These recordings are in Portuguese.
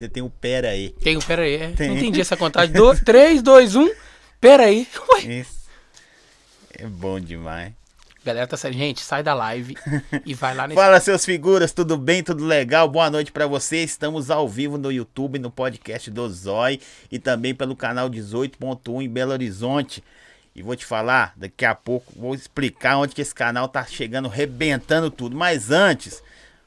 Você tem o pera aí. Tem o pera aí. é. Tem. Não entendi essa contagem. Do, 3, 2, 1. Pera aí. Ué. Isso. É bom demais. Galera tá saindo. Gente, sai da live e vai lá nesse. Fala, seus figuras, tudo bem? Tudo legal? Boa noite pra vocês. Estamos ao vivo no YouTube, no podcast do Zói e também pelo canal 18.1 em Belo Horizonte. E vou te falar, daqui a pouco, vou explicar onde que esse canal tá chegando, rebentando tudo. Mas antes,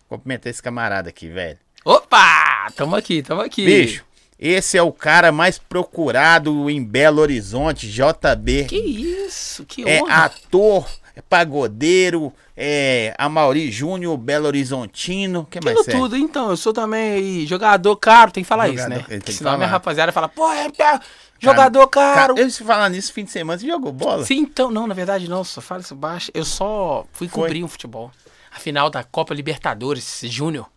cumprimentar esse camarada aqui, velho. Opa! Tamo aqui, tamo aqui. Bicho, esse é o cara mais procurado em Belo Horizonte, JB. Que isso? Que é honra. ator, é pagodeiro, é Amauri Júnior, Belo Horizontino. que mais Aquilo é? tudo, então, eu sou também jogador caro, tem que falar Jogador, isso, né? tem Senão a minha falar. rapaziada fala, pô, é é jogador caro. Cara, eu se falar nisso, fim de semana, você jogou bola? Sim, então, não, na verdade não, só fala isso baixo. Eu só fui Foi? cobrir um futebol. A final da Copa Libertadores Júnior.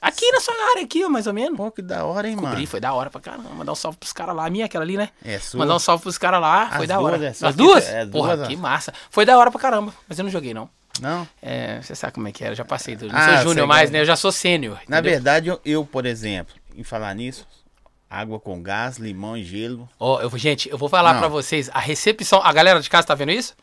Aqui na sua área, aqui, ó, mais ou menos. Pô, que da hora, hein, Cobri, mano? foi da hora pra caramba. Mandar um salve pros caras lá. A minha, é aquela ali, né? É sua. Mandar um salve pros caras lá, foi As da duas, hora. é, só As que duas? é, Porra, duas, ó. que massa. Foi da hora pra caramba, mas eu não joguei, não. Não? É, você sabe como é que era, eu já passei do. Não Ah, sou sei júnior mais, como. né? Eu já sou sênior. Na entendeu? verdade, eu, eu, por exemplo, em falar nisso, água com gás, limão e gelo. Ó, eu, gente, eu vou falar Não. pra vocês, a recepção. A galera de casa tá vendo isso?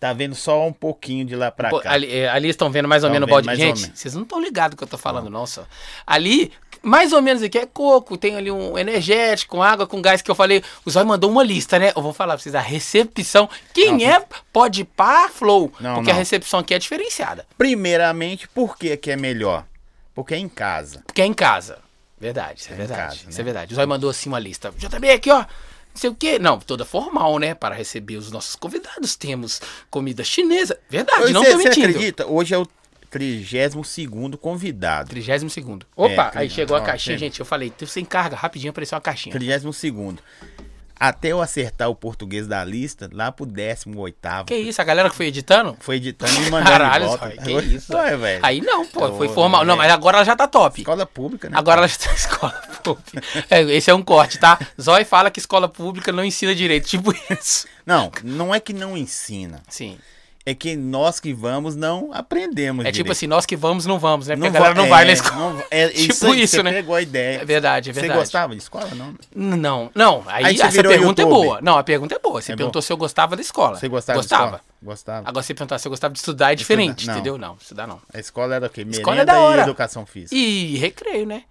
Tá vendo só um pouquinho de lá pra Pô, cá. ali, é, ali estão vendo mais ou Tão menos o balde. Gente, vocês não estão ligados que eu tô falando, não, só. Ali, mais ou menos aqui é coco, tem ali um energético, com água, com gás que eu falei. O Zóio mandou uma lista, né? Eu vou falar pra vocês, a recepção. Quem Não, é pode par flow? Não, porque a não. recepção aqui é diferenciada. Primeiramente, por que que é melhor? Porque é em casa. Porque é em casa. Verdade, isso é, É verdade. casa, Isso né? é verdade. O Zóio mandou assim uma lista. JB aqui, ó. Sei o quê. Não, toda formal, né? Para receber os nossos convidados. Temos comida chinesa. Verdade, não Você tô mentindo. acredita? Hoje é o 32 convidado. 32 segundo. Opa, É, aí chegou a ó, caixinha, chegou. gente. Eu falei, tu sem carga, rapidinho apareceu uma caixinha. 32 Até eu acertar o português da lista, lá pro 18 Que isso, a galera que foi editando? Foi editando e mandando Caralho, de volta. Que isso. Ué, velho. Aí não, pô, foi formal. Não, velho. mas agora ela já tá top. Escola pública, né? Agora ela já tá escola pública. É, esse é um corte, tá? Zói fala que escola pública não ensina direito, tipo isso. Não, não é que não ensina. Sim. É que nós que vamos não aprendemos É tipo direito. assim, nós que vamos, não vamos, né? Porque a va- galera não é, vai na escola. não- é Tipo isso, aí, isso, você né? pegou a ideia. É verdade, é verdade. Você gostava de escola, não? Não, não. Aí, Aí essa pergunta é youtuber. boa. Não, a pergunta é boa. Você É perguntou bom. se eu gostava da escola. Você gostava Gostava. Gostava. Agora você perguntar se eu gostava de estudar é diferente, não. entendeu? Não, estudar não. A escola era o quê? Merenda Escola é da hora. educação física. E recreio, né?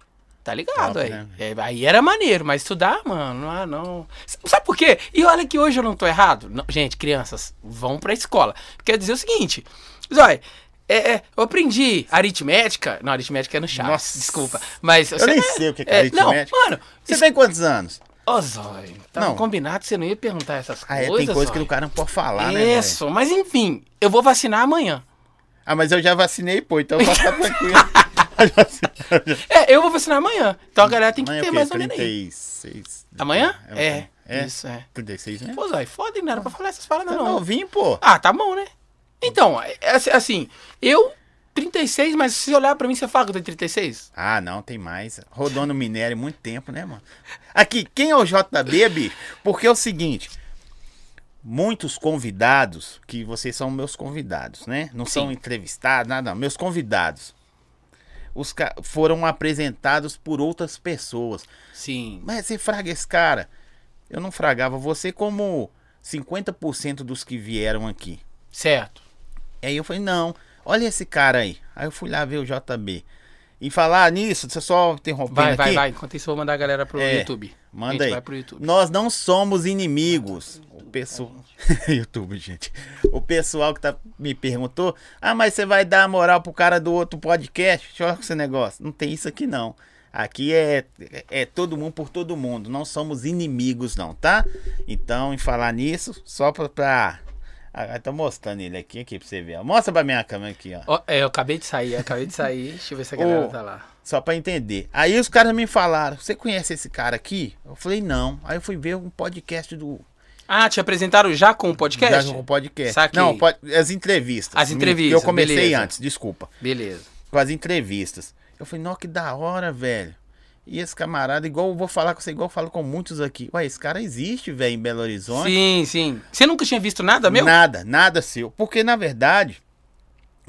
Tá ligado Top, aí. né? É, aí era maneiro, mas estudar, mano, ah, não. Sabe por quê? E olha que hoje eu não tô errado. Não, gente, crianças, vão pra escola. Quer dizer o seguinte, Zói, é, é, eu aprendi aritmética. Não, aritmética é no Chaves, Nossa. desculpa. Mas Eu nem sei o que é aritmética. Não, mano, Você isso- tem quantos anos? Ô, Zói, tava Não. combinado que você não ia perguntar essas Ah, é, coisas. tem coisa que Zói. o cara não pode falar, né? Isso, mas enfim, eu vou vacinar amanhã. Ah, mas eu já vacinei, pô, então ficar tranquilo. É, eu vou vacinar amanhã. Então a galera tem que Amanhã é ter quê? mais ou menos aí. 36. Amanhã? É, o É, quê? É? isso, é. 36 mesmo? Pô, Zói, foda, hein? Não era pra falar essas paradas, Tá não. novinho, pô. Ah, tá bom, né? Então, é, é assim- assim, eu, 36, mas se olhar pra mim, você fala que eu tenho 36? Ah, não, tem mais. Rodou no minério muito tempo, né, mano? Aqui, quem é o JB, bicho? Porque é o seguinte. Muitos convidados, que vocês são meus convidados, né? Não são Sim. entrevistados, nada, não. Meus convidados. Os foram apresentados por outras pessoas. Sim. Mas você fraga esse cara. Eu não fragava você como 50% dos que vieram aqui. Certo. Aí eu falei, não, olha esse cara aí. Aí eu fui lá ver o JB. E falar nisso, você só interrompendo Vai, aqui. vai, vai. Enquanto isso, eu vou mandar a galera pro É, YouTube. Manda aí. vai. Nós não somos inimigos. O pessoal. YouTube, gente. O pessoal que tá... me perguntou: Ah, mas você vai dar moral pro cara do outro podcast? Deixa eu ver esse negócio. Não tem isso aqui, não. Aqui é, é todo mundo por todo mundo. Não somos inimigos, não, tá? Então, em falar nisso, só pra. pra... Ah, tô mostrando ele aqui, aqui pra você ver. Mostra pra minha câmera aqui, ó. Ó, é, eu acabei de sair, acabei de sair. Deixa eu ver se a galera Ô, tá lá. Só pra entender. Aí os caras me falaram: Você conhece esse cara aqui? Eu falei: Não. Aí eu fui ver um podcast do. Ah, te apresentaram já com o podcast? Já com o podcast. Saquei. Não, as entrevistas. As entrevistas, Eu comecei beleza. antes, desculpa. Beleza. Com as entrevistas. Eu falei, não, que da hora, velho. E esse camarada, igual eu vou falar com você, igual eu falo com muitos aqui. Ué, esse cara existe, velho, em Belo Horizonte. Sim, sim. Você nunca tinha visto nada, meu? Nada, nada seu. Porque, na verdade,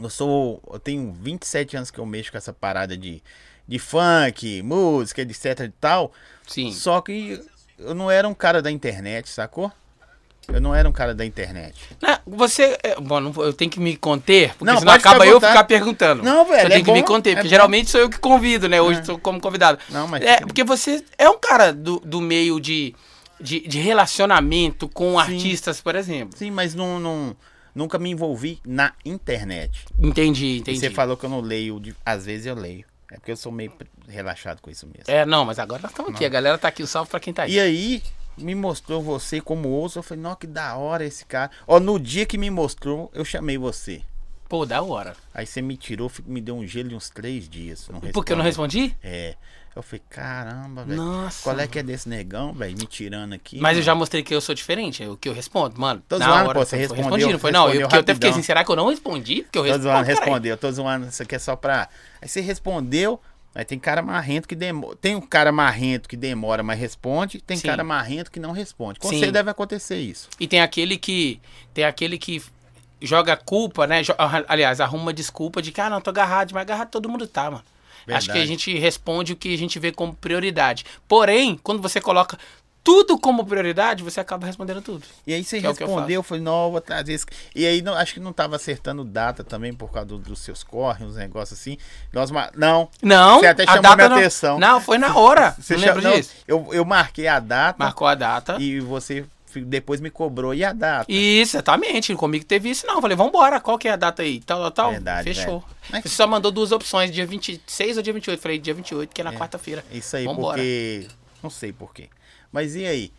eu sou. Eu tenho 27 anos que eu mexo com essa parada de, de funk, música, etc e tal. Sim. Só que eu não era um cara da internet, sacou? Eu não era um cara da internet. Não, você. é, Bom, não eu tenho que me conter, porque Não, senão acaba eu ficar perguntando. Não, velho, Eu tenho é que me bom, conter, é porque bom. geralmente sou eu que convido, né? Hoje É. sou como convidado. Não, mas É, porque você é um cara do, do meio de, de, de relacionamento com Sim. artistas, por exemplo. Sim, mas não, não- nunca me envolvi na internet. Entendi, E entendi. você falou que eu não leio, de- às vezes eu leio. É porque eu sou meio relaxado com isso mesmo. É, não, mas agora nós estamos aqui. A galera tá aqui, o salve pra quem tá aí. E aí, me mostrou você como ouço. Eu falei, nossa, que da hora esse cara. Ó, no dia que me mostrou, eu chamei você. Pô, da hora. Aí você me tirou, me deu um gelo de uns três dias. Não Porque eu não respondi? É. Eu falei, caramba, velho. Nossa. Qual é que é desse negão, velho? Me tirando aqui. Mas eu mano. já mostrei que eu sou diferente, é o que eu respondo, mano. Tô na zoando, hora, pô, você respondeu, Respondi, não foi não. Eu, eu até fiquei assim, será que eu não respondi? Porque eu Tô respondi. zoando, caralho. respondeu, tô zoando. Isso aqui é só pra. Aí você respondeu. Aí tem cara marrento que demora. Tem um cara marrento que demora, mas responde. Tem Sim. cara marrento que não responde. Com você deve acontecer isso. E tem aquele que. Tem aquele que joga culpa, né? Jo- Aliás, arruma uma desculpa de que, ah, não, tô agarrado, mas agarrado todo mundo tá, mano. Acho que a Verdade. gente responde o que a gente vê como prioridade. Porém, quando você coloca tudo como prioridade, você acaba respondendo tudo. E aí você Que é o que eu respondeu, falei, não, vou trazer esse. E aí não, acho que não tava acertando data também por causa do- dos seus corres, uns negócios assim. Nós, não, Não, Você até chamou minha não, atenção. Não, foi na hora. você não disso? eu, eu marquei a data Marcou a data. e você depois me cobrou. E a data? Isso, exatamente. Comigo teve isso, não. Eu falei, vambora, qual que é a data aí? Tal, tal, tal. Verdade, Fechou. velho. Mas- Você só mandou duas opções, dia 26 ou dia 28. Eu falei, dia 28, que é na quarta-feira. Isso aí, Vambora. porque. Não sei porquê. Mas e aí?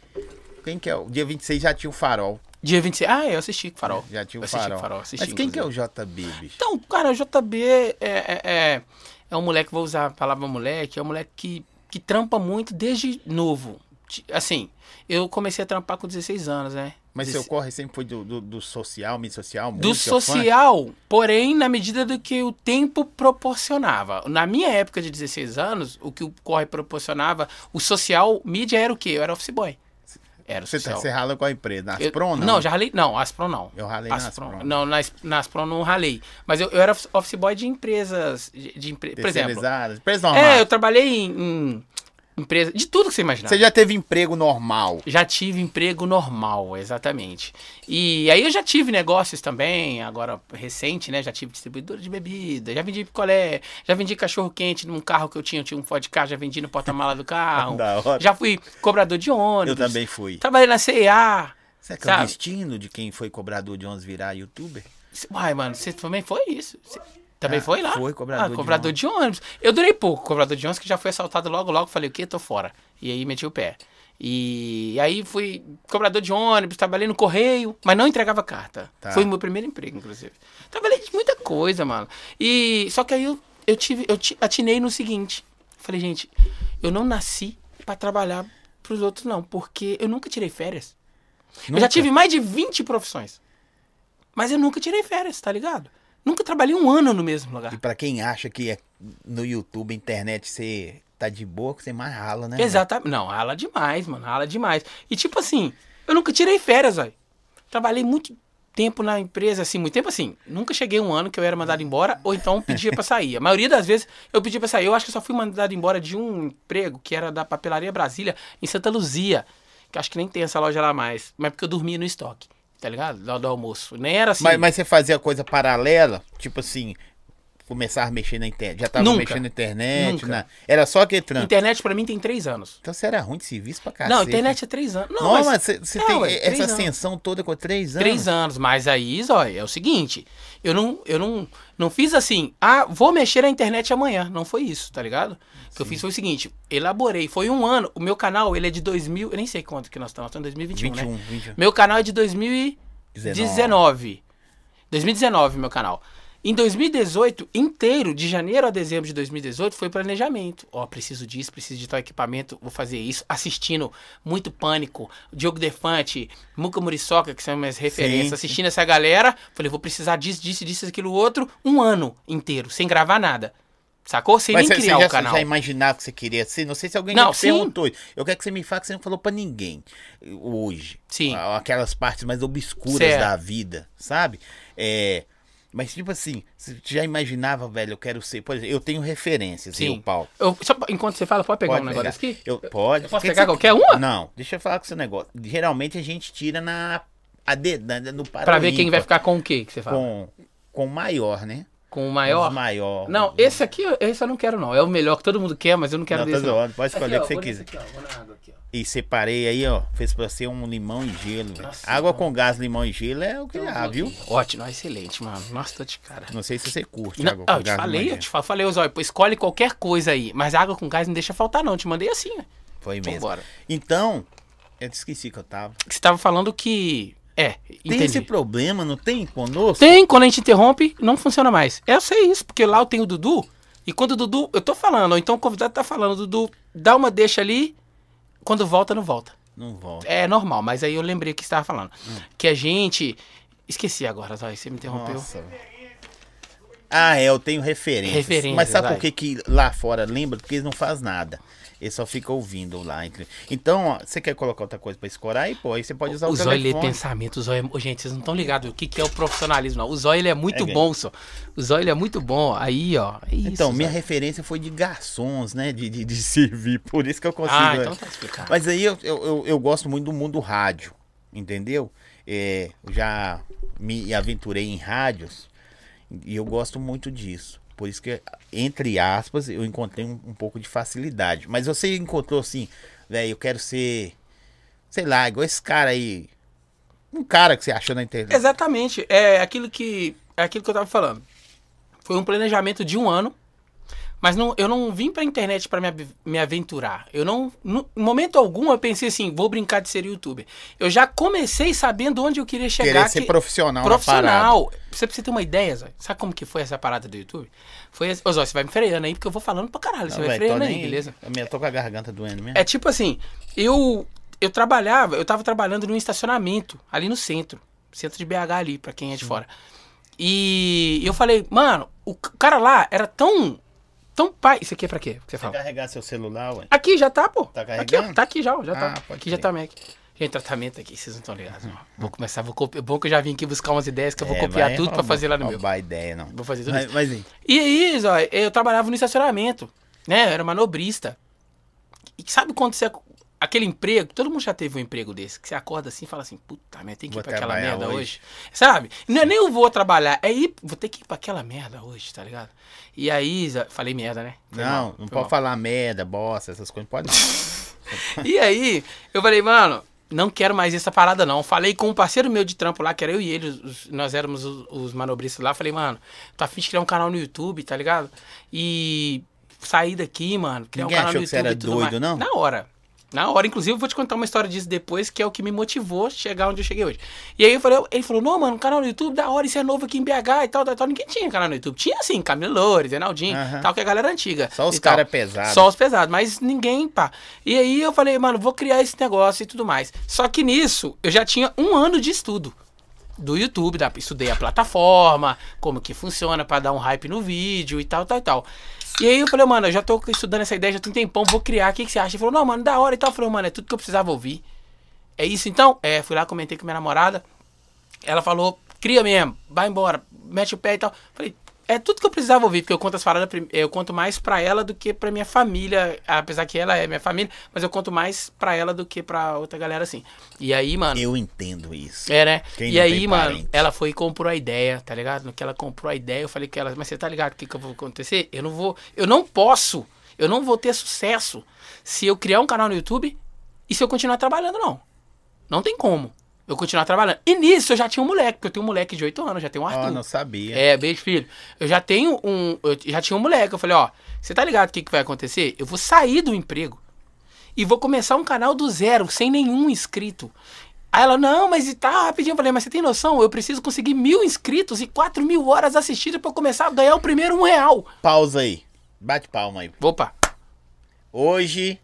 Quem que é? O dia 26 já tinha o farol. Dia 26. Ah, eu assisti Farol. Já tinha o farol. Farol, assisti, Mas quem que é inclusive. o JB, bicho? Então, cara, o JB é, é, é, é um moleque, vou usar a palavra moleque, é um moleque que, que trampa muito desde novo. Assim, eu comecei a trampar com 16 anos, né? Mas seu corre sempre foi do, do, do social, mídia social, Do música, funk? social, porém, na medida do que o tempo proporcionava. Na minha época de 16 anos, o que o corre proporcionava, o social, mídia era o quê? Eu era office boy. Era o Você, tá, social. você rala com a empresa? Na Eu- Aspron, não? Não, já ralei. Não, Aspron não. Eu ralei na Aspron. Aspron. Não, na, na Aspron não ralei. Mas eu, eu era office boy de empresas. De, de empre- Por exemplo. Terceirizadas, Empresa normal. É, eu trabalhei em, em empresa. De tudo que você imaginar. Você já teve emprego normal? Já tive emprego normal, exatamente. E aí eu já tive negócios também, agora recente, né? Já tive distribuidora de bebida, já vendi picolé, já vendi cachorro quente num carro que eu tinha, eu tinha um Ford Ka, já vendi no porta-mala do carro. Da hora. já fui cobrador de Eu ônibus. também fui. Trabalhei na CIA. Será que é o sabe? destino de quem foi cobrador de 11 virar youtuber? Uai, mano, você também foi isso? Você também Ah, foi lá? foi cobrador ah, de cobrador de ônibus. Eu durei pouco, cobrador de ônibus, que já foi assaltado logo, logo. Falei, o quê? Tô fora. E aí meti o pé. E aí fui cobrador de ônibus, trabalhei no correio, mas não entregava carta. Tá. Foi o meu primeiro emprego, inclusive. Trabalhei de muita coisa, mano. E só que aí eu, eu tive, eu ti- atinei no seguinte. Falei, gente, eu não nasci pra trabalhar pros outros, não, porque eu nunca tirei férias. Eu Nunca? já tive mais de 20 profissões. Mas eu nunca tirei férias, tá ligado? Nunca trabalhei um ano no mesmo lugar. E pra quem acha que é no YouTube, internet, você tá de boa, que você mais rala, né? Exatamente. Não, rala demais, mano. Rala demais. E tipo assim, eu nunca tirei férias, velho. Trabalhei muito tempo na empresa, assim, muito tempo assim. Nunca cheguei um ano que eu era mandado embora, ou então pedia pra sair. A maioria das vezes eu pedia pra sair. Eu acho que eu só fui mandado embora de um emprego que era da Papelaria Brasília, em Santa Luzia. Que acho que nem tem essa loja lá mais. Mas porque eu dormia no estoque, tá ligado? Lá do almoço. Nem era assim. Mas, mas você fazia coisa paralela? Tipo assim, começar a mexer na internet. Já tava Nunca. mexendo na internet? Nunca. na- Era só aquele trampo. Internet pra mim tem três anos. Então você era ruim de serviço pra cacete. Não, internet é três anos. Não, Não, mas- você É, tem ué, essa anos. ascensão toda com três anos. Três anos, mas aí, Zóia, é o seguinte, eu não, eu não, não fiz assim, ah, vou mexer na internet amanhã. Não foi isso, tá ligado? O que eu fiz foi o seguinte, elaborei, foi um ano, o meu canal, ele é de 2000, eu nem sei quanto que nós estamos, estamos em 2021, 21, né? 21. Meu canal é de 2019. 2019, meu canal. Em 2018, inteiro, de janeiro a dezembro de 2018, foi planejamento. Ó, preciso disso, preciso de tal equipamento, vou fazer isso. Assistindo muito Pânico, Diogo Defante, Muca Muriçoca, que são minhas referências. Sim. Assistindo essa galera, falei, vou precisar disso, disso, disso, aquilo outro, um ano inteiro, sem gravar nada. Sacou? Sem Mas nem você, criar você já, o canal. já imaginava que você queria ser? Não sei se alguém Não, já te perguntou. Eu quero que você me fale que você não falou pra ninguém hoje. Sim. Aquelas partes mais obscuras Certo. da vida, sabe? É, Mas, tipo assim, você já imaginava, velho, eu quero ser. Por exemplo, eu tenho referências, Sim. eu, Paulo. Eu, só, enquanto você fala, pode pegar Pode um negócio pegar. aqui? Eu, pode. eu posso pegar que qualquer você- uma? Não, deixa eu falar com esse negócio. Geralmente a gente tira na. A de, na, no Pra ver quem vai ficar com o quê que você fala? Com, Com, com o maior, né? O maior? Os maior. Não, esse aqui, esse eu não quero não. É o melhor que todo mundo quer, mas eu não quero Não, tá desse não. zoando, pode escolher o que você quiser. aqui, aqui. E separei aí, ó. Fez pra ser um limão e gelo. Nossa, Água então. com gás, limão e gelo é o que há, viu? Ótimo, excelente, mano. Nossa, tô de cara. Não sei se você curte Não, água ah, com eu te gás, falei, limão eu te falei, Zóio, pô, escolhe qualquer coisa aí, mas água com gás não deixa faltar não, te mandei assim, né? Foi mesmo. Vambora. Então, eu esqueci que eu tava. Você tava falando que... É, Tem entendi. esse problema, não tem conosco? Tem, quando a gente interrompe, não funciona mais. Eu sei isso, porque lá eu tenho o Dudu, e quando o Dudu, eu tô falando, ou então o convidado tá falando, Dudu, dá uma deixa ali, quando volta, não volta. Não volta. É normal, mas aí eu lembrei o que você tava falando. Que a gente... Esqueci agora, Zóio, você me interrompeu. Nossa. Ah, é, eu tenho. Referências, Mas sabe por que, que lá fora lembra? Porque eles não fazem nada. Eles só ficam ouvindo lá. Então, ó, você quer colocar outra coisa pra escorar aí, pô, aí você pode usar o, O Zóio lê telefone. pensamento, o Zóio... é- Gente, vocês não estão ligados o que, que é o profissionalismo, não. O Zóio, ele é muito É bom, só. O Zóio, ele é muito bom. Aí, ó, é isso. Então, minha Zóio. referência foi de garçons, né? De, de, de servir. Por isso que eu consigo. Ah, né? então tá explicado. Mas aí eu, eu, eu, eu gosto muito do mundo rádio, entendeu? É, já me aventurei em rádios e eu gosto muito disso. Por isso que, entre aspas, eu encontrei um, um pouco de facilidade. Mas você encontrou assim, velho, eu quero ser, sei lá, igual esse cara aí. Um cara que você achou na internet. Exatamente. É aquilo que é aquilo que eu tava falando. Foi um planejamento de um ano, mas não, eu não vim pra internet pra me, me aventurar. Eu não, no, em momento algum, eu pensei assim, vou brincar de ser youtuber. Eu já comecei sabendo onde eu queria chegar. Querer ser que- profissional, profissional. Você precisa ter uma ideia, Zóio. Sabe como que foi essa parada do YouTube? Foi assim, ô Zóio, você vai me freando aí, porque eu vou falando pra caralho. Você Não, vai tô freando aí, nem- beleza? Eu me- tô com a garganta doendo mesmo. É tipo assim, eu eu trabalhava, eu tava trabalhando num estacionamento ali no centro, centro de BH ali, pra quem é de fora. E eu falei, mano, o cara lá era tão tão pai, isso aqui é pra quê? Que você fala? carregar seu celular, ué. Aqui já tá, pô. Tá Aqui, ó, carregando? tá aqui já, ó, já Ah, tá. Aqui já tá Mac. Gente, tratamento aqui, vocês não estão ligados, não. Vou começar, vou copiar. Bom que eu já vim aqui buscar umas ideias que eu vou É, copiar vai tudo pra fazer lá no meu. roubar ideia, não. Vou fazer tudo Mas, isso. mas aí, E aí, Zói, eu trabalhava no estacionamento, né? Eu era manobrista. E sabe quando você. Aquele emprego, todo mundo já teve um emprego desse, que você acorda assim e fala assim, puta merda, tem que ir Vou pra aquela merda hoje. hoje. Sabe? Não é nem eu vou trabalhar, é ir, vou ter que ir pra aquela merda hoje, tá ligado? E aí, falei merda, né? Foi não, mal, não pode mal. falar merda, bosta, essas coisas. Pode não. E aí, eu falei, mano, não quero mais essa parada não. Falei com um parceiro meu de trampo lá, que era eu e ele, os- nós éramos os, os manobristas lá. Falei, mano, tô afim de criar um canal no YouTube, tá ligado? E sair daqui, mano, criar Ninguém um canal achou no que você YouTube era doido, mais. não? Na hora. Na hora, inclusive, eu vou te contar uma história disso depois, que é o que me motivou a chegar onde eu cheguei hoje. E aí eu falei, ele falou, não, mano, canal no YouTube, da hora, isso é novo aqui em BH e tal, tal, tal. Ninguém tinha canal no YouTube. Tinha assim, Camilo Loures, Reinaldinho, Aham. tal, que é a galera antiga. Só os e tal. cara pesados. Só os pesados, mas ninguém, pá. E aí eu falei, mano, vou criar esse negócio e tudo mais. Só que nisso, eu já tinha um ano de estudo do YouTube, da, estudei a plataforma, como que funciona pra dar um hype no vídeo e tal, tal tal. E aí eu falei, mano, eu já tô estudando essa ideia, já tem um tempão, vou criar, o que, que você acha? Ele falou, não, mano, da hora e tal. Eu falei, mano, é tudo que eu precisava ouvir. É isso então? É, fui lá, comentei com minha namorada. Ela falou, cria mesmo, vai embora, mete o pé e tal. Falei, é tudo que eu precisava ouvir, porque eu conto as paradas, eu conto mais pra ela do que pra minha família, apesar que ela é minha família, mas eu conto mais pra ela do que pra outra galera assim. E aí, mano. Eu entendo isso. É, né? Quem e aí, mano, parente? ela foi e comprou a ideia, tá ligado? No que ela comprou a ideia, eu falei que ela, mas você tá ligado o que, que eu vou acontecer? Eu não vou, eu não posso, eu não vou ter sucesso se eu criar um canal no YouTube e se eu continuar trabalhando, não. Não tem como eu continuar trabalhando. E nisso eu já tinha um moleque, porque eu tenho um moleque de 8 anos, já tenho um Ó, Arthur. não sabia. É, beijo, filho. Eu já tenho um. Eu já tinha um moleque. Eu falei, ó, você tá ligado o que, que vai acontecer? Eu vou sair do emprego e vou começar um canal do zero, sem nenhum inscrito. Aí ela, não, mas e tá rapidinho. Eu falei, mas você tem noção? Eu preciso conseguir mil inscritos e quatro mil horas assistidas pra eu começar a ganhar o primeiro um real. Pausa aí. Bate palma aí. Opa, Hoje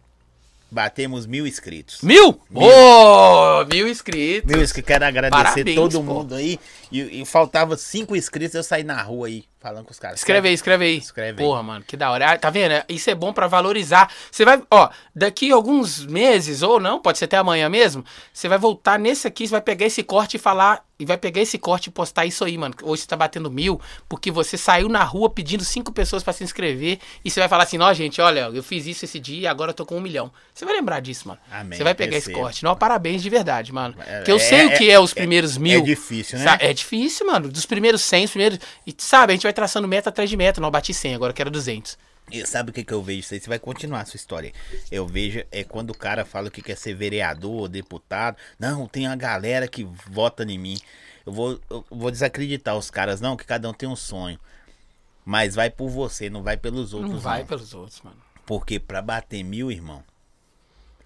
batemos mil inscritos. mil? Ô, mil inscritos. Mil inscritos. Quero agradecer Parabéns, todo pô. mundo aí. E, e faltava cinco inscritos, eu saí na rua aí, falando com os caras. Escreve aí, escreve aí. Escreve aí. Porra, mano, que da hora. Ah, tá vendo? Isso é bom pra valorizar. Você vai, ó, daqui a alguns meses, ou não, pode ser até amanhã mesmo, você vai voltar nesse aqui, você vai pegar esse corte e falar e vai pegar esse corte e postar isso aí, mano. Hoje você tá batendo mil, porque você saiu na rua pedindo cinco pessoas pra se inscrever. E você vai falar assim, ó, gente, olha, eu fiz isso esse dia e agora eu tô com um milhão. Você vai lembrar disso, mano. Amém, Você vai pegar esse recebo. corte. Não, parabéns de verdade, mano. É, Porque eu sei é- o que é, os primeiros mil. É difícil, né? Sa- É difícil, mano. Dos primeiros 100, os primeiros. E sabe, a gente vai traçando meta atrás de meta. Não, eu bati 100, agora eu quero 200. E sabe o que, que eu vejo? Isso aí você vai continuar a sua história. Eu vejo é quando o cara fala que quer ser vereador, deputado. Não, tem uma galera que vota em mim. Eu vou, eu vou desacreditar os caras, não, que cada um tem um sonho. Mas vai por você, não vai pelos outros. Não vai não. pelos outros, mano. Porque pra bater mil, irmão,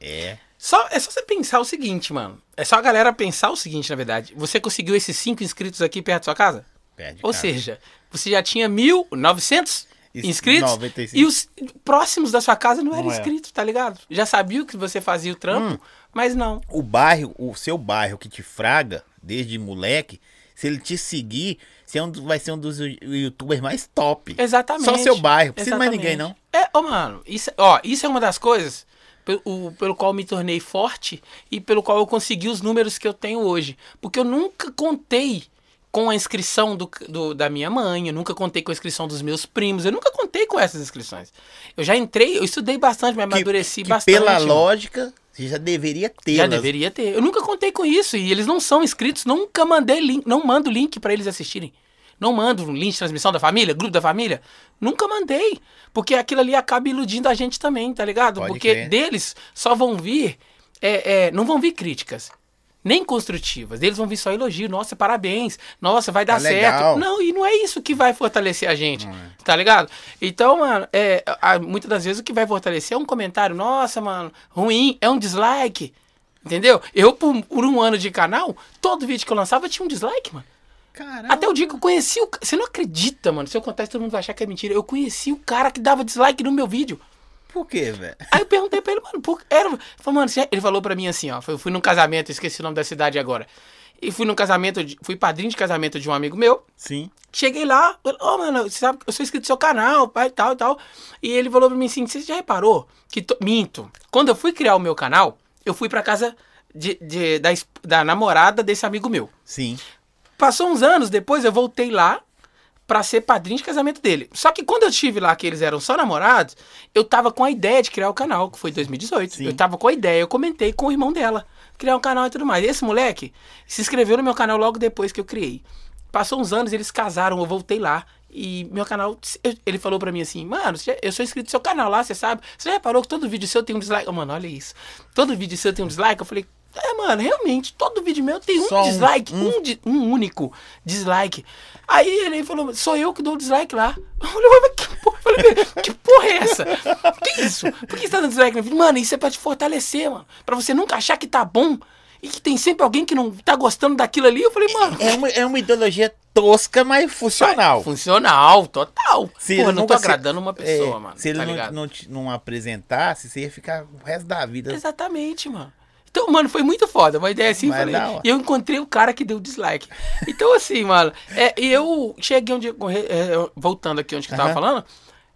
é. Só, é só você pensar o seguinte, mano. É só a galera pensar o seguinte, na verdade. Você conseguiu esses 5 inscritos aqui perto da sua casa? Perde, Ou cara. seja, você já tinha 1.900 Isso, inscritos 95. e os próximos da sua casa não eram Não era. inscritos, tá ligado? Já sabia que você fazia o trampo, Hum. mas não. o bairro, o seu bairro que te fraga desde moleque, se ele te seguir, você é um vai ser um dos youtubers mais top. Exatamente. Só seu bairro, precisa mais ninguém, Exatamente. É, ô, mano, isso, ó, isso é uma das coisas pelo, o- pelo qual eu me tornei forte e pelo qual eu consegui os números que eu tenho hoje. Porque eu nunca contei com a inscrição do, do- da minha mãe, eu nunca contei com a inscrição dos meus primos, eu nunca contei com essas inscrições. Eu já entrei, eu estudei bastante, me amadureci que bastante. pela lógica, você já deveria ter. Já deveria ter. Eu nunca contei com isso e eles não são inscritos, nunca mandei link, não mando link pra eles assistirem. Não mando um link de transmissão da família, grupo da família. Nunca mandei. Porque aquilo ali acaba iludindo a gente também, tá ligado? Pode porque crer. deles só vão vir. é, é, não vão vir críticas. Nem construtivas. Deles vão vir só elogio. Nossa, parabéns. Nossa, vai dar Tá certo. legal. Não, e não é isso que vai fortalecer a gente. Tá ligado? Então, mano, é, a- muitas das vezes o que vai fortalecer é um comentário. Nossa, mano, ruim. É um dislike. Entendeu? Eu, por, por um ano de canal, todo vídeo que eu lançava tinha um dislike, mano. Caramba. Até o dia que eu conheci o. Você não acredita, mano. Se eu contar isso, todo mundo vai achar que é mentira. Eu conheci o cara que dava dislike no meu vídeo. Por quê, velho? Aí eu perguntei pra ele, mano, por era. Ele falou, mano, ele falou pra mim assim, ó. Eu fui num casamento, esqueci o nome da cidade agora. E fui num casamento, de- fui padrinho de casamento de um amigo meu. Sim. Cheguei lá, ô, mano, você sabe que eu sou inscrito no seu canal, pai, tal e tal. E ele falou pra mim assim: você já reparou que. to- Minto. Quando eu fui criar o meu canal, eu fui pra casa de, de- da, da namorada desse amigo meu. Sim. Passou uns anos depois, eu voltei lá pra ser padrinho de casamento dele. Só que quando eu estive lá, que eles eram só namorados, eu tava com a ideia de criar o canal, que foi em 2018. Sim. Eu tava com a ideia, eu comentei com o irmão dela, criar um canal e tudo mais. Esse moleque se inscreveu no meu canal logo depois que eu criei. Passou uns anos, eles casaram, eu voltei lá. E meu canal, ele falou pra mim assim, mano, eu sou inscrito no seu canal lá, você sabe. Você já reparou que todo vídeo seu tem um dislike? Oh, mano, olha isso. Todo vídeo seu tem um dislike? Eu falei, é, mano, realmente, todo vídeo meu tem um Só um- dislike, um. um, di- um único dislike. Aí ele falou, sou eu que dou o dislike lá. Eu falei, mas que porra, eu falei, que porra é essa? Que isso? Por que você tá dando dislike? no vídeo? Mano, isso é pra te fortalecer, mano. Pra você nunca achar que tá bom e que tem sempre alguém que não tá gostando daquilo ali. Eu falei, mano, É uma, é uma ideologia tosca, mas funcional. funcional, total. Se eu não tô se- agradando uma pessoa, é, mano. Se ele tá não, não, não apresentasse, você ia ficar o resto da vida. Exatamente, mano. Então, mano, foi muito foda. Uma ideia assim, Mas falei, e eu encontrei o cara que deu dislike. Então, assim, mano, é, eu cheguei onde. é, voltando aqui onde que eu tava Aham. falando,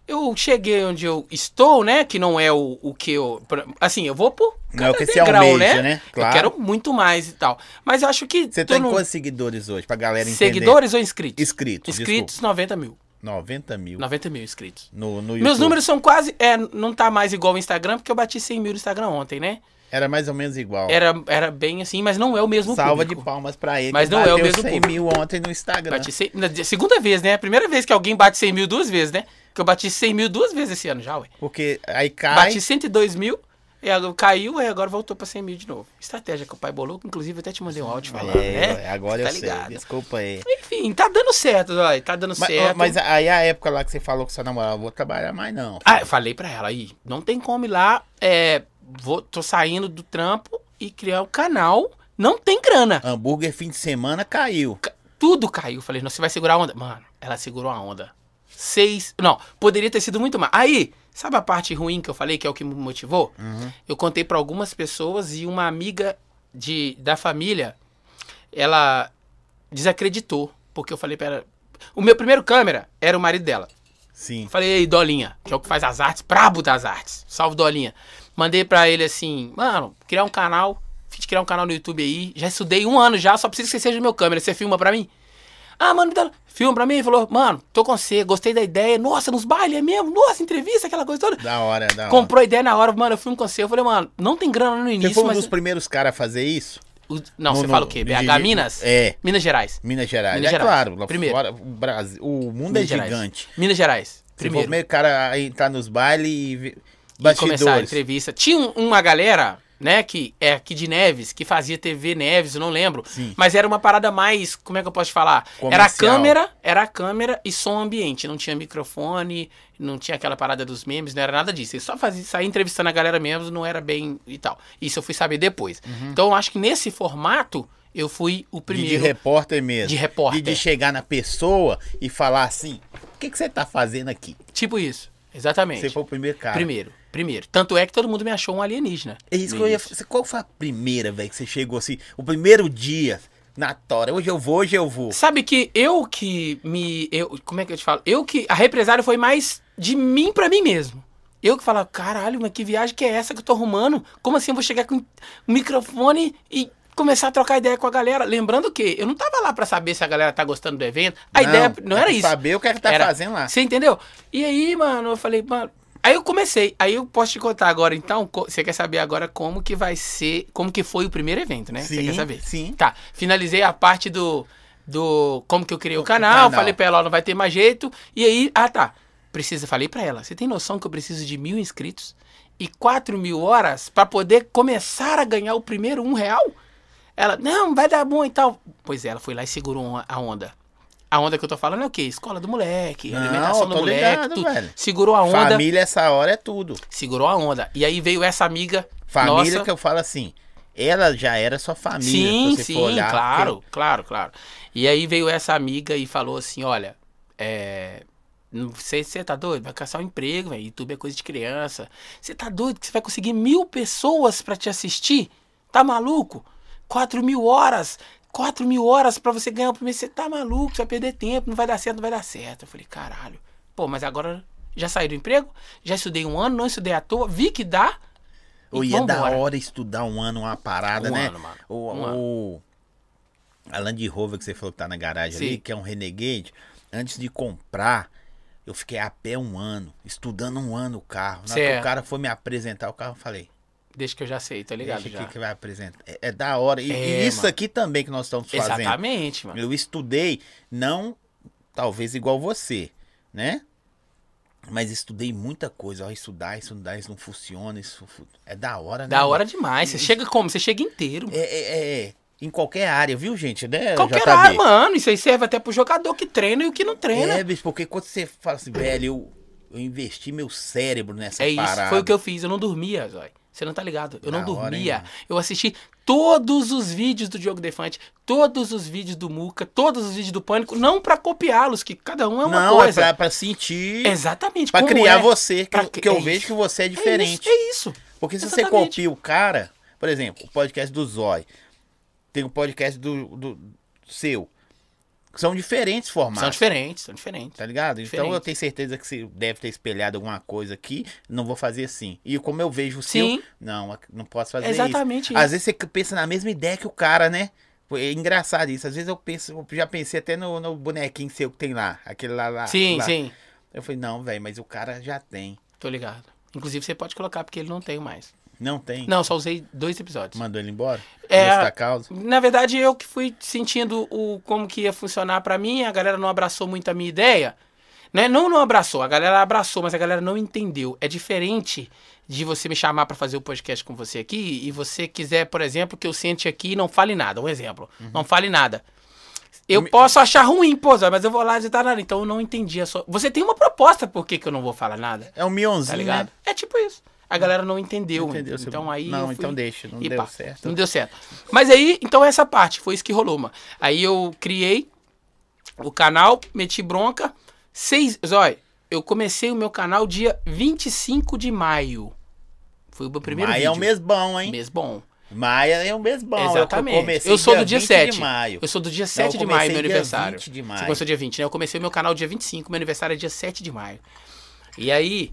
eu cheguei onde eu estou, né? Que não é o, o que eu. Assim, eu vou por. Não é o que você almeja, né? Claro. Eu quero muito mais e tal. Mas eu acho que. Você tem num- quantos seguidores hoje, pra galera entender? Seguidores ou inscritos? Inscritos, Inscritos, 90 mil. desculpa. 90 mil 90 mil inscritos. no, no. Meus números são quase. É, não tá mais igual o Instagram, porque eu bati 100 mil no Instagram ontem, né? Era mais ou menos igual. Era, era bem assim, mas não é o mesmo Salva público. de palmas pra ele. Mas não é o mesmo 100 público. mil ontem no Instagram. Bati 100, na segunda vez, né? A primeira vez que alguém bate 100 mil duas vezes, né? Que eu bati 100 mil duas vezes esse ano já, ué. Porque aí cai. Bati 102 mil, e caiu, e agora voltou pra 100 mil de novo. Estratégia que o pai bolou, que inclusive eu até te mandei um áudio falando, É, né? agora Tá eu sei. ligado. Desculpa aí. Enfim, tá dando certo, ó, tá dando Mas, certo. mas aí a época lá que você falou com sua namorada, eu vou trabalhar mais não. Ah, eu falei pra ela aí, não tem como ir lá, é, vou, tô saindo do trampo e criar o canal, não tem grana. Hambúrguer fim de semana caiu. Ca- Tudo caiu. Falei, não, você vai segurar a onda. Mano, ela segurou a onda. Seis. Não, poderia ter sido muito mais. Aí, sabe a parte ruim que eu falei, que é o que me motivou? Eu contei pra algumas pessoas e uma amiga de, da família, ela desacreditou. Porque eu falei pra ela. O meu primeiro câmera era o marido dela. Sim. Falei, ei, Dolinha, que é o que faz as artes, brabo das artes. Salve, Dolinha. Mandei pra ele assim, mano, criar um canal de criar um canal no YouTube aí. Já estudei um ano já, só preciso que você seja meu câmera. Você filma pra mim? Ah, mano, tá- filma pra mim. Ele falou, mano, tô com você, gostei da ideia. Nossa, nos bailes é mesmo? Nossa, entrevista, aquela coisa toda. Da hora, da hora. Comprou a ideia na hora, mano, eu filmo com você. Eu falei, mano, não tem grana no Você início, foi um mas... dos primeiros caras a fazer isso? o- Não, No- você no- fala o quê? BH de- Minas? É. Minas Gerais. Minas Gerais. Minas é Gerais. claro, lá Primeiro. fora, o Brasil, o mundo Minas é Gerais. gigante. Minas Gerais. Você foi o Primeiro. primeiro cara a entrar nos bailes e ver- E começar a bastidores. entrevista. Tinha um- uma galera, né, que é aqui de Neves, que fazia TV Neves, eu não lembro. Sim. Mas era uma parada mais, como é que eu posso falar? Era a Comercial. câmera, era a câmera e som ambiente. Não tinha microfone, não tinha aquela parada dos memes, não era nada disso. Ele só fazia, saía entrevistando a galera mesmo, não era bem e tal. Isso eu fui saber depois. Então eu acho que nesse formato, eu fui o Uhum. De, primeiro. de repórter mesmo. De repórter. De, de chegar na pessoa e falar assim: o que, que você tá fazendo aqui? Tipo isso. Exatamente. Você foi o primeiro cara. Primeiro, primeiro. Tanto é que todo mundo me achou um alienígena. É isso que eu ia. Qual foi a primeira, velho, que você chegou assim? O primeiro dia na tora. Hoje eu vou, hoje eu vou. Sabe que eu que me. Eu, como é que eu te falo? Eu que. A represália foi mais de mim pra mim mesmo. Eu que falava, caralho, mas que viagem que é essa que eu tô arrumando? Como assim eu vou chegar com um microfone e começar a trocar ideia com a galera? Lembrando que eu não tava lá pra saber se a galera tá gostando do evento. A ideia não é era isso. Saber o que é que tá Era- fazendo lá. Você entendeu? E aí, mano, eu falei, mano. Aí eu comecei. Aí eu posso te contar agora, então. Você quer saber agora como que vai ser. Como que foi o primeiro evento, né? Você Sim, quer saber? sim. Tá. Finalizei a parte do. Do. Como que eu criei o, O canal. canal. Falei pra ela, ó, não vai ter mais jeito. E aí. Ah, tá. Precisa, falei pra ela. Você tem noção que eu preciso de mil inscritos e quatro mil horas pra poder começar a ganhar o primeiro um real? Ela, não, vai dar bom e tal. Pois é, ela foi lá e segurou a onda. A onda que eu tô falando é o quê? Escola do moleque, Não, alimentação do moleque, ligado. Segurou a onda, Família, essa hora é tudo. segurou a onda. E aí veio essa amiga Família nossa. que eu falo assim. Ela já era sua família. Sim, se você sim, olhar, claro, claro, claro. E aí veio essa amiga e falou assim, olha, é... Você, você tá doido? Vai caçar um emprego, velho. YouTube é coisa de criança. Você tá doido que você vai conseguir mil pessoas pra te assistir? Tá maluco? Quatro mil horas. Quatro mil horas pra você ganhar o primeiro. Você tá maluco? Você vai perder tempo. Não vai dar certo, não vai dar certo. Eu falei, caralho. Pô, mas agora já saí do emprego? Já estudei um ano, não estudei à toa. Vi que dá. Ou ia da vambora. hora estudar um ano uma parada, Um né? ano, mano. O, Um o a Land Rover que você falou que tá na garagem ali, Sim. que é um Renegade, antes de comprar, eu fiquei a pé um ano, estudando um ano o carro. Na o cara foi me apresentar o carro, eu falei, Deixa que eu já sei, tô ligado deixa já. que vai apresentar. É, é da hora. E, e É, isso mano. aqui também que nós estamos fazendo. Exatamente, mano. Eu estudei, não talvez igual você, né? Mas estudei muita coisa. Ó, estudar, estudar, isso não funciona, isso é da hora, né? Da hora demais. Você chega como? Você chega inteiro. É, é, é, em qualquer área, viu, gente? Né, Qualquer JB? área, mano. Isso aí serve até pro jogador que treina e o que não treina. É, bicho, porque quando você fala assim, velho, eu, eu investi meu cérebro nessa É isso, parada. foi o que eu fiz. Eu não dormia, Zói. Você não tá ligado? Eu não hora, dormia. mano? eu assisti todos os vídeos do Diogo Defante, todos os vídeos do Muca, todos os vídeos do Pânico, não pra copiá-los, que cada um é uma Não, coisa. é pra, pra sentir, Exatamente. pra criar é. você, que, Pra eu- que- que eu é vejo isso. que você é É diferente. isso, é isso. Porque se você Exatamente. copia o cara, por exemplo, o podcast do Zói, tem o podcast do, do seu, são diferentes formatos. São diferentes, são diferentes. Tá ligado? Então Diferente. eu tenho certeza que você deve ter espelhado alguma coisa aqui, não vou fazer assim. E como eu vejo o Sim. seu, não, não posso fazer Exatamente isso. isso. Às vezes você pensa na mesma ideia que o cara, né? É engraçado isso. Às vezes eu penso, eu já pensei até no, no bonequinho seu que tem lá, aquele lá. lá Sim, lá. sim. Eu falei, não, velho, mas o cara já tem. Tô ligado. Inclusive você pode colocar porque ele não tem mais. Não tem? Não, só usei dois episódios. Mandou ele embora? É. Causa? Na verdade, eu que fui sentindo o como que ia funcionar pra mim, a galera não abraçou muito a minha ideia. Né? Não não abraçou, a galera abraçou, mas a galera não entendeu. É diferente de você me chamar pra fazer o podcast com você aqui e você quiser, por exemplo, que eu sente aqui e não fale nada. Um exemplo. Não fale nada. Eu Me- posso achar ruim, pô, mas eu vou lá digitar nada. Então eu não entendi a sua. Você tem uma proposta por que, que eu não vou falar nada? É um mionzinho, Tá ligado? né? É tipo isso. A galera não entendeu. Não entendeu, então aí. Não, eu fui- então deixa, não e deu pá, certo. Não deu certo. Mas aí, então essa parte, foi isso que rolou, mano. Aí eu criei o canal, meti bronca. Seis. Zói, eu comecei o meu canal dia 25 de maio. Foi o meu primeiro Maia vídeo. é um mês bom, hein? Mês bom. Maia é um mês bom. Exatamente. Eu, Eu sou do dia 20 7. de maio. Eu sou do dia Não, 7 eu de maio, meu dia aniversário. 20 de Você maio. começou dia 20, né? Eu comecei meu canal dia 25, meu aniversário é dia 7 de maio. E aí,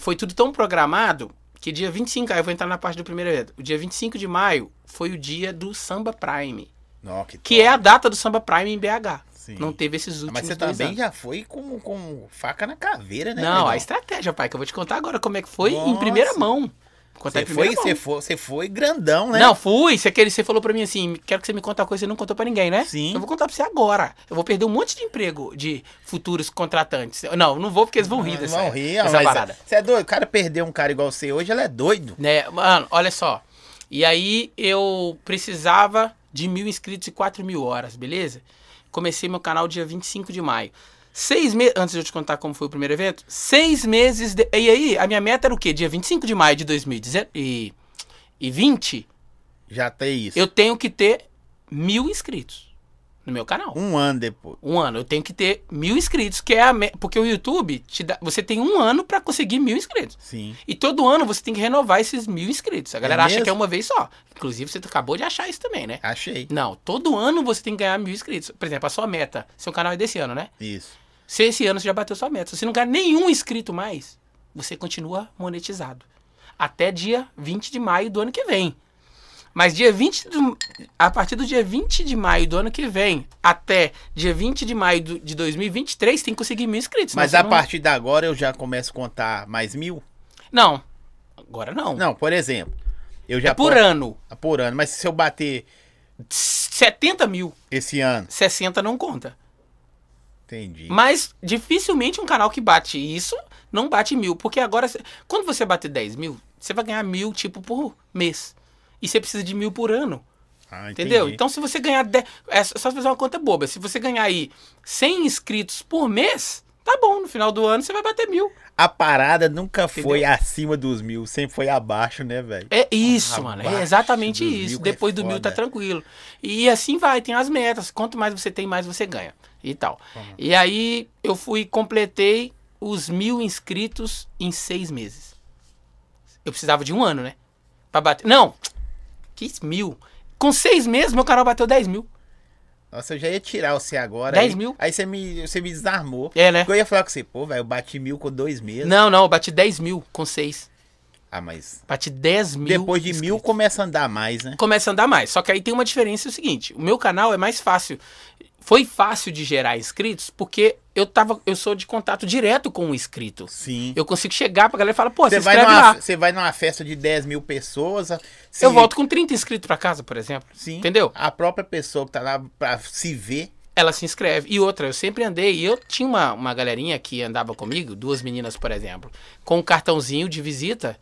foi tudo tão programado que dia 25, aí eu vou entrar na parte do primeiro evento. O dia 25 de maio foi o dia do Samba Prime, Ó, que que é a data do Samba Prime em BH. Sim. Não teve esses últimos Mas você também anos. já foi com, com faca na caveira, né? Não, negão? a estratégia, pai, que eu vou te contar agora como é que foi em Nossa. primeira mão. Contar Você primeira foi, você foi, você foi grandão, né? Não, fui. Você, quer- você falou pra mim assim, quero que você me conte uma coisa que você não contou pra ninguém, né? Sim. Eu vou contar pra você agora. Eu vou perder um monte de emprego de futuros contratantes. Não, não vou porque eles vão rir Não dessa, vão rir, dessa mas parada. Você é doido? O cara perdeu um cara igual você hoje, ele é doido. Né, mano, olha só. E aí eu precisava de mil inscritos e quatro mil horas, beleza? Comecei meu canal dia 25 de maio. Seis meses. Antes de eu te contar como foi o primeiro evento, seis meses. De... E aí, a minha meta era o quê? Dia 25 de maio de 2020, Já tem isso. eu tenho que ter mil inscritos no meu canal. Um ano depois. Um ano, eu tenho que ter mil inscritos, que é a me... porque o YouTube te dá... você tem um ano pra conseguir mil inscritos. Sim. E todo ano você tem que renovar esses mil inscritos. A galera É acha mesmo? que é uma vez só. Inclusive, você acabou de achar isso também, né? Achei. Não, todo ano você tem que ganhar mil inscritos. Por exemplo, a sua meta. Seu canal é desse ano, né? Isso. Se esse ano você já bateu sua meta. Se você não ganhar nenhum inscrito mais, você continua monetizado. Até dia 20 de maio do ano que vem. Mas dia 20 do, a partir do dia 20 de maio do ano que vem até dia 20 de maio do- de 2023 tem que conseguir mil inscritos. senão Mas a não... partir de agora eu já começo a contar mais mil? Não. Agora não. Não, por exemplo. Eu já é por posso- ano. Por ano. Mas se eu bater 70 mil. esse ano, 60 não conta. Entendi. Mas dificilmente um canal que bate isso não bate mil. Porque agora, quando você bater 10 mil, você vai ganhar mil, tipo, por mês. E você precisa de mil por ano. Ah, Entendeu? Então, se você ganhar. 10, é só fazer uma conta boba. Se você ganhar aí 100 inscritos por mês, tá bom. No final do ano você vai bater mil. A parada nunca foi Entendeu? acima dos mil, sempre foi abaixo, né, velho? É isso, Abaixo mano. É exatamente isso. é Depois do mil tá tranquilo. E assim vai, tem as metas. Quanto mais você tem, mais você ganha. E tal. E aí eu fui, completei os mil inscritos em seis meses. Eu precisava de um ano, né? Pra bater. Não! Que mil? Com seis meses, meu canal bateu 10 mil. Nossa, eu já ia tirar você agora. 10 aí, mil. Aí você me, você me desarmou. É, né? Eu ia falar com você, pô, velho, eu bati mil com dois meses. Não, não, eu bati 10 mil com seis. Ah, mas Bati 10 mil. depois de mil inscritos. começa a andar mais, né? começa a andar mais. Só que aí tem uma diferença é o seguinte: o meu canal é mais fácil. Foi fácil de gerar inscritos porque eu tava, eu sou de contato direto com o inscrito. Sim. Eu consigo chegar pra galera e falar, pô, se Você vai, numa, lá. você vai numa festa de 10 mil pessoas. se- Eu volto com 30 inscritos pra casa, por exemplo. Sim. Entendeu? A própria pessoa que tá lá pra se ver. Ela se inscreve. E outra, eu sempre andei, e eu tinha uma, uma galerinha que andava comigo, duas meninas, por exemplo, com um cartãozinho de visita.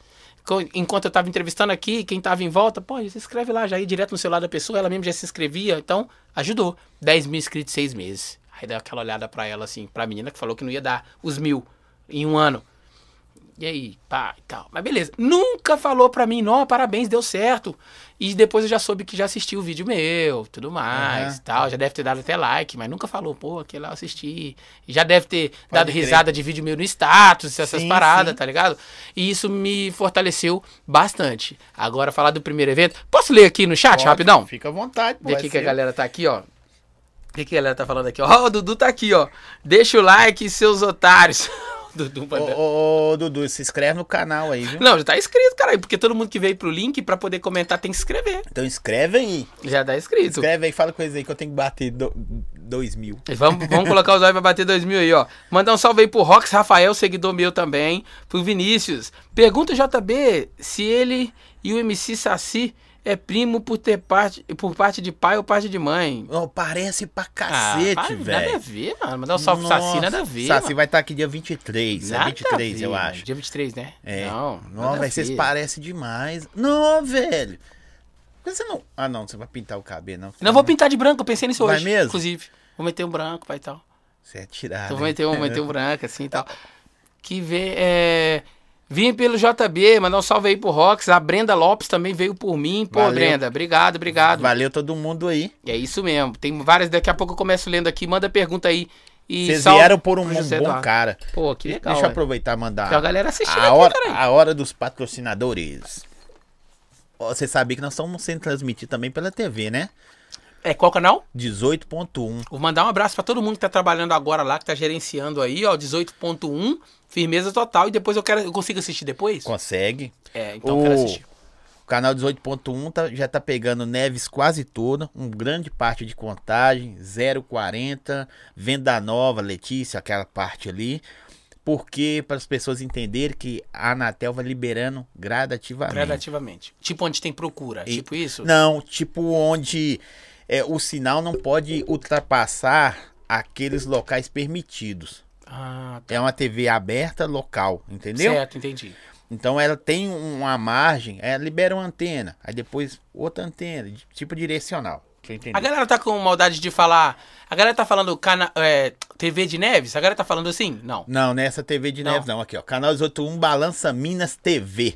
Enquanto eu tava entrevistando aqui, quem tava em volta, pô, se inscreve lá, já ia direto no celular da pessoa, ela mesmo já se inscrevia, então ajudou. 10 mil inscritos em seis meses. Aí deu aquela olhada pra ela, assim, pra menina que falou que não ia dar os mil em um ano. E aí, pá, e tal. Mas beleza. Nunca falou pra mim, não, parabéns, deu certo. E depois eu já soube que já assistiu o vídeo meu, tudo mais, Aham. tal. Já deve ter dado até like, mas nunca falou, pô, aquele lá eu assisti. E já deve ter dado crer. risada de vídeo meu no status, essas Sim, paradas, sim. tá ligado? E isso me fortaleceu bastante. Agora, falar do primeiro evento. Posso ler aqui no chat, Pode, rapidão? Fica à vontade, pô. É aqui que a galera tá aqui, ó. O que, que a galera tá falando aqui? Ó, o Dudu tá aqui, ó. Deixa o like, seus otários. Dudu mandando. Ô, ô, ô, Dudu, se inscreve no canal aí, viu? Não, já tá inscrito, caralho. Porque todo mundo que veio pro link pra poder comentar tem que se inscrever. Então inscreve aí. Já tá inscrito. Escreve aí, fala com eles aí que eu tenho que bater do, dois mil. Vamos, vamos colocar os olhos pra bater 2 mil aí, ó. Mandar um salve aí pro Rox Rafael, seguidor meu também. Pro Vinícius. Pergunta o JB se ele e o MC Saci é primo por ter parte, por parte de pai ou parte de mãe. Ô, parece pra Ah, cacete, para, Nada a velho. ver, mano. Mandar um salve pro Saci, nada a ver. Saci mano. vai estar aqui dia 23. Nada é 23, a ver, eu mano. acho. Dia 23, né? É. Não, Não, velho, vocês parecem demais. Não, velho. Por que você não. Ah, não, você vai pintar o cabelo, não. Não, vou pintar de branco, eu pensei nisso Vai hoje. mesmo? Inclusive. Vou meter um branco, pai e tal. Você é tirado. Então vou meter um, vou meter um branco assim e tal. Que vê. É... Vim pelo JB, mandar um salve aí pro Rox. A Brenda Lopes também veio por mim. Pô, Valeu. Brenda, obrigado, obrigado. Valeu todo mundo aí. É isso mesmo. Tem várias, daqui a pouco eu começo lendo aqui. Manda pergunta aí. E Vocês salve vieram por um pro bom Eduardo. cara. Pô, que legal. Deixa eu velho. aproveitar e mandar. Tem a galera assistindo a aqui, hora, caralho. a hora dos patrocinadores. Você sabia que nós estamos sendo transmitidos também pela TV, né? É qual canal? 18.1. Vou mandar um abraço pra todo mundo que tá trabalhando agora lá, que tá gerenciando aí, ó, 18.1, firmeza total. E depois eu quero. Eu consigo assistir depois? Consegue. É, então eu O- quero assistir. O canal 18.1 tá- já tá pegando Neves quase toda, um grande parte de contagem, 040, Venda Nova, Letícia, aquela parte ali. Porque para as pessoas entenderem que a Anatel vai liberando gradativamente. Gradativamente. Tipo onde tem procura. E- tipo isso? Não, tipo onde é, o sinal não pode ultrapassar aqueles locais permitidos. Ah, tá. É uma TV aberta local, entendeu? Certo, entendi. Então ela tem uma margem, ela libera uma antena, aí depois outra antena, tipo direcional. A galera tá com maldade de falar. A galera tá falando cana, é, TV de Neves? A galera tá falando assim? Não. Não, nessa TV de Não. Neves não. Aqui, ó. Canal 181 Balança Minas TV.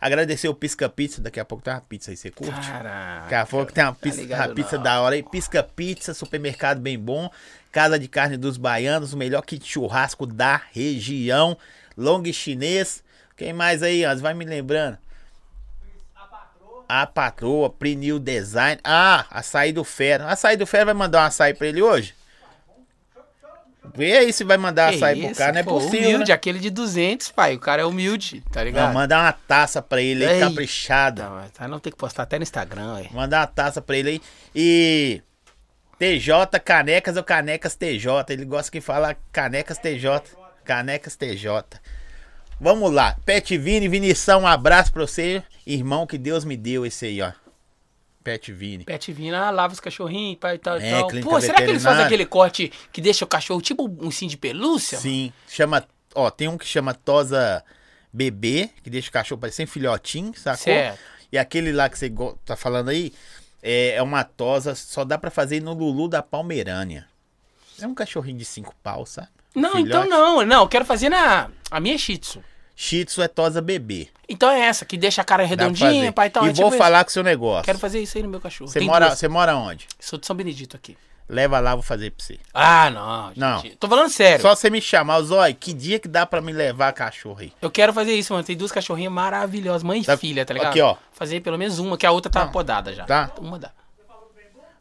Agradecer o Pisca Pizza. Daqui a pouco tem uma pizza aí, você curte? Caraca. Daqui a pouco tem uma pizza, ligado uma pizza não. da hora aí. Pisca Pizza, supermercado bem bom. Casa de carne dos baianos, o melhor kit churrasco da região. Long chinês. Quem mais aí, ó? Vai me lembrando. A patroa, Prenil Design. Ah, açaí do Fera. Açaí do Fera vai mandar um açaí pra ele hoje? Vê aí se vai mandar Que açaí pro isso, cara. Não é pô, possível, Humilde, né? aquele de 200, pai. O cara é humilde, tá Não, ligado? mandar uma taça pra ele aí, Eita. caprichada. Não, tá, não tem que postar até no Instagram, ué. Mandar uma taça pra ele aí. E. TJ Canecas ou Canecas TJ. Ele gosta que fala Canecas TJ. Canecas TJ. Vamos lá. Pet Vini, Vinição, um abraço pra você. Irmão que Deus me deu esse aí, ó. Pet Vini. Pet Vina, ah, lava os cachorrinhos, pai e tal e É, tal. Pô, será que eles fazem aquele corte que deixa o cachorro tipo um ursinho de pelúcia? Sim. Chama. Ó, tem um que chama Tosa Bebê, que deixa o cachorro parecendo filhotinho, sacou? Certo. E aquele lá que você tá falando aí é, é uma tosa, só dá pra fazer no Lulu da Palmeirânia. É um cachorrinho de cinco pau, sabe? Não, Filhote. então não. Não, eu quero fazer na... A minha é Shih Tzu. Shih Tzu é tosa bebê. Então é essa, que deixa a cara redondinha, pai e tal. E é vou tipo falar com o seu negócio. Quero fazer isso aí no meu cachorro. Você Tem mora, duas. você mora onde? Sou de São Benedito aqui. Leva lá, vou fazer pra você. Ah, não, Não. gente. Tô falando sério. Só você me chamar, Zói, que dia que dá pra me levar a cachorro aí? Eu quero fazer isso, mano. Tem duas cachorrinhas maravilhosas, mãe e Tá- filha, tá ligado? aqui, ó. Fazer pelo menos uma, que a outra tá Não. podada já. Tá. Uma dá.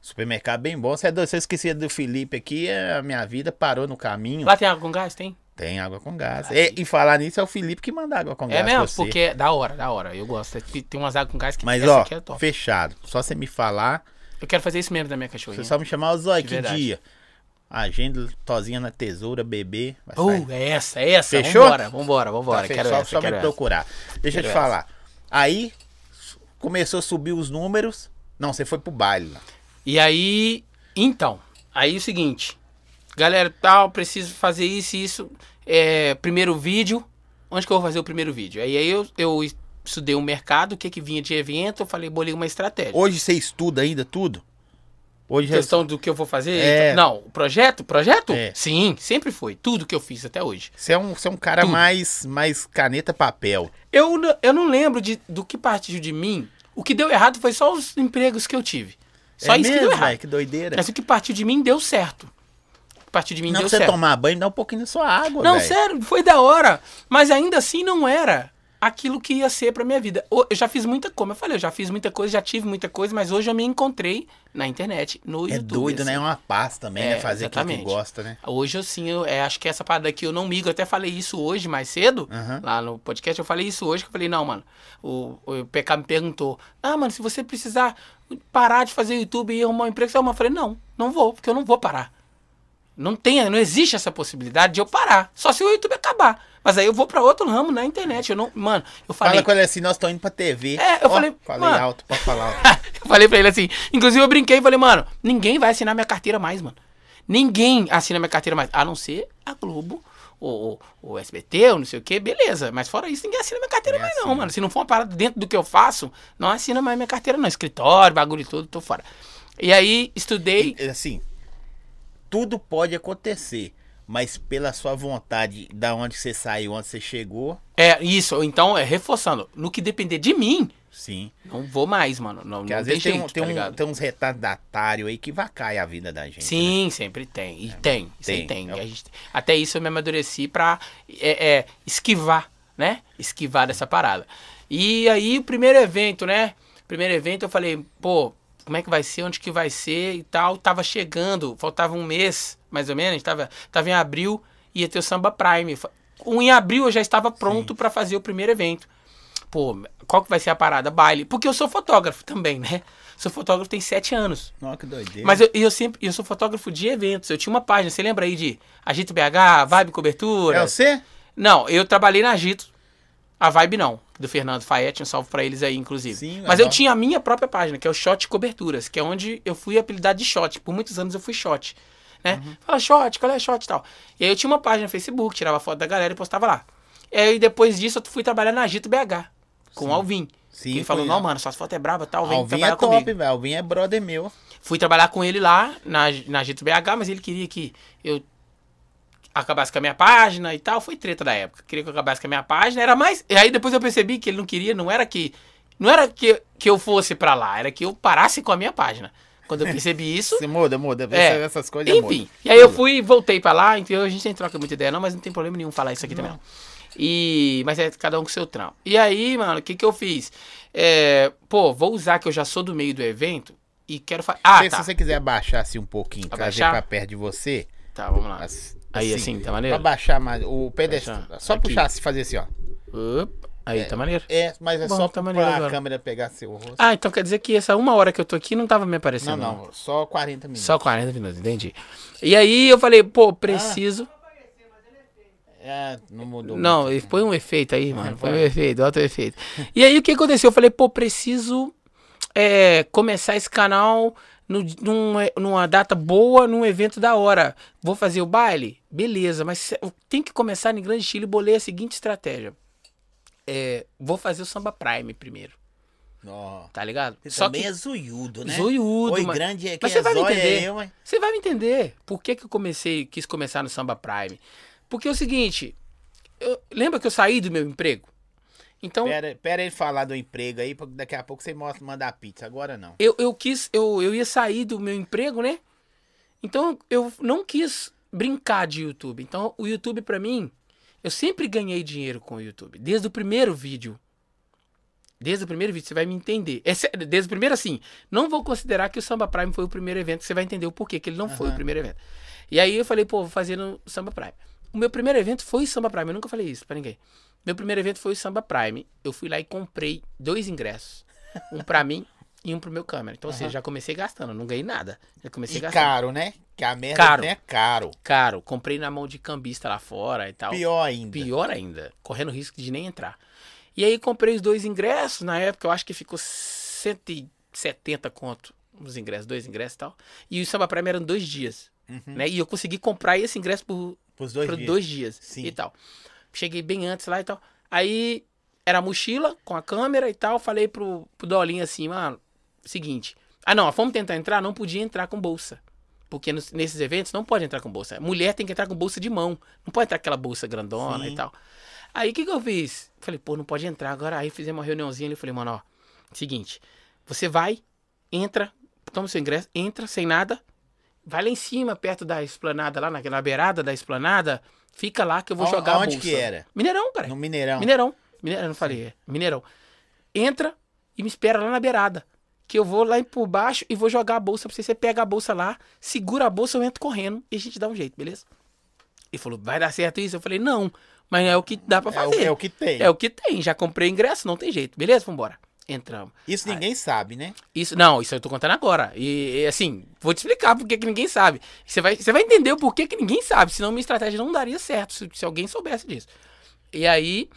Supermercado bem bom. Você é doido, se eu esquecia do Felipe aqui, é, a minha vida parou no caminho. Lá tem água com gás? Tem? Tem água com gás. E, e falar nisso, é o Felipe que manda água com gás É mesmo? você. Porque é da hora, da hora. Eu gosto. Tem- Tem umas águas com gás que Mas, ó, é top. fechado. Só você me falar, Eu quero fazer isso mesmo da minha cachorrinha. você só me chamar o Zói, que verdade. dia? Agenda, tozinha na tesoura, bebê. Uh, é essa, é essa. Fechou? Vambora, vambora, vambora. Tá, quero só, essa, só quero me essa. procurar. Deixa eu te falar. Aí começou a subir os números. Não, você foi pro baile lá. E aí, então, aí o seguinte, galera, tal, preciso fazer isso e isso. É, primeiro vídeo, onde que eu vou fazer o primeiro vídeo? Aí, aí eu, eu estudei o mercado, o que que vinha de evento, eu falei, bolei uma estratégia. Hoje você estuda ainda tudo? Hoje questão do que eu vou fazer? É. Não, o projeto? Projeto? É. Sim, sempre foi. Tudo que eu fiz até hoje. você é um, você é um cara Tudo. mais, mais caneta papel. Eu, eu não lembro de, do que partiu de mim. O que deu errado foi só os empregos que eu tive. Só é isso que mesmo, deu errado. velho? Que doideira. Mas o que partiu de mim deu certo. O que partiu de mim Não, deu você certo. tomar banho, dá um pouquinho da sua água, Não, velho. sério, foi da hora. Mas ainda assim não era aquilo que ia ser pra minha vida. Eu já fiz muita coisa, como eu falei, eu já fiz muita coisa, já tive muita coisa, mas hoje eu me encontrei na internet, no É YouTube. doido, assim. né? É uma paz também, É, né? Fazer aquilo que gosta, né? Hoje eu sim, eu é, acho que essa parada aqui eu não migo. Eu até falei isso hoje mais cedo, Aham. lá no podcast. Eu falei isso hoje, que eu falei, não, mano. O, o PK me perguntou: Ah, mano, se você precisar parar de fazer YouTube e arrumar um emprego, você vai arrumar?" Eu falei, não, não vou, porque eu não vou parar. Não tem, não existe essa possibilidade de eu parar. Só se o YouTube acabar. Mas aí eu vou pra outro ramo na internet. Eu não, mano, eu falei. Fala com ele assim, nós estamos indo pra TV. É, eu Ó, falei, Falei mano. alto, pode falar alto. eu falei pra ele assim. Inclusive eu brinquei e falei, mano, ninguém vai assinar minha carteira mais, mano. Ninguém assina minha carteira mais. A não ser a Globo, ou o, SBT, ou não sei o que, beleza. Mas fora isso, ninguém assina minha carteira Ninguém mais, não, assina. mano. Se não for uma parada dentro do que eu faço, não assina mais minha carteira, não. Escritório, bagulho tudo, tô fora. E aí, estudei. E, assim, tudo pode acontecer, mas pela sua vontade, da onde você saiu, onde você chegou, É, isso, então, é reforçando. No que depender de mim, sim. não vou mais, mano. Não, Porque não às tem vezes tem, jeito, tem, tá um- tem uns retardatários aí que vacai a vida da gente. né? Sim, sempre tem. E tem, isso aí tem. tem. É E a gente- até isso eu me amadureci pra é, é, esquivar, né? Esquivar dessa parada. E aí, o primeiro evento, né? Primeiro evento eu falei, pô, como é que vai ser, onde que vai ser e tal. Tava chegando, faltava um mês, mais ou menos, tava, tava em abril, ia ter o Samba Prime. Um em abril eu já estava pronto para fazer o primeiro evento. Pô, qual que vai ser a parada? Baile. Porque eu sou fotógrafo também, né? Sou fotógrafo tem sete anos. Nossa, que doideira. Mas eu, eu sempre, eu sou fotógrafo de eventos. Eu tinha uma página, você lembra aí de Agito BH, Vibe Cobertura? É você? Não, eu trabalhei na Agito. A Vibe não, do Fernando Faete, um salve pra eles aí, inclusive. Sim, Mas legal. eu tinha a minha própria página, que é o Shot Coberturas, que é onde eu fui apelidado de Shot. Por muitos anos eu fui Shot. Né? Uhum. Fala, Shot, qual é Shot e tal. E aí eu tinha uma página no Facebook, tirava foto da galera e postava lá. E aí depois disso eu fui trabalhar na Agito BH, com o Alvin. Sim, ele falou, não, mano, suas fotos é braba tal, vem Alvin trabalhar é top, comigo. velho. Alvin é brother meu. Fui trabalhar com ele lá na, na Agito BH, mas ele queria que eu acabasse com a minha página e tal. Foi treta da época. Queria que eu acabasse com a minha página. Era mais. E aí depois eu percebi que ele não queria, não era que. Não era que, que eu fosse pra lá, era que eu parasse com a minha página. Quando eu percebi isso. Você muda, muda. É. Essas, coisas Enfim. mudam. E aí eu fui e voltei pra lá, então a gente nem troca muita ideia, não, mas não tem problema nenhum falar isso aqui também, não. E, mas é cada um com seu trampo. E aí, mano, o que que eu fiz? É, pô, vou usar que eu já sou do meio do evento e quero fazer. Ah, Se- tá. Se você quiser abaixar assim um pouquinho, trazer Abaixar? pra perto de você. Tá, vamos lá. as- Aí, assim, tá maneiro? Pra baixar mais o. Baixar. Só Aqui. puxar, se fazer assim, ó. Opa, aí, tá maneiro. É, mas é Bom, só tá pra a agora. câmera pegar seu rosto. Ah, então quer dizer que essa uma hora que eu tô aqui não tava me não, aparecendo. não, só 40 minutos. Só 40 minutos, entendi. E aí eu falei, pô, preciso. É, não mudou. Não, muito. põe um efeito aí, mano. Põe um efeito, bota um efeito. E aí o que aconteceu? Eu falei, pô, preciso é, começar esse canal no, num- numa data boa, num evento da hora. Vou fazer o baile? Beleza, mas tenho que começar em grande estilo e bolei a seguinte estratégia. É, vou fazer o Samba Prime primeiro, Ó. tá ligado? Você também é zoiudo, né? Zoiudo, Oi, mas- grande é mas quem você vai me é entender. é eu, hein? Você vai me entender por que, que eu comecei, quis começar no Samba Prime. Porque é o seguinte, eu- lembra que eu saí do meu emprego? Então, Pera, pera ele falar do emprego aí, porque daqui a pouco você mostra mandar pizza. Agora não. eu, eu quis, eu, eu ia sair do meu emprego, né? Então, eu não quis brincar de YouTube. Então, o YouTube pra mim, eu sempre ganhei dinheiro com o YouTube. Desde o primeiro vídeo. Desde o primeiro vídeo, você vai me entender. É desde o primeiro, assim, não vou considerar que o Samba Prime foi o primeiro evento, você vai entender o porquê que ele não foi o primeiro evento. E aí eu falei, pô, vou fazer no Samba Prime. O meu primeiro evento foi o Samba Prime, eu nunca falei isso pra ninguém. Meu primeiro evento foi o Samba Prime. Eu fui lá e comprei dois ingressos. Um pra mim e um pro meu câmera. Então, ou seja, já comecei gastando, não ganhei nada. Já comecei E gastando. caro, né? Que a merda Caro. é caro. Caro, comprei na mão de cambista lá fora e tal. Pior ainda. Pior ainda, correndo risco de nem entrar. E aí comprei os dois ingressos, na época eu acho que ficou 170 conto os ingressos, dois ingressos e tal. E o Samba Prime eram dois dias, né? E eu consegui comprar esse ingresso por, Pros dois dias. dois dias Sim. e tal. Cheguei bem antes lá e tal. Aí era a mochila com a câmera e tal. Falei pro, pro Dolinho assim, mano, seguinte. Ah, não, fomos tentar entrar, não podia entrar com bolsa. Porque nos- nesses eventos não pode entrar com bolsa. Mulher tem que entrar com bolsa de mão. Não pode entrar aquela bolsa grandona Sim. e tal. Aí o que, que eu fiz? Falei, pô, não pode entrar agora. Aí fizemos uma reuniãozinha ali. Falei, mano, ó, seguinte. Você vai, entra, toma o seu ingresso, entra sem nada. Vai lá em cima, perto da esplanada, lá na, na beirada da esplanada. Fica lá que eu vou Aon- jogar a aonde bolsa. que era? Mineirão, cara. No Mineirão. Mineirão. Mineirão, eu não falei. é. Mineirão. Entra e me espera lá na beirada. Que eu vou lá por baixo e vou jogar a bolsa pra você. Você pega a bolsa lá, segura a bolsa, eu entro correndo e a gente dá um jeito, beleza? Ele falou, vai dar certo isso? Eu falei, não, mas é o que dá pra É o, fazer. é o que tem. É o que tem. Já comprei ingresso, não tem jeito. Beleza? Vambora. Entramos. Isso ninguém sabe, né? Isso, não, isso eu tô contando agora. E, assim, vou te explicar por que ninguém sabe. Você vai, você vai entender o porquê que ninguém sabe, senão minha estratégia não daria certo se, se alguém soubesse disso. E aí,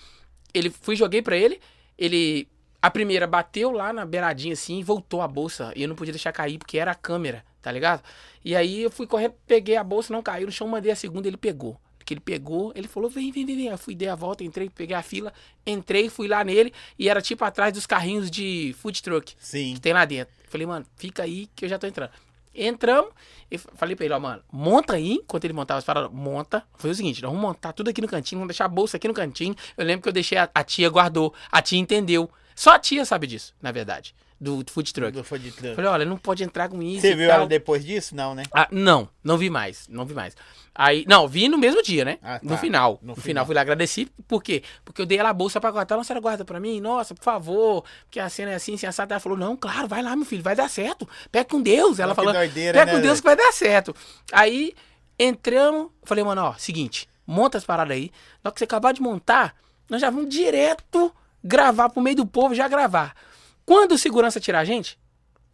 ele fui, joguei pra ele, ele. A primeira bateu lá na beiradinha assim e voltou a bolsa. E eu não podia deixar cair porque era a câmera, tá ligado? E aí eu fui correndo, peguei a bolsa, não caiu no chão, mandei a segunda, ele pegou. Que ele pegou, ele falou: vem, vem, vem, vem. Eu fui, dei a volta, entrei, peguei a fila, entrei, fui lá nele e era tipo atrás dos carrinhos de food truck Sim. que tem lá dentro. Falei, mano, fica aí que eu já tô entrando. Entramos e falei pra ele, ó, mano, monta aí. Enquanto ele montava as paradas, monta. Foi o seguinte, nós vamos montar tudo aqui no cantinho, vamos deixar a bolsa aqui no cantinho. Eu lembro que eu deixei, a, a tia guardou, a tia entendeu. Só a tia sabe disso, na verdade, do food truck. Do food truck. Falei, olha, não pode entrar com isso. Você viu tal. ela depois disso? Não, né? Ah, não, não vi mais, não vi mais. Aí, não, vi no mesmo dia, né? Ah, tá. No final. No No, final. final, fui lá agradeci. Por quê? Porque eu dei ela a bolsa pra guardar. Não, a senhora guarda pra mim? Nossa, por favor. Porque a cena é assim, assim, assada. Ela falou, não, claro, vai lá, meu filho, vai dar certo. Pega com Deus. Ela falou, pega né, com Deus que vai dar certo. Aí, entramos. Falei, mano, ó, seguinte, monta as paradas aí. Na hora que você acabar de montar, nós já vamos direto gravar pro meio do povo, já gravar. Quando o segurança tirar a gente,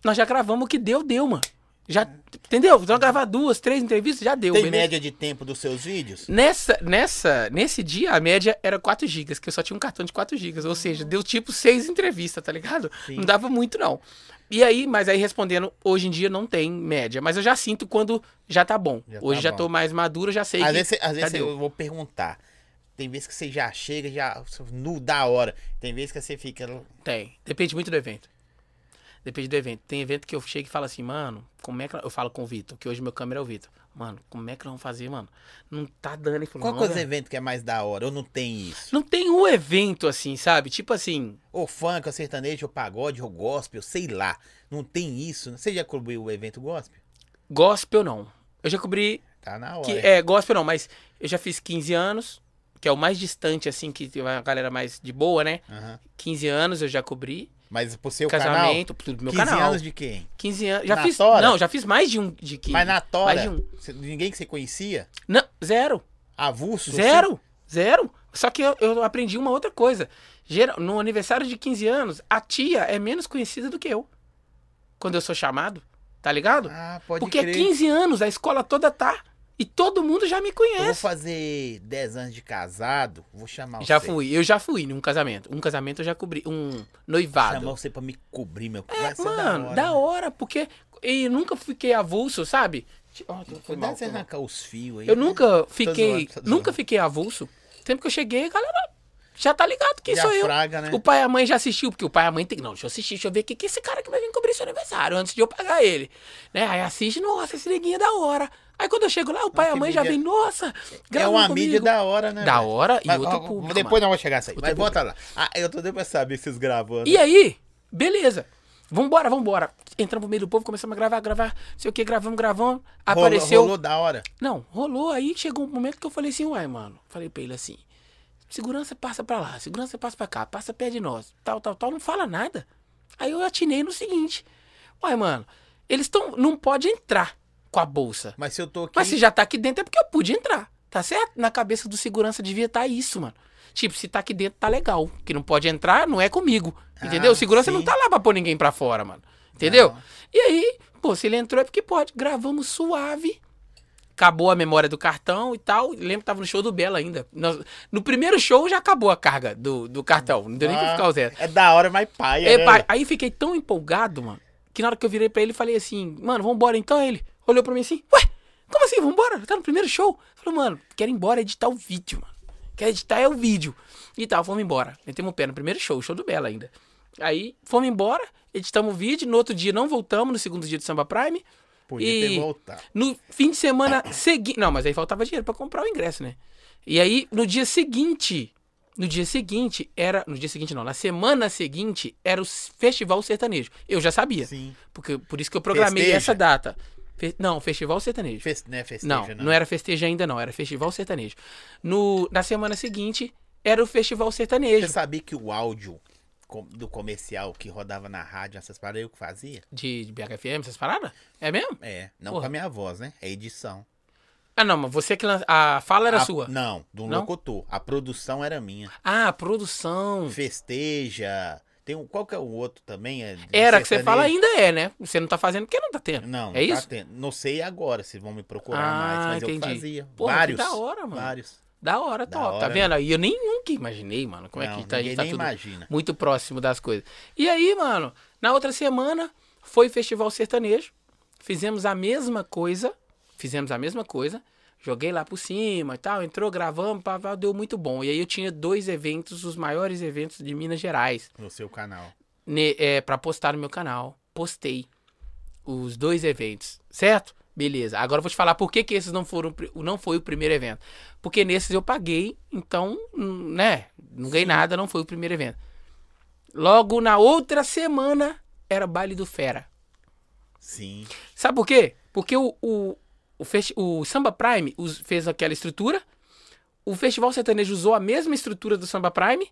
nós já gravamos o que deu, deu, mano. Já, entendeu? Então gravar duas, três entrevistas, já deu, Tem beleza? média de tempo dos seus vídeos? Nessa, nessa, nesse dia, a média era 4 GB, que eu só tinha um cartão de 4 GB. Ou seja, deu tipo seis entrevistas, tá ligado? Sim. Não dava muito, não. E aí, mas aí respondendo, hoje em dia não tem média. Mas eu já sinto quando já tá bom. Já hoje tá já bom. tô mais maduro, já sei Às que vezes, às vezes deu. eu vou perguntar. Tem vezes que você já chega, já nu da hora. Tem vezes que você fica. Tem. Depende muito do evento. Depende do evento. Tem evento que eu chego e falo assim, mano, como é que. Eu falo com o Vitor, que hoje meu câmera é o Vitor. Mano, como é que nós vamos fazer, mano? Não tá dando. Falou, Qual "Não, que é os velho." eventos que é mais da hora? Ou não tem isso? Não tem um evento assim, sabe? Tipo assim, Ou funk, ou sertanejo, ou pagode, ou gospel, sei lá. Não tem isso. Você já cobriu o evento gospel? gospel não. Eu já cobri Tá na hora. Que, é, gospel não, mas eu já fiz 15 anos, que é o mais distante, assim, que tem uma galera mais de boa, né? Aham. 15 anos eu já cobri. Mas pro seu canal, casamento, tudo do meu 15 canal. anos de quem? 15 anos. Já Na fiz. tora? Não, já fiz mais de um. De 15. Mas na Tora, Mais de um. cê- ninguém que você conhecia? Não, zero. Avulso? Zero. Zero. Só que eu, eu aprendi uma outra coisa. Geral, no aniversário de 15 anos, a tia é menos conhecida do que eu. Quando eu sou chamado. Tá ligado? Ah, pode Porque crer. é 15 anos, a escola toda tá. E todo mundo já me Eu vou conhece. fazer 10 anos de casado, vou chamar Já você. fui, eu já fui num casamento. Um casamento eu já cobri. Um noivado. Chamar você pra me cobrir, meu. É, Vai ser mano, da hora. né? porque eu nunca fiquei avulso, sabe? Cuidado você arrancar os fios aí. Eu nunca fiquei, zoando, tô zoando. nunca fiquei avulso. Sempre que eu cheguei, a galera já tá ligado quem Já sou eu. fraga, né? O pai e a mãe já assistiu, porque o pai e a mãe tem, não, deixa eu assistir, deixa eu ver o que que esse cara que vai vir cobrir seu aniversário antes de eu pagar ele. Né? Aí assiste, nossa, esse neguinho é da hora. Aí quando eu chego lá, o pai e a mãe já vem, nossa, É uma comigo. mídia da hora, né? Da hora e outro público, Depois nós vamos chegar isso aí. Mas bota lá. Ah, eu tô doido pra saber se vocês gravando. E aí, beleza. Vambora, vambora. Entramos no meio do povo, começamos a gravar, gravar. Sei o que, gravamos, gravamos. Rolou- Apareceu. Rolou da hora. Não, rolou. Aí chegou um momento que eu falei assim, uai, mano. Falei pra ele assim: segurança passa pra lá, segurança passa pra cá, passa perto de nós, tal, tal, tal. Não fala nada. Aí eu atinei no seguinte: uai, mano, eles estão. Não pode entrar com a bolsa. Mas se eu tô aqui. Mas se já tá aqui dentro é porque eu pude entrar. Tá certo? Na cabeça do segurança devia estar isso, mano. Tipo, se tá aqui dentro, tá legal. Que não pode entrar, não é comigo. Entendeu? Ah, o segurança sim. não tá lá pra pôr ninguém pra fora, mano. Entendeu? Não. E aí, pô, se ele entrou é porque pode. Gravamos suave. Acabou a memória do cartão e tal. Lembro que tava no show do Bela ainda. Nós- no primeiro show já acabou a carga do, do cartão. Não deu nem pra Ah, ficar o zero. É da hora, mas paia. É, né, pai, aí fiquei tão empolgado, mano, que na hora que eu virei pra ele, falei assim, mano, vambora então? Ele olhou pra mim assim, ué, como assim, vambora? Tá no primeiro show? Falei, mano, quero ir embora editar o vídeo, mano. Quero editar é o vídeo. E tal, fomos embora. Metemos o pé no primeiro show, show do Bela ainda. Aí, fomos embora, editamos o vídeo, no outro dia não voltamos, no segundo dia do Samba Prime. Podia e- ter voltado. No fim de semana seguinte. Não, mas aí faltava dinheiro pra comprar o ingresso, né? E aí, no dia seguinte. No dia seguinte, era. No dia seguinte, não. Na semana seguinte, era o Festival Sertanejo. Eu já sabia. Sim. Porque, por isso que eu programei Festeja? essa data. Fe- Não, Festival Sertanejo. Fes... Não é festeja, Não, não. não era festeja ainda, não. Era Festival Sertanejo. No... Na semana seguinte, era o Festival Sertanejo. Você sabia que o áudio do comercial que rodava na rádio, essas paradas, eu que fazia? De, de BHFM, essas paradas? É mesmo? É, não Porra. com a minha voz, né? É edição. Ah, não, mas você que lança. A fala era A- sua. Não, do Não? locutor. A produção era minha. Ah, produção. Festeja. Tem um, qual que é o outro também? É Era que você fala ainda é, né? Você não tá fazendo porque não tá tendo. Não, É não tá isso? tendo. Não sei agora se vão me procurar Ah, mais, mas eu entendi. fazia. Porra, vários. da hora, mano. Vários. Da hora, Da top. Tá hora. vendo? E eu nem nunca imaginei, mano, como é Não, que tá, a gente tá tudo imagina. muito próximo das coisas. E aí, mano, na outra semana foi Festival Sertanejo. Fizemos a mesma coisa. Fizemos a mesma coisa. Joguei lá por cima e tal. Entrou, gravamos, pá, pá, deu muito bom. E aí eu tinha dois eventos, os maiores eventos de Minas Gerais. No seu canal. ne, é, para postar no meu canal. Postei os dois eventos, certo? Beleza. Agora eu vou te falar por que, que esses não foram não foi o primeiro evento. Porque nesses eu paguei, então, hum, né, não ganhei nada, não foi o primeiro evento. Logo na outra semana era baile do Fera. Sim. Sabe por quê? Porque o, o, o, festi- o Samba Prime fez aquela estrutura, o Festival Sertanejo usou a mesma estrutura do Samba Prime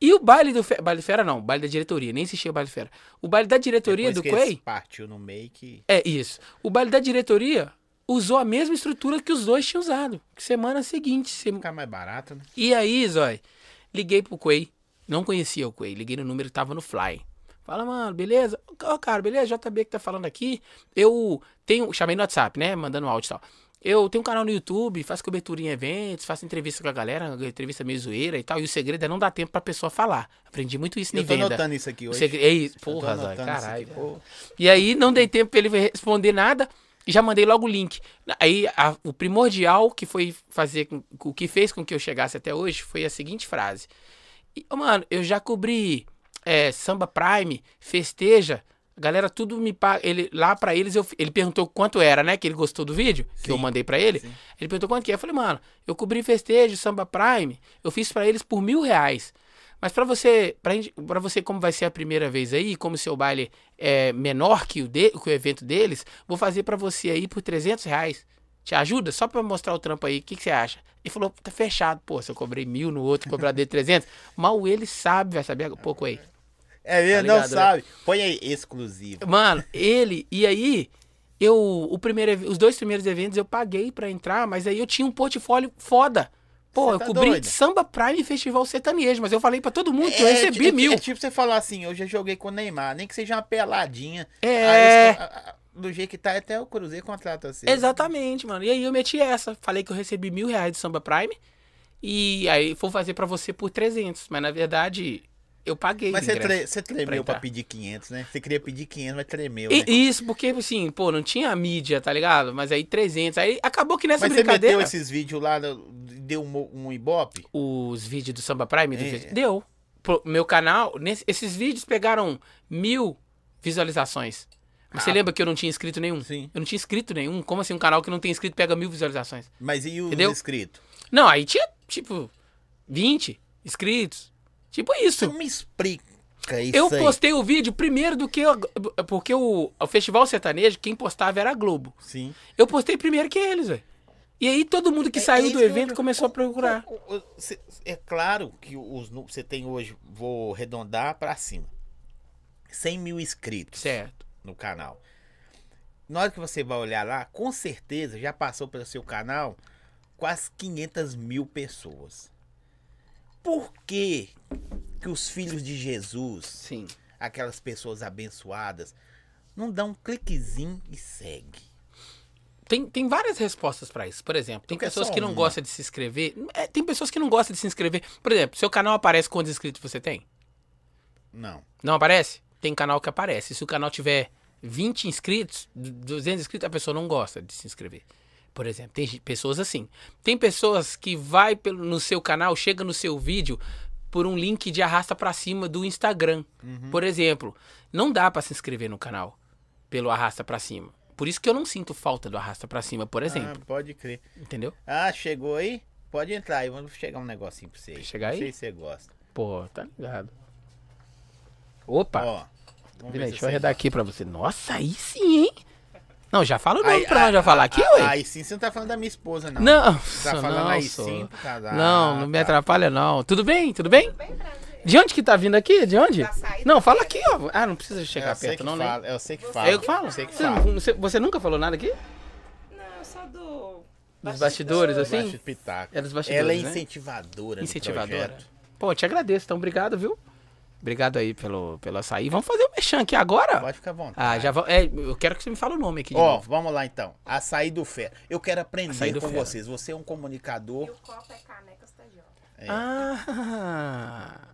e o baile do Fera. Baile Fera não, baile da diretoria, nem existia o baile Fera. O baile da diretoria Depois do que Quay. partiu no que... É isso. O baile da diretoria usou a mesma estrutura que os dois tinham usado. Semana seguinte. sem- Ficar mais barato, né? E aí, Zói, liguei pro Quay. Não conhecia o Quay. Liguei no número que tava no Fly. Fala, mano, beleza? Ô, cara, beleza? JB que tá falando aqui. Eu tenho. Chamei no WhatsApp, né? Mandando áudio e tal. Eu tenho um canal no YouTube, faço cobertura em eventos, faço entrevista com a galera, entrevista meio zoeira e tal. E o segredo é não dar tempo pra pessoa falar. Aprendi muito isso em Eu tô venda. anotando isso aqui O hoje. segre- isso. Eu tô Porra, Zói, caralho. aqui, pô. E aí não dei tempo pra ele responder nada e já mandei logo o link. Aí a- o primordial que foi fazer o que fez com que eu chegasse até hoje foi a seguinte frase. E, mano, eu já cobri é, Samba Prime, Festeja, a galera tudo me paga. Ele, lá pra eles, eu, ele perguntou quanto era, né? Que ele gostou do vídeo que eu Sim, mandei pra ele. sim. Ele perguntou quanto que é. Eu falei, mano, eu cobri Festejo, Samba Prime, eu fiz pra eles por mil reais. Mas pra você, pra você, como vai ser a primeira vez aí, como o seu baile é menor que o, de, que o evento deles, vou fazer pra você aí por 300 reais. Te ajuda? Só pra mostrar o trampo aí. O que, que você acha? Ele falou, tá fechado. Pô, se eu cobrei mil no outro, cobrar dele 300. Mal ele sabe, vai saber pouco aí. É mesmo, Tá não né? sabe. Põe aí, exclusivo. Mano, ele, e aí, eu, o primeiro, os dois primeiros eventos eu paguei pra entrar, mas aí eu tinha um portfólio foda. Pô, Cê eu tá cobri doido? Samba Prime Festival Sertanejo, mas eu falei pra todo mundo que eu É, recebi é, mil. É tipo você falar assim, eu já joguei com o Neymar, nem que seja uma peladinha. É. Aí, os ca- a- a- do jeito que tá, até o Cruzeiro contrata você. Exatamente, mano. E aí eu meti essa. Falei que eu recebi mil reais de Samba Prime. E aí vou fazer pra você por 300. Mas na verdade, eu paguei. Mas o você, tre- você tremeu pra, entrar. pedir 500, né? Você queria pedir 500, mas tremeu, E- né? Isso, porque assim, pô, não tinha mídia, tá ligado? Mas aí 300. Aí acabou que nessa Mas você brincadeira. meteu esses vídeos lá, deu um, um ibope? os vídeos do Samba Prime? do É. Deu. Pro meu canal, nesse- esses vídeos pegaram mil visualizações. Mas você Ah. lembra que eu não tinha inscrito nenhum? Sim. Eu não tinha inscrito nenhum. Como assim um canal que não tem inscrito pega mil visualizações? Mas e os Entendeu? inscritos? Não, aí tinha, tipo, 20 inscritos. Tipo isso. Você me explica isso Eu aí. postei o vídeo primeiro do que. eu- porque o, o Festival Sertanejo, quem postava era a Globo. Sim. Eu postei primeiro que eles, velho. E aí todo mundo que É- saiu é do eu- evento começou a procurar. É claro que os você tem hoje, vou arredondar pra cima. 100 mil inscritos Certo. no canal. Na hora que você vai olhar lá, com certeza já passou pelo seu canal quase 500 mil pessoas. Por que, que os filhos de Jesus, Sim. aquelas pessoas abençoadas, não dão um cliquezinho e segue? Tem, tem várias respostas pra isso. Por exemplo, tem Porque é pessoas só que não gostam de se inscrever. É, tem pessoas que não gostam de se inscrever. Por exemplo, seu canal aparece quantos inscritos você tem? Não. Não aparece? Tem canal que aparece. Se o canal tiver 20 inscritos, 200 inscritos, a pessoa não gosta de se inscrever. Por exemplo, tem pessoas assim. Tem pessoas que vai pelo, no seu canal, chega no seu vídeo por um link de arrasta pra cima do Instagram. Por exemplo, não dá pra se inscrever no canal pelo arrasta pra cima. Por isso que eu não sinto falta do arrasta pra cima, por exemplo. Ah, pode crer. Entendeu? Ah, chegou aí? Pode entrar aí, vamos chegar um negocinho pra você. aí. Chegar Não aí? sei se você gosta. Pô, tá ligado. Opa! Ó, ver deixa eu arredar aqui pra você. Nossa, aí sim, hein? Não, já fala o nome Aí- pra nós já falar aqui, ué. Aí sim você não tá falando da minha esposa, não. Não, Você tá falando não, aí sou. sim pro casal. Não, não me atrapalha não. Tudo bem? Tudo bem? De onde que tá vindo aqui? De onde? Da Não, fala aqui, ó. Ah, não precisa chegar você perto não, né? fala, É você que fala. Eu que falo? Você que Você, fala. você- você nunca falou nada aqui? Não, eu sou do. Dos bastidores, assim? Pitaco. É dos bastidores, Ela é né? incentivadora. do Incentivadora. projeto. Pô, te agradeço, então obrigado, viu? Obrigado aí pelo, pelo açaí. Vamos fazer o mexão aqui agora? Pode ficar à vontade. Ah, já vou. É, eu quero que você me fale o nome aqui Ó, novo. vamos lá então. Açaí do Fé. Eu quero aprender Açaí do com Fera. vocês. Você é um E comunicador. o copo é canecas TJ. É. Ah.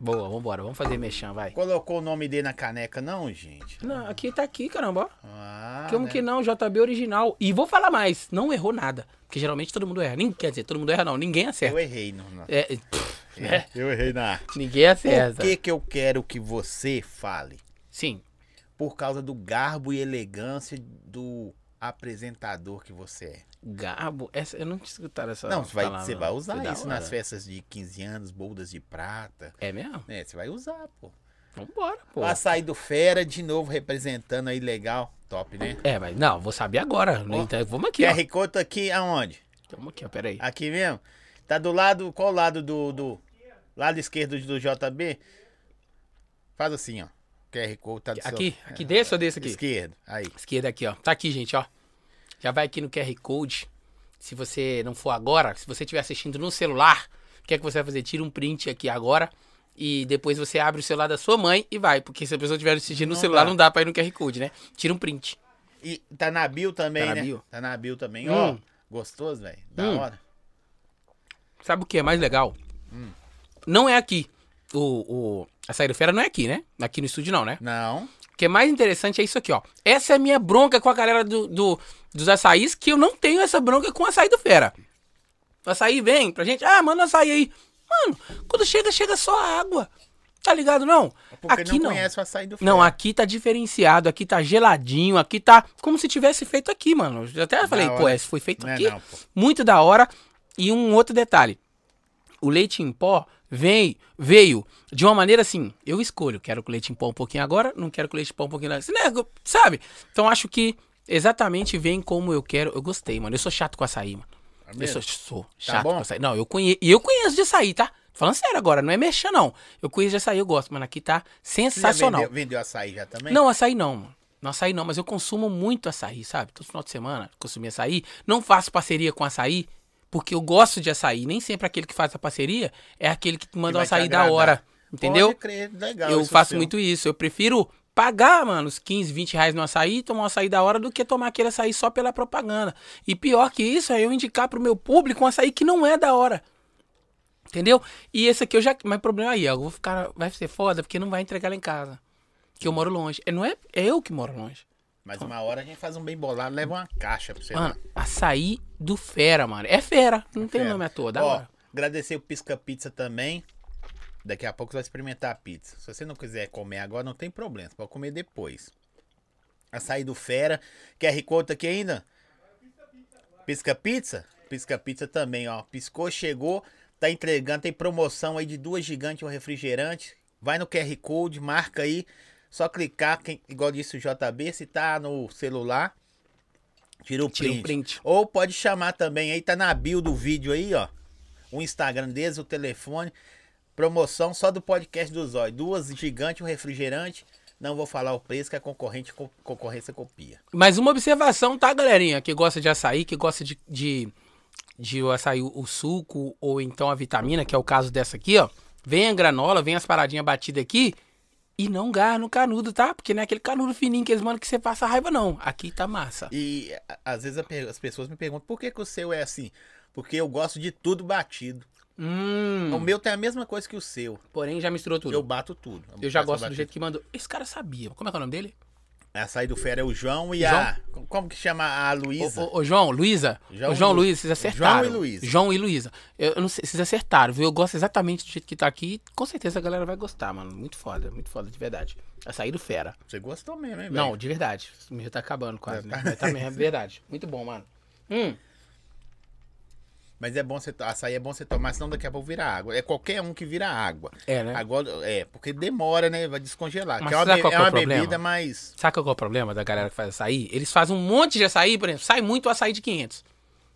Boa, vambora. Vamos fazer mexão, vai. Colocou o nome dele na caneca, não, gente? Não, aqui tá aqui, caramba. Ah, Como né? que não? JB original. E vou falar mais, não errou nada. Porque geralmente todo mundo erra. Nem, quer dizer, todo mundo erra não, ninguém acerta. Eu errei, não. não. É, pff, é, Eu errei na arte. ninguém acerta. Por que, que eu quero que você fale? Sim, Por causa do garbo e elegância do apresentador que você é? Gabo, essa, eu não tinha escutado essa Não, você vai, palavra, você vai usar da isso nas festas de 15 anos, boldas de prata. É mesmo? É, você vai usar, pô. Vambora, pô. Açaí do Fera, de novo, representando aí, legal. Top, né? É, mas não, vou saber agora. No entanto, vamos aqui, ó. QR Code tá aqui aonde? Vamos aqui, ó, peraí. Aqui mesmo? Tá do lado, qual lado do, do lado esquerdo do JB? Faz assim, ó. QR Code tá do seu- Aqui, aqui desse ou desse aqui? Esquerdo, aí. Esquerda aqui, ó. Tá aqui, gente, ó. Já vai aqui no QR Code. Se você não for agora, se você estiver assistindo no celular, o que é que você vai fazer? Tira um print aqui agora e depois você abre o celular da sua mãe e vai. Porque se a pessoa estiver assistindo no Não celular, dá. não dá pra ir no QR Code, né? Tira um print. E tá na bio também, Tá na né? bio. Tá na bio também. Hum. Ó, gostoso, velho. Da Hum. hora. Sabe o que é mais legal? Hum. Não é aqui. O, o, a saída fera não é aqui, né? Aqui no estúdio não, né? Não. O que é mais interessante é isso aqui, ó. Essa é a minha bronca com a galera do, do- dos açaís, que eu não tenho essa bronca com o açaí do Fera. O açaí vem pra gente, ah, manda açaí aí. Mano, quando chega, chega só água. Tá ligado, não? É Porque aqui não, não. conhece o açaí do Não, Fera. aqui tá diferenciado, aqui tá geladinho, aqui tá como se tivesse feito aqui, mano. Eu até falei, pô, hora. esse foi feito Não é aqui. não, pô. Muito da hora. E um outro detalhe. O leite em pó vem, veio de uma maneira assim, eu escolho, quero com leite em pó um pouquinho agora, não quero com leite em pó um pouquinho lá. Né, sabe? Então acho que exatamente vem como eu quero. Eu gostei, mano. Eu sou chato com açaí, mano. É Eu sou, sou chato bom? com açaí. Não, eu conheço. E eu conheço de açaí, tá? Falando sério agora, não é mexer, não. Eu conheço de açaí, eu gosto, mano. Aqui tá sensacional. vendeu, vendeu açaí já também? Não, açaí não, mano. Não açaí não, mas eu consumo muito açaí, sabe? Todo final de semana consumi açaí. Não faço parceria com açaí, porque eu gosto de açaí. Nem sempre aquele que faz a parceria é aquele que manda o vai te açaí da hora. Entendeu? Pode crer, legal. eu faço seu. muito isso. Eu prefiro pagar, mano, os 15, 20 reais no açaí, tomar um açaí da hora, do que tomar aquele açaí só pela propaganda. E pior que isso é eu indicar pro meu público um açaí que não é da hora. Entendeu? E esse aqui eu já. Mas o problema aí, ó, eu vou ficar. Vai ser foda, porque não vai entregar lá em casa. Que eu moro longe. É, não é, é eu que moro longe. Mas uma hora a gente faz um bem bolado, leva uma caixa pra você. Mano, açaí do Fera, mano. É Fera. Não tem Fera. nome à toa, da Ó, hora. agradecer o Pisca Pizza também. Daqui a pouco você vai experimentar a pizza. Se você não quiser comer agora, não tem problema. Você pode comer depois. Açaí do Fera. QR Code aqui ainda? Pisca Pizza? Pisca Pizza também, ó. Piscou, chegou, tá entregando. Tem promoção aí de duas gigantes e um refrigerante. Vai no QR Code, marca aí. Só clicar, quem, igual disse o JB, se tá no celular, tira o Tira o print. print. Ou pode chamar também aí, tá na bio do vídeo aí, ó. O Instagram deles, o telefone. Promoção só do podcast do Zóio. Duas gigantes, um refrigerante. Não vou falar o preço que a concorrente, co- concorrência copia. Mas uma observação, tá, galerinha? Que gosta de açaí, que gosta de, de, de açaí, o suco, ou então a vitamina, que é o caso dessa aqui, ó. Vem a granola, vem as paradinhas batidas aqui. E não garra no canudo, tá? Porque não é aquele canudo fininho que eles mandam que você passa raiva, não. Aqui tá massa. E às vezes as pessoas me perguntam por que, que o seu é assim? Porque eu gosto de tudo batido. Hum. O meu tem a mesma coisa que o seu. Porém, já misturou tudo. Eu Eu, bato tudo. já faço gosto do jeito que mandou. Esse cara sabia. Como é que é o nome dele? Açaí do Fera é o João e João? a. Como que chama a Luísa? Ô, João, Luísa. João Ô, João e Lu- Luísa, vocês acertaram. João e Luísa. João e Luísa. Eu, eu não sei, vocês acertaram, viu? Eu gosto exatamente do jeito que tá aqui. Com certeza a galera vai gostar, mano. Muito foda, muito foda, de verdade. Açaí do fera. Você gostou mesmo, hein, velho? Não, de verdade. O meu tá acabando quase, né? Mas tá mesmo, é verdade. Muito bom, mano. Hum, Mas é bom você. Açaí é bom você tomar, senão daqui a pouco vira água. É qualquer um que vira água. é, né? Agora, é, porque demora, né? Vai descongelar. Mas é uma, qual é é o uma bebida mais. Sabe qual é o problema da galera que faz açaí? Eles fazem um monte de açaí, por exemplo, sai muito açaí de 500.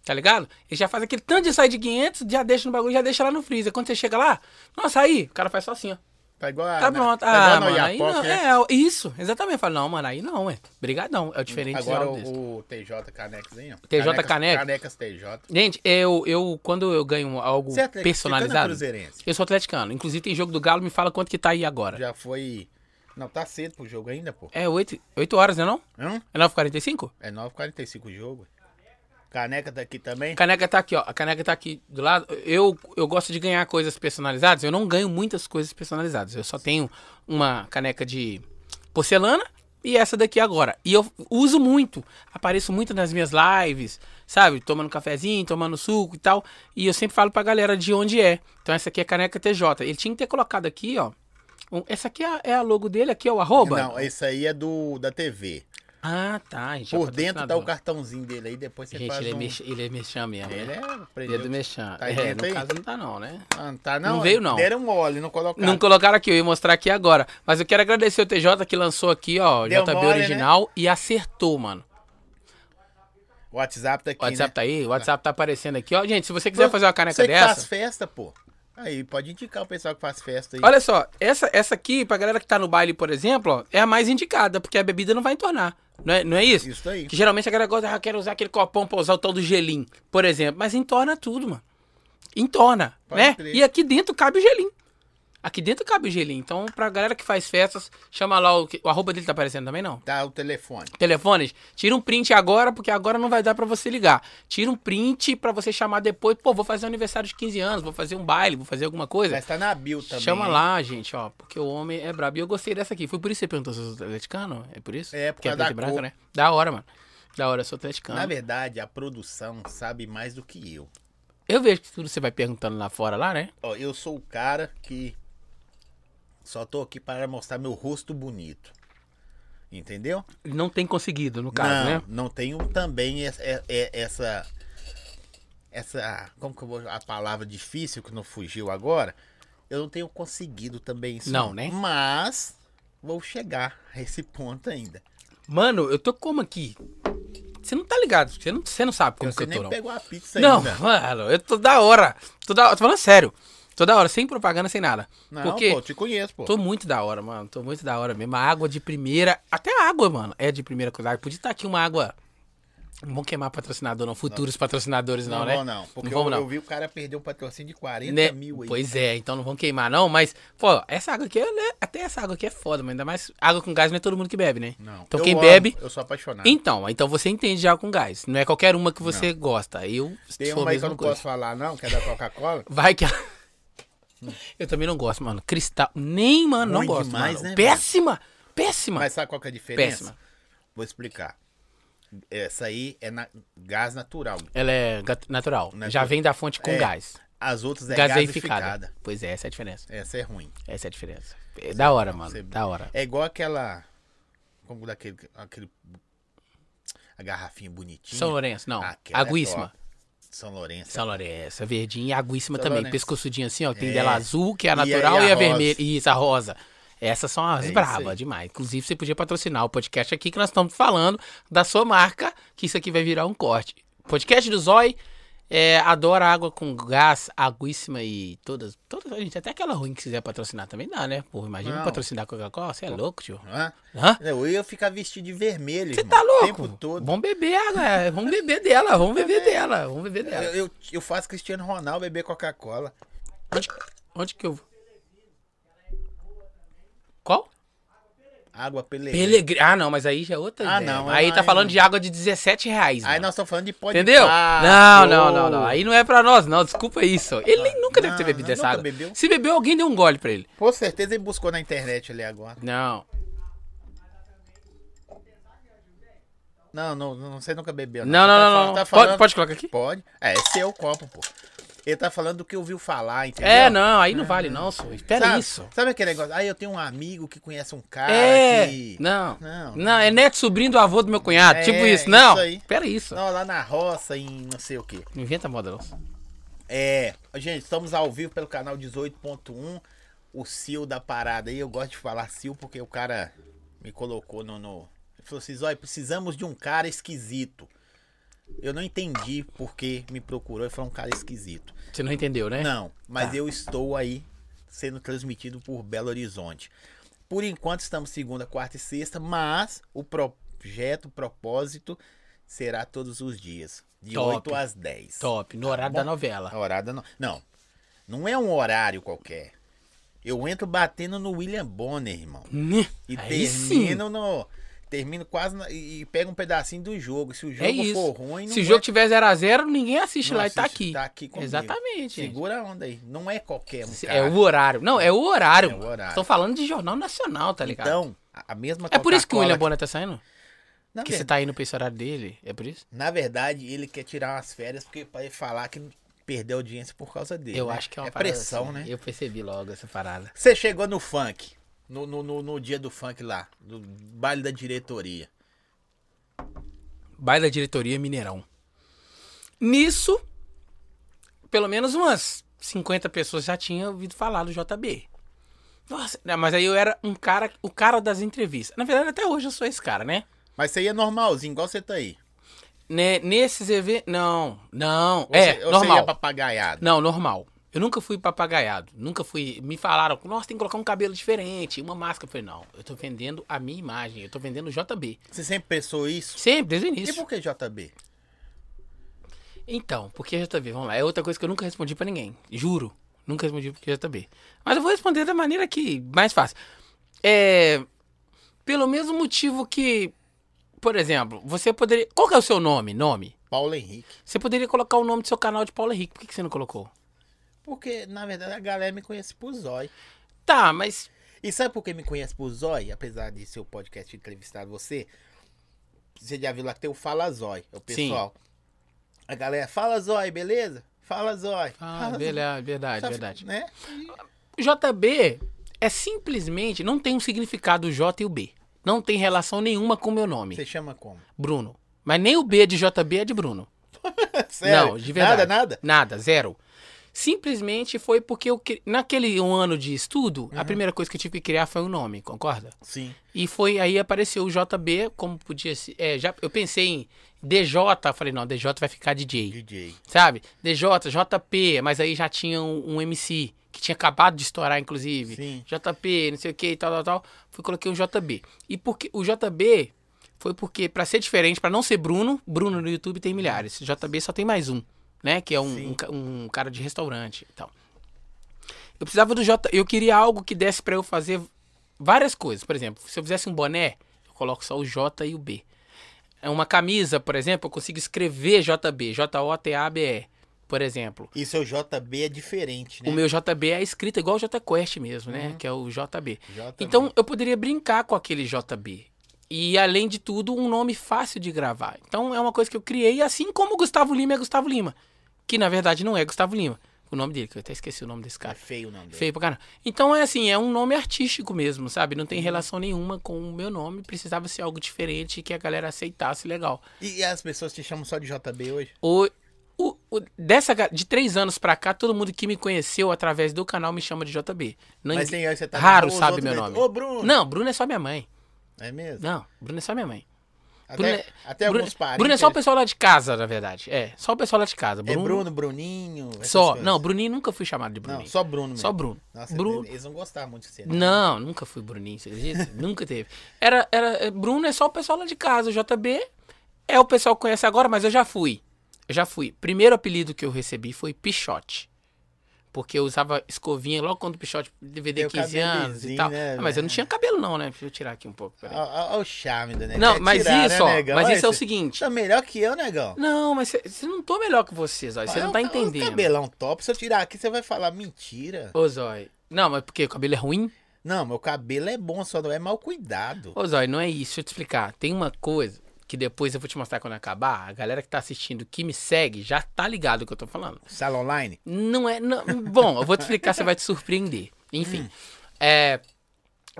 Tá ligado? Eles já fazem aquele tanto de açaí de 500, já deixa no bagulho, já deixa lá no freezer. Quando você chega lá, nossa, aí, o cara faz só assim, ó. Tá igual a. Tá né? pronto. Tá Ah, no mano, aí não. né? É, isso, exatamente. Eu falo, não, mano, aí não, é. Brigadão, é o diferente Agora desse. o, TJ Caneczinho. TJ Canecas, Caneca. Canecas TJ. Gente, eu, eu, quando eu ganho algo Você é personalizado, cruzeirense? eu sou atleticano. Inclusive tem jogo do Galo, me fala quanto que tá aí agora. Já foi. Não, tá cedo pro jogo ainda, pô. É 8, 8 horas, né não? Hã? É 9h45? É 9h45 o jogo. Caneca tá aqui também. Caneca tá aqui, ó. A caneca tá aqui do lado. Eu, eu gosto de ganhar coisas personalizadas. Eu não ganho muitas coisas personalizadas. Eu só tenho uma caneca de porcelana e essa daqui agora. E eu uso muito. Apareço muito nas minhas lives, sabe? Tomando cafezinho, tomando suco e tal. E eu sempre falo pra galera de onde é. Então essa aqui é a caneca TJ. Ele tinha que ter colocado aqui, ó. essa aqui é a, é a logo dele, aqui, ó, o arroba. Não, esse aí é do da TV. Ah, tá. Gente é Por dentro tá o cartãozinho dele aí, depois você Gente, faz ele é, um... mex... ele é mexão mesmo. Ele né? é... Aprendeu. mexão. Tá é, no aí? caso não tá não, né? Ah, não tá não? Não veio, não. Deram mole, não colocaram. Não colocaram aqui, eu ia mostrar aqui agora. Mas eu quero agradecer o TJ que lançou aqui, ó, Deu JB mole, né? original e acertou, mano. O WhatsApp tá aqui, O WhatsApp né? tá aí, o WhatsApp tá aparecendo aqui, ó. Gente, se você quiser Você- fazer uma caneca você dessa. faz festa, pô. Aí, pode indicar o pessoal que faz festa aí. Olha só, essa, essa aqui, pra galera que tá no baile, por exemplo, ó, é a mais indicada, porque a bebida não vai entornar. Não é, não é isso? Isso aí. Que geralmente a galera gosta, ah, quero usar aquele copão pra usar o tal do gelinho, por exemplo. Mas entorna tudo, mano. Entorna, Pode né? crer. E aqui dentro cabe o gelinho. Aqui dentro cabe o gelinho. Então, pra galera que faz festas, chama lá o. O arroba dele tá aparecendo também, não? Tá o telefone. Telefones, tira um print agora, porque agora não vai dar pra você ligar. Tira um print pra você chamar depois. Pô, vou fazer um aniversário de 15 anos, vou fazer um baile, vou fazer alguma coisa. Mas tá na bio também. Chama lá, gente, ó, porque o homem é brabo. E eu gostei dessa aqui. Foi por isso que você perguntou se eu sou atleticano? É por isso? É, por Porque é da branco, cor. né? Da hora, mano. Da hora, eu sou atleticano. Na verdade, a produção sabe mais do que eu. Eu vejo que tudo você vai perguntando lá fora, lá, né? Ó, eu sou o cara que só tô aqui para mostrar meu rosto bonito. Entendeu? Não tem conseguido, no caso, não, né? não tenho também essa, é- é- essa. Essa. Como que eu vou. A palavra difícil que não fugiu agora. Eu não tenho conseguido também isso. Não, né? Mas vou chegar a esse ponto ainda. Mano, eu tô como aqui? Você não tá ligado, você não, você não sabe como Você que eu nem tô, não. pegou a pizza Não, ainda. mano, eu tô da hora. Tô da hora, tô falando sério. Tô da hora, sem propaganda, sem nada. Não, Porque pô, te conheço, pô. tô muito da hora, mano. Tô muito da hora mesmo. A água de primeira. Até a água, mano, é de primeira coisa. Podia estar aqui uma água. Não vamos queimar patrocinador, não. Futuros patrocinadores, não, Não, né? vou não. Porque vamos, eu, não. eu vi o cara perder um patrocínio de 40 Né? mil aí. Pois é, então não vão queimar, não. Mas, pô, essa água aqui, né? até essa água aqui é foda, mas ainda mais água com gás não é todo mundo que bebe, né? Não. Então eu quem amo, bebe. Eu sou apaixonado. Então, então você entende já com gás. Não é qualquer uma que você gosta. Eu Tem sou uma aí que eu não coisa. posso falar, não, que é da Coca-Cola. Vai que. Eu também não gosto, mano. Cristal. Nem, mano, não Ruim gosto. demais, mano. né, Péssima! Péssima! Mas sabe qual que é a diferença? Péssima. Vou explicar. Essa aí é na- gás natural. Ela é ga- natural. Natural. Já vem da fonte com É, gás. As outras é Gaseificada. gasificada. Pois é, essa é a diferença. Essa é ruim. Essa é a diferença. É da hora, mano. Você- Da hora. É igual aquela. Como daquele. Aquele, a garrafinha bonitinha. São Lourenço, não. Aquela é Aguíssima. top. São Lourenço. São Lourenço, a verdinha e a aguíssima São também. Lourenço. Pescoçudinha assim, ó. Tem É. dela azul, que é a natural, e e a a, vermelha. Isso, a rosa. Essas são as É bravas demais. Inclusive, você podia patrocinar o podcast aqui que nós estamos falando da sua marca, que isso aqui vai virar um corte. Podcast do Zói é, adora água com gás, aguíssima e todas. todas a gente, até aquela ruim que quiser patrocinar também dá, né? Pô, imagina Não. patrocinar Coca-Cola. Você é louco, tio. Hã? Hã? Eu ia ficar vestido de vermelho, Você tá O louco? tempo todo. Vamos beber água, é, vamos beber dela, vamos beber dela, vamos beber dela. Eu, eu, eu faço Cristiano Ronaldo beber Coca-Cola. Onde, onde que eu. Qual? Água. Pelegrini. Ah, não, mas aí já é outra Ah, ideia. não, Aí tá não. falando de água de 17 reais. Aí mano. nós estamos falando de pode Entendeu? pá, não, não, não, não. Aí não é pra nós, não. Desculpa isso. Ele nem nunca deve ter Não, bebido essa água. bebeu. Se bebeu, alguém deu um gole pra ele. Com certeza ele buscou na internet ali agora. Não. Não, não, não você nunca bebeu. Não, não, tá não, fal- não. tá Pode, falando- pode colocar aqui? Pode. É, é seu copo, pô. Ele tá falando do que ouviu falar, entendeu? É, não, aí não vale, não, só. Espera sabe, isso. Sabe aquele negócio? Ah, eu tenho um amigo que conhece um cara É. que. Não. Não. Não, é neto sobrinho do avô do meu cunhado. É, tipo isso. Não. isso aí. Espera isso. Não, lá na roça, em não sei o quê. Não inventa moda, não. É, gente, estamos ao vivo pelo canal 18.1. O Sil da parada aí, eu gosto de falar Sil porque o cara me colocou no. no... Ele falou assim: Zói, precisamos de um cara esquisito. Eu não entendi porque me procurou e falou um cara esquisito. Você não entendeu, né? Não, mas Tá. eu estou aí sendo transmitido por Belo Horizonte. Por enquanto estamos segunda, quarta e sexta, mas o projeto, o propósito será todos os dias, de Top. 8 às 10. Top, no horário da novela. A horada não. Não. Não é um horário qualquer. Eu entro batendo no William Bonner, irmão. Hum, E Aí sim. termino no. Termino quase. na- e pego um pedacinho do jogo. Se o jogo É for ruim, Se o é- jogo tiver 0x0, ninguém assiste não lá e tá assiste, aqui. Tá aqui comigo. Exatamente, gente. Segura a onda aí. Não é qualquer um. É cara. o horário. Não, é o horário. É o horário. Estão falando de jornal nacional, tá ligado? Então, a mesma é por isso que o William Bonner tá saindo? Na, Que ver- você tá indo pra esse horário dele? É por isso? na verdade, ele quer tirar umas férias porque pra ele falar que perdeu audiência por causa dele. Eu né? acho que é uma é pressão, assim. né? Eu percebi logo essa parada. Você chegou no funk, no, no, no, no dia do funk lá, do baile da diretoria. Baile da diretoria Mineirão. Nisso, pelo menos umas 50 pessoas já tinham ouvido falar do JB. Nossa, mas aí eu era um cara, o cara das entrevistas. Na verdade, até hoje eu sou esse cara, né? Mas você ia normalzinho, igual você tá aí. Né, nesses eventos. Não, não. Ou é, você, normal. você ia papagaiado. Não, normal. Eu nunca fui papagaiado. Nunca fui. Me falaram, nossa, tem que colocar um cabelo diferente, uma máscara. Eu falei, não, eu tô vendendo a minha imagem, eu tô vendendo o JB. Você sempre pensou isso? Sempre, desde o E início. por que JB? Então, porque JB, vamos lá. É outra coisa que eu nunca respondi pra ninguém. Juro. Nunca respondi porque JB. Mas eu vou responder da maneira que mais fácil. É. Pelo mesmo motivo que. Por exemplo, você poderia. Qual que é o seu nome? Nome? Paulo Henrique. Você poderia colocar o nome do seu canal de Paulo Henrique. Por que, que você não colocou? Porque, na verdade, a galera me conhece por Zói. Tá, mas. E sabe por que me conhece por Zói? Apesar de seu podcast entrevistar você, você já viu lá que tem o Fala Zói, é o Sim. pessoal. A galera, fala Zói, beleza? Fala Zói. Ah, Fala, verdade, verdade, Zói. verdade. Né? JB é simplesmente. Não tem um significado o J e o B. Não tem relação nenhuma com o meu nome. Você chama como? Bruno. Mas nem o B de JB é de Bruno. Sério? Não, de verdade. Nada, nada? Nada, zero. Simplesmente foi porque eu, naquele um ano de estudo, Uhum. a primeira coisa que eu tive que criar foi um nome, concorda? Sim. E foi aí apareceu o JB, como podia ser. É, já, eu pensei em DJ, falei, não, DJ vai ficar DJ. DJ. Sabe? DJ, JP, mas aí já tinha um, um MC que tinha acabado de estourar, inclusive. Sim. JP, não sei o que e tal, tal, tal. Fui coloquei um JB. E porque o JB foi porque, pra ser diferente, pra não ser Bruno, Bruno no YouTube tem milhares. JB só tem mais um, né? Que é um, um, um cara de restaurante e tal. Eu precisava do J. Eu queria algo que desse pra eu fazer várias coisas. Por exemplo, se eu fizesse um boné, eu coloco só o J e o B. É Uma camisa, por exemplo, eu consigo escrever JB, J-O-T-A-B-E, por exemplo. E seu JB é diferente, né? O meu JB é escrito igual o JQuest mesmo, né? Que é o JB. JB. Então eu poderia brincar com aquele JB. E além de tudo, um nome fácil de gravar. Então é uma coisa que eu criei, assim como Gustavo Lima é Gustavo Lima. Que na verdade não é Gustavo Lima. O nome dele, que eu até esqueci o nome desse É cara. feio o nome dele. Feio pra caramba. Então é assim, é um nome artístico mesmo, sabe? Não tem relação nenhuma com o meu nome. Precisava ser algo diferente que a galera aceitasse legal. E as pessoas te chamam só de JB hoje? O, o, o- dessa, de três anos pra cá, todo mundo que me conheceu através do canal me chama de JB. Não, Mas tem aí você tá raro sabe meu metem, nome. Ô, Bruno! Não, Bruno é só minha mãe. É mesmo? Não, Bruno é só minha mãe. Até, Bruno até Bruno, alguns parentes. Bruno é só o pessoal lá de casa, na verdade. É, só o pessoal lá de casa. É Bruno, Bruninho. Só. coisas. Não, Bruninho nunca fui chamado de Bruninho. Não, só Bruno mesmo. Só Bruno. Nossa, Bruno. eles não gostavam muito de você. Não, nunca fui Bruninho, você acredita? nunca teve. Era, era, é, Bruno é só o pessoal lá de casa. O JB é o pessoal que conhece agora, mas eu já fui. Eu já fui. Primeiro apelido que eu recebi foi Pichote. Porque eu usava escovinha logo quando o Pichote DVD o 15 anos e tal. né, Ah, mas eu não velho? tinha cabelo não, né? Deixa eu tirar aqui um pouco. Olha o charme do negão. Não, mas tirar, isso, ó. né, negão? Mas Olha, isso é o você seguinte. Tá melhor que eu, negão. Não, mas você não tô melhor que vocês, ó. Você Olha não tá olha entendendo. O cabelão top. Se eu tirar aqui, você vai falar mentira. Ô, Zói. Não, mas porque o cabelo é ruim? Não, meu cabelo é bom, só não é mal cuidado. Ô, Zói, não é isso. Deixa eu te explicar. Tem uma coisa que depois eu vou te mostrar quando acabar. A galera que tá assistindo, que me segue, já tá ligado o que eu tô falando. Sala online? Não é. Não, bom, eu vou te explicar, você vai te surpreender. Enfim. Hum. É,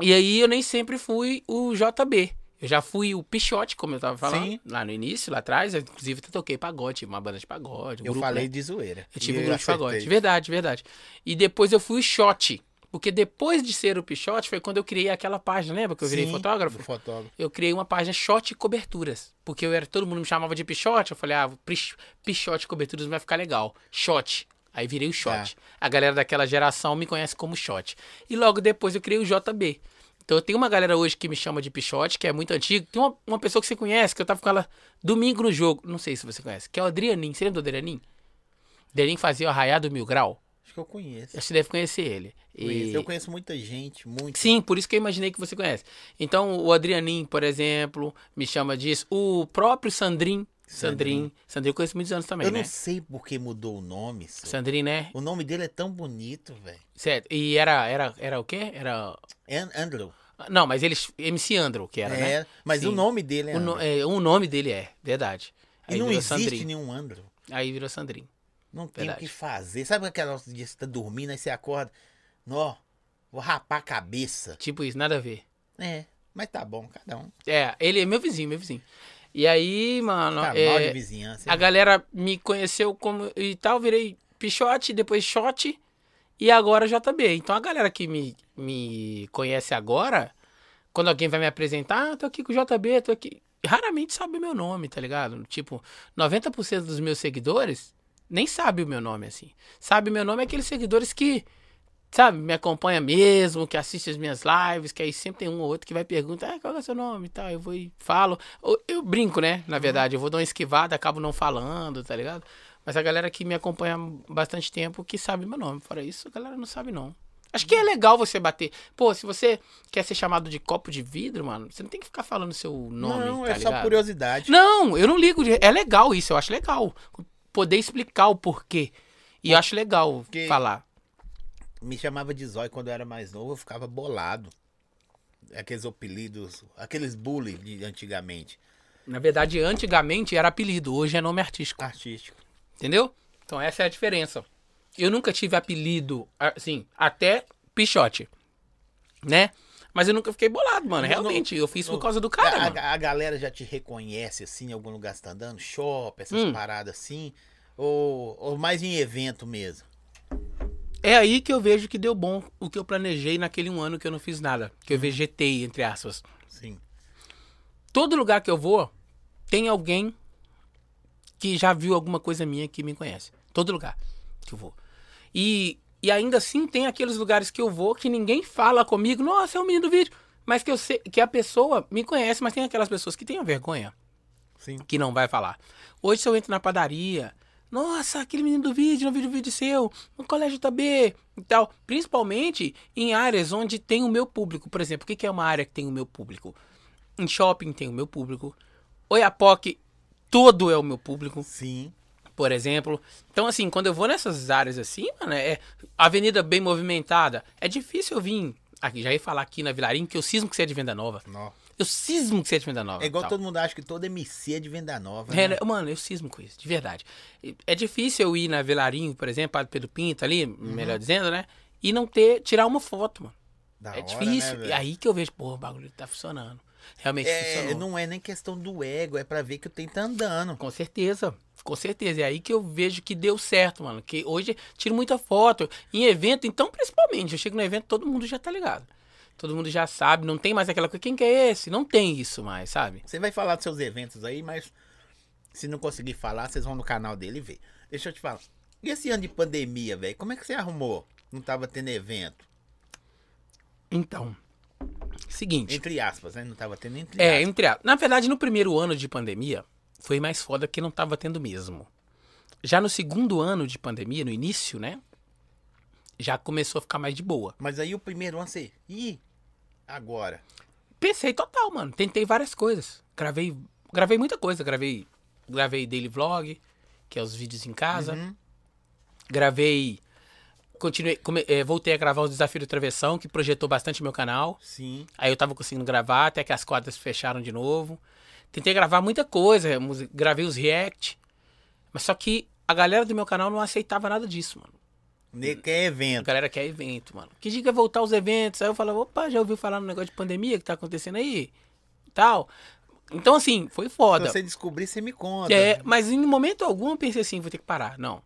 e aí eu nem sempre fui o JB. Eu já fui o Pichote, como eu tava falando. Sim. Lá no início, lá atrás. Eu, inclusive, até toquei pagode, uma banda de pagode. um Eu grupo, falei né? de zoeira. Eu tive E um grupo de pagode. Verdade, verdade. E depois eu fui o Shot. Porque depois de ser o Pichote foi quando eu criei aquela página, lembra que eu virei Sim, fotógrafo? fotógrafo. Eu criei uma página Shot Coberturas. Porque eu era, todo mundo me chamava de Pichote. Eu falei, ah, Pich- Pichote Coberturas vai ficar legal. Shot. Aí virei o Shot. A galera daquela geração me conhece como Shot. E logo depois eu criei o JB. Então eu tenho uma galera hoje que me chama de Pichote, que é muito antigo. Tem uma, uma pessoa que você conhece, que eu tava com ela domingo no jogo. Não sei se você conhece. Que é o Adrianin. Você lembra do Adrianin? Adrianin fazia o Arraiá do Mil Grau. Que eu conheço. Você deve conhecer ele. E- Conheço. Eu conheço muita gente, muito. Sim, por isso que eu imaginei que você conhece. Então, o Adrianin, por exemplo, me chama disso. O próprio Sandrin. Sandrin. Sandrin eu conheço muitos anos também, eu né? não sei por que mudou o nome. só. Sandrin, né? O nome dele é tão bonito, velho. Certo. E era, era, era o quê? Era. An- Andrew. Não, mas eles. MC Andro, que era, né? É, mas Sim. o nome dele é O, no- Andrew. é, o nome dele é, verdade. E Aí não virou existe Sandrin. nenhum Andrew. Aí virou Sandrin. Não tem o que fazer. Sabe aquela dia que você tá dormindo, aí você acorda. Nó, vou rapar a cabeça. Tipo isso, nada a ver. É, mas tá bom, cada um. É, ele é meu vizinho, meu vizinho. E aí, mano, Canal é, de vizinhança. a galera me conheceu como e tal, virei Pichote, depois Shot e agora JB. Então a galera que me, me conhece agora, quando alguém vai me apresentar, ah, tô aqui com o JB, tô aqui. Raramente sabe o meu nome, tá ligado? Tipo, 90% dos meus seguidores nem sabe o meu nome, assim. Sabe o meu nome é aqueles seguidores que, sabe, me acompanha mesmo, que assiste as minhas lives, que aí sempre tem um ou outro que vai perguntar, ah, qual é o seu nome e tal. Eu vou e falo. Ou Eu brinco, né? Na verdade, eu vou dar uma esquivada, acabo não falando, tá ligado? Mas a galera que me acompanha há bastante tempo que sabe meu nome. Fora isso, a galera não sabe, não. Acho que é legal você bater. Pô, se você quer ser chamado de copo de vidro, mano, você não tem que ficar falando seu nome. Não, tá é só ligado? curiosidade. Não, eu não ligo. de- É legal isso, eu acho legal. Poder explicar o porquê. E eu acho legal Porque- falar. Me chamava de zóio quando eu era mais novo, eu ficava bolado. Aqueles apelidos, aqueles bullying de antigamente. Na verdade, antigamente era apelido, hoje é nome artístico. Artístico. Entendeu? Então essa é a diferença. Eu nunca tive apelido, assim, até Pichote. Né? Mas eu nunca fiquei bolado, mano. Realmente, eu fiz por causa do cara, a, a- a galera já te reconhece assim em algum lugar que você tá andando? Shopping, essas Hum. paradas assim? Ou, ou mais em evento mesmo? É aí que eu vejo que deu bom o que eu planejei naquele um ano que eu não fiz nada. Que eu vegetei, entre aspas. Sim. Todo lugar que eu vou, tem alguém que já viu alguma coisa minha que me conhece. Todo lugar que eu vou. E, e ainda assim tem aqueles lugares que eu vou que ninguém fala comigo, nossa, é o menino do vídeo. Mas que eu sei que a pessoa me conhece, mas tem aquelas pessoas que têm vergonha, Sim. que não vai falar. Hoje, se eu entro na padaria, nossa, aquele menino do vídeo, no vídeo vídeo seu, no colégio TB e tal. Principalmente em áreas onde tem o meu público. Por exemplo, o que que é uma área que tem o meu público? Em shopping tem o meu público. Oiapoque, todo é o meu público, Sim. Por exemplo. Então, assim, quando eu vou nessas áreas assim, mano, é avenida bem movimentada. É difícil eu vir. Aqui, já ia falar aqui na Vilarinho que eu cismo que você é de venda nova. Nó. Eu cismo que você é de venda nova. É igual tal. todo mundo acha que todo MC é de venda nova. É, né? né? Mano, eu cismo com isso, de verdade. É difícil eu ir na Velarinho, por exemplo, Padre Pedro Pinto ali, melhor dizendo, né? E não ter, tirar uma foto, mano. Da é hora, difícil. né, e aí que eu vejo, pô, o bagulho tá funcionando. Realmente É, não é nem questão do ego, é pra ver que o tempo tá andando. Com certeza. Com certeza. É aí que eu vejo que deu certo, mano. Que hoje tiro muita foto. Em evento, então, principalmente. Eu chego no evento, todo mundo já tá ligado. Todo mundo já sabe. Não tem mais aquela coisa. Quem que é esse? Não tem isso mais, sabe? Você vai falar dos seus eventos aí, mas se não conseguir falar, vocês vão no canal dele ver. Deixa eu te falar. E esse ano de pandemia, velho? Como é que você arrumou? Não tava tendo evento? Então. Seguinte. Entre aspas, né? Não tava tendo entre É, aspas. entre a- Na verdade, no primeiro ano de pandemia, foi mais foda que não tava tendo mesmo. Já no segundo ano de pandemia, no início, né? Já começou a ficar mais de boa. Mas aí o primeiro ano você. Ih, agora. Pensei total, mano. Tentei várias coisas. Gravei, gravei muita coisa. Gravei, gravei daily vlog, que é os vídeos em casa. Uhum. Gravei, continuei, come- eh, voltei a gravar os desafios do travessão, que projetou bastante meu canal. Sim. Aí eu tava conseguindo gravar, até que as quadras fecharam de novo. Tentei gravar muita coisa, música- gravei os react. Mas só que a galera do meu canal não aceitava nada disso, mano. Ne- Que é A evento. galera quer evento, mano. Que dia que vai voltar os eventos? Aí eu falava, opa, já ouviu falar no negócio de pandemia que tá acontecendo aí? Tal. Então, assim, foi Se foda. você descobrir, você me conta. É, mas em momento algum eu pensei assim, vou ter que parar. Não.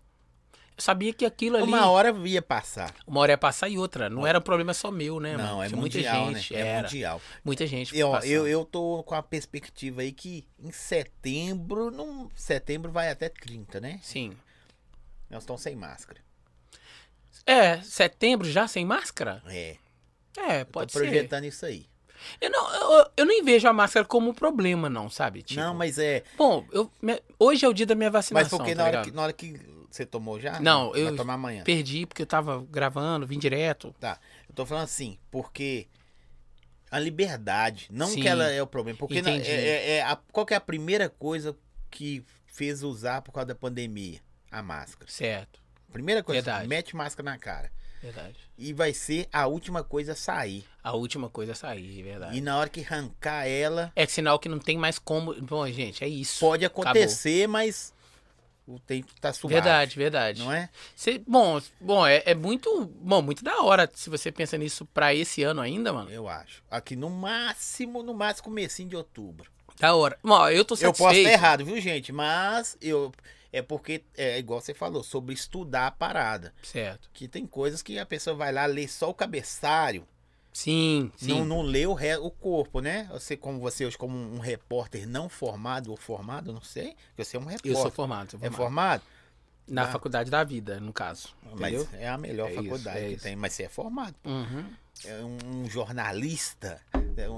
Eu sabia que aquilo ali. Uma hora ia passar. uma hora ia passar e outra. Não era um problema só meu, né, mano? Não, é Tinha mundial, muita gente. né? É Era. mundial. Muita gente. E, passando. eu, eu tô com a perspectiva aí que em setembro, não, setembro vai até 30, né? Sim. Nós estamos sem máscara. É, setembro já sem máscara? É, É, eu tô pode ser. projetando isso aí. Eu, não, eu, eu nem vejo a máscara como um problema, não, sabe? Tipo, não, mas é. Bom, eu, hoje é o dia da minha Mas vacinação. porque tá na, hora que, na hora que você tomou já? Não, Vai eu- tomar amanhã. Perdi porque eu tava gravando, vim direto. Tá. Eu tô falando assim, porque a liberdade, não Sim. que ela é o problema. Porque na- Entendi. é, é- é a- qual que é a primeira coisa que fez usar por causa da pandemia? A máscara. Certo, Primeira coisa, Verdade. mete máscara na cara. verdade. E vai ser a última coisa a sair. A última coisa a sair, verdade. E na hora que arrancar ela, É sinal que não tem mais como. Bom, gente, é isso. pode acontecer, mas o tempo tá suave. Verdade, verdade. Não é? Cê- bom, bom é, é muito, bom, muito da hora se você pensa nisso pra esse ano ainda, mano. Eu acho. Aqui no máximo, no máximo comecinho de outubro. Da hora. Ó, eu tô Eu satisfeito. posso estar errado, viu, gente? Mas eu. É porque, é igual você falou, sobre estudar a parada. Certo. Que tem coisas que a pessoa vai lá ler só o cabeçalho, Sim, sim. não, não lê o, re- o corpo, né? Você, como você hoje, como um repórter não formado ou formado, não sei. Você é um repórter. eu sou formado, sou É formado. formado? Na Ah. faculdade da vida, no caso. Mas Entendeu? é a melhor É isso, faculdade é que isso. tem. Mas você é formado. Uhum. É um, jornalista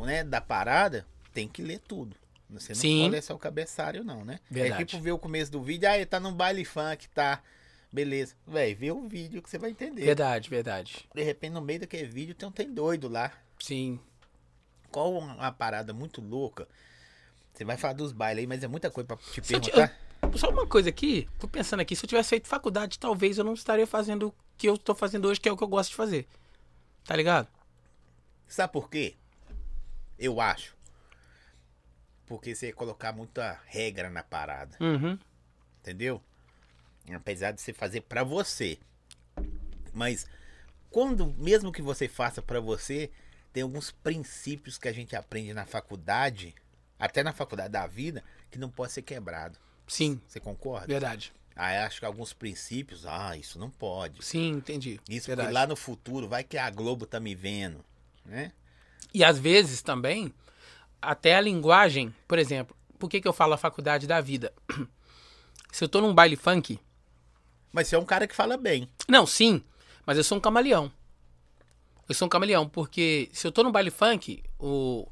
né, da parada, tem que ler tudo. Você não Sim. pode ler só o cabeçalho, não, né? Verdade. É tipo ver o começo do vídeo, ah, ele tá num baile funk, tá. Beleza. Véi, vê o vídeo que você vai entender. Verdade, verdade. De repente, no meio daquele vídeo, tem um tem doido lá. Sim. Qual uma, parada muito louca? Você vai falar dos bailes aí, mas é muita coisa pra te Se eu perguntar. Só uma coisa aqui, tô pensando aqui, se eu tivesse feito faculdade, talvez eu não estaria fazendo o que eu tô fazendo hoje, que é o que eu gosto de fazer. Tá ligado? Sabe por quê? Eu acho. Porque você ia colocar muita regra na parada. Uhum. entendeu? Apesar de você fazer pra você. Mas quando mesmo que você faça pra você, tem alguns princípios que a gente aprende na faculdade, até na faculdade da vida, que não pode ser quebrado. Sim, Você concorda? verdade. Aí acho que alguns princípios, ah, isso não pode. Sim, entendi. Isso verdade. porque lá no futuro vai que a Globo tá me vendo, né? E às vezes também, até a linguagem, por exemplo, por que, que eu falo a faculdade da vida? Se eu tô num baile funk, Mas você é um cara que fala bem. Não, sim, mas eu sou um camaleão. Eu sou um camaleão, porque se eu tô no baile funk, o...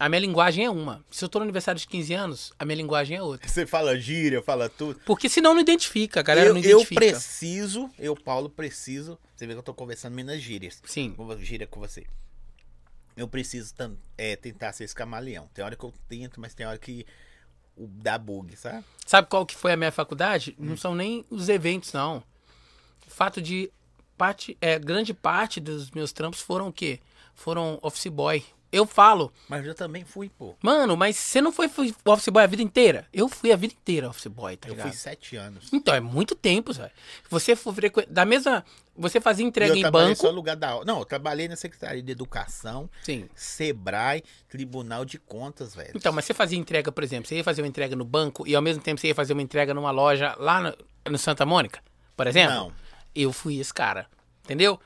a minha linguagem é uma. Se eu tô no aniversário de 15 anos, a minha linguagem é outra. Você fala gíria, fala tudo. Porque senão não identifica, a galera eu, não eu identifica. preciso, eu, Paulo, preciso. Você vê que eu tô conversando Minas Gírias. Sim, gíria com você. Eu preciso é, tentar ser esse camaleão. Tem hora que eu tento, mas tem hora que o dá bug, sabe? Sabe qual que foi a minha faculdade? Hum. Não são nem os eventos, não. O fato de parte, é, grande parte dos meus trampos foram o quê? Foram office boy. Eu falo, Mas eu também fui, pô. mano, mas você não foi foi office boy a vida inteira? Eu fui a vida inteira office boy, tá Eu ligado? fui sete anos. Então, é muito tempo, Zé. Você frequ... da mesma. Você fazia entrega eu em banco. só no lugar da. Não, eu trabalhei na Secretaria de Educação, Sim. Sebrae, Tribunal de Contas, velho. Então, mas você fazia entrega, por exemplo, você ia fazer uma entrega no banco e ao mesmo tempo você ia fazer uma entrega numa loja lá no, no Santa Mônica, por exemplo? Não. Eu fui esse cara, entendeu?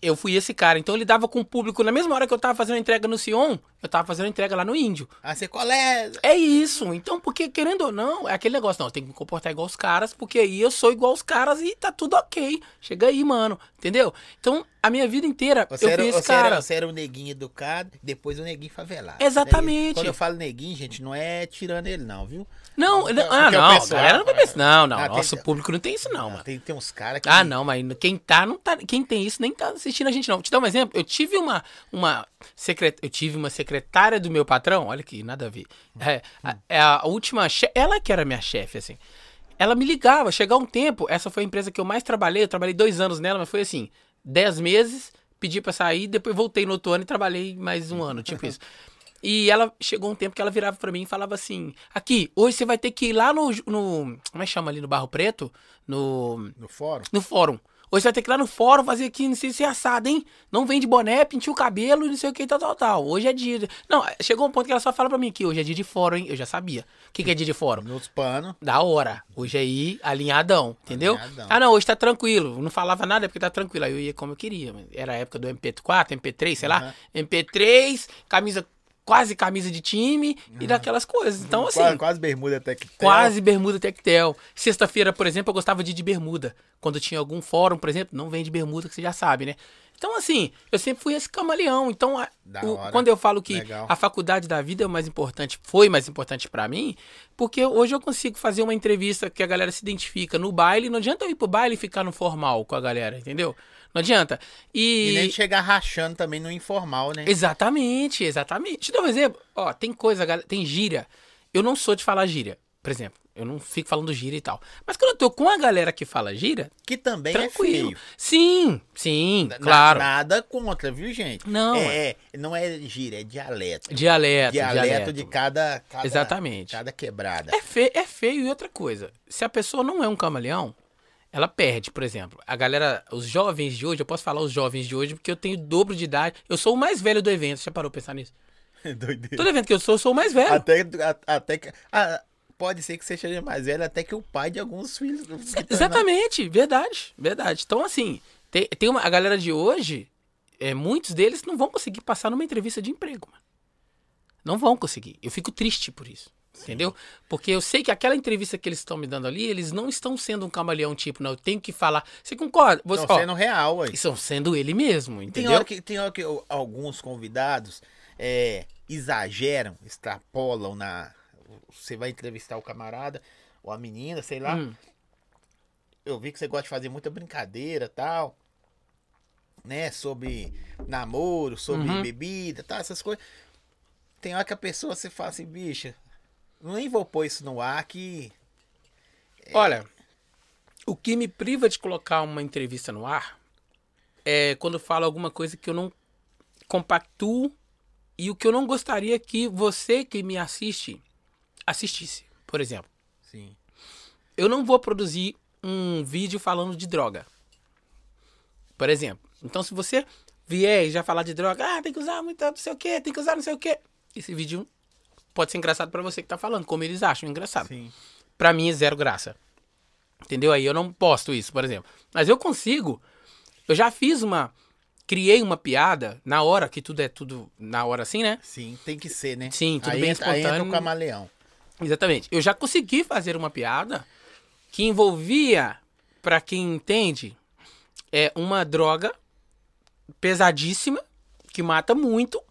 Eu fui esse cara. Então eu lidava com o público. Na mesma hora que eu tava fazendo a entrega no Sion, eu tava fazendo a entrega lá no Índio. Ah, você qual é? É isso. Então, porque querendo ou não, é aquele negócio, não, eu tenho que me comportar igual os caras, porque aí eu sou igual os caras e tá tudo ok. Chega aí, mano. Entendeu? Então, a minha vida inteira, Você, eu era, fui esse você, cara. era, você era o neguinho educado, depois o neguinho favelado. Exatamente. Quando eu falo neguinho, gente, não é tirando ele, não, viu? Não, não, o ah, não, pessoal- galera não vai pensar. Não, não, Ah, tem- nosso público não tem isso, não, mano. Tem, tem uns caras que. Ah, não, mas quem tá, não tá. Quem tem isso nem tá assistindo a gente, não. Te dar um exemplo. Eu tive uma. uma secret... Eu tive uma secretária do meu patrão, olha que nada a ver. É, a, é a última chefe. Ela que era minha chefe, assim. Ela me ligava, chegar um tempo, essa foi a empresa que eu mais trabalhei, eu trabalhei dois anos nela, mas foi assim, dez meses, pedi pra sair, depois voltei no outro ano e trabalhei mais um ano, tipo isso. E ela chegou um tempo que ela virava pra mim e falava assim: Aqui, hoje você vai ter que ir lá no. no como é que chama ali no Barro Preto? No No fórum? no fórum. Hoje você vai ter que ir lá no fórum fazer aqui, não sei se é assado, hein? Não vem de boné, pintir o cabelo e não sei o que, tal, tal, tal. Hoje é dia. de- Não, chegou um ponto que ela só fala pra mim que hoje é dia de fórum, hein? Eu já sabia. O que, que é dia de fórum? Nos panos. Da hora. Hoje aí, alinhadão, entendeu? Alinhadão. Ah, não, hoje tá tranquilo. Não falava nada é porque tá tranquilo. Aí eu ia como eu queria. Era a época do MP4, MP3, sei lá. MP3, camisa, quase camisa de time e daquelas coisas. Então, assim. quase, quase bermuda até que Quase bermuda tectel. Sexta-feira, por exemplo, eu gostava de ir de bermuda. Quando tinha algum fórum, por exemplo, não vem de bermuda, que você já sabe, né? Então, assim, eu sempre fui esse camaleão. Então, a- o- quando eu falo que Legal. a faculdade da vida é o mais importante, foi mais importante pra mim, porque hoje eu consigo fazer uma entrevista que a galera se identifica no baile. Não adianta eu ir pro baile e ficar no formal com a galera, entendeu? Não adianta. E E. nem chegar rachando também no informal, né? Exatamente, exatamente. Eu dar um exemplo. Ó, tem coisa, galera, tem gíria. Eu não sou de falar gíria, por exemplo. Eu não fico falando gíria e tal. Mas quando eu tô com a galera que fala gíria, Que também tranquilo. é feio. Sim, sim, Na- claro. Nada contra, viu, gente? Não, É, é, não é gíria, é dialeto. Dialeto, dialeto, dialeto. de cada, cada. Exatamente. Cada quebrada. É feio, é feio e outra coisa. Se a pessoa não é um camaleão, ela perde, por exemplo. A galera, os jovens de hoje, eu posso falar os jovens de hoje porque eu tenho o dobro de idade. Eu sou o mais velho do evento. Você já parou pra pensar nisso? Doideira. Todo evento que eu sou, eu sou o mais velho. Até, a- até que. ah, pode ser que você seja mais velho, até que o pai de alguns filhos. Exatamente, verdade, verdade. Então, assim, tem, tem uma, a galera de hoje, é, muitos deles não vão conseguir passar numa entrevista de emprego, mano. Não vão conseguir. Eu fico triste por isso. Entendeu? Porque eu sei que aquela entrevista que eles estão me dando ali, eles não estão sendo um camaleão, tipo, não, eu tenho que falar. Você concorda? Você, Estão ó, sendo real, aí. estão sendo ele mesmo, Tem entendeu? hora que, tem hora que eu- alguns convidados é, exageram, extrapolam na. Você vai entrevistar o camarada ou a menina, sei lá. Hum. Eu vi que você gosta de fazer muita brincadeira tal. Né? Sobre namoro, sobre Uhum. bebida, tal, essas coisas. Tem hora que a pessoa você fala assim, bicha, nem vou pôr isso no ar que. Olha, o que me priva de colocar uma entrevista no ar é quando fala alguma coisa que eu não compactuo e o que eu não gostaria que você que me assiste assistisse. Por exemplo, Sim. eu não vou produzir um vídeo falando de droga. Por exemplo. Então, se você vier e já falar de droga, ah, tem que usar muito não sei o que, tem que usar não sei o que. Esse vídeo pode ser engraçado pra você que tá falando, como eles acham engraçado. Sim. Pra mim é zero graça. Entendeu? Aí eu não posto isso, por exemplo. Mas eu consigo. Eu já fiz uma. Criei uma piada na hora, que tudo é tudo na hora assim, né? Sim, tem que ser, né? Sim, tudo aí bem entra, aí entra o espontâneo. camaleão. Exatamente. Eu já consegui fazer uma piada que envolvia, pra quem entende, é uma droga pesadíssima, que mata muito,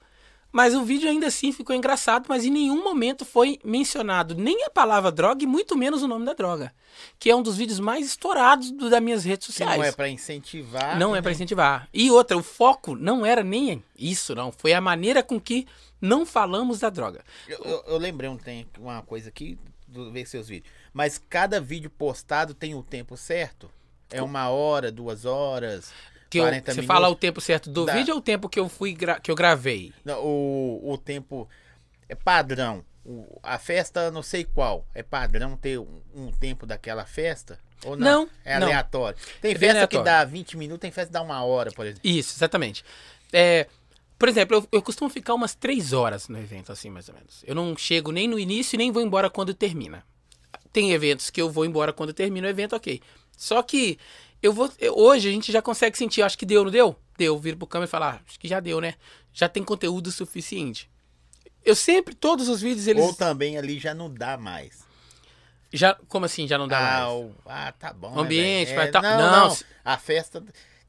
mas o vídeo ainda assim ficou engraçado, mas em nenhum momento foi mencionado nem a palavra droga e muito menos o nome da droga, que é um dos vídeos mais estourados do- das minhas redes Que sociais. não é pra incentivar. Não é pra nem- incentivar. E outra, o foco não era nem isso, não. Foi a maneira com que não falamos da droga. Eu, eu- eu lembrei um tem uma coisa aqui do ver seus vídeos. Mas cada vídeo postado tem o tempo certo? É uma hora, duas horas, Que eu- 40 você minutos? fala o tempo certo do Da- vídeo ou o tempo que eu fui gra- que eu gravei? Não, O, o tempo é padrão. O- a festa não sei qual. É padrão ter um, um tempo daquela festa? Ou não? Não, É não. aleatório. Tem É festa que aleatório. dá 20 minutos, tem festa que dá uma hora, por exemplo. Isso, exatamente. É, por exemplo, eu, eu costumo ficar umas três horas no evento, assim, mais ou menos. Eu não chego nem no início e nem vou embora quando termina. Tem eventos que eu vou embora quando termina o evento, ok. Só que eu vou. eu- hoje a gente já consegue sentir, acho que deu, não deu? Deu. Viro pro câmera e falar, ah, acho que já deu, né? Já tem conteúdo suficiente. Eu sempre, todos os vídeos, eles. Ou também ali já não dá mais. Já, como assim, já não dá ah, mais? o- ah, tá bom. O né, ambiente, vai É, tá- Não, não, não, A festa.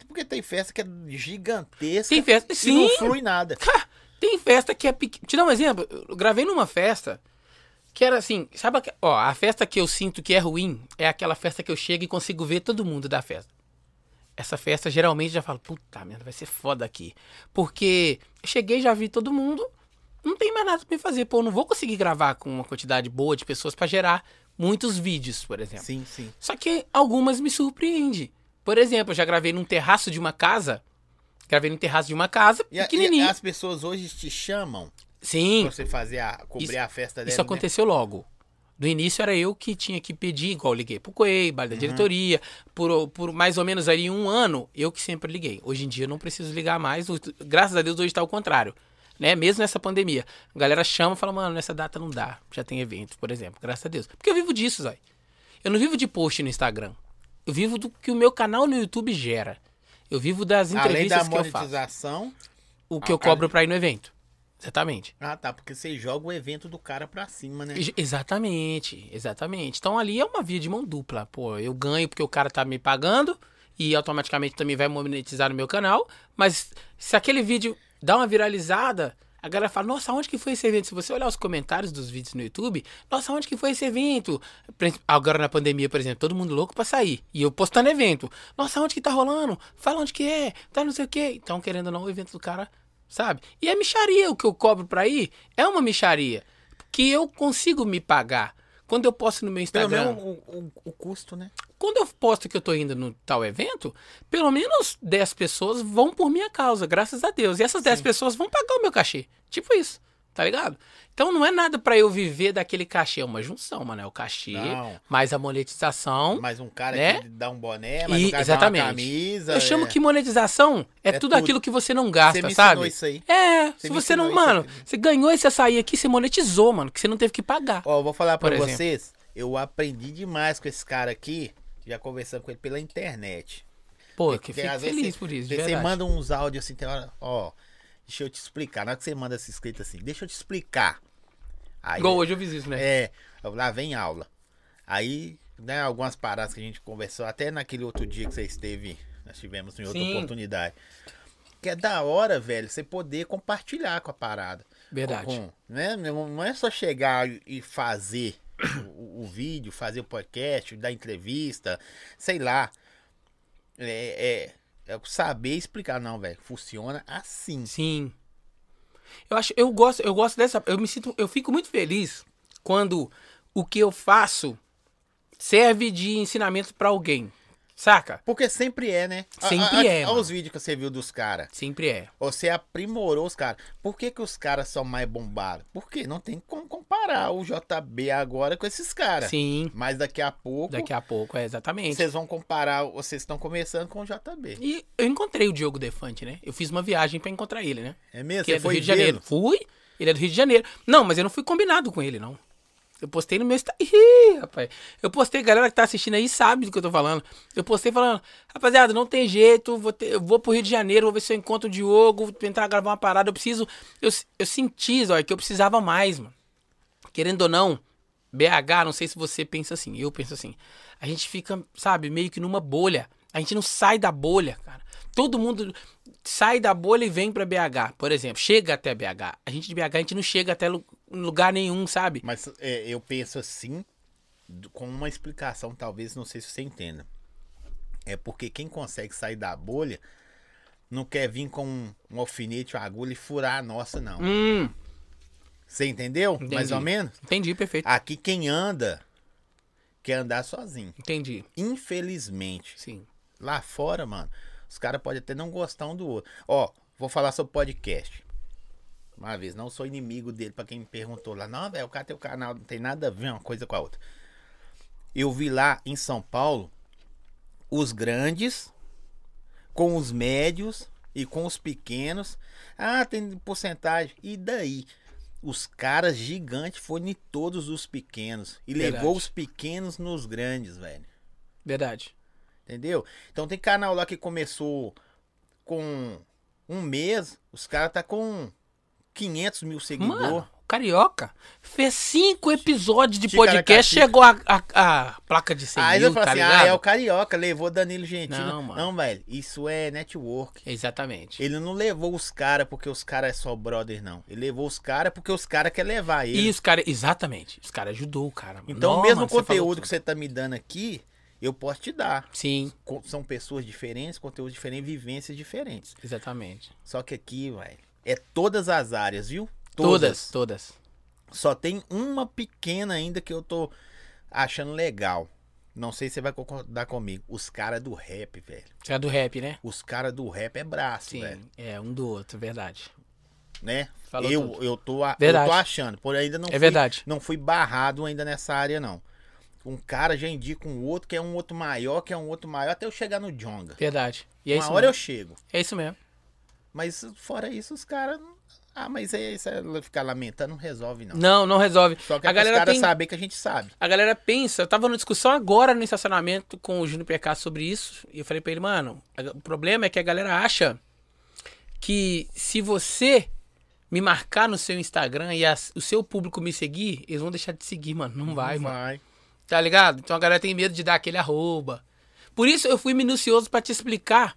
Porque tem festa que é gigantesca. Tem festa. E Sim, não flui nada. Tem festa que é pequena. Te dar um exemplo. Eu gravei numa festa que era assim, sabe? Ó, a festa que eu sinto que é ruim é aquela festa que eu chego e consigo ver todo mundo da festa. Essa festa geralmente já falo, puta merda, vai ser foda aqui. Porque eu cheguei, já vi todo mundo, não tem mais nada pra me fazer. Pô, eu não vou conseguir gravar com uma quantidade boa de pessoas pra gerar muitos vídeos, por exemplo. Sim, sim. Só que algumas me surpreendem. Por exemplo, eu já gravei num terraço de uma casa. Gravei num terraço de uma casa, E, a- pequenininho. e as pessoas hoje te chamam Sim, pra você fazer a, cobrir Isso- a festa dela. Isso né? aconteceu logo. No início era eu que tinha que pedir, igual liguei pro Coei, baile da Uhum. diretoria. Por, por mais ou menos aí um ano, eu que sempre liguei. Hoje em dia eu não preciso ligar mais. o- Graças a Deus hoje tá ao contrário. Né? Mesmo nessa pandemia. A galera chama e fala, mano, nessa data não dá. Já tem evento, por exemplo. Graças a Deus. Porque eu vivo disso, Zói. Eu não vivo de post no Instagram. Eu vivo do que o meu canal no YouTube gera. Eu vivo das Além da entrevistas que eu faço. monetização. O que eu cobro pra ir no evento. Exatamente. Ah, tá. Porque você joga o evento do cara pra cima, né? Ex- Exatamente, exatamente. Então ali é uma via de mão dupla. Pô, eu ganho porque o cara tá me pagando e automaticamente também vai monetizar no meu canal. Mas se aquele vídeo dá uma viralizada, a galera fala: Nossa, onde que foi esse evento? Se você olhar os comentários dos vídeos no YouTube, nossa, onde que foi esse evento? Agora na pandemia, por exemplo, todo mundo louco pra sair. E eu postando evento. Nossa, onde que tá rolando? Fala onde que é, tá não sei o quê. Então, querendo ou não, o evento do cara, sabe? E é micharia o que eu cobro pra ir. É uma micharia que eu consigo me pagar. Quando eu posto no meu Pelo Instagram, menos o, o- o custo, né? quando eu posto que eu tô indo no tal evento, pelo menos 10 pessoas vão por minha causa, graças a Deus. E essas 10 pessoas vão pagar o meu cachê. Tipo isso. Tá ligado? Então não é nada pra eu viver daquele cachê, é uma junção, mano. É o cachê, Não. mais a monetização. Mais um cara Né? que dá um boné, mais E- um cara exatamente. dá uma camisa. Eu chamo é. que monetização é, É tudo, tudo. aquilo que você não Você gasta, me sabe? isso aí. É, Você se você não, mano, você ganhou esse açaí aqui, você monetizou, mano, que você não teve que pagar. Ó, eu vou falar exemplo. vocês, eu aprendi demais com esse cara aqui, já conversando com ele pela internet. Pô, Porque que fico vezes feliz você- por isso, Você manda uns áudios assim, tem hora, ó, deixa eu te explicar. Na hora que você manda essa escrita assim, deixa eu te explicar. Aí, Igual hoje eu fiz isso, né? é, lá vem aula. Aí, né, algumas paradas que a gente conversou, até naquele outro dia que você esteve, nós tivemos em outra Sim. oportunidade. Que é da hora, velho, você poder compartilhar com a parada. Verdade. Com- né? Não não é só chegar e fazer o, o vídeo, fazer o podcast, dar entrevista, sei lá. É, é, é saber explicar, não, velho. Funciona assim. Sim. Eu acho, eu gosto, eu gosto dessa, eu me sinto, eu fico muito feliz quando o que eu faço serve de ensinamento pra alguém. Saca? Porque sempre é, né? A- Sempre a- é, Olha os vídeos que você viu dos caras. Sempre é. Você aprimorou os caras. Por que, que os caras são mais bombados? Porque não tem como comparar o JB agora com esses caras. Sim. Mas daqui a pouco, Daqui a pouco, é exatamente. vocês vão comparar, vocês estão começando com o JB. E eu encontrei o Diogo Defante, né? Eu fiz uma viagem pra encontrar ele, né? É mesmo? Que Você é do Rio de Janeiro. Fui. Ele é do Rio de Janeiro. Não, mas eu não fui combinado com ele, não. Eu postei no meu Instagram. Ih, rapaz. Eu postei, galera que tá assistindo aí sabe do que eu tô falando. Eu postei falando, rapaziada, não tem jeito, vou ter- eu vou pro Rio de Janeiro, vou ver se eu encontro o Diogo, vou tentar gravar uma parada. Eu preciso. Eu, eu senti, olha, que eu precisava mais, mano. Querendo ou não, BH, não sei se você pensa assim, eu penso assim. A gente fica, sabe, meio que numa bolha. A gente não sai da bolha, cara. Todo mundo sai da bolha e vem pra BH, por exemplo. Chega até BH. A gente de BH, a gente não chega até lu- lugar nenhum, sabe? Mas é, eu penso assim, com uma explicação, talvez, não sei se você entenda. É porque quem consegue sair da bolha não quer vir com um, um alfinete, uma agulha e furar a nossa, não. Hum, Você entendeu? Mais Entendi. ou menos? entendi, perfeito. Aqui quem anda quer andar sozinho. Entendi. Infelizmente. Sim. Lá fora, mano, os caras podem até não gostar um do outro. Ó, vou falar sobre podcast. Uma vez, não sou inimigo dele, pra quem me perguntou lá. Não, velho, o cara tem o canal, não tem nada a ver uma coisa com a outra. Eu vi lá em São Paulo os grandes com os médios e com os pequenos. Ah, tem porcentagem. E daí? Os caras gigantes foram em todos os pequenos. E Verdade. levou os pequenos nos grandes, velho. Verdade. Entendeu? Então tem canal lá que começou com um mês, os caras tá com 500 mil seguidores. Mano, Carioca fez cinco episódios de podcast, chegou a, a, a placa de 100 Aí mil, eu falo tá assim, ligado? ah, é o Carioca, levou Danilo Gentili. Não, Não, mano. velho, isso é network. Exatamente. Ele não levou os caras porque os caras é só brother, não. Ele levou os caras porque os caras querem levar ele. E os caras, exatamente, os caras ajudou o cara. Então, Não, o mesmo mano, você conteúdo tudo. que você tá me dando aqui, eu posso te dar. Sim, São pessoas diferentes, conteúdos diferentes, vivências diferentes. exatamente. Só que aqui, velho, é todas as áreas, viu? Todas, todas. Só tem uma pequena ainda que eu tô achando legal. Não sei se você vai concordar comigo. Os caras do rap, velho. Você é do rap, né? Os caras do rap é braço, Sim, velho. é um do outro, verdade. Né? Falou eu, tudo. eu, tô, a- eu tô achando. Por ainda não É fui, verdade. não fui barrado ainda nessa área, não. Um cara já indica um outro, que é um outro maior, que é um outro maior, até eu chegar no Jonga. Verdade. E é Uma hora eu mesmo. chego. É isso mesmo. Mas fora isso, os caras. Ah, mas é, isso é ficar lamentando, não resolve, não. Não, não resolve. Só que a é galera caras tem, saber que a gente sabe. a galera pensa, eu tava numa discussão agora no estacionamento com o Júnior PK sobre isso, e eu falei pra ele, mano, o problema é que a galera acha que se você me marcar no seu Instagram e as- o seu público me seguir, eles vão deixar de seguir, mano. Não vai, mano. Vai. Tá ligado? Então a galera tem medo de dar aquele arroba. Por isso eu fui minucioso pra te explicar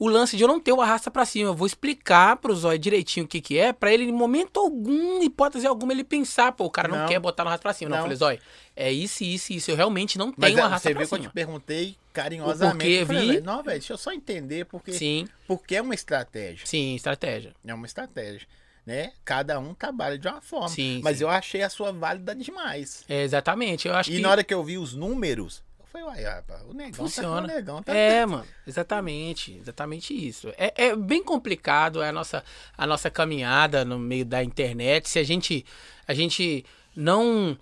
o lance de eu não ter o arrasta pra cima. Eu vou explicar pro Zóio direitinho o que que é, pra ele em momento algum, hipótese alguma, ele pensar, pô, o cara não, Não. quer botar no arrasta pra cima. Não, eu Não. falei, Zóio, é isso, isso, isso. Eu realmente não Mas tenho é, arrasta você pra viu que eu cima. te perguntei carinhosamente. Eu falei, vi. Não, velho, deixa eu só entender porque, Sim, porque é uma estratégia. sim, estratégia. É uma estratégia. Né? Cada um trabalha de uma forma. Sim, mas sim. eu achei a sua válida demais. É, exatamente. Eu acho E que. na hora que eu vi os números, eu Falei, uai, rapaz, o negão Funciona. tá o negão. Tá É, mano, exatamente, exatamente isso. É, é bem complicado a nossa, a nossa caminhada no meio da internet. Se a gente, a gente não,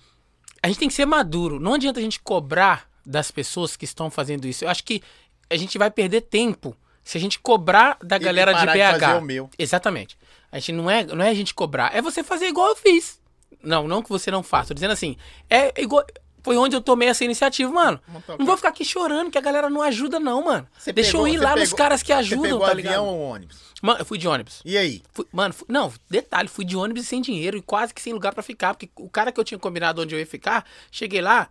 a gente tem que ser maduro. Não adianta a gente cobrar das pessoas que estão fazendo isso. Eu acho que a gente vai perder tempo se a gente cobrar da galera de parar de BH. fazer o meu. Exatamente. A gente não é, não é a gente cobrar, é você fazer igual eu fiz. Não, não que você não faça, tô dizendo assim, é igual foi onde eu tomei essa iniciativa, mano. Não vou ficar aqui chorando que a galera não ajuda não, mano. Você Deixa pegou- eu ir você lá nos pegou- caras que Você ajudam, pegou tá avião ligado? ou ônibus? Mano, eu fui de ônibus. E aí? Fui- mano, fui- não, detalhe, fui de ônibus sem dinheiro e quase que sem lugar pra ficar, porque o cara que eu tinha combinado onde eu ia ficar, cheguei lá,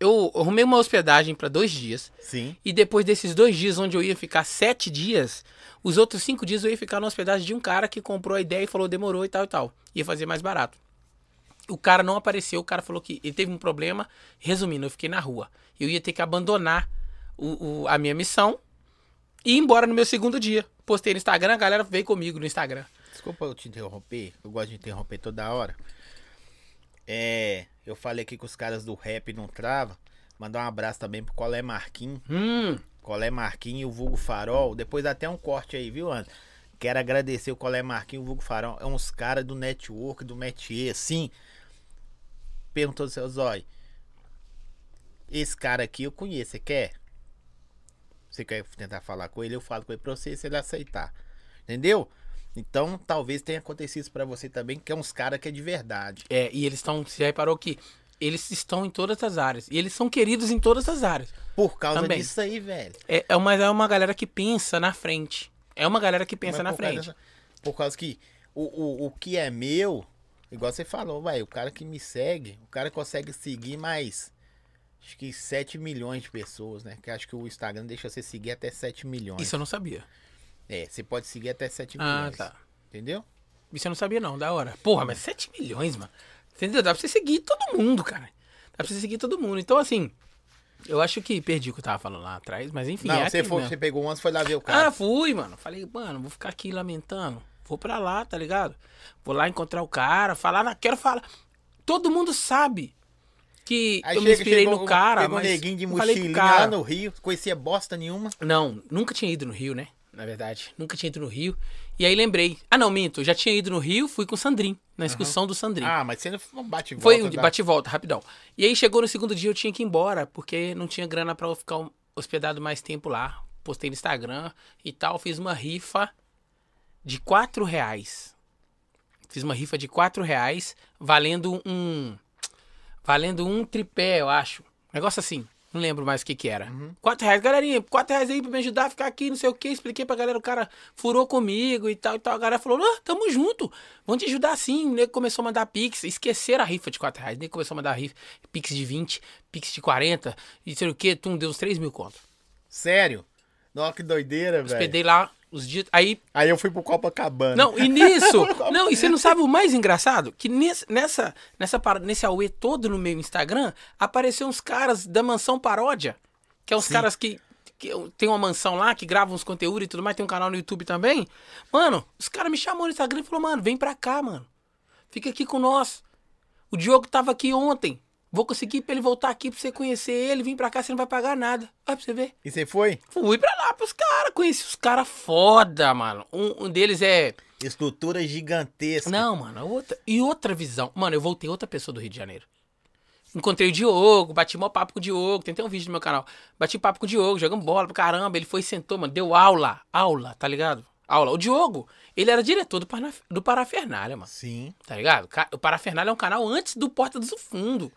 eu arrumei uma hospedagem pra dois dias. Sim. E depois desses dois dias, onde eu ia ficar sete dias, os outros cinco dias eu ia ficar na hospedagem de um cara que comprou a ideia e falou demorou e tal e tal. Ia fazer mais barato. O cara não apareceu, o cara falou que ele teve um problema. Resumindo, eu fiquei na rua. Eu ia ter que abandonar o, o- a minha missão e ir embora no meu segundo dia. Postei no Instagram, a galera veio comigo no Instagram. Desculpa eu te interromper, eu gosto de interromper toda hora. É, eu falei aqui que os caras do rap não trava. Mandar um abraço também pro Colé Marquinhos. Hum, Colé Marquinhos e o Vulgo Farol. Depois até um corte aí, viu, Anderson? Quero agradecer o Colé Marquinhos e o Vulgo Farol. É uns caras do network, do métier, assim. Perguntou do seu zóio. Esse cara aqui eu conheço, você quer? Você quer tentar falar com ele? Eu falo com ele pra você se ele aceitar. Entendeu? Então, talvez tenha acontecido isso pra você também, que é uns caras que é de verdade. é, e eles estão, você reparou que eles estão em todas as áreas. E eles são queridos em todas as áreas. Por causa Também. disso aí, velho. É, é, uma, é uma galera que pensa na frente. É uma galera que pensa na frente. dessa- por causa que o, o, o que é meu, igual você falou, vai, o cara que me segue, o cara consegue seguir mais, acho que 7 milhões de pessoas, né? Que acho que o Instagram deixa você seguir até 7 milhões. Isso eu não sabia. É, você pode seguir até 7 Ah, milhões. tá. Entendeu? Isso eu não sabia, não, da hora. Porra, mas 7 milhões, mano. Entendeu? Dá pra você seguir todo mundo, cara. Dá pra você seguir todo mundo. Então, assim, eu acho que perdi o que eu tava falando lá atrás, mas enfim. não, é você, foi, mesmo. você pegou um, você foi lá ver o cara. Ah, fui, mano. Falei, mano, vou ficar aqui lamentando. Vou pra lá, tá ligado? Vou lá encontrar o cara, falar, na- quero falar. Todo mundo sabe que Aí eu me chega- inspirei chegou no cara, pegou um mas neguinho de não mochilinha lá no Rio, conhecia bosta nenhuma. Não, nunca tinha ido no Rio, né? Na verdade. Nunca tinha ido no Rio. E aí lembrei. Ah, não, minto. Já tinha ido no Rio, fui com o Sandrin. Na excursão do Sandrin. Ah, mas você não bate e Foi volta, um dá- bate e volta, rapidão. E aí chegou no segundo dia, eu tinha que ir embora, porque não tinha grana pra eu ficar hospedado mais tempo lá. Postei no Instagram e tal, fiz uma rifa de 4 reais. Fiz uma rifa de 4 reais, valendo um. Valendo um tripé, eu acho. Negócio assim. Não lembro mais o que que era. Uhum. 4 reais, galerinha, 4 reais aí pra me ajudar a ficar aqui, não sei o que. Expliquei pra galera, o cara furou comigo e tal e tal. A galera falou, ah, tamo junto, vamos te ajudar sim. O nego começou a mandar pix, esqueceram a rifa de 4 reais. O nego começou a mandar rifa, pix de 20, pix de 40, e sei o que, tum, deu uns 3 mil conto. Sério? Nossa, que doideira, velho. Hospedei lá os dias, aí Aí eu fui pro Copacabana. não, e nisso. não, e você não sabe o mais engraçado? Que nesse, nessa, nessa, nesse Aue todo no meu Instagram, apareceu uns caras da mansão paródia. Que é uns caras que, que tem uma mansão lá, que gravam uns conteúdos e tudo mais, tem um canal no YouTube também. Mano, os caras me chamou no Instagram e falou, mano, vem pra cá, mano. Fica aqui com nós. O Diogo tava aqui ontem. Vou conseguir pra ele voltar aqui pra você conhecer ele, vir pra cá, você não vai pagar nada. Vai pra você ver. E você foi? Fui pra lá pros caras, conheci os caras foda, mano. Um, um deles é. Estrutura gigantesca. Não, mano, outra, e outra visão. Mano, eu voltei outra pessoa do Rio de Janeiro. Encontrei o Diogo, bati mó papo com o Diogo, tem até um vídeo no meu canal. Bati papo com o Diogo, jogamos bola pra caramba. Ele foi e sentou, mano, deu aula, aula, tá ligado? Aula. O Diogo, ele era diretor do, Parana- do Parafernália, mano. Sim. Tá ligado? O Parafernália é um canal antes do Porta dos Fundo.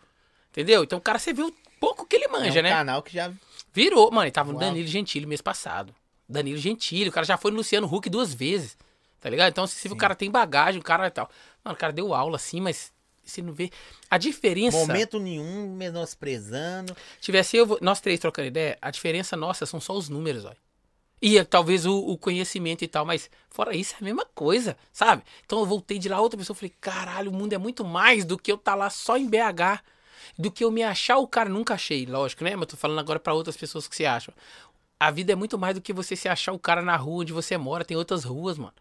Entendeu? Então o cara, você viu o pouco que ele manja, é um né? canal que já. Virou, mano, ele tava no Uau. Danilo Gentili mês passado. Danilo Gentili, o cara já foi no Luciano Huck duas vezes. Tá ligado? Então, se o cara tem bagagem, o cara e tal. Mano, o cara deu aula assim, mas você não vê. A diferença. Momento nenhum menosprezando. Tivesse eu, nós três trocando ideia, a diferença nossa são só os números, ó. E é, talvez o, o conhecimento e tal, mas fora isso é a mesma coisa, sabe? Então eu voltei de lá, outra pessoa, falei, caralho, o mundo é muito mais do que eu tá lá só em BH, do que eu me achar o cara. Nunca achei, lógico, né? Mas eu tô falando agora pra outras pessoas que se acham. A vida é muito mais do que você se achar o cara na rua onde você mora, tem outras ruas, mano.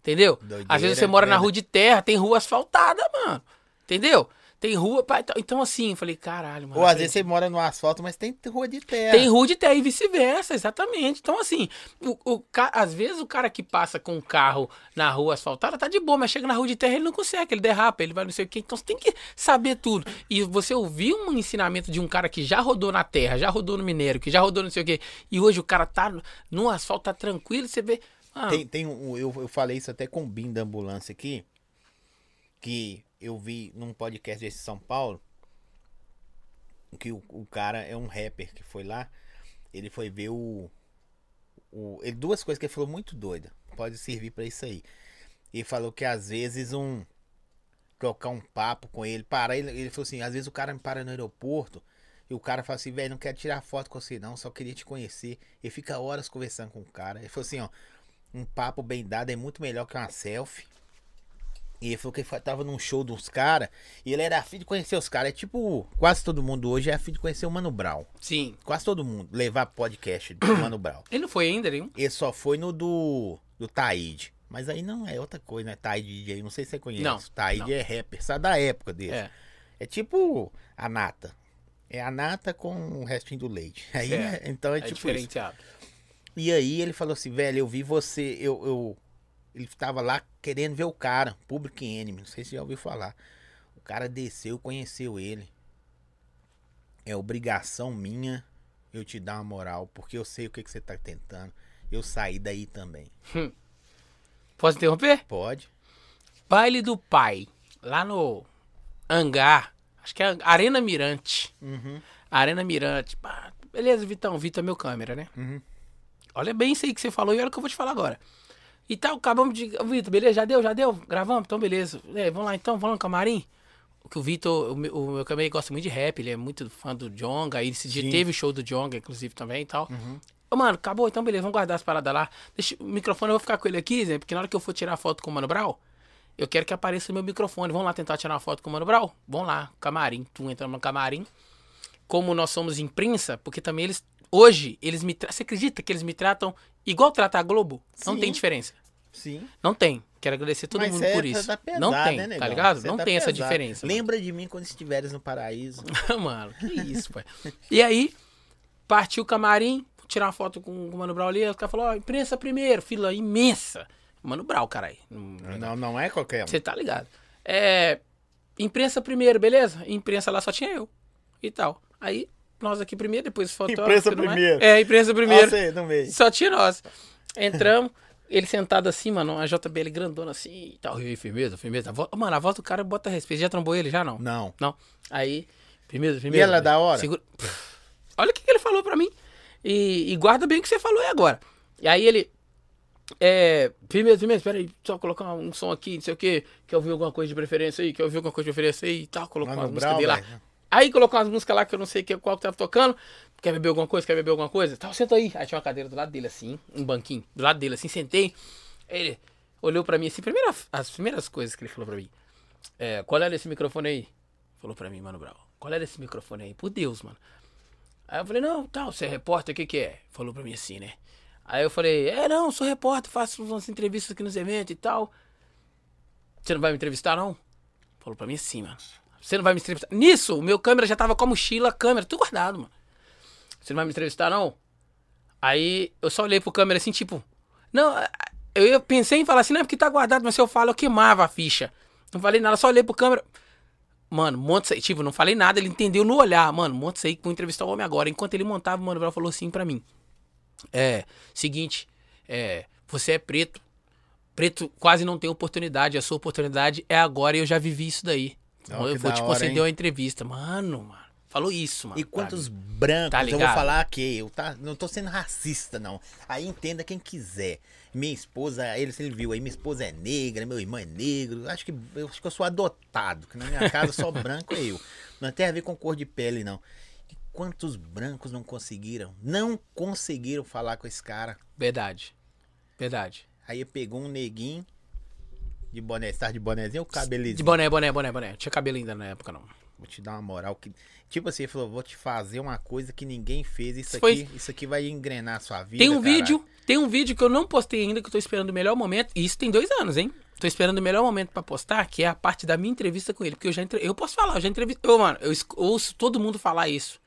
Entendeu? Doideira, Às vezes você mora na rua de terra, tem rua asfaltada, mano. Entendeu? Tem rua. pá, então- Então, assim, eu falei, caralho, mano. Ou às vezes você mora no asfalto, mas tem rua de terra. Tem rua de terra e vice-versa, exatamente. Então, assim, o, o às vezes o cara que passa com um carro na rua asfaltada tá de boa, mas chega na rua de terra ele não consegue, ele derrapa, ele vai não sei o quê. Então você tem que saber tudo. E você ouvir um ensinamento de um cara que já rodou na terra, já rodou no minério, que já rodou não sei o quê, e hoje o cara tá no, no asfalto, tá tranquilo, você vê. Ah, Tem, tem um, eu, eu falei isso até com o Bim da ambulância aqui, que eu vi num podcast desse em São Paulo, que o, o cara é um rapper que foi lá, ele foi ver o, o ele, duas coisas que ele falou muito doida, pode servir pra isso aí. Ele falou que às vezes um trocar um papo com ele, parar, ele, ele falou assim, às vezes o cara me para no aeroporto e o cara fala assim, velho, não quero tirar foto com você não, só queria te conhecer. Ele fica horas conversando com o cara. Ele falou assim, ó, um papo bem dado é muito melhor que uma selfie. E ele falou que ele tava num show dos caras e ele era afim de conhecer os caras. É tipo, quase todo mundo hoje é afim de conhecer o Mano Brown. sim. Quase todo mundo levar podcast do Mano Brown. Ele não foi ainda, nenhum. Ele só foi no do, do Taíde. Mas aí não é outra coisa, né? Taíde DJ, não sei se você conhece. Não, Taíde não. é rapper, sabe da época dele. É. É tipo a nata. É a nata com o restinho do leite. Aí É, é- então é, É, tipo isso. diferenciado. E aí ele falou assim, velho, eu vi você, eu, eu ele tava lá querendo ver o cara, Public Enemy, não sei se já ouviu falar. O cara desceu, conheceu ele. É obrigação minha eu te dar uma moral, porque eu sei o que, que você tá tentando. Eu saí daí também. Posso interromper? Pode? Baile do Pai, lá no Hangar, acho que é Arena Mirante. Uhum. Arena Mirante. beleza, Vitão, Vitor é meu câmera, né? Uhum. Olha bem isso aí que você falou e olha o que eu vou te falar agora. E tal, acabamos de. Vitor, beleza? Já deu? Já deu? Gravamos? Então, beleza. É, vamos lá então, vamos no camarim? Que o Vitor, o meu, o meu câmera ele gosta muito de rap, ele é muito fã do Jonga. E esse dia Sim. teve o show do Jonga, inclusive, também e tal. Uhum. Ô, mano, acabou, então beleza, vamos guardar as paradas lá. Deixa, o microfone eu vou ficar com ele aqui, Zé, porque na hora que eu for tirar a foto com o Mano Brau, eu quero que apareça o meu microfone. Vamos lá tentar tirar uma foto com o Mano Brau? Vamos lá, camarim. Tu entramos no camarim. Como nós somos imprensa, porque também eles. Hoje, eles me tratam. Você acredita que eles me tratam igual trata a Globo? Não Sim. tem diferença. Sim. Não tem. Quero agradecer todo Mas mundo por tá- isso. tá pesado, não tem, né, tá ligado? Cê não tá tem essa pesado. diferença. mano. Lembra de mim quando estiveres no paraíso. mano, que isso, pai. E aí, partiu o camarim, tirar uma foto com, com o Mano Brau ali. O cara falou: ó, imprensa primeiro, fila imensa. Mano Brau, caralho. Não- Não, não é qualquer. Você tá ligado. É. Imprensa primeiro, beleza? Imprensa lá só tinha eu. E tal. Aí, nós aqui primeiro, depois fotógrafo. Imprensa primeiro. É, imprensa primeiro. Você, no meio. Só tinha nós. Entramos, ele sentado assim, mano, uma JBL grandona assim e tal. E aí, firmeza, firmeza. A Mano, a voz do cara bota respeito. Já trombou ele? Já não? Não. Não. Aí, firmeza, firmeza. ela é da hora? Segura... Pff, Olha o que, que ele falou pra mim. E, e guarda bem o que você falou aí agora. E aí ele. É. Firmeza, firmeza, peraí, só colocar um som aqui, não sei o que. Quer ouvir alguma coisa de preferência aí? Quer ouvir alguma coisa de preferência aí e tal? Colocou Mano umas músicas Brown, dele lá. Aí colocou umas músicas lá que eu não sei qual que tava tocando. Quer beber alguma coisa? Quer beber alguma coisa? Tal, senta aí. Aí tinha uma cadeira do lado dele, assim, um banquinho, do lado dele, assim, sentei. Ele olhou pra mim assim, primeira, as primeiras coisas que ele falou pra mim. É, qual era esse microfone aí? Falou pra mim, mano, Brau. Qual era esse microfone aí? Por Deus, mano. Aí eu falei, não, tal, você é repórter, o que que é? Falou pra mim assim, né? Aí eu falei, é, não, sou repórter, faço umas entrevistas aqui nos eventos e tal. Você não vai me entrevistar, não? Falou pra mim assim, mano. Você não vai me entrevistar. Nisso, o meu câmera já tava com a mochila, câmera, tudo guardado, mano. Você não vai me entrevistar, não? Aí eu só olhei pro câmera assim, tipo. Não, eu pensei em falar assim, não, é porque tá guardado, mas se eu falo, eu queimava a ficha. Não falei nada, só olhei pro câmera. Mano, monta isso. Tipo, não falei nada, ele entendeu no olhar. Mano, monta isso aí que vou entrevistar o homem agora. Enquanto ele montava, o Mano Brown falou assim pra mim. É, seguinte, é, você é preto. Preto quase não tem oportunidade. A sua oportunidade é agora e eu já vivi isso daí. Ó, eu vou hora, conceder hein? uma entrevista. Mano, mano. Falou isso, mano. E pra quantos brancos, Tá eu vou falar que eu tá, não tô sendo racista, não. Aí entenda quem quiser. Minha esposa, ele, se ele viu aí, minha esposa é negra, meu irmão é negro. Acho que eu acho que eu sou adotado, que na minha casa só branco é eu. Não tem a ver com cor de pele, não. E quantos brancos não conseguiram? Não conseguiram falar com esse cara. Verdade. Verdade. Aí pegou um neguinho de boné, estar de bonézinho ou cabelezinho? De boné, boné, boné, boné. Tinha cabelo ainda na época, não. Vou te dar uma moral que. Tipo assim, ele falou, vou te fazer uma coisa que ninguém fez. Isso Foi- aqui, isso aqui vai engrenar a sua vida. Tem um caralho." vídeo, tem um vídeo que eu não postei ainda, que eu tô esperando o melhor momento. E isso tem dois anos, hein? Tô esperando o melhor momento pra postar, que é a parte da minha entrevista com ele. Porque eu já entre... Eu posso falar, eu já entrevistei. Eu, mano, eu ouço todo mundo falar isso.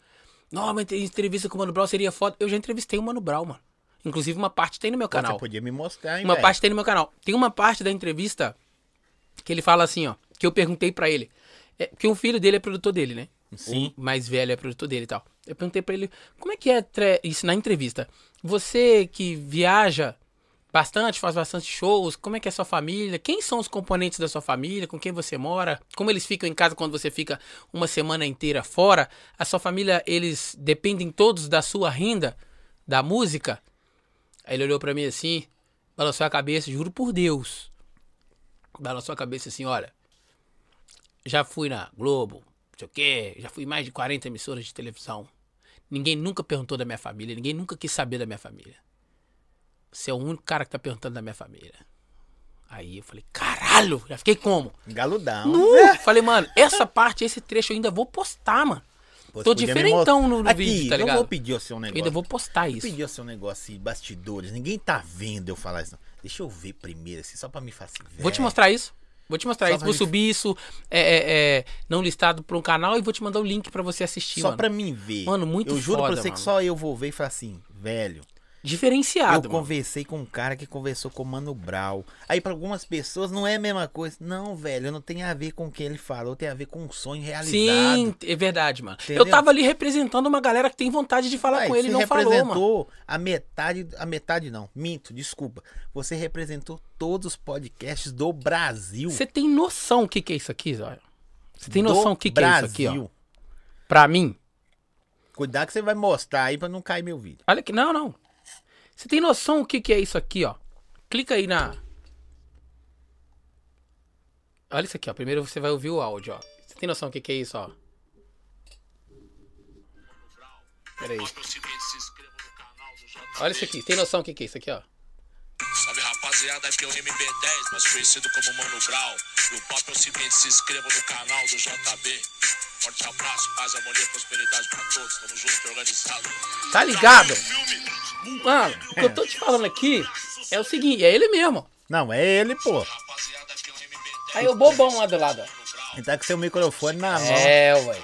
Não, mas entrevista com o Mano Brown seria foda. Eu já entrevistei o Mano Brown, mano. Inclusive, uma parte tem no meu canal. Você podia me mostrar, hein, Uma velho? parte tem no meu canal. Tem uma parte da entrevista que ele fala assim, ó. Que eu perguntei pra ele. É, porque o filho dele é produtor dele, né? Sim. O mais velho é produtor dele e tal. Eu perguntei pra ele, como é que é isso na entrevista? Você que viaja bastante, faz bastante shows, como é que é a sua família? Quem são os componentes da sua família? Com quem você mora? Como eles ficam em casa quando você fica uma semana inteira fora? A sua família, eles dependem todos da sua renda, da música? Aí ele olhou pra mim assim, balançou a cabeça, juro por Deus. Balançou a cabeça assim, olha. Já fui na Globo, não sei o quê, já fui em mais de 40 emissoras de televisão. Ninguém nunca perguntou da minha família, ninguém nunca quis saber da minha família. Você é o único cara que tá perguntando da minha família. Aí eu falei, caralho, já fiquei como? Galudão. Falei, mano, essa parte, esse trecho eu ainda vou postar, mano. Você Tô diferentão no, no Aqui, vídeo, tá Eu ligado? vou pedir o seu Eu negócio. ainda vou postar Eu isso. pedir o seu negócio assim, bastidores. Ninguém tá vendo eu falar isso. Deixa eu ver primeiro, assim, só pra me fazer. Vou te mostrar isso. Vou te mostrar Só isso. Vou subir isso é, é, é, não listado pra um canal e vou te mandar o link pra você assistir, Só mano. pra mim ver. Mano, muito Eu juro foda, pra você mano. que só eu vou ver e falar assim, velho. Diferenciado, eu mano. conversei com um cara que conversou com o Mano Brown. Aí pra algumas pessoas não é a mesma coisa. Não, velho, não tem a ver com o que ele falou, tem a ver com um sonho realizado. Sim, é verdade, mano. Entendeu? Eu tava ali representando uma galera que tem vontade de falar com ele e você não falou, mano. representou a metade, a metade não, minto, desculpa. Você representou todos os podcasts do Brasil. Você tem noção o que, que é isso aqui, Zóio? Você tem noção o que, que é isso aqui, ó? Pra mim, Cuidado que você vai mostrar aí pra não cair meu vídeo. olha aqui. Não, não. Você tem noção o que, que é isso aqui, ó? Clica aí na. Olha isso aqui, ó. Primeiro você vai ouvir o áudio, ó. Você tem noção o que, que é isso, ó? Pera aí. Olha isso aqui. Tem noção o que, que é isso aqui, ó? Salve rapaziada, aqui é o MB10, mais conhecido como Mano Brown. E o papo é o seguinte: se inscreva no canal do JB. Forte abraço, paz, harmonia e prosperidade pra todos. Tamo junto, organizado. Tá ligado? Filme. Mano, o que eu tô te falando aqui é o seguinte, é ele mesmo. Não, é ele, pô. Rapaziada, aqui é o MB10. Aí o bobão lá do lado. Ele tá com seu microfone na mão. É, ué.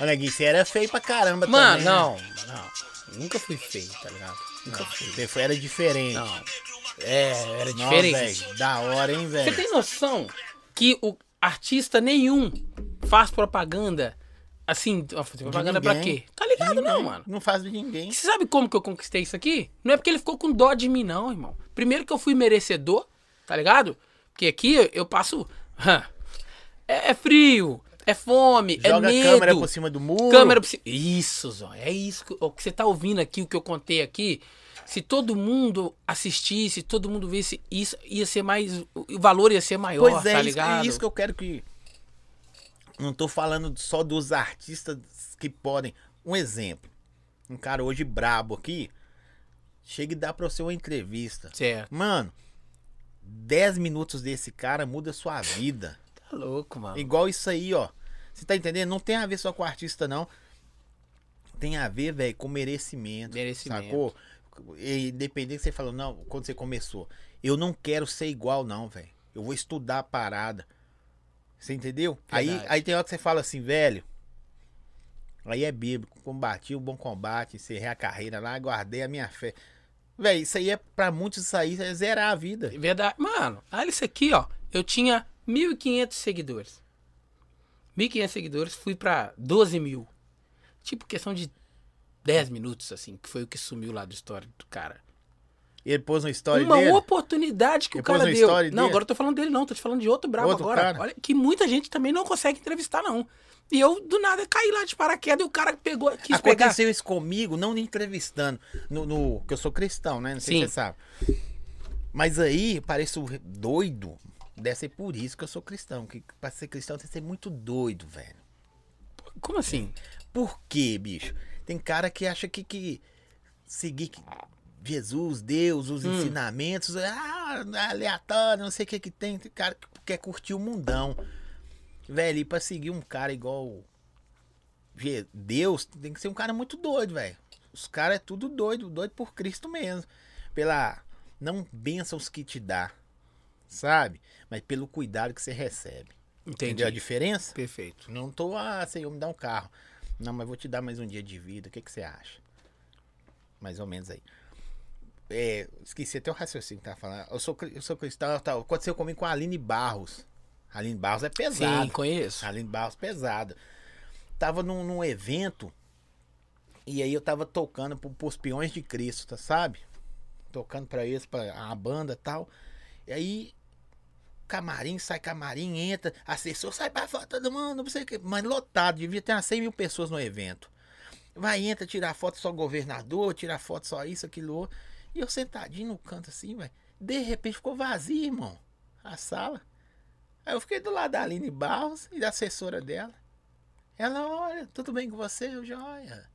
Olha, Gui, você era feio pra caramba Mano, também. né? não, não. Nunca fui feio, tá ligado? Nunca fui. Você foi, era diferente. Não. É, era Nossa, diferente. velho, da hora, hein, Você velho? tem noção que o artista nenhum faz propaganda assim, ó, fazer propaganda pra ninguém. quê? Tá ligado não, mano. Não faz de ninguém. Você sabe como que eu conquistei isso aqui? Não é porque ele ficou com dó de mim, não, irmão. Primeiro que eu fui merecedor, tá ligado? Porque aqui eu passo. É, é frio, é fome, Joga é a medo. câmera por cima do muro. Câmera por cima. Isso, Zó. É isso que, o que você tá ouvindo aqui, o que eu contei aqui. Se todo mundo assistisse, todo mundo visse isso, ia ser mais. O valor ia ser maior, Pois é, tá ligado? é isso que eu quero que. Não tô falando só dos artistas que podem. Um exemplo. Um cara hoje brabo aqui. Chega e dá pra você uma entrevista. Certo. Mano, 10 minutos desse cara muda a sua vida. Tá louco, mano. Igual isso aí, ó. Você tá entendendo? Não tem a ver só com o artista, não. Tem a ver, velho, com merecimento. Merecimento. Sacou? E Independente que você falou, não, quando você começou. Eu não quero ser igual, não, velho. Eu vou estudar a parada. Você entendeu? Aí, Verdade. aí tem hora que você fala assim, velho. Aí é bíblico. Combati o bom combate, encerrei a carreira lá, guardei a minha fé. Velho, isso aí é pra muitos isso aí é zerar a vida. Verdade. Mano, olha isso aqui, ó. Eu tinha 1.500 seguidores. 1.500 seguidores, fui pra 12 mil. Tipo, questão de 10 minutos, assim, que foi o que sumiu lá do história do cara. Ele pôs uma história Uma dele. oportunidade que o Depois cara deu. Não, dele. agora eu tô falando dele, não. Tô te falando de outro brabo Outro agora. cara. Olha, que muita gente também não consegue entrevistar, não. E eu, do nada, caí lá de paraquedas e o cara pegou, quis pegar. Aconteceu isso comigo, não me entrevistando. No, no- que eu sou cristão, né? Não sei Sim. se você sabe. Mas aí, pareço doido. Deve ser por isso que eu sou cristão. Que pra ser cristão tem que ser muito doido, velho. Como assim? Por quê, bicho? Tem cara que acha que, que seguir Jesus, Deus, os Hum. ensinamentos, ah, aleatório, não sei o que que tem. Tem cara que quer curtir o mundão. Velho, e pra seguir um cara igual Deus, tem que ser um cara muito doido, velho. Os caras é tudo doido, doido por Cristo mesmo. Pela não bênçãos que te dá. sabe? Mas pelo cuidado que você recebe. Entendeu a Entendi. diferença? Perfeito. Não tô, ah, senhor, me dá um carro. Não, mas vou te dar mais um dia de vida. O que, que você acha? Mais ou menos aí. É, esqueci até o raciocínio que tava falando. Eu sou, eu sou cristão. Tá, aconteceu comigo com a Aline Barros. A Aline Barros é pesada. Sim, conheço. Aline Barros pesada. Tava num, num evento. E aí eu tava tocando pro, pros peões de Cristo, tá, sabe? Tocando pra eles, pra a banda e tal. E aí camarim, sai camarim, entra, assessor, sai pra fora, todo mundo, não sei o que. Mas lotado, devia ter umas 100 mil pessoas no evento. Vai, entra, tirar foto só governador, tirar foto só isso, aquilo outro. E eu sentadinho no canto assim, velho. De repente ficou vazio, irmão. A sala. Aí eu fiquei do lado da Aline Barros e da assessora dela. Ela, olha, tudo bem com você? Eu, joia.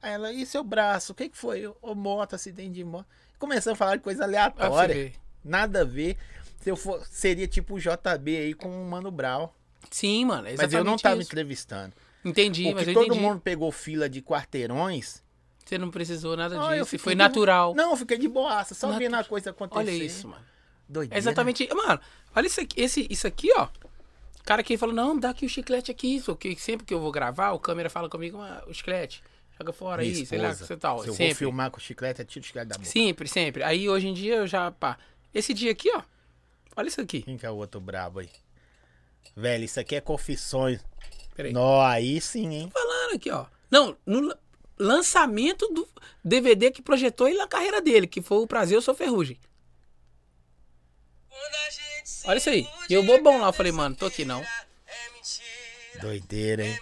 Aí ela, e seu braço? O que que foi? Ô, moto, acidente de moto. Começando a falar de coisa Ah, aleatória. ver. Nada a ver. Se eu for, seria tipo o JB aí com o Mano Brown. Sim, mano. Mas eu não tava isso. entrevistando. Entendi, mas Porque eu todo entendi. mundo pegou fila de quarteirões. Você não precisou nada Ah, disso. e Foi de- natural. Não, eu fiquei de boaça, só Natu- vendo a coisa acontecer. Olha isso, mano. Doideira. É exatamente. Mano, olha isso aqui, esse, isso aqui, ó. O cara que falou, não, dá aqui o chiclete aqui. Isso, que sempre que eu vou gravar, o câmera fala comigo, ah, o chiclete. Joga fora Minha aí, sei lá, esposa, você tal. Se eu vou sempre. filmar com chiclete, é tiro o chiclete da boca. Sempre, sempre. Aí hoje em dia eu já, pá. Esse dia aqui, ó. Olha isso aqui. Quem que é o outro brabo aí? Velho, isso aqui é confissões. Peraí. Nó, aí sim, hein? Falando aqui, ó. Não, no lançamento do DVD que projetou ele na carreira dele, que foi o Prazer Eu Sou Ferrugem. Olha isso aí. E eu bobão lá, eu falei, mano, tô aqui não. Doideira, hein?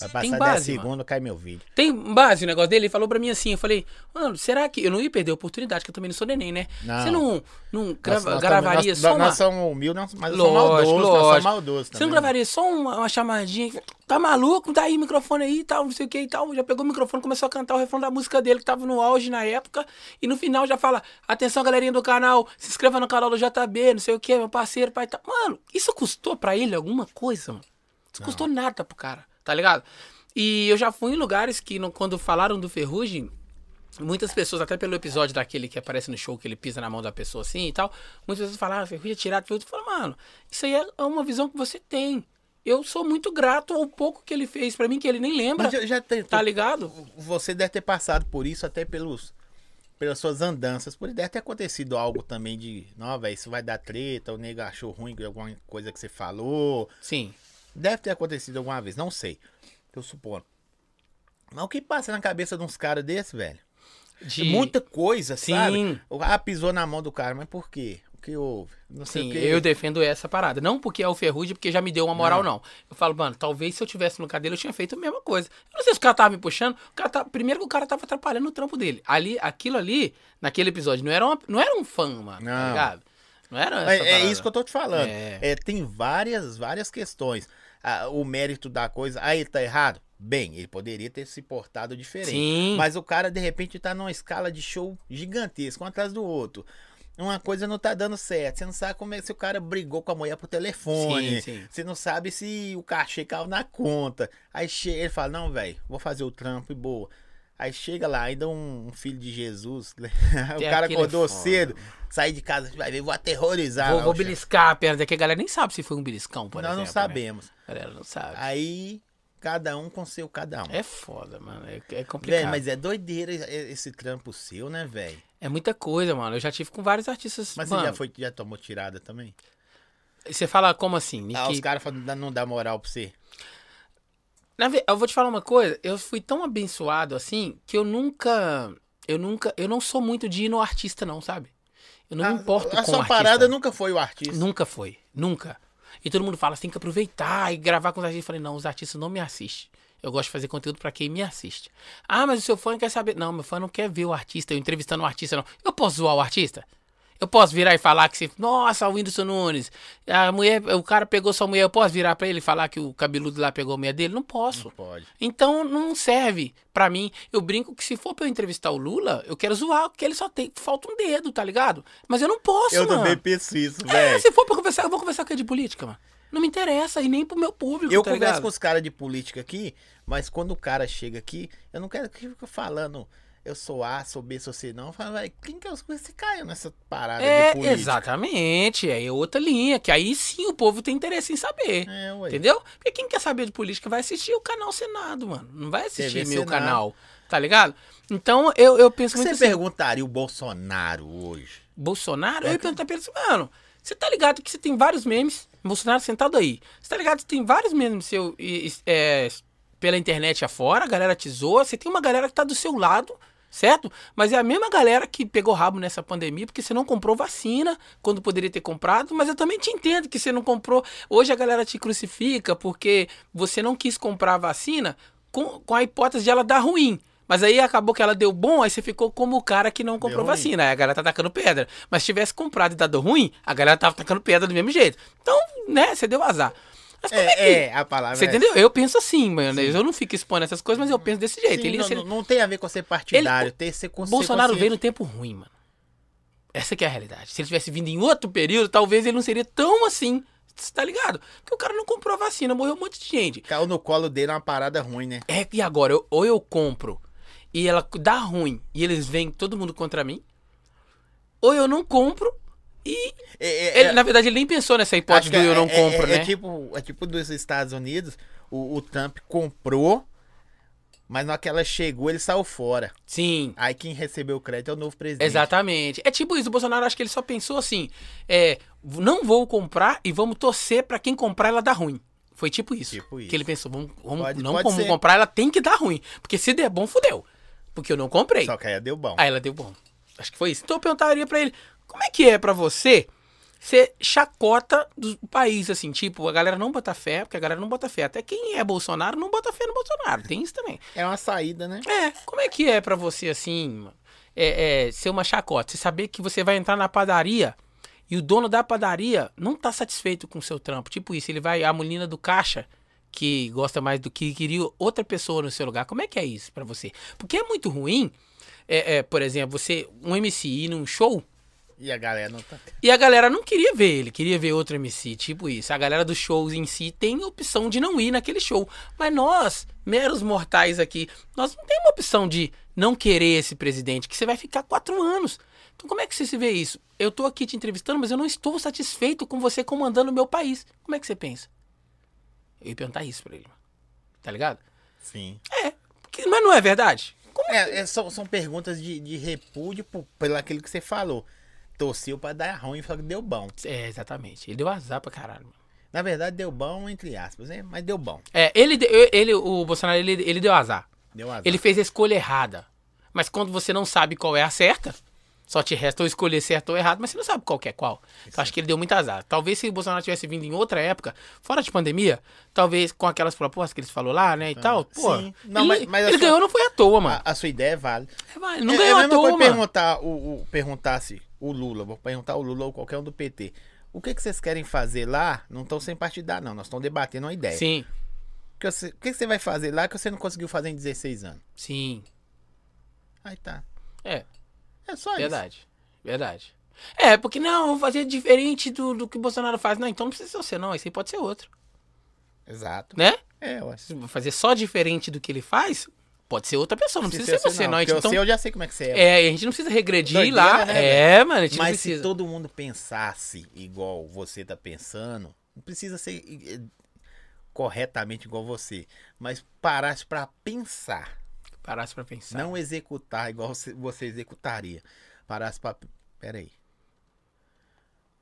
Vai passar Tem 10 base, segundos, cai meu vídeo. Tem base o negócio dele? Ele falou pra mim assim, eu falei, mano, será que... Eu não ia perder a oportunidade, que eu também não sou neném, né? Não. Você não, não grava- Nós- gravaria também- nós, só uma... Nós somos humildes, mas eu Lógico, sou maldoso, nós somos lógico. maldosos Você não também. gravaria só uma, uma chamadinha? Tá maluco? Dá aí o microfone aí e tal, não sei o que e tal. Já pegou o microfone, começou a cantar o refrão da música dele, que tava no auge na época. E no final já fala: atenção, galerinha do canal, se inscreva no canal do JB, não sei o que, meu parceiro, pai. Tá. Mano, isso custou pra ele alguma coisa, mano? Isso custou nada pro cara, tá ligado? E eu já fui em lugares que, no- quando falaram do Ferrugem, Muitas pessoas, até pelo episódio daquele que aparece no show, que ele pisa na mão da pessoa assim e tal, muitas pessoas falam, ah, Ferrugem é tirado. Eu falo, mano, isso aí é uma visão que você tem. Eu sou muito grato ao pouco que ele fez pra mim, que ele nem lembra, Mas já, tá ligado? Você deve ter passado por isso até pelos pelas suas andanças. Por deve ter acontecido algo também de, não, velho, isso vai dar treta, o nego achou ruim alguma coisa que você falou. Sim. Deve ter acontecido alguma vez, não sei. Tô supondo. Mas o que passa na cabeça de uns caras desses, velho? De... Muita coisa, Sim. sabe? Cara pisou na mão do cara, mas por quê? O que houve? Não sei Sim, o que. eu defendo essa parada. Não porque é o Ferrugem, porque já me deu uma moral, não. Eu falo, mano, talvez se eu tivesse no dele, eu tinha feito a mesma coisa. Eu não sei se o cara tava me puxando. O cara tá... Primeiro que o cara tava atrapalhando o trampo dele. Ali, aquilo ali, naquele episódio, não era, uma... não era um fã, mano, tá Não. ligado? Não era É, é isso que eu tô te falando. É. É, tem várias, várias questões. Ah, o mérito da coisa. Ele tá errado? Bem, ele poderia ter se portado diferente. Sim. Mas o cara, de repente, tá numa escala de show gigantesca, um atrás do outro. Uma coisa não tá dando certo. Você não sabe como é se o cara brigou com a mulher por telefone. Sim, sim. Você não sabe se o cachê caiu na conta. Aí chega, ele fala, não, velho, vou fazer o trampo e boa. Aí chega lá, ainda um, um filho de Jesus. o Tem cara acordou é cedo, sair de casa, vai ver, vou aterrorizar. Vou, vou o beliscar a perna daqui. A galera nem sabe se foi um beliscão, por Nós exemplo. não sabemos. Né? A galera não sabe. Aí, cada um com seu cada um. É foda, mano. É, é complicado. Velho, mas é doideira esse trampo seu, né, velho? É muita coisa, mano. Eu já tive com vários artistas. Mas mano, você já foi, já tomou tirada também? Você fala como assim? Ah, Que- os caras não dá moral pra você. Eu vou te falar uma coisa, eu fui tão abençoado assim que eu nunca. Eu nunca. Eu não sou muito de ir no artista, não, sabe? Eu não me importo a com sua parada nunca foi o artista. Nunca foi, nunca. E todo mundo fala, você tem que aproveitar e gravar com os artistas. Eu falei, não, os artistas não me assistem. Eu gosto de fazer conteúdo pra quem me assiste. Ah, mas o seu fã quer saber. Não, meu fã não quer ver o artista, eu entrevistando o artista, não. Eu posso zoar o artista? Eu posso virar e falar que você. Nossa, o Whindersson Nunes. A mulher, o cara pegou sua mulher. Eu posso virar pra ele e falar que o cabeludo lá pegou a mulher dele? Não posso. Não pode. Então não serve pra mim. Eu brinco que se for pra eu entrevistar o Lula, eu quero zoar, porque ele só tem. Falta um dedo, tá ligado? Mas eu não posso, Eu mano. também penso isso, É, velho. se for pra conversar, eu vou conversar com ele de política, mano. Não me interessa, e nem pro meu público, Eu tá converso ligado? com os caras de política aqui, mas quando o cara chega aqui, eu não quero que fique falando eu sou A, sou B, sou C, não. Fala, velho, quem que é os que você caiu nessa parada É, de política? exatamente. Aí é outra linha, que aí sim o povo tem interesse em saber. É, ué. Entendeu? Porque quem quer saber de política vai assistir o canal Senado, mano. Não vai assistir TV meu Senado. canal. Tá ligado? Então eu, eu penso muito você assim. perguntaria o Bolsonaro hoje? Bolsonaro, eu ia perguntar pra ele assim, mano, você tá ligado que você tem vários memes, Bolsonaro sentado aí. Você tá ligado que tem vários memes seu, e- e- é, pela internet afora, a galera te zoa, você tem uma galera que tá do seu lado, certo? Mas é a mesma galera que pegou rabo nessa pandemia, porque você não comprou vacina quando poderia ter comprado, mas eu também te entendo que você não comprou. Hoje a galera te crucifica porque você não quis comprar a vacina com, com a hipótese de ela dar ruim. Mas aí acabou que ela deu bom, aí você ficou como o cara que não comprou vacina. Aí a galera tá tacando pedra. Mas se tivesse comprado e dado ruim, a galera tava tacando pedra do mesmo jeito. Então, né, você deu azar. É. É, é, a palavra Você é entendeu? Eu penso assim, mano. Eu não fico expondo essas coisas, mas eu penso desse jeito. Sim, Ele, não, ele- não- tem a ver com ser partidário, tem que ser ser Bolsonaro consciente. veio no tempo ruim, mano. Essa que é a realidade. Se ele tivesse vindo em outro período, talvez ele não seria tão assim. Você tá ligado? Porque o cara não comprou a vacina, morreu um monte de gente. Caiu no colo dele uma parada ruim, né? É, e agora, eu- ou eu compro e ela dá ruim e eles vêm todo mundo contra mim, ou eu não compro e. É, é, Ele, é- na verdade, ele nem pensou nessa hipótese do eu não é- compro, é, né? É tipo, é tipo dos Estados Unidos, o, o Trump comprou, mas na hora que ela chegou, ele saiu fora. Sim. Aí quem recebeu o crédito é o novo presidente. Exatamente. É tipo isso, o Bolsonaro acho que ele só pensou assim: é, não vou comprar e vamos torcer pra quem comprar ela dar ruim. Foi tipo isso. Tipo isso. Que ele pensou, vamos, vamos- Pode- não pode ser. comprar, ela tem que dar ruim. Porque se der bom, fudeu. Porque eu não comprei. Só que aí deu bom. Aí ela deu bom. Acho que foi isso. Então eu perguntaria pra ele: como é que é pra você ser chacota do país, assim? Tipo, a galera não bota fé, porque a galera não bota fé. Até quem é Bolsonaro não bota fé no Bolsonaro. Tem isso também. É uma saída, né? É, como é que é pra você, assim, é, é, ser uma chacota? Você saber que você vai entrar na padaria e o dono da padaria não tá satisfeito com o seu trampo. Tipo isso, ele vai, a menina do caixa, que gosta mais do que queria outra pessoa no seu lugar. Como é que é isso pra você? Porque é muito ruim, é, é, por exemplo, você, um MC ir num show E a galera não tá. e a galera não queria ver ele, queria ver outro MC, tipo isso. A galera dos shows em si tem opção de não ir naquele show. Mas nós, meros mortais aqui, nós não temos opção de não querer esse presidente, que você vai ficar quatro anos. Então como é que você se vê isso? Eu tô aqui te entrevistando, mas eu não estou satisfeito com você comandando o meu país. Como é que você pensa? Eu ia perguntar isso pra ele. mano. Tá ligado? Sim. É, mas não é verdade? É, é, são, são perguntas de, de repúdio por, pelo aquilo que você falou. Torceu pra dar ruim e falou que deu bom. É, exatamente. Ele deu azar pra caralho, mano. Na verdade, deu bom, entre aspas, né? Mas deu bom. É, ele, ele o Bolsonaro, ele, ele deu azar. Deu azar. Ele fez a escolha errada. Mas quando você não sabe qual é a certa, só te resta ou escolher certo ou errado, mas você não sabe qual é qual. Então acho que ele deu muito azar. Talvez se o Bolsonaro tivesse vindo em outra época, fora de pandemia, talvez com aquelas propostas que eles falou lá, né, e tal, pô. Ah, sim. Não, ele mas- mas ele sua- ganhou não foi à toa, mano. A, a sua ideia é válida. É, não é, ganhou é à toa, mano. perguntar o, o, perguntasse o Lula, vou perguntar o Lula ou qualquer um do PT. O que, que vocês querem fazer lá? Não estão sem partidário, não. Nós estamos debatendo uma ideia. Sim, O que, você, o que você vai fazer lá que você não conseguiu fazer em 16 anos? sim. Aí tá. É, É só isso. verdade. Verdade. É, porque não, eu vou fazer diferente do, do que o Bolsonaro faz. Não, então não precisa ser você, não. Esse aí pode ser outro. Exato. Né? É, eu fazer só diferente do que ele faz, pode ser outra pessoa, não Se precisa ser você, não. A porque gente, então, eu sei, eu já sei como é que você é. é, a gente não precisa regredir Doideira, lá. né, é, mano, a gente não Mas precisa. se todo mundo pensasse igual você tá pensando, não precisa ser corretamente igual você, mas parasse pra pensar, Parasse pra pensar. não executar igual você, executaria. Parasse pra. Pera aí.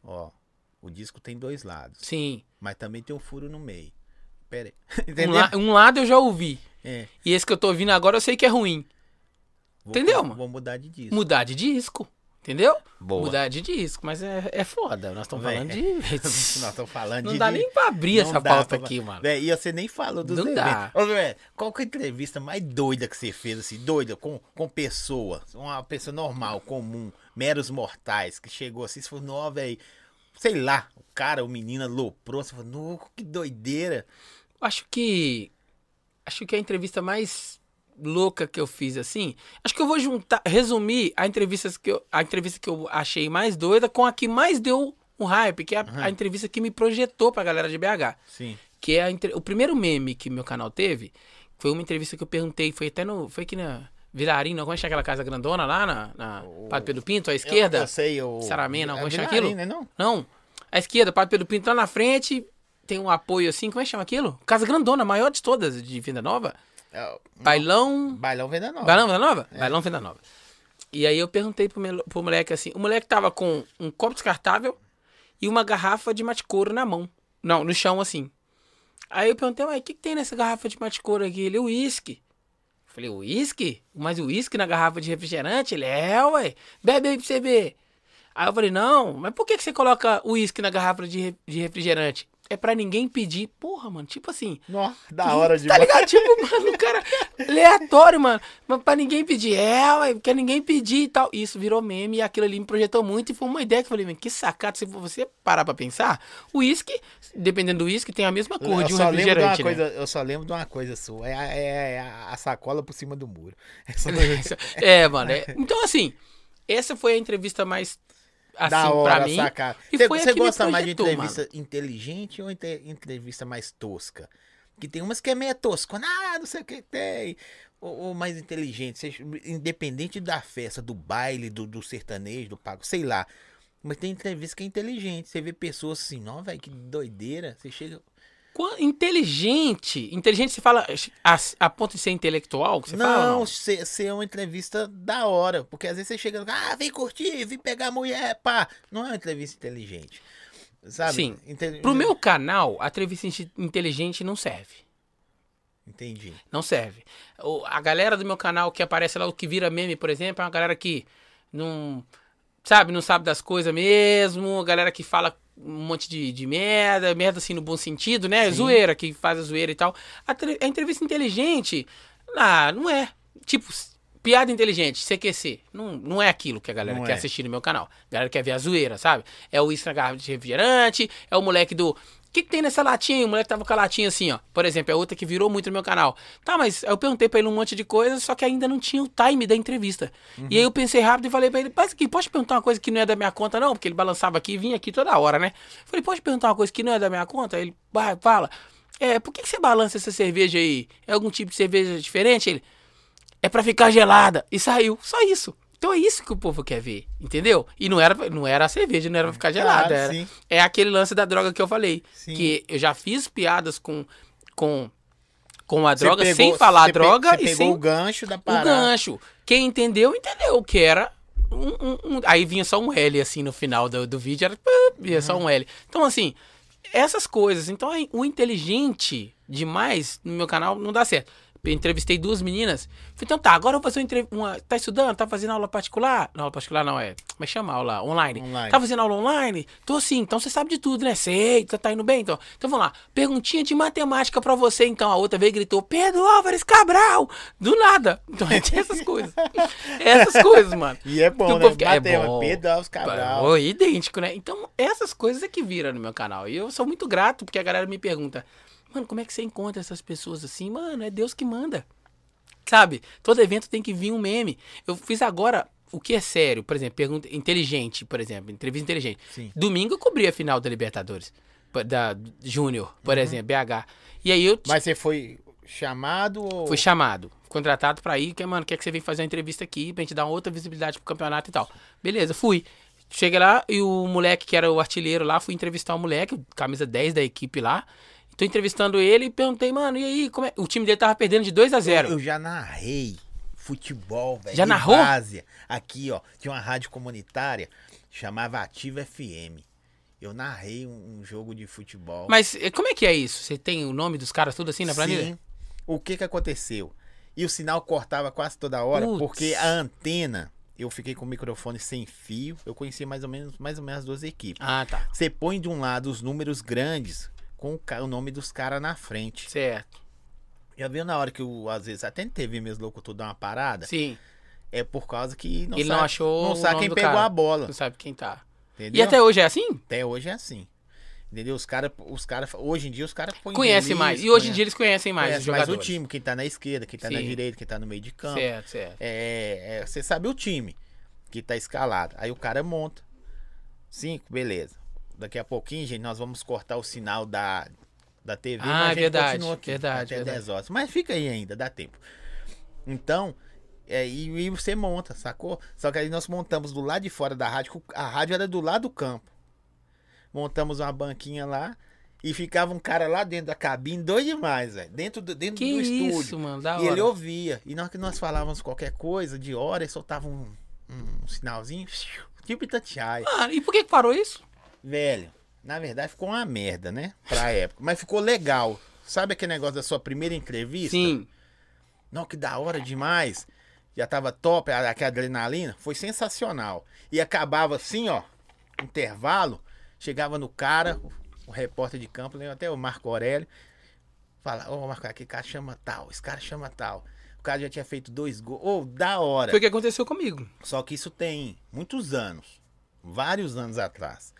Ó, o disco tem dois lados, Sim. mas também tem um furo no meio. Pera aí. Um, Entendeu? la- um lado eu já ouvi. É, E esse que eu tô ouvindo agora eu sei que é ruim. vou- Entendeu, vou- mano? Vou mudar de disco. Mudar de disco. Entendeu? Boa. Mudar de disco. Mas é, é foda. Nós estamos falando de. Nós estamos falando Não de. dá de- nem pra abrir Não essa dá pauta pra- aqui, mano. E você nem falou dos Não eventos. dá. Ô, qual que é a entrevista mais doida que você fez, assim, doida, com, com pessoa, uma pessoa normal, comum, meros mortais, que chegou assim, você falou, não, velho, sei lá, o cara, o menino aloprou, você falou, não, que doideira. Acho que. Acho que a entrevista mais louca que eu fiz assim. Acho que eu vou juntar, resumir a entrevista que eu, a entrevista que eu achei mais doida com a que mais deu um hype, que é a, a entrevista que me projetou pra galera de BH. Sim. Que é a entre- o primeiro meme que meu canal teve. Foi uma entrevista que eu perguntei, foi até no. Foi aqui na. Vilarinho, não, como é que aquela casa grandona lá na, na Padre Pedro Pinto, à Eu, esquerda? eu sei, o. Saramena, é como é que aquilo? né, não? Não, à esquerda, Padre Pedro Pinto lá na frente, tem um apoio assim, como é que chama aquilo? Casa grandona, maior de todas, de Venda Nova. É, Bailão... Bailão Venda Nova. Bailão Venda Nova? Bailão Venda Nova. E aí eu perguntei pro, melo- pro moleque assim, o moleque tava com um copo descartável e uma garrafa de mate couro na mão. Não, no chão assim. Aí eu perguntei, mas o que, que tem nessa garrafa de mate couro aqui? Ele, uísque. Falei, uísque? Mas o uísque na garrafa de refrigerante? Ele, é, ué. Bebe aí pra você ver. Aí eu falei, não, mas por que, que você coloca uísque na garrafa de, de refrigerante? É pra ninguém pedir. Porra, mano, tipo assim. Nossa, da hora de Tá ligado? Tipo, mano, o cara aleatório, mano. Mas pra ninguém pedir, é, ué, porque ninguém pedir e tal. Isso virou meme e aquilo ali me projetou muito. E foi uma ideia que eu falei, mano, que sacada. Se você parar pra pensar, o uísque, dependendo do uísque, tem a mesma cor Eu de um lembro de uma refrigerante, né? coisa, eu só lembro de uma coisa sua. É, a- é- é a, a sacola por cima do muro. Essa- É, mano. é- Então, assim, essa foi a entrevista mais, assim, da hora, pra mim. sacada. E Você gosta mais de entrevista inteligente ou inte- entrevista mais tosca? Que tem umas que é meio tosca. Ah, não sei o que tem. Ou, ou mais inteligente. Você- independente da festa, do baile, do, do sertanejo, do pago, sei lá. Mas tem entrevista que é inteligente. Você vê pessoas assim, não, velho, que doideira. Você chega. Inteligente. Inteligente, você fala a, a ponto de ser intelectual? Que você fala, não, não? ser, ser uma entrevista da hora. Porque às vezes você chega, ah, vem curtir, vem pegar a mulher, pá. Não é uma entrevista inteligente. Sabe? Sim. Inte- Pro meu canal, a entrevista inte- inteligente não serve. Entendi. Não serve. O- a galera do meu canal que aparece lá, o que vira meme, por exemplo, é uma galera que não. Sabe, não sabe das coisas mesmo. A galera que fala um monte de, de merda, merda assim no bom sentido, né? Zoeira, que faz a zoeira e tal. A, a entrevista inteligente, ah, não é. Tipo, piada inteligente, CQC. Não, não é aquilo que a galera Não quer é. assistir no meu canal. A galera quer ver a zoeira, sabe? É o garrafa de refrigerante, é o moleque do. O que, que tem nessa latinha? O moleque tava com a latinha assim, ó. Por exemplo, é outra que virou muito no meu canal. Tá, mas eu perguntei pra ele um monte de coisa, só que ainda não tinha o time da entrevista. E aí eu pensei rápido e falei pra ele, mas aqui, pode perguntar uma coisa que não é da minha conta, não? Porque ele balançava aqui e vinha aqui toda hora, né? Falei, pode perguntar uma coisa que não é da minha conta? Ele, vai, fala. É, por que, que você balança essa cerveja aí? É algum tipo de cerveja diferente? Ele, é pra ficar gelada. E saiu. Só isso. Então é isso que o povo quer ver, entendeu? E não era, não era a cerveja, não era pra ficar gelada. Claro, era, é aquele lance da droga que eu falei. Sim. Que eu já fiz piadas com, com, com a droga pegou- sem falar pe- droga você e pegou sem o gancho da o parada. gancho. Quem entendeu, entendeu. Que era. Um, um- um- aí vinha só um L assim no final do, do vídeo, era. Vinha só um L. Então, assim, essas coisas. Então, o inteligente demais no meu canal não dá certo. Eu entrevistei duas meninas. Falei, então tá, agora eu vou fazer uma, entrev- uma. Tá estudando? Tá fazendo aula particular? Não, aula particular não, é. Como é chama? Aula online. Online. Tá fazendo aula online? Tô sim, então você sabe de tudo, né? Sei, tá, tá indo bem, então. Então vamos lá. Perguntinha de matemática pra você, então. A outra veio e gritou: Pedro Álvares Cabral! Do nada. Então é essas coisas. essas coisas, mano. E é bom, Que o né? quer- Bateu, é bom. Pedro Alves Cabral. Pô, idêntico, né? Então, essas coisas é que viram no meu canal. E eu sou muito grato, porque a galera me pergunta, mano, como é que você encontra essas pessoas assim? Mano, é Deus que manda. Sabe? Todo evento tem que vir um meme. Eu fiz agora o que é sério, por exemplo, pergunta inteligente, por exemplo, entrevista inteligente. Sim. Domingo eu cobri a final da Libertadores, da Júnior, por exemplo, BH. E aí eu Uhum. Mas você foi chamado ou. Fui chamado, contratado pra ir, que, mano, quer que você venha fazer uma entrevista aqui pra gente dar uma outra visibilidade pro campeonato e tal. Beleza, fui. Cheguei lá e o moleque que era o artilheiro lá, fui entrevistar o moleque, camisa 10 da equipe lá. Tô entrevistando ele e perguntei, mano, e aí, como é? O time dele tava perdendo de 2 a 0 Eu já narrei futebol, velho. Já narrou? Várzea. Aqui, ó, tinha uma rádio comunitária, chamava Ativa FM. Eu narrei um, um jogo de futebol. Mas eh, como é que é isso? Você tem o nome dos caras tudo assim na planilha? Sim. O que que aconteceu? E o sinal cortava quase toda hora, Putz. porque a antena, eu fiquei com o microfone sem fio. Eu conhecia mais ou menos, mais ou menos as duas equipes. Ah, tá. Você põe de um lado os números grandes com o, o nome dos caras na frente. Certo. Já viu na hora que o, às vezes até teve mesmo locutor dar uma parada? Sim. É por causa que não Ele sabe, não achou não o sabe quem pegou cara. a bola. Não sabe quem tá. Entendeu? E até hoje é assim? Até hoje é assim. Entendeu? Os caras, os cara, hoje em dia os caras põem Conhece release, mais. E hoje em conhece- dia eles conhecem mais conhece os mais o jogadores. time, quem tá na esquerda, quem tá na Sim. direita, quem tá no meio de campo. Certo, certo. É, é, você sabe o time que tá escalado. Aí o cara monta. Cinco, beleza. Daqui a pouquinho, gente, nós vamos cortar o sinal da, da TV. Ah, mas é verdade, continua aqui verdade, até verdade. 10 horas. Mas fica aí ainda, dá tempo. Então, É, e, e você monta, sacou? Só que aí nós montamos do lado de fora da rádio, a rádio era do lado do campo. Montamos uma banquinha lá e ficava um cara lá dentro da cabine, doido demais, velho. Dentro, do, dentro Que do isso, estúdio. mano, da E ele hora. ouvia. E na hora que nós falávamos qualquer coisa, de hora, ele soltava um, um sinalzinho, tipo Itatiaia. Mano, e por que parou isso? Velho, na verdade ficou uma merda, né? Pra época. Mas ficou legal. Sabe aquele negócio da sua primeira entrevista? Sim. Não, que da hora demais. Já tava top, aquela adrenalina. Foi sensacional. E acabava assim, ó, intervalo. Chegava no cara, o, repórter de campo, lembra até o Marco Aurélio. Fala, ô Marco, aquele cara chama tal, esse cara chama tal. O cara já tinha feito dois gols. Ô, da hora. Foi o que aconteceu comigo. Só que isso tem muitos anos. Vários anos atrás.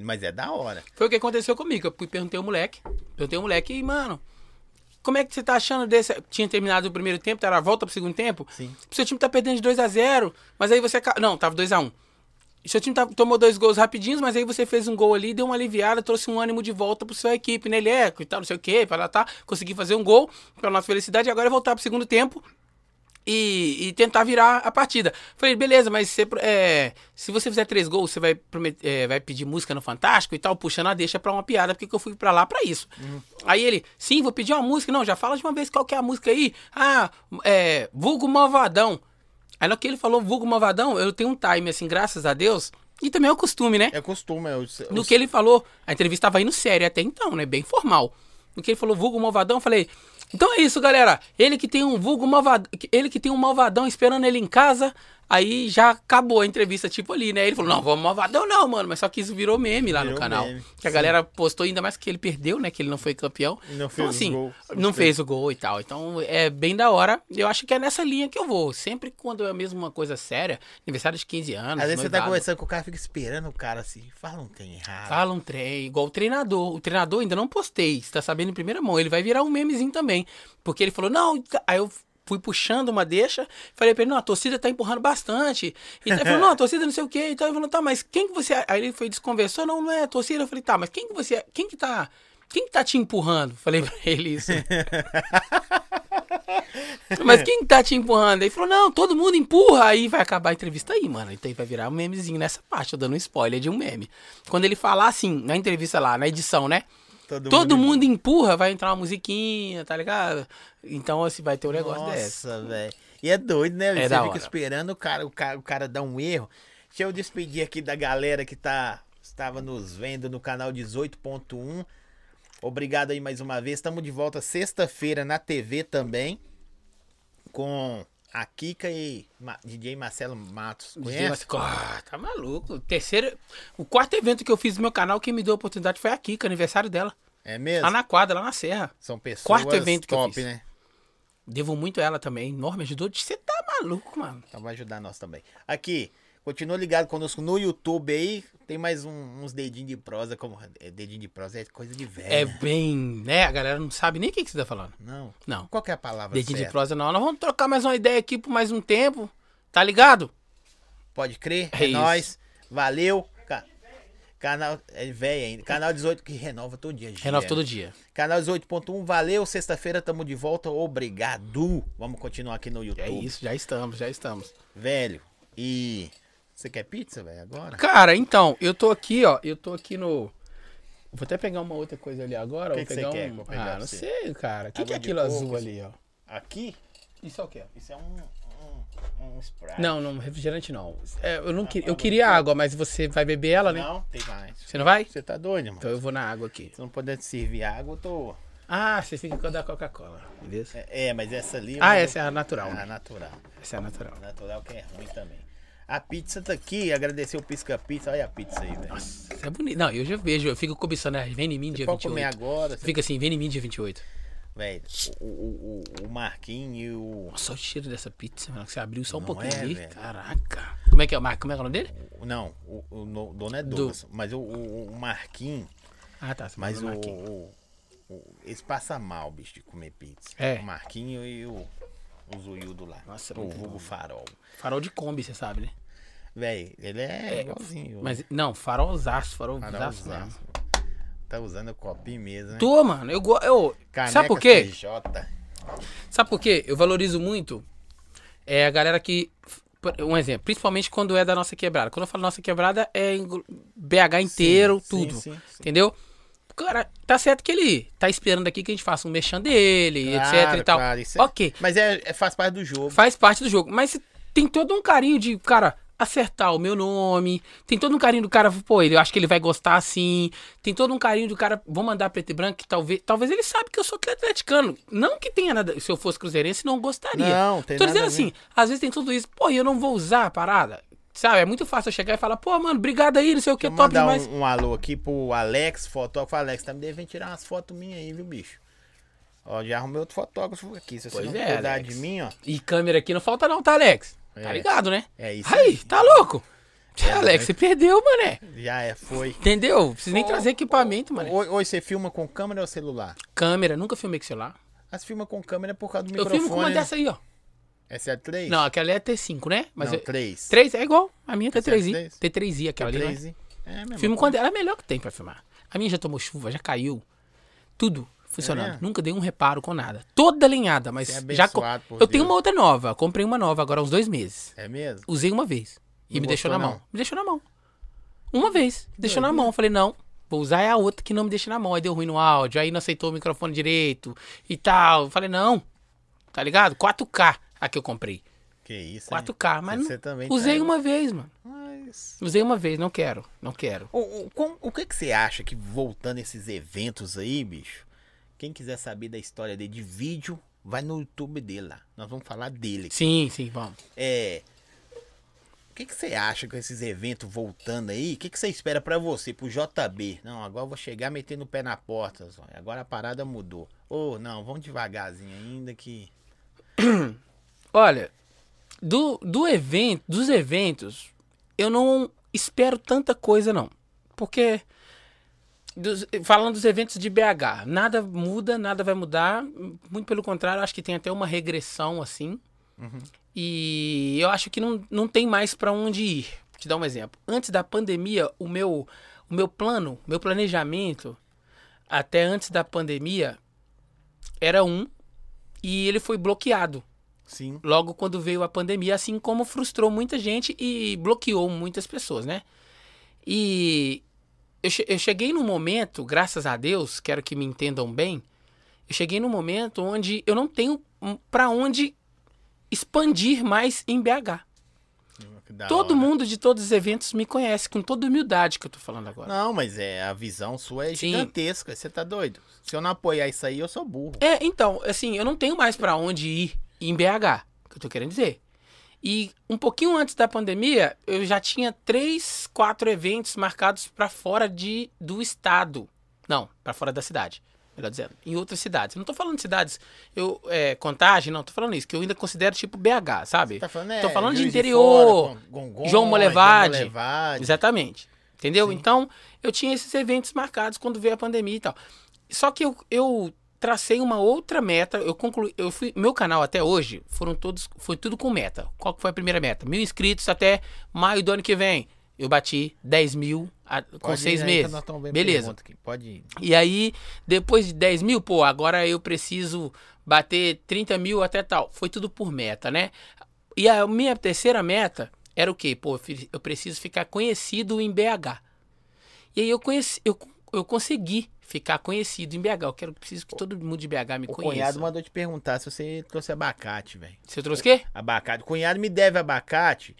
Mas é da hora. Foi o que aconteceu comigo. Eu fui perguntei ao moleque. Perguntei ao moleque, e, mano, como é que você tá achando desse. Tinha terminado o primeiro tempo, era a volta pro segundo tempo. Sim. Seu time tá perdendo de 2 a 0 mas aí você. Não, tava 2 a 1 Seu time tá- tomou dois gols rapidinhos, mas aí você fez um gol ali, deu uma aliviada, trouxe um ânimo de volta pro sua equipe, né? Ele é, e tal, não sei o quê, para lá, tá. Consegui fazer um gol, pra nossa felicidade, e agora é voltar pro segundo tempo e, e tentar virar a partida. Falei, beleza, mas você, é, se você fizer três gols, você vai, é, vai pedir música no Fantástico e tal, puxando a deixa pra uma piada, porque que eu fui pra lá pra isso. Aí ele, sim, vou pedir uma música. Não, já fala de uma vez qual que é a música aí. Ah, é, Vulgo Malvadão. Aí no que ele falou Vulgo Malvadão, eu tenho um time, assim, graças a Deus. E também é o costume, né? É costume. É o, No o- que ele falou, a entrevista tava indo séria até então, né? Bem formal. No que ele falou vulgo malvadão, eu falei, então é isso, galera. Ele que tem um vulgo malvadão, ele que tem um malvadão esperando ele em casa, aí já acabou a entrevista, tipo ali, né? Ele falou, não, vamos malvadão não, mano. Mas só que isso virou meme lá no Virou canal. meme, Que a sim. galera postou ainda mais que ele perdeu, né? Que ele não foi campeão. E não então, fez assim, gols. não fez o gol e tal. Então é bem da hora. Eu acho que é nessa linha que eu vou. Sempre quando é mesmo uma coisa séria, aniversário de 15 anos. Às vezes você tá conversando com o cara, fica esperando o cara assim. Fala um tem errado. Fala um trem, igual o treinador. O treinador ainda não postei, você tá sabendo em primeira mão. Ele vai virar um memezinho também. Porque ele falou, não, aí eu fui puxando uma deixa, falei pra ele, não, a torcida tá empurrando bastante. E ele falou, não, a torcida não sei o quê. Então ele falou, tá, mas quem que você. Aí ele foi desconversou, não, não é a torcida. Eu falei, tá, mas quem que você. Quem que tá. Quem que tá te empurrando? Falei pra ele isso. Mas quem que tá te empurrando? Ele falou, não, todo mundo empurra. Aí vai acabar a entrevista aí, mano. Então aí vai virar um memezinho nessa parte, eu dando um spoiler de um meme. Quando ele falar assim, na entrevista lá, na edição, né? Todo, mundo, empurra, vai entrar uma musiquinha, tá ligado? Então, assim, vai ter um negócio desse. Nossa, velho. E é doido, né? É Você fica hora. esperando o cara, o cara, o cara dar um erro. Deixa eu despedir aqui da galera que tá, estava nos vendo no canal 18.1. Obrigado aí mais uma vez. Estamos de volta sexta-feira na TV também. Com a Kika e Ma- DJ Marcelo Matos. Conhece? Ah, tá maluco. O terceiro. O quarto evento que eu fiz no meu canal, quem me deu a oportunidade foi a Kika, aniversário dela. É mesmo? Lá na quadra, lá na Serra. São pessoas Quarto evento que eu top, fiz. né? Devo muito a ela também. Enorme, ajudou. Você tá maluco, mano. Então vai ajudar nós também. Aqui, continua ligado conosco no YouTube aí. Tem mais um- uns dedinhos de prosa. Como, é, dedinho de prosa é coisa de velho. É bem. né? A galera não sabe nem o que, que você tá falando. Não. Não. Qual que é a palavra Dedinho de certa? prosa não. Nós vamos trocar mais uma ideia aqui por mais um tempo. Tá ligado? Pode crer? É É, nóis. Valeu. Ca- Canal. É velho ainda. Canal 18 que renova todo dia. Renova Gia. todo dia. Canal 18.1. Valeu. Sexta-feira tamo de volta. Obrigado. Vamos continuar aqui no YouTube. É isso, já estamos, já estamos. Velho. E. Você quer pizza, velho? Agora? Cara, então, eu tô aqui, ó. Eu tô aqui no. Vou até pegar uma outra coisa ali agora. Que vou que pegar você quer um... que eu pegar Ah, não sei, cara. O que, que é aquilo coco, azul assim? ali, ó? Aqui? Isso é o quê? Isso é um. Um, um Sprite. Não, não, refrigerante não. É, eu não queria. Eu queria água, mas você vai beber ela, né? Não, tem mais. Você não vai? Você tá doido, irmão? Então eu vou na água aqui. Se não puder servir água, eu tô. Ah, você fica com a da Coca-Cola, beleza? É, é, mas essa ali. Ah, essa é a natural. Ah, né? natural. Essa é a natural. Natural que é ruim também. A pizza tá aqui, agradecer o Pisca Pizza. Olha a pizza aí, velho. Isso é bonito. Não, eu já vejo, eu fico cobiçando. né? Vem em mim dia Pode comer 28. agora. você- Fica assim, vem em mim dia 28. Velho, o, o, o, o Marquinhos e o. Nossa, olha o cheiro dessa pizza, mano. que Você abriu só um Não pouquinho é, ali. velho. Caraca. Como é que é o Marco? Como é que é o nome dele? Não, o, o no- dono é Douglas. Mas o, o, o Marquinhos. Ah, tá. você Mas o, Marquinhos. o, o- Eles passam mal, bicho, de comer pizza. É. O Marquinhos e o. O Zuildo lá. Nossa, o muito vulgo bom. farol. Farol de Kombi, você sabe, né? Velho, ele é, igualzinho. Mas, não, farolzaço, farolzaço Farolzaço. mesmo. Tá usando o copinho mesmo, né? Tô, mano. Eu, eu, Caneca sabe por quê? CJ. Sabe por quê? Eu valorizo muito É a galera que. Um exemplo, principalmente quando é da nossa quebrada. Quando eu falo nossa quebrada, é BH inteiro, Sim, tudo. sim, sim. Entendeu? Cara, tá certo que ele tá esperando aqui que a gente faça um mexão dele, etc Claro, e tal. claro, isso é- Ok. Mas é, é- faz parte do jogo. Faz parte do jogo. Mas tem todo um carinho de, cara, acertar o meu nome. Tem todo um carinho do cara, pô, ele, acho que ele vai gostar assim. Tem todo um carinho do cara, vou mandar preto e branco, que talvez, talvez ele sabe que eu sou atleticano. Não que tenha nada, se eu fosse cruzeirense, não gostaria. Não, tem Tô nada dizendo assim, às vezes tem tudo isso, pô, e eu não vou usar a parada. Sabe, é muito fácil eu chegar e falar, pô, mano, obrigado aí, não sei o que, eu top mandar demais. um, um alô aqui pro Alex, fotógrafo. Alex, tá me devendo tirar umas fotos minhas aí, viu, bicho? Ó, já arrumei outro fotógrafo aqui. Se você Pois não é, cuidar Alex. de mim, ó. E câmera aqui não falta não, tá, Alex? Tá É. ligado, né? É isso Aí, aí. tá louco? É, Alex, você perdeu, mané. Já é, foi. Entendeu? Precisa nem trazer equipamento, mano. Hoje, você filma com câmera ou celular? Câmera, nunca filmei com celular. As filma com câmera por causa do Eu microfone. filmo com uma né? dessa aí, ó. Essa é a 3? Não, aquela é T5, né? Mas Não, eu- 3. 3 é igual. A minha é T3i. três? T3i, aquela ali. Né? 3 É, mesmo. Filmo quando ela é a melhor que tem pra filmar. A minha já tomou chuva, já caiu. Tudo funcionando. É? Nunca dei um reparo com nada. Toda alinhada, mas é já. co- Eu tenho Deus. uma outra nova. Comprei uma nova agora há uns dois meses. É mesmo? Usei uma vez. E Não me deixou na mão. não? Me deixou na mão. Uma vez. Deixou na mão. Falei, não. Vou usar é a outra que não me deixa na mão. Aí deu ruim no áudio. Aí não aceitou o microfone direito e tal. Falei, não. Tá ligado? 4K a que eu comprei. Que isso, hein? 4K. Mas Você não- também usei tá- uma vez, mano. Mas... Usei uma vez. Não quero. Não quero. O, o, com- o que, que você acha que voltando esses eventos aí, bicho? Quem quiser saber da história dele de vídeo, vai no YouTube dele lá. Nós vamos falar dele. Sim, sim, vamos. É. O que, que você acha com esses eventos voltando aí? O que, que você espera pra você, pro JB? Não, agora eu vou chegar metendo o pé na porta. Zóia. Agora a parada mudou. Ô, não, vamos devagarzinho ainda que. Olha, do, do evento, dos eventos, eu não espero tanta coisa, não. Porque, dos- falando dos eventos de BH, nada muda, nada vai mudar. Muito pelo contrário, acho que tem até uma regressão, assim. E eu acho que não, não tem mais pra onde ir. Vou te dar um exemplo. Antes da pandemia, o meu, o meu plano, meu planejamento, até antes da pandemia, era um. E ele foi bloqueado Sim. logo quando veio a pandemia, assim como frustrou muita gente e bloqueou muitas pessoas, né? E eu, che- eu cheguei num momento, graças a Deus, quero que me entendam bem, eu cheguei num momento onde eu não tenho pra onde expandir mais em BH. Da Todo hora. mundo de todos os eventos me conhece, com toda humildade que eu tô falando agora. Não, mas é, a visão sua é Sim. gigantesca. Você tá doido? Se eu não apoiar isso aí, eu sou burro. É, então, assim, eu não tenho mais pra onde ir em BH, que eu tô querendo dizer. E um pouquinho antes da pandemia, eu já tinha três, quatro eventos marcados pra fora de, do estado. Não, pra fora da cidade. Melhor dizendo, em outras cidades. Eu não tô falando de cidades, eu, é, contagem, não, tô falando isso, que eu ainda considero tipo BH, sabe? Tá falando, é, tô falando de interior, Fora, Gongonha, João Molevade. João Molevade. Exatamente. Entendeu? Sim. Então, eu tinha esses eventos marcados quando veio a pandemia e tal. Só que eu, eu tracei uma outra meta. Eu concluí. Eu fui, meu canal até hoje foram todos. Foi tudo com meta. Qual que foi a primeira meta? Mil inscritos até maio do ano que vem. Eu bati 10 mil a- com ir seis meses. Beleza. Pode ir. E aí, depois de 10 mil, pô, agora eu preciso bater 30 mil até tal. Foi tudo por meta, né? E a minha terceira meta era o quê? Pô, eu preciso ficar conhecido em BH. E aí eu conheci, eu, eu consegui ficar conhecido em BH. Eu quero, preciso que todo mundo de BH me O conheça. cunhado mandou te perguntar se você trouxe abacate, velho. Você trouxe o quê? Abacate. O cunhado me deve abacate.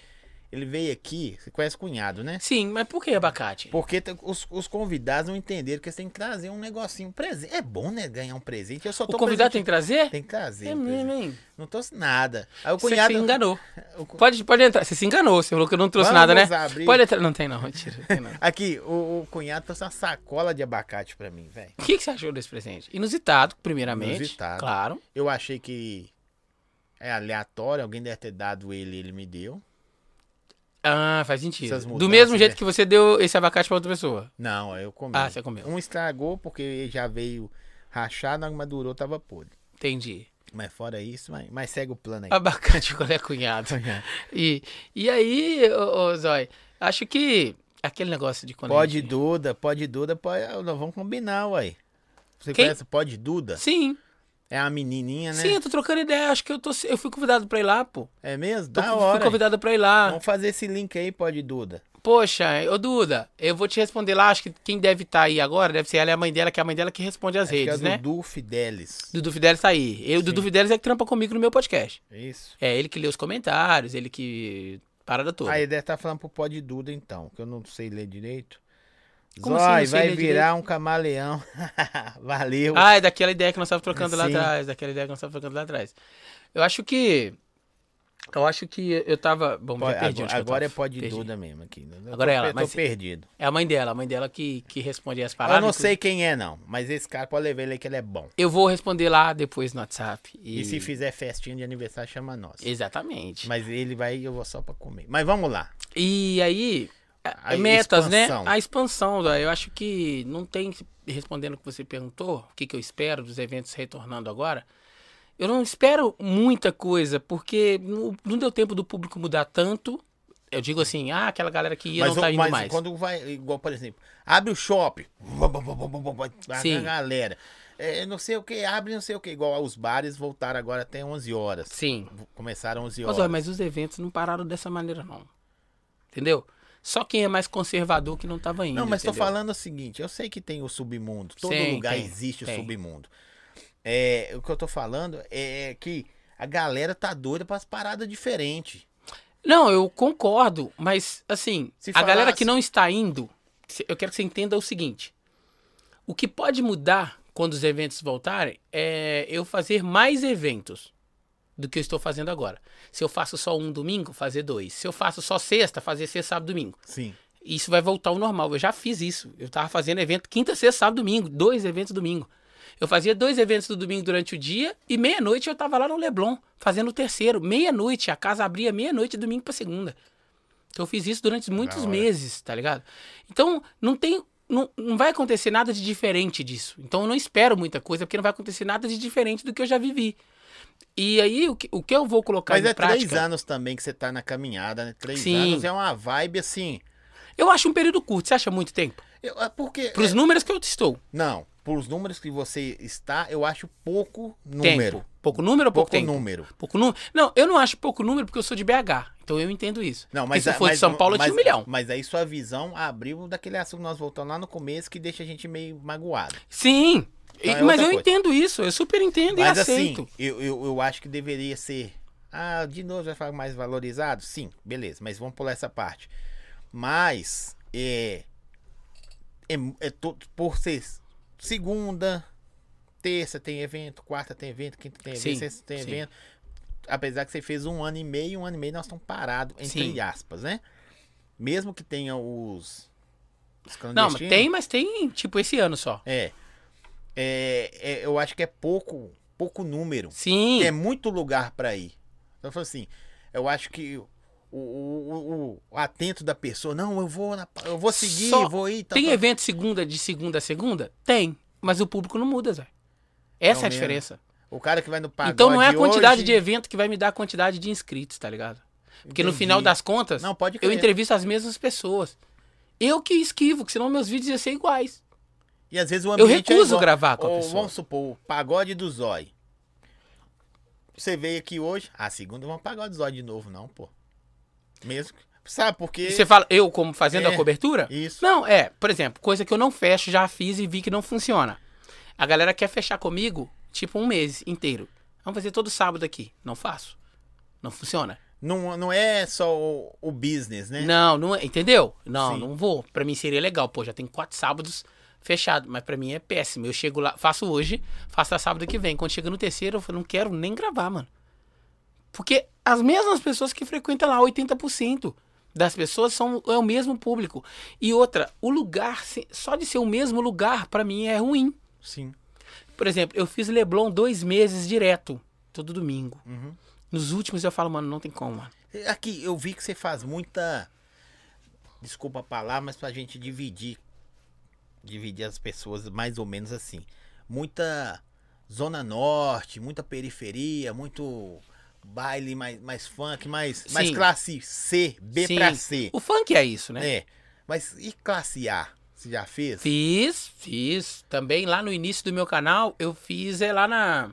Ele veio aqui. Você conhece cunhado, né? Sim, mas por que abacate? Porque os, os convidados não entenderam que eles têm que trazer um negocinho, um presente. É bom, né? Ganhar um presente. Eu só O convidado tem que trazer? Tem que trazer. É um presente. mesmo, hein? Não trouxe nada. Aí o Você cunhado. se enganou. o Pode, pode entrar. Você se enganou. Você falou que eu não trouxe Vamos nada, né? abrir. Pode entrar. Não tem não, mentira. Tem não. Aqui, o, o cunhado trouxe uma sacola de abacate pra mim, velho. O que, que você achou desse presente? Inusitado, primeiramente. Inusitado. Claro. Eu achei que é aleatório, alguém deve ter dado ele, ele me deu. Ah, faz sentido. Essas Do mudanças, mesmo jeito né? que você deu esse abacate pra outra pessoa. Não, eu comi. Ah, você comeu. Um estragou porque já veio rachado, a madurou, tava podre. Entendi. Mas fora isso, mas, mas segue o plano aí. Abacate quando é cunhado. E, e aí, ô, ô Zói, acho que aquele negócio de quando Pode gente- Duda, pode Duda, pode, nós vamos combinar, uai. Você Quem? conhece Pode Duda? Sim. É a menininha, né? Sim, eu tô trocando ideia. Acho que eu, tô, eu fui convidado pra ir lá, pô. É mesmo? Tô, Da fui hora. convidado pra ir lá. Vamos fazer esse link aí, pode, Duda. Poxa, ô Duda, eu vou te responder lá. Acho que quem deve estar aí agora deve ser ela e a mãe dela, que é a mãe dela que responde as Acho que redes, é né? Dudu Fidelis. Dudu Fidelis tá aí. Eu, Dudu Fidelis é que trampa comigo no meu podcast. Isso. É ele que lê os comentários, ele que. Parada toda. Aí deve estar falando pro Pod Duda, então, que eu não sei ler direito. Como assim, Zói, sei vai virar um camaleão. Valeu. Ah, é daquela ideia que nós estávamos trocando lá Sim. atrás. Daquela ideia que nós estávamos trocando lá atrás. Eu acho que. Eu acho que eu tava. Bom, Pode- já perdi agora agora é tava. Pod Perdi. Duda mesmo aqui. Eu Agora tô, é ela, eu tô mas- perdido. É a mãe dela, a mãe dela que, que responde as paradas. Eu não sei quem é, não. Mas esse cara pode levar ele aí que ele é bom. Eu vou responder lá depois no WhatsApp. E, E, se fizer festinha de aniversário, chama nós. Exatamente. Mas ele vai e eu vou só pra comer. Mas vamos lá. E aí, A metas, expansão. né? A expansão, eu acho que não tem, respondendo o que você perguntou, o que, que eu espero dos eventos retornando agora, eu não espero muita coisa, porque não, não deu tempo do público mudar tanto. Eu digo assim, ah, aquela galera que ia mas não tá indo mas mais. quando vai, igual, por exemplo, abre o shopping. A galera. É, não sei o que, abre não sei o que. Igual os bares voltaram agora até 11 horas. Sim. Começaram 11 Mas, horas. olha, mas os eventos não pararam dessa maneira, não. Entendeu? Só quem é mais conservador que não tava indo. Não, mas entendeu? falando o seguinte, eu sei que tem o submundo. Todo Sim, lugar tem, existe tem. o submundo. É, o que eu tô falando é que a galera tá doida pras paradas diferentes. Não, eu concordo, mas assim, Se a falasse- galera que não está indo, eu quero que você entenda o seguinte: o que pode mudar quando os eventos voltarem é eu fazer mais eventos do que eu estou fazendo agora. Se eu faço só um domingo, fazer dois. Se eu faço só sexta, fazer sexta, sábado, domingo. Sim. Isso vai voltar ao normal. Eu já fiz isso. Eu tava fazendo evento quinta, sexta, sábado, domingo. Dois eventos domingo. Eu fazia dois eventos do domingo durante o dia e meia-noite eu tava lá no Leblon, fazendo o terceiro. Meia-noite, a casa abria meia-noite, domingo pra segunda. Então eu fiz isso durante muitos meses, tá ligado? Então não tem. Não, não vai acontecer nada de diferente disso. Então eu não espero muita coisa, porque não vai acontecer nada de diferente do que eu já vivi. E aí, o que, o que eu vou colocar Mas em é prática... três anos também que você tá na caminhada, né? Três Sim. anos é uma vibe assim. Eu acho um período curto. Você acha muito tempo? Eu, é porque. Para os é, números que eu estou. não, por os números que você está, eu acho pouco número. Tempo. Pouco número ou pouco, Pouco tempo? número. Pouco número? Não, eu não acho pouco número porque eu sou de BH. Então eu entendo isso. Não, Porque mas se eu a- fosse de São Paulo, eu mas, tinha um milhão. Mas aí sua visão abriu daquele assunto que nós voltamos lá no começo que deixa a gente meio magoado. Sim. Então E- é mas eu coisa. entendo isso. Eu super entendo Mas e assim, aceito. eu, eu, eu acho que deveria ser. Ah, de novo vai ficar mais valorizado? Sim, beleza, mas vamos pular essa parte. Mas é. É, é to- por ser segunda, terça tem evento, quarta tem evento, quinta tem evento, Sim, sexta tem sim. evento. Apesar que você fez um ano e meio, um ano e meio nós estamos parados, entre Sim. aspas, né? Mesmo que tenha os. os Não, tem, mas tem, tipo, esse ano só. É. É, é, eu acho que é pouco, pouco número. Sim. É muito lugar pra ir. Então, eu falo assim, eu acho que o, o, o- atento da pessoa, não, eu vou, na- eu vou seguir, Só vou ir. tal, Tem tal. evento segunda de segunda a segunda? Tem. Mas o público não muda, Zé. Essa é, É o a mesmo. diferença. O cara que vai no pagode então não é a quantidade hoje- de evento que vai me dar a quantidade de inscritos, tá ligado? Porque no Entendi. final das contas, Não, pode eu entrevisto as mesmas pessoas. Eu que esquivo, que senão meus vídeos iam ser iguais. E às vezes o Eu ambiente é recuso igual. gravar com a Ou, pessoa. Vamos supor, o pagode do Zói. Você veio aqui hoje, ah, segunda vamos pagode do Zói de novo, não, pô. Mesmo. Sabe por quê? E você fala, eu como fazendo É, a cobertura? Isso. Não, é, por exemplo, coisa que eu não fecho, já fiz e vi que não funciona. A galera quer fechar comigo, tipo, um mês inteiro. Vamos fazer todo sábado aqui. Não faço. Não funciona. Não, não é só o, o business, né? Não, não é, entendeu? Não, Sim. não vou. Pra mim seria legal. Pô, já tem quatro sábados fechado, mas pra mim é péssimo. Eu chego lá, faço hoje, faço a sábado que vem. Quando chega no terceiro, eu falo, não quero nem gravar, mano. Porque as mesmas pessoas que frequentam lá, 80% das pessoas são é o mesmo público. E outra, o lugar, só de ser o mesmo lugar, pra mim é ruim. Sim. Por exemplo, eu fiz Leblon dois meses direto, todo domingo. Uhum. Nos últimos eu falo, mano, não tem como, mano. Aqui, eu vi que você faz muita. Desculpa a palavra, mas pra gente dividir. Dividir as pessoas mais ou menos assim. Muita Zona Norte, muita periferia, muito baile mais, mais funk, mais, mais classe C, B Sim. pra C. O funk é isso, né? É. Mas e classe A? Você já fez? Fiz, fiz. Também lá no início do meu canal, eu fiz é lá na.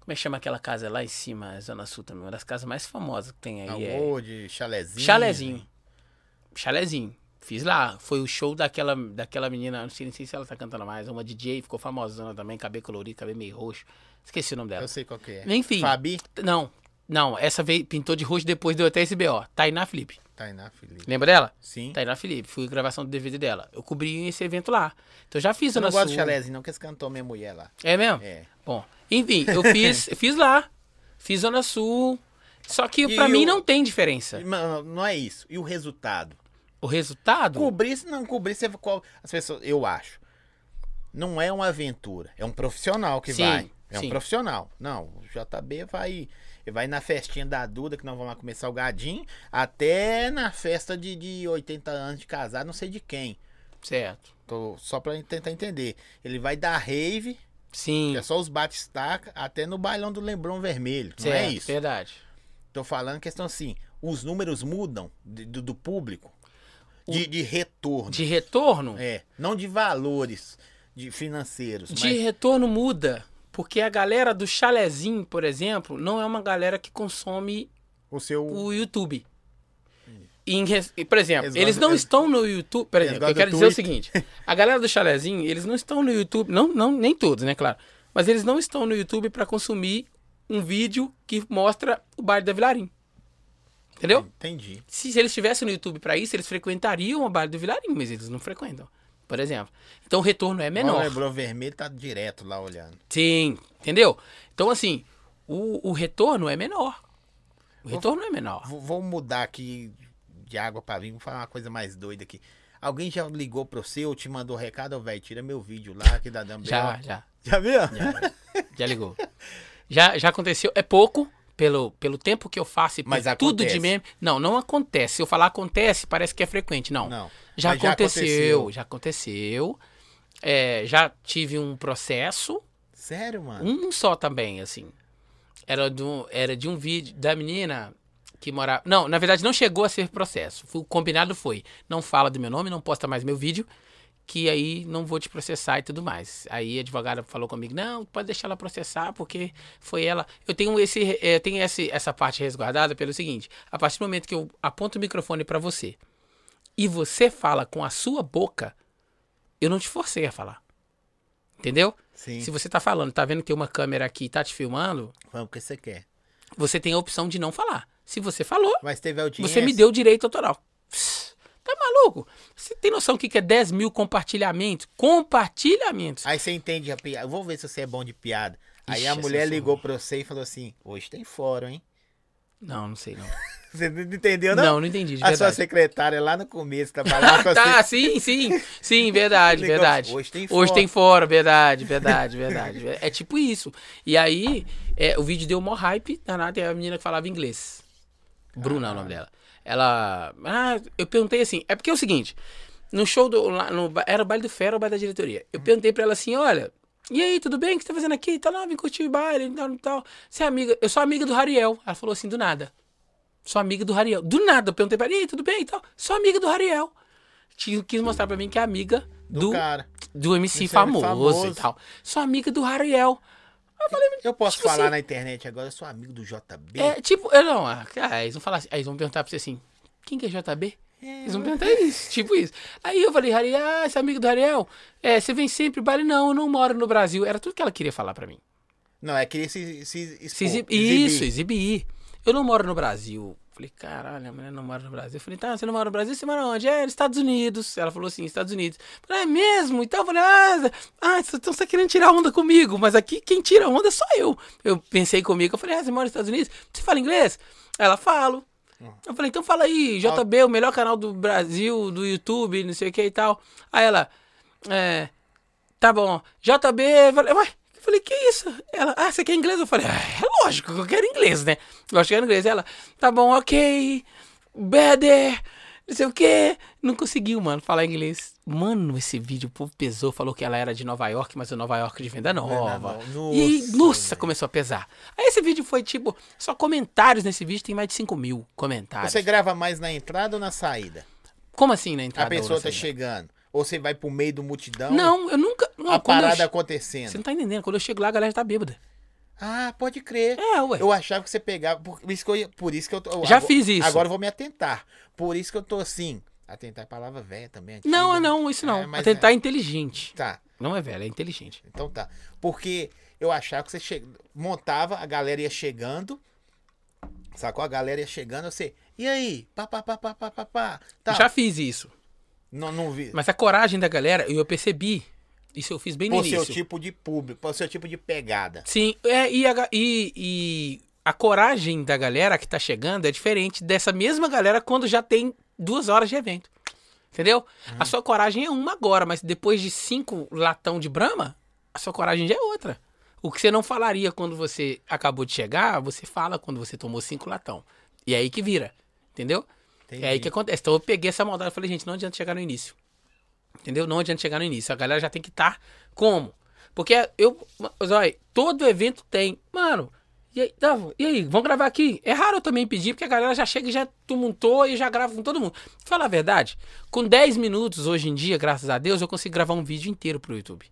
Como é que chama aquela casa lá em cima, Zona Sul também? Uma das casas mais famosas que tem aí. É... Wood, chalezinho. Chalezinho. Chalezinho. Fiz lá. Foi o show daquela, daquela menina, não sei nem sei se ela tá cantando mais, uma DJ, ficou famosona também, cabelo colorido, cabelo meio roxo. Esqueci o nome dela. Eu sei qual que é. Enfim. Fabi. Não, não, essa veio, pintou de roxo depois deu até esse BO. Tainá Felipe. Tainá Felipe. Lembra dela? Sim. Tainá Felipe. Fui gravação do DVD dela. Eu cobri esse evento lá. Então já fiz Eu não Zona gosto de Sul. chalezinho, não, que esse cantou minha mulher lá. É mesmo? É. Bom, enfim, eu fiz, fiz lá. Fiz Zona Sul. Só que pra mim o- não tem diferença. Não, não é isso. E o resultado? O resultado. Cobrir, se não cobrir, você, qual- as pessoas, eu acho. Não é uma aventura, é um profissional que Sim, vai. É sim. um profissional. Não, o JB vai, vai na festinha da Duda, que nós vamos lá comer salgadinho, até na festa de, de 80 anos de casar, não sei de quem. Certo. Tô, só pra tentar entender. Ele vai dar rave, Sim. que é só os bate-estaca, até no bailão do Lembrão Vermelho. Não certo, é isso. Verdade. Tô falando questão assim, os números mudam do, do público de, de retorno. De retorno, É, não de valores de financeiros, de mas retorno muda. Porque a galera do chalezinho, por exemplo, não é uma galera que consome o seu o YouTube. Em res- Por exemplo, Eles eles, não eles- estão no YouTube. Por exemplo, eu quero dizer o seguinte: a galera do chalezinho, eles não estão no YouTube. Não, não, nem todos, né, claro. Mas eles não estão no YouTube pra consumir um vídeo que mostra o baile da Vilarim. Entendeu? entendi. Se, se eles estivessem no YouTube pra isso, eles frequentariam o baile do Vilarim, mas eles não frequentam. Por exemplo. Então o retorno é O menor. Lembrão Vermelho tá direto lá olhando. Sim, entendeu? Então, assim, o, o retorno é menor. O retorno é menor. Vou, vou mudar aqui de água pra vinho, vou falar uma coisa mais doida aqui. Alguém já ligou pro você ou te mandou recado, velho, tira meu vídeo lá que dá dando Já, já. Já viu? Já ligou. Já, já aconteceu. É pouco, pelo, pelo tempo que eu faço e Mas tudo de meme. Não, não acontece. Se eu falar acontece, parece que é frequente. Não. Não. Já Mas já aconteceu, aconteceu. já aconteceu. É, já tive um processo. Sério, mano? Um só também, assim. Era, do, era de um vídeo da menina que morava. Não, na verdade não chegou a ser processo. O combinado foi: não fala do meu nome, não posta mais meu vídeo, que aí não vou te processar e tudo mais. Aí a advogada falou comigo: não, pode deixar ela processar, porque foi ela. Eu tenho, esse, eh, tenho esse, essa parte resguardada pelo seguinte: a partir do momento que eu aponto o microfone pra você e você fala com a sua boca, eu não te forcei a falar. Entendeu? Sim. Se você tá falando, tá vendo que tem uma câmera aqui e tá te filmando, Vamos, o que você quer. você tem a opção de não falar. Se você falou, Mas teve audiência. você me deu direito autoral. Tá maluco? Você tem noção do que que é 10 mil compartilhamentos? Compartilhamentos. Aí você entende a piada. Vou ver se você é bom de piada. Aí Ixi, a mulher ligou pra você e falou assim: hoje tem fórum, hein? Não, não sei não. Você não entendeu, não? Não, não entendi, A sua verdade. secretária lá no começo trabalhava com Tá, você. sim, sim. Sim, verdade, Ligou, verdade. hoje tem Hoje fora. tem fora, verdade, verdade, verdade. É tipo isso. E aí, é, o vídeo deu mó hype, danado, e a menina que falava inglês. Bruna é o nome dela. Ela. Ah, eu perguntei assim. É porque é o seguinte: no show do. lá no era o baile do Fera ou o baile da diretoria. Eu perguntei pra ela assim: olha. E aí, tudo bem? O que você tá fazendo aqui? Tá lá, vim curtir o baile e tal, tal. Você é amiga? Eu sou amiga do Rariel. Ela falou assim, do nada. Sou amiga do Rariel. Do nada, eu perguntei pra ela, e aí, tudo bem e tal? Sou amiga do Rariel. Quis mostrar pra mim que é amiga Do, do, cara. do MC MC famoso, famoso. e tal. Sou amiga do Rariel. Eu posso Tipo falar assim- na internet agora, eu sou amigo do JB. É, tipo, eu não, ah, cara, eles vão falar assim, aí eles vão perguntar pra você assim, quem que é JB? Eles vão perguntar isso, tipo isso. Aí eu falei, Rariel, ah, é amigo do Rariel? É, você vem sempre baile? Não, eu não moro no Brasil. Era tudo que ela queria falar pra mim. Não, é queria se, se, expor, Se exib- exibir. Isso, exibir. Eu não moro no Brasil. Falei, caralho, a mulher não mora no Brasil. Eu falei, tá, você não mora no Brasil? Você mora onde? É, nos Estados Unidos. Ela falou assim, Estados Unidos. Eu falei, é mesmo? Então eu falei, ah, ah, então você tá querendo tirar onda comigo, mas aqui quem tira onda sou eu. Eu pensei comigo, eu falei, ah, você mora nos Estados Unidos? Você fala inglês? Ela, falo. Eu falei, então fala aí, JB, o melhor canal do Brasil, do YouTube, não sei o que e tal. Aí ela, é, tá bom, JB, eu falei, ué, eu falei, que isso? Ela, ah, você quer inglês? Eu falei, ah, é lógico que eu quero inglês, né? Lógico que eu quero inglês. Ela, tá bom, ok, better, não sei o que. Não conseguiu, mano, falar inglês. Mano, esse vídeo, o povo pesou, falou que ela era de Nova York, mas o Nova York de venda nova. Nova. e aí, Nossa, nossa, começou a pesar. Aí esse vídeo foi tipo, só comentários nesse vídeo, tem mais de 5 mil comentários. Você grava mais na entrada ou na saída? Como assim na entrada? a pessoa tá chegando. Ou você vai pro meio do multidão. Não, eu nunca. Não, A eu parada che- acontecendo. Você não tá entendendo. Quando eu chego lá, a galera tá bêbada. Ah, pode crer. É, ué. Eu achava que você pegava. Por isso que eu, por isso que eu tô. Já agora- fiz isso. Agora eu vou me atentar. Por isso que eu tô assim. Atentar é palavra velha também. antiga. Não, não, isso não. É, Atentar é. é inteligente. Tá. Não é velho, é inteligente. Então tá. Porque eu achava que você che... montava, a galera ia chegando. Sacou? A galera ia chegando, você. E aí? Pá, pá, pá, pá, pá, pá, pá. Tá. Já fiz isso. Não, não vi. Mas a coragem da galera, eu percebi. Isso eu fiz bem no Por seu início. tipo de público, por seu tipo de pegada. Sim, é, e, a, e- e a coragem da galera que tá chegando é diferente dessa mesma galera quando já tem duas horas de evento. Entendeu? A sua coragem é uma agora, mas depois de cinco latão de brama, a sua coragem já é outra. O que você não falaria quando você acabou de chegar, você fala quando você tomou cinco latão. E é aí que vira. Entendeu? Entendi. É aí que acontece. Então eu peguei essa maldade e falei, gente, não adianta chegar no início. Entendeu? Não adianta chegar no início. A galera já tem que estar como? Porque eu. Olha, todo evento tem. Mano, e aí, tá, e aí, vamos gravar aqui? É raro eu também pedir, porque a galera já chega e já tumultou e já grava com todo mundo. Fala a verdade, com 10 minutos hoje em dia, graças a Deus, eu consigo gravar um vídeo inteiro pro YouTube.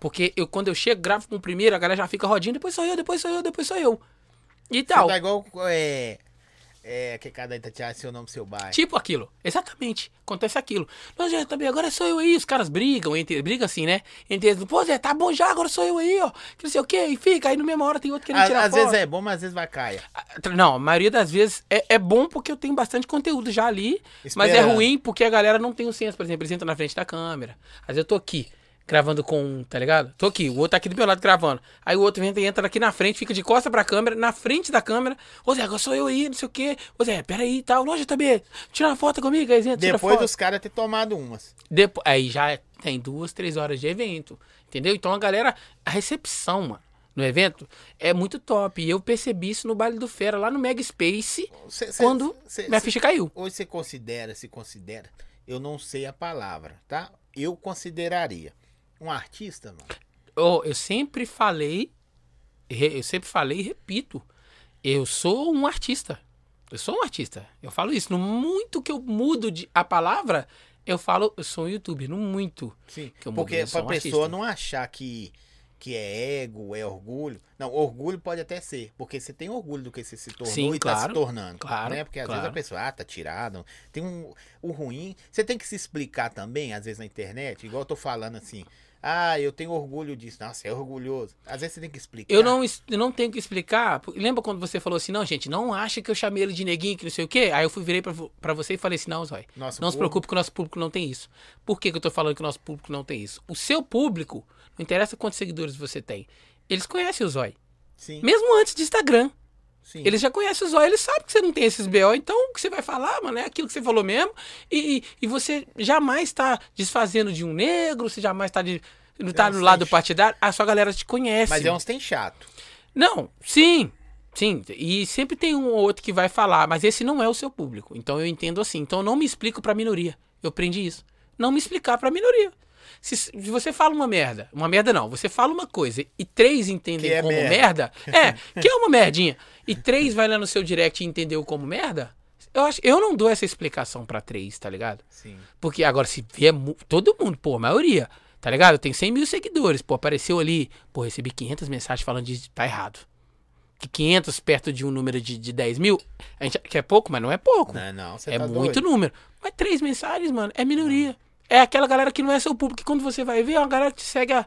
Porque eu, quando eu chego, gravo com o primeiro, a galera já fica rodinha, depois sou eu, depois sou eu, depois sou eu. E Você tal. tá igual. É. É. Que cada Itatiaia seu nome, seu bairro. Tipo aquilo. Exatamente. Acontece aquilo. Mas já também, agora sou eu aí. Os caras brigam, entre, brigam assim, né? Entre eles, pô, Zé, tá bom já, agora sou eu aí, ó. Que não sei o quê. E fica, aí no mesma hora tem outro querendo tirar às foto. vezes é bom, mas às vezes vai cair. Ah, Não, a maioria das vezes é, é bom porque eu tenho bastante conteúdo já ali, mas é Esperando. ruim porque a galera não tem o senso, por exemplo, eles entram na frente da câmera. Às vezes eu tô aqui, gravando com, tá ligado? Tô aqui, o outro tá aqui do meu lado gravando. Aí o outro entra, entra aqui na frente, fica de costa pra câmera, na frente da câmera. Ô Zé, agora sou eu aí, não sei o quê. Ô Zé, peraí e tal. Loja também, tira uma foto comigo, aí tira Depois dos caras ter tomado umas. Depois, aí já tem duas, três horas de evento. Entendeu? Então a galera, a recepção, mano, no evento é muito top. E eu percebi isso no baile do Fera, lá no Mega Space, Cê- cê- quando cê- minha ficha caiu. Hoje você considera, se considera, eu não sei a palavra, tá? Eu consideraria um artista, mano. Eu, eu sempre falei, eu sempre falei e repito, eu sou um artista. Eu sou um artista. Eu falo isso. No muito que eu mudo de, a palavra, eu falo, eu sou um youtuber. No muito. Sim, Que eu mudo, porque eu pra um pessoa artista. não achar que, que é ego, é orgulho. Não, orgulho pode até ser, porque você tem orgulho do que você se tornou Sim, e tá se claro, tornando. claro, né? Porque às claro. vezes a pessoa, ah, tá tirado. Tem um, o ruim. Você tem que se explicar também, às vezes na internet, igual eu tô falando assim. Ah, eu tenho orgulho disso. Nossa, é orgulhoso. Às vezes você tem que explicar. Eu não, eu não tenho que explicar. Lembra quando você falou assim, não, gente, não acha que eu chamei ele de neguinho, que não sei o quê? Aí eu fui virei pra, pra você e falei assim, não, Zói, não se preocupe que o nosso público não tem isso. Por que, que eu tô falando que o nosso público não tem isso? O seu público, não interessa quantos seguidores você tem, eles conhecem o Zói. Sim, Mesmo antes de Instagram. Sim. Eles já conhecem o Zóio, eles sabem que você não tem esses BO, então o que você vai falar, mano, é aquilo que você falou mesmo. E, e, você jamais tá desfazendo de um negro, você jamais tá de. Não tá uns no lado partidário, a sua galera te conhece. Mas é uns tem chato. Não, sim, sim. E sempre tem um ou outro que vai falar, mas esse não é o seu público. Então eu entendo assim. Então eu não me explico pra minoria. Eu aprendi isso. Não me explicar pra minoria. Se, se você fala uma merda, uma merda não, você fala uma coisa e três entendem é como merda. merda, é, que é uma merdinha, e três vai lá no seu direct e entendeu como merda, eu, acho, eu não dou essa explicação pra três, tá ligado? Sim. Porque agora, se vier todo mundo, pô, a maioria, tá ligado? Eu tenho 100 mil seguidores, pô, apareceu ali, pô, recebi 500 mensagens falando de tá errado. Que 500 perto de um número de, de 10 mil, a gente que é pouco, mas não é pouco. Não, não, você é tá muito doido. número. Mas três mensagens, mano, é minoria. É aquela galera que não é seu público, que quando você vai ver, é uma galera que te segue há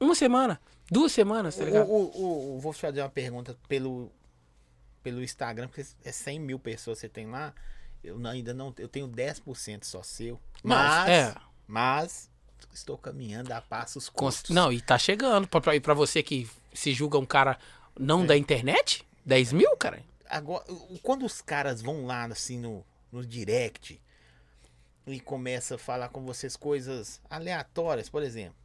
uma semana, duas semanas, tá ligado? O, o, o- vou te fazer uma pergunta pelo, pelo Instagram, porque é 100 mil pessoas que você tem lá. Eu não- ainda não. Eu tenho 10% só seu. Não, Mas. é. Mas. Estou caminhando a passos curtos. Não, e tá chegando. Pra, e pra você que se julga um cara não da internet, 10 mil, cara? Agora, quando os caras vão lá assim no, no direct e começa a falar com vocês coisas aleatórias, por exemplo.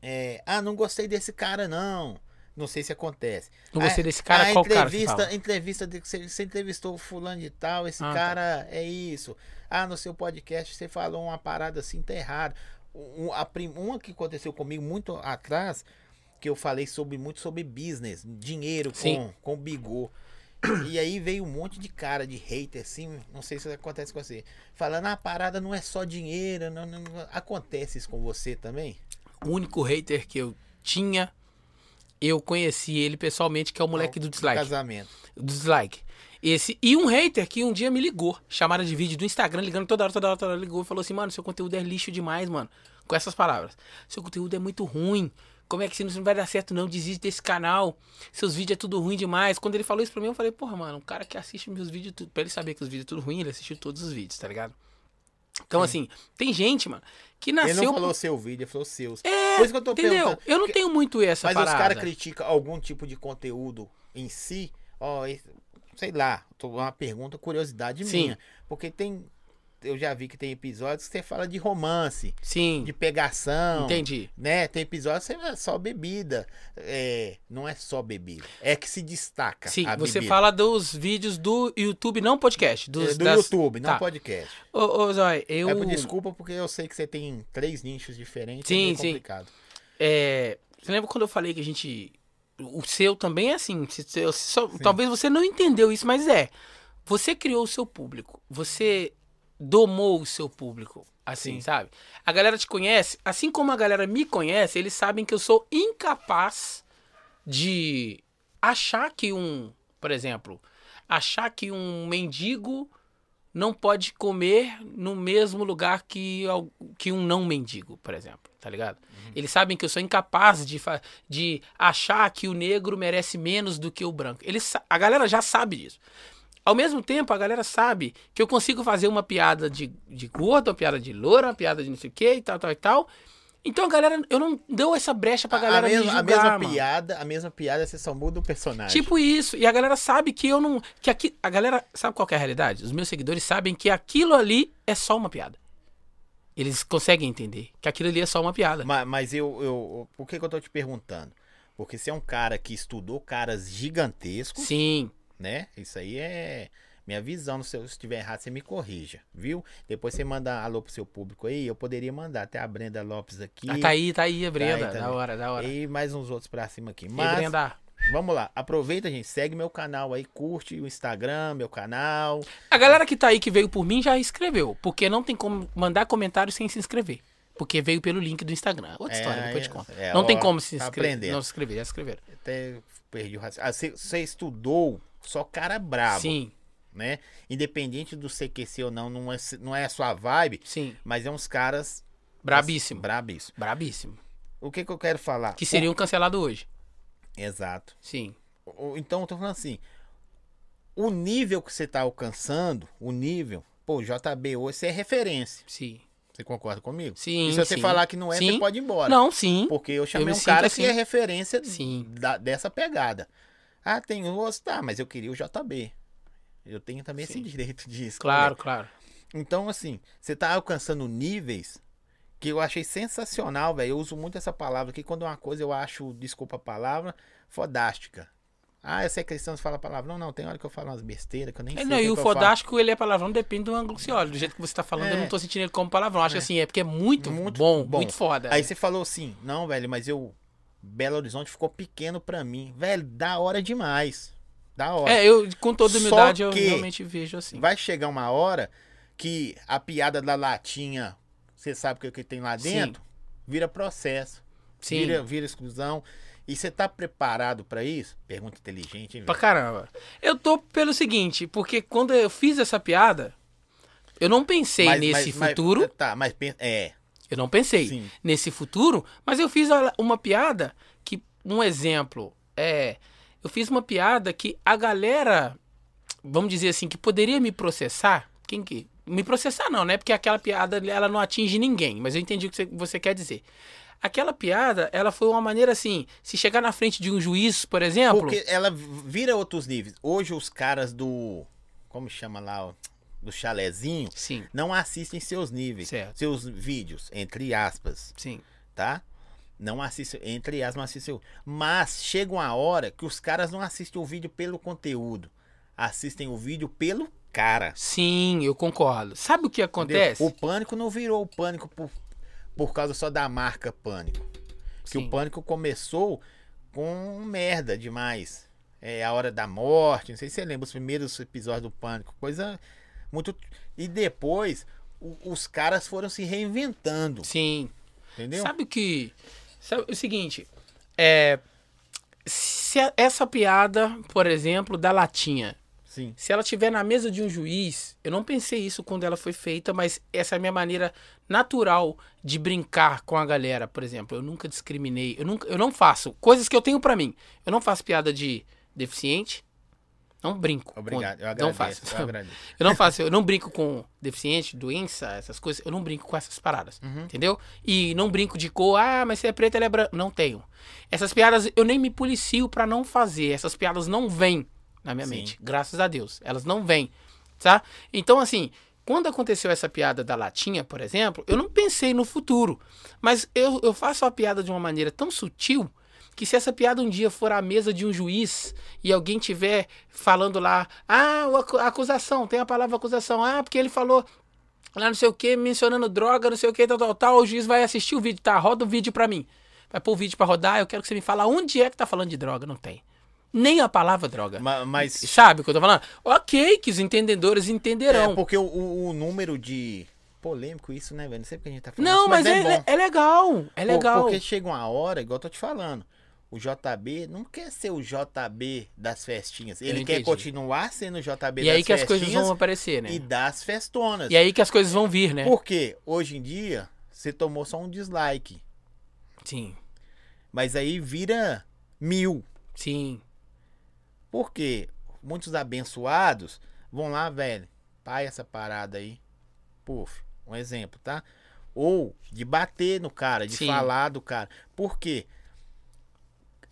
É, ah, não gostei desse cara, não. Não sei se acontece. Não gostei Ah, desse cara, a qual cara entrevista, fala? entrevista de que você, você entrevistou o fulano de tal, esse Ah, tá. cara é isso. Ah, no seu podcast você falou uma parada assim, tá errado. Um- a uma que aconteceu comigo muito atrás, que eu falei sobre muito sobre business, dinheiro Sim. com, com bigô. E aí veio um monte de cara de hater, assim, não sei se acontece com você, falando, ah, a parada não é só dinheiro, não, não- não- acontece isso com você também? O único hater que eu tinha eu conheci ele pessoalmente, que é o moleque do dislike. Casamento. do dislike. Esse, e um hater que um dia me ligou, chamada de vídeo do Instagram, ligando toda hora, toda hora, toda hora, ligou e falou assim, mano, seu conteúdo é lixo demais, mano. Com essas palavras. Seu conteúdo é muito ruim. Como é que isso não vai dar certo, não? Desiste desse canal. Seus vídeos é tudo ruim demais. Quando ele falou isso pra mim, eu falei, porra, mano, um cara que assiste meus vídeos, tudo, pra ele saber que os vídeos é tudo ruim, ele assistiu todos os vídeos, tá ligado? Então, assim, tem gente, mano, que Ele nasceu. não falou seu vídeo, ele falou seus. É, Por isso que eu tô entendeu? Eu não tenho muito essa Mas parada. os caras criticam algum tipo de conteúdo em si, ó, sei lá, tô uma pergunta, curiosidade Sim. minha. Porque tem. Eu já vi que tem episódios que você fala de romance, Sim, de pegação. entendi. Né? Tem episódios que é só bebida. É, não é só bebida. É que se destaca. Sim, você bebida. fala dos vídeos do YouTube, não podcast. É, Dos, do das- YouTube, não Tá. podcast. Ô, ô Zói, eu. É desculpa, porque eu sei que você tem três nichos diferentes. Sim, é sim. complicado. É, você lembra quando eu falei que a gente. O seu também é assim. só- talvez você não entendeu isso, mas é. Você criou o seu público. Você domou o seu público. Assim, Sim. sabe? A galera te conhece, assim como a galera me conhece, eles sabem que eu sou incapaz de achar que um, por exemplo, achar que um mendigo não pode comer no mesmo lugar que, que um não mendigo, por exemplo, tá ligado? Eles sabem que eu sou incapaz de, de achar que o negro merece menos do que o branco. Eles, a galera já sabe disso. Ao mesmo tempo, a galera sabe que eu consigo fazer uma piada de, de gordo, uma piada de loura, uma piada de não sei o que e tal, tal e tal. Então a galera, eu não dou essa brecha pra A- galera a, mesma, me a julgar, mesma mano. piada, a mesma piada, você só muda o personagem. Tipo isso. E a galera sabe que eu não. Que aqui. A galera. Sabe qual que é a realidade? Os meus seguidores sabem que aquilo ali é só uma piada. Eles conseguem entender que aquilo ali é só uma piada. Ma- Mas, eu, eu. Por que, que eu tô te perguntando? Porque você é um cara que estudou caras gigantescos, Sim. Né? Isso aí é. Minha visão, se eu estiver errado, você me corrija, viu? Depois você manda alô pro seu público aí, eu poderia mandar até a Brenda Lopes aqui. Ah, tá aí, tá aí, a Brenda. Tá aí da hora, da hora. E mais uns outros pra cima aqui. E Mas, Brenda. vamos lá. Aproveita, gente. Segue meu canal aí, curte o Instagram, meu canal. A galera que tá aí que veio por mim já escreveu. Porque não tem como mandar comentário sem se inscrever. Porque veio pelo link do Instagram. Outra É, história, depois eu te é, conto. é, não ó, tem como se tá inscrever. aprendendo. não se inscrever, já escreveram. Até perdi o raciocínio. Ah, você, você estudou só cara brabo. Sim, né? Independente do CQC ou não, não é, não é a sua vibe, sim. mas é uns caras Brabíssimo. brabíssimo. Brabíssimo. O que que eu quero falar? Que seriam cancelados hoje. Exato. Sim. Então eu tô falando assim, o nível que você tá alcançando, o nível, pô, JB hoje você é referência. Sim. Você concorda comigo? Sim, E se você sim. falar que não é, Sim. você pode ir embora. Não, sim. Porque eu chamei me um cara assim. que é referência Sim. da- dessa pegada. Ah, tem outros, tá, mas eu queria o JB. Eu tenho também esse Sim. direito de escolher. Claro, claro. Então, assim, você tá alcançando níveis que eu achei sensacional, velho. Eu uso muito essa palavra aqui quando uma coisa eu acho, desculpa a palavra, fodástica. Ah, eu sei que cristão fala palavrão. Não, tem hora que eu falo umas besteiras que eu nem É, sei. não, o que e o que eu falo. fodástico, ele é palavrão, depende do ângulo que você olha. Do jeito que você tá falando, eu É. não tô sentindo ele como palavrão. Acho que assim, é porque é muito, Muito bom, bom. muito foda. Aí você falou assim, não, velho, mas eu. Belo Horizonte ficou pequeno pra mim. Velho, da hora demais. Da hora. É, eu, com toda humildade, eu realmente vejo assim. Vai chegar uma hora que a piada da latinha, você sabe o que, tem lá Sim. dentro, vira processo. Sim. Vira, vira exclusão. E você tá preparado pra isso? Pergunta inteligente, hein, Pra caramba. Eu tô pelo seguinte, porque quando eu fiz essa piada, eu não pensei Mas- nesse mas- mas- futuro. tá, mas. É. Eu não pensei Sim. nesse futuro, mas eu fiz uma piada que, um exemplo, é. Eu fiz uma piada que a galera, vamos dizer assim, que poderia me processar. Quem que. Me processar não, né? Porque aquela piada ela não atinge ninguém, mas eu entendi o que você, você quer dizer. Aquela piada, ela foi uma maneira assim, se chegar na frente de um juiz, por exemplo. Porque ela vira outros níveis. Hoje os caras do. Como chama lá? ó, Do chalezinho. Sim, Não assistem seus níveis. Certo. Seus vídeos, entre aspas. sim. tá? Não assistem, entre aspas, não assistem. Mas chega uma hora que os caras não assistem o vídeo pelo conteúdo. Assistem o vídeo pelo cara. Sim, eu concordo. Sabe o que entendeu? acontece? O pânico não virou o pânico por, por causa só da marca pânico. Que Sim. o pânico começou com merda demais. É a hora da morte, não sei se você lembra os primeiros episódios do pânico, coisa muito. E depois o- os caras foram se reinventando, Sim. entendeu? Sabe o que. Sabe o seguinte? É. Se a- essa piada, por exemplo, da latinha, Sim. se ela estiver na mesa de um juiz, eu não pensei isso quando ela foi feita, mas essa é a minha maneira natural de brincar com a galera, por exemplo. Eu nunca discriminei, eu, nunca, eu não faço coisas que eu tenho pra mim. Eu não faço piada de deficiente, não brinco. com- Obrigado. Eu não agradeço. faço. Eu agradeço. Eu não faço, eu não brinco com deficiente, doença, essas coisas, eu não brinco com essas paradas, Uhum. entendeu? E não brinco de cor, ah, mas você é preto, ele é branco. Não tenho. Essas piadas eu nem me policio pra não fazer, essas piadas não vêm na minha Sim. mente, graças a Deus, elas não vêm, tá? Então, assim, quando aconteceu essa piada da latinha, por exemplo, eu não pensei no futuro, mas eu, eu faço a piada de uma maneira tão sutil que se essa piada um dia for à mesa de um juiz e alguém tiver falando lá, ah, acusação, tem a palavra acusação, ah, porque ele falou lá não sei o que, mencionando droga, não sei o que, tal, tal, tal, o juiz vai assistir o vídeo, tá, roda o vídeo pra mim. Vai pôr o vídeo pra rodar, eu quero que você me fale onde é que tá falando de droga, não tem. Nem a palavra droga. Ma- Mas. Sabe o que eu tô falando? Ok, que os entendedores entenderão. É porque o, o- número de. Polêmico isso, né, velho? Não sei porque a gente tá falando não, isso, mas, é, bom. é legal, é legal. Porque chega uma hora, igual eu tô te falando. O JB não quer ser o JB das festinhas. Ele quer entendi. continuar sendo o JB E das aí que as coisas festinhas vão aparecer, né? e das festonas. E aí que as coisas vão vir, né? Porque hoje em dia você tomou só um dislike. Sim, Mas aí vira mil. sim. Porque muitos abençoados vão lá, velho, pai essa parada aí. Puf, um exemplo, tá? Ou de bater no cara, de Sim. falar do cara. Por quê?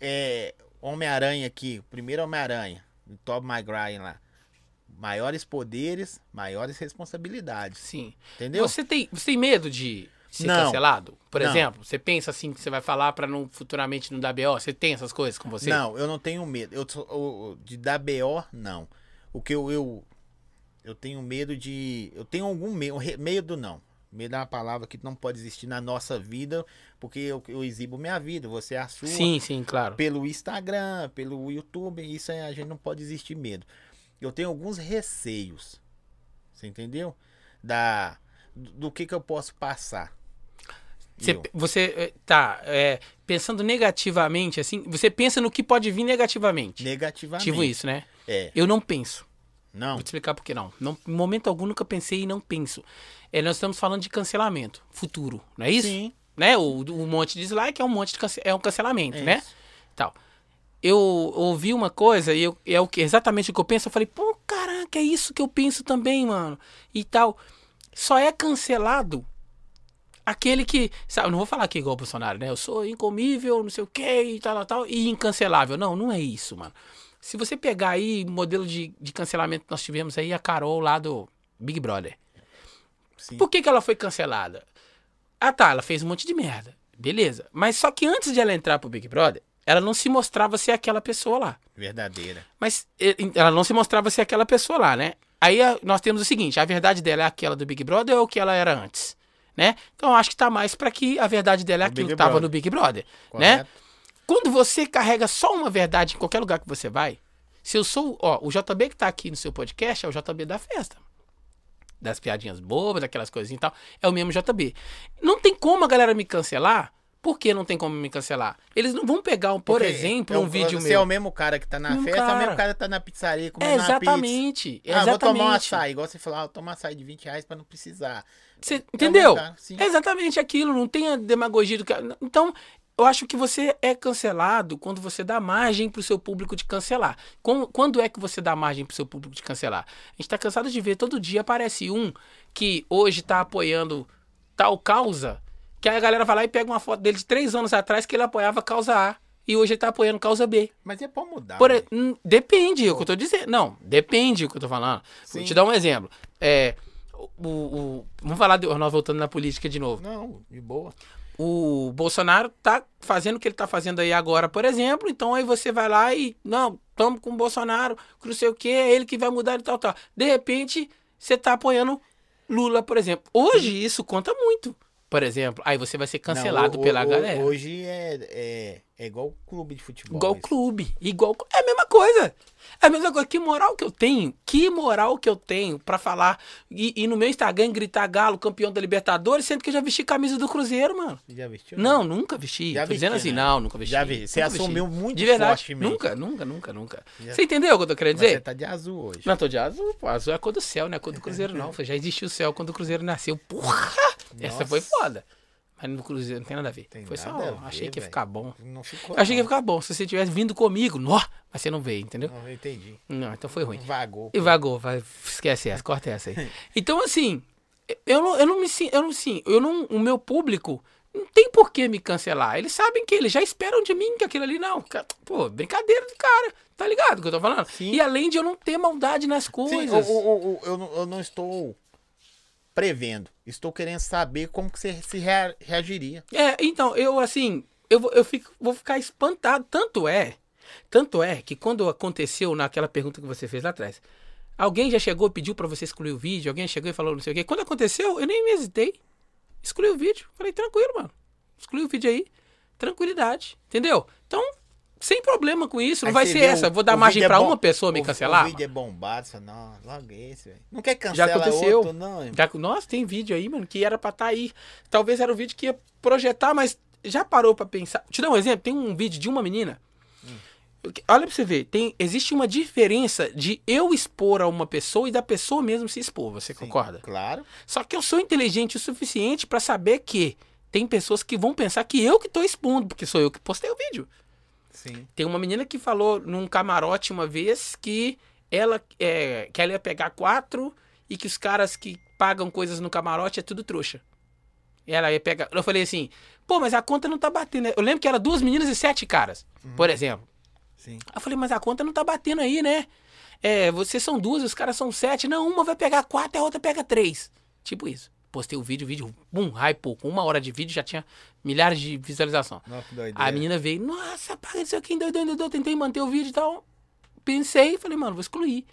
É, Homem-Aranha aqui, primeiro Homem-Aranha, o Tom Maguire lá. Maiores poderes, maiores responsabilidades. Sim. Entendeu? Você tem, você tem medo de ser Não. cancelado? Por Não. exemplo, você pensa assim que você vai falar pra não futuramente não dar BO? Você tem essas coisas com você? Não, eu não tenho medo. Eu o- de dar BO, não. O que eu, eu eu tenho medo de, eu tenho algum medo, medo não. Medo é uma palavra que não pode existir na nossa vida, porque eu, eu exibo minha vida, você é a sua. Sim, sim, claro. Pelo Instagram, pelo YouTube, isso aí a gente não pode existir medo. Eu tenho alguns receios. Você entendeu? Da do, que que eu posso passar. Você, você eh, tá é, pensando negativamente, assim, você pensa no que pode vir negativamente. Negativamente. Tipo isso, né? É. Eu não penso. Não. Vou te explicar por que não. não. Em momento algum nunca pensei e não penso. É, nós estamos falando de cancelamento futuro, não é isso? Sim. Né? O, o monte de dislike é um monte de cance- é um cancelamento, É né? isso. Tal. Eu ouvi uma coisa e eu- é o que, exatamente o que eu penso. Eu falei, pô, caraca, é isso que eu penso também, mano. E tal. Só é cancelado aquele que. Sabe, eu não vou falar aqui igual o Bolsonaro, né? Eu sou incomível, não sei o que e tal, tal, tal, e incancelável. Não, não é isso, mano. Se você pegar aí o modelo de, de cancelamento que nós tivemos aí, a Carol lá do Big Brother. Sim. Por que, que ela foi cancelada? Ah tá, ela fez um monte de merda. Beleza. Mas só que antes de ela entrar pro Big Brother, ela não se mostrava ser aquela pessoa lá. Verdadeira. Mas ela não se mostrava ser aquela pessoa lá, né? Aí nós temos o seguinte: a verdade dela é aquela do Big Brother ou o que ela era antes? Né? Então eu acho que tá mais pra que a verdade dela é aquilo Big que tava Brother. no Big Brother. Né? Quando você carrega só uma verdade em qualquer lugar que você vai, se eu sou, ó, o JB que tá aqui no seu podcast é o JB da festa. Das piadinhas bobas, daquelas coisinhas e tal, é o mesmo JB. Não tem como a galera me cancelar. Por que não tem como me cancelar? Eles não vão pegar, por Porque exemplo, é um vídeo Você meu. é o mesmo cara que tá na Mesmo festa, é o cara. mesmo cara que tá na pizzaria comendo É, uma pizza. exatamente. Ah, vou tomar um exatamente. açaí. Igual você falou, ah, toma um açaí de 20 reais pra não precisar. Você entendeu? mesmo cara. É exatamente aquilo, não tem a demagogia do cara. Então, eu acho que você é cancelado quando você dá margem pro seu público de cancelar. Quando é que você dá margem pro seu público de cancelar? A gente tá cansado de ver, todo dia aparece um que hoje tá apoiando tal causa, que aí a galera vai lá e pega uma foto dele de três anos atrás que ele apoiava causa A. E hoje ele tá apoiando causa B. Mas é pra mudar. Por, né? hum, depende, é o que eu tô dizendo. Não, depende o que eu tô falando. Vou Sim. te dar um exemplo. É, o, o- vamos falar, de, nós voltando na política de novo. Não, de boa. O Bolsonaro tá fazendo o que ele tá fazendo aí agora, por exemplo. Então aí você vai lá e, não, tamo com o Bolsonaro, não sei o que, é ele que vai mudar e tal, tal. De repente, você tá apoiando Lula, por exemplo. Hoje isso conta muito. Por exemplo, aí você vai ser cancelado Não, o- pela o- galera. Hoje é, é, É igual clube de futebol. Igual isso. clube, igual. É a mesma coisa. É a mesma coisa. Que moral que eu tenho? Que moral que eu tenho pra falar e, e no meu Instagram gritar Galo campeão da Libertadores, sendo que eu já vesti camisa do Cruzeiro, mano. Você já vestiu? Não, nunca vesti. Já Tô dizendo vestiu, assim, né? não, nunca vesti. Já vi. Você Nunca vesti. assumiu muito De verdade. fortemente. Nunca, nunca, nunca, nunca. Já- Você entendeu o que eu tô querendo Mas dizer? você tá de azul hoje. Não, tô de azul, pô. Azul é a cor do céu, não é a cor do Cruzeiro, não. Já existiu o céu quando o Cruzeiro nasceu. Porra! Essa Nossa. foi foda. Mas no Cruzeiro não tem nada a ver. Tem foi só. ver, achei que ia ficar bom. Não ficou. Eu achei que ia ficar bom. Se você tivesse vindo comigo, nó, mas você não veio, entendeu? Não, eu entendi. Não, então foi ruim. Vagou. E vagou, vai, esquece essa, corta essa aí. Então, assim, eu não, eu não me sinto, eu não, assim, eu não, o meu público não tem por que me cancelar. Eles sabem que eles já esperam de mim que aquilo ali não. Pô, brincadeira do cara, tá ligado o que eu tô falando? Sim. E além de eu não ter maldade nas Sim, coisas. o- o- eu, não, eu não estou prevendo. Estou querendo saber como que você se rea- reagiria. É, então, eu assim, eu, eu fico, vou ficar espantado. Tanto é, tanto é que quando aconteceu naquela pergunta que você fez lá atrás, alguém já chegou e pediu pra você excluir o vídeo, alguém chegou e falou não sei o quê. Quando aconteceu, eu nem me hesitei. Excluí o vídeo. Falei, tranquilo, mano. Exclui o vídeo aí. Tranquilidade. Entendeu? Então, sem problema com isso. Não Aí vai ser vê essa. Vou dar margem é pra bom- uma pessoa me o- cancelar. O vídeo é bombado. Fala, não, logo esse, velho. Não quer Já cancelar aconteceu. outro, não. Já, nossa, tem vídeo aí, mano, que era pra estar aí. Talvez era o vídeo que ia projetar, mas já parou pra pensar. Te dar um exemplo, tem um vídeo de uma menina. Olha pra você ver, tem, existe uma diferença de eu expor a uma pessoa e da pessoa mesmo se expor, você Sim, concorda? Claro. Só que eu sou inteligente o suficiente pra saber que tem pessoas que vão pensar que eu que tô expondo, porque sou eu que postei o vídeo. Sim. Tem uma menina que falou num camarote uma vez que ela, é, que ela ia pegar quatro e que os caras que pagam coisas no camarote é tudo trouxa. Ela ia pegar. Eu falei assim, pô, mas a conta não tá batendo. né? Eu lembro que era duas meninas e sete caras, por exemplo. Sim. Eu falei, mas a conta não tá batendo aí, né? É, vocês são duas, os caras são sete. Não, uma vai pegar quatro e a outra pega três. Tipo isso. Postei o vídeo, o vídeo, bum, hypou. Com uma hora de vídeo já tinha milhares de visualização. Nossa, que doideira. A menina veio, nossa, paga isso aqui, doidão, doidão, tentei manter o vídeo e tal. Pensei, falei, mano, vou excluir.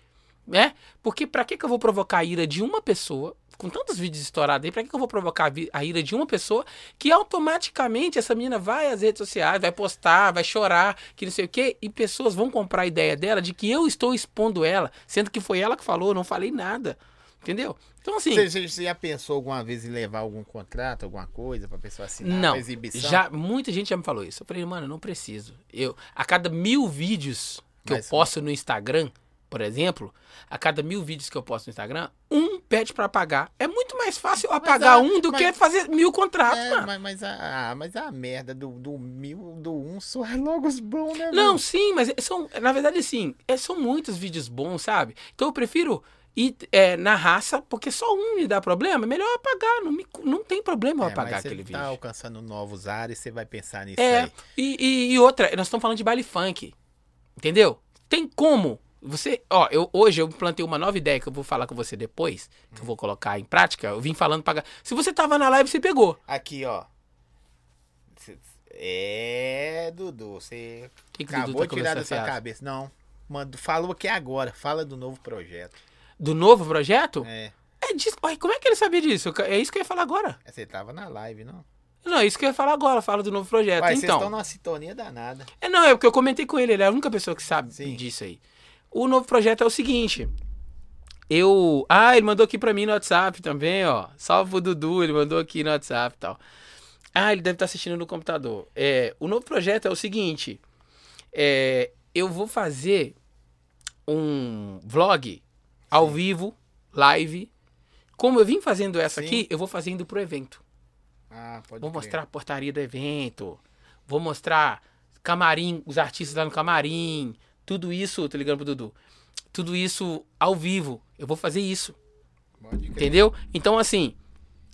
Né? Porque pra que, que eu vou provocar a ira de uma pessoa, com tantos vídeos estourados aí, pra que, que eu vou provocar a ira de uma pessoa que automaticamente essa menina vai às redes sociais, vai postar, vai chorar, que não sei o quê, e pessoas vão comprar a ideia dela de que eu estou expondo ela, sendo que foi ela que falou, não falei nada. Entendeu? Então, assim. Você, você- já pensou alguma vez em levar algum contrato, alguma coisa pra pessoa assinar Não, uma exibição? já muita gente já me falou isso. Eu falei, mano, eu não preciso. Eu, a cada mil vídeos que Mas- eu posto no Instagram, por exemplo, a cada mil vídeos que eu posto no Instagram, um pede pra apagar. É muito mais fácil apagar a- um do mas- que fazer mil contratos, É, mano. mas, mas, a, mas a merda do, do mil, do um só é logo os bons, né? Não, velho? sim, mas são, na verdade, assim, são muitos vídeos bons, sabe? Então eu prefiro ir é, na raça, porque só um me dá problema, é melhor eu apagar. Não, me, não tem problema eu É, apagar mas você aquele tá vídeo. alcançando novos ares, você vai pensar nisso É, aí. e, e- e outra, nós estamos falando de baile funk. Entendeu? Tem como. Você, ó, eu, hoje eu plantei uma nova ideia que eu vou falar com você depois, que eu vou colocar em prática. Eu vim falando pra. Se você tava na live, você pegou. Aqui, ó. É, Dudu, você Que que acabou Dudu tá de tirar da sua cabeça. Não, mano, falou aqui agora. Fala do novo projeto. Do novo projeto? É, É disso. Como é que ele sabia disso? É isso que eu ia falar agora. você tava na live, não? Não, é isso que eu ia falar agora. Fala do novo projeto. Vocês então. estão numa sintonia danada. É, não, é porque eu comentei com ele, ele é a única pessoa que sabe Sim. disso aí. O novo projeto é o seguinte. Eu. Ah, ele mandou aqui pra mim no WhatsApp também, ó. Salve o Dudu, ele mandou aqui no WhatsApp e tal. Ah, ele deve estar assistindo no computador. É, o novo projeto é o seguinte. É, eu vou fazer um vlog ao vivo, live. Como eu vim fazendo essa Sim. aqui, eu vou fazendo pro evento. Ah, pode Vou crer. mostrar a portaria do evento. Vou mostrar camarim, os artistas lá no camarim. Tudo isso, tô ligando pro Dudu. Tudo isso ao vivo. Eu vou fazer isso. Entendeu? Então, assim.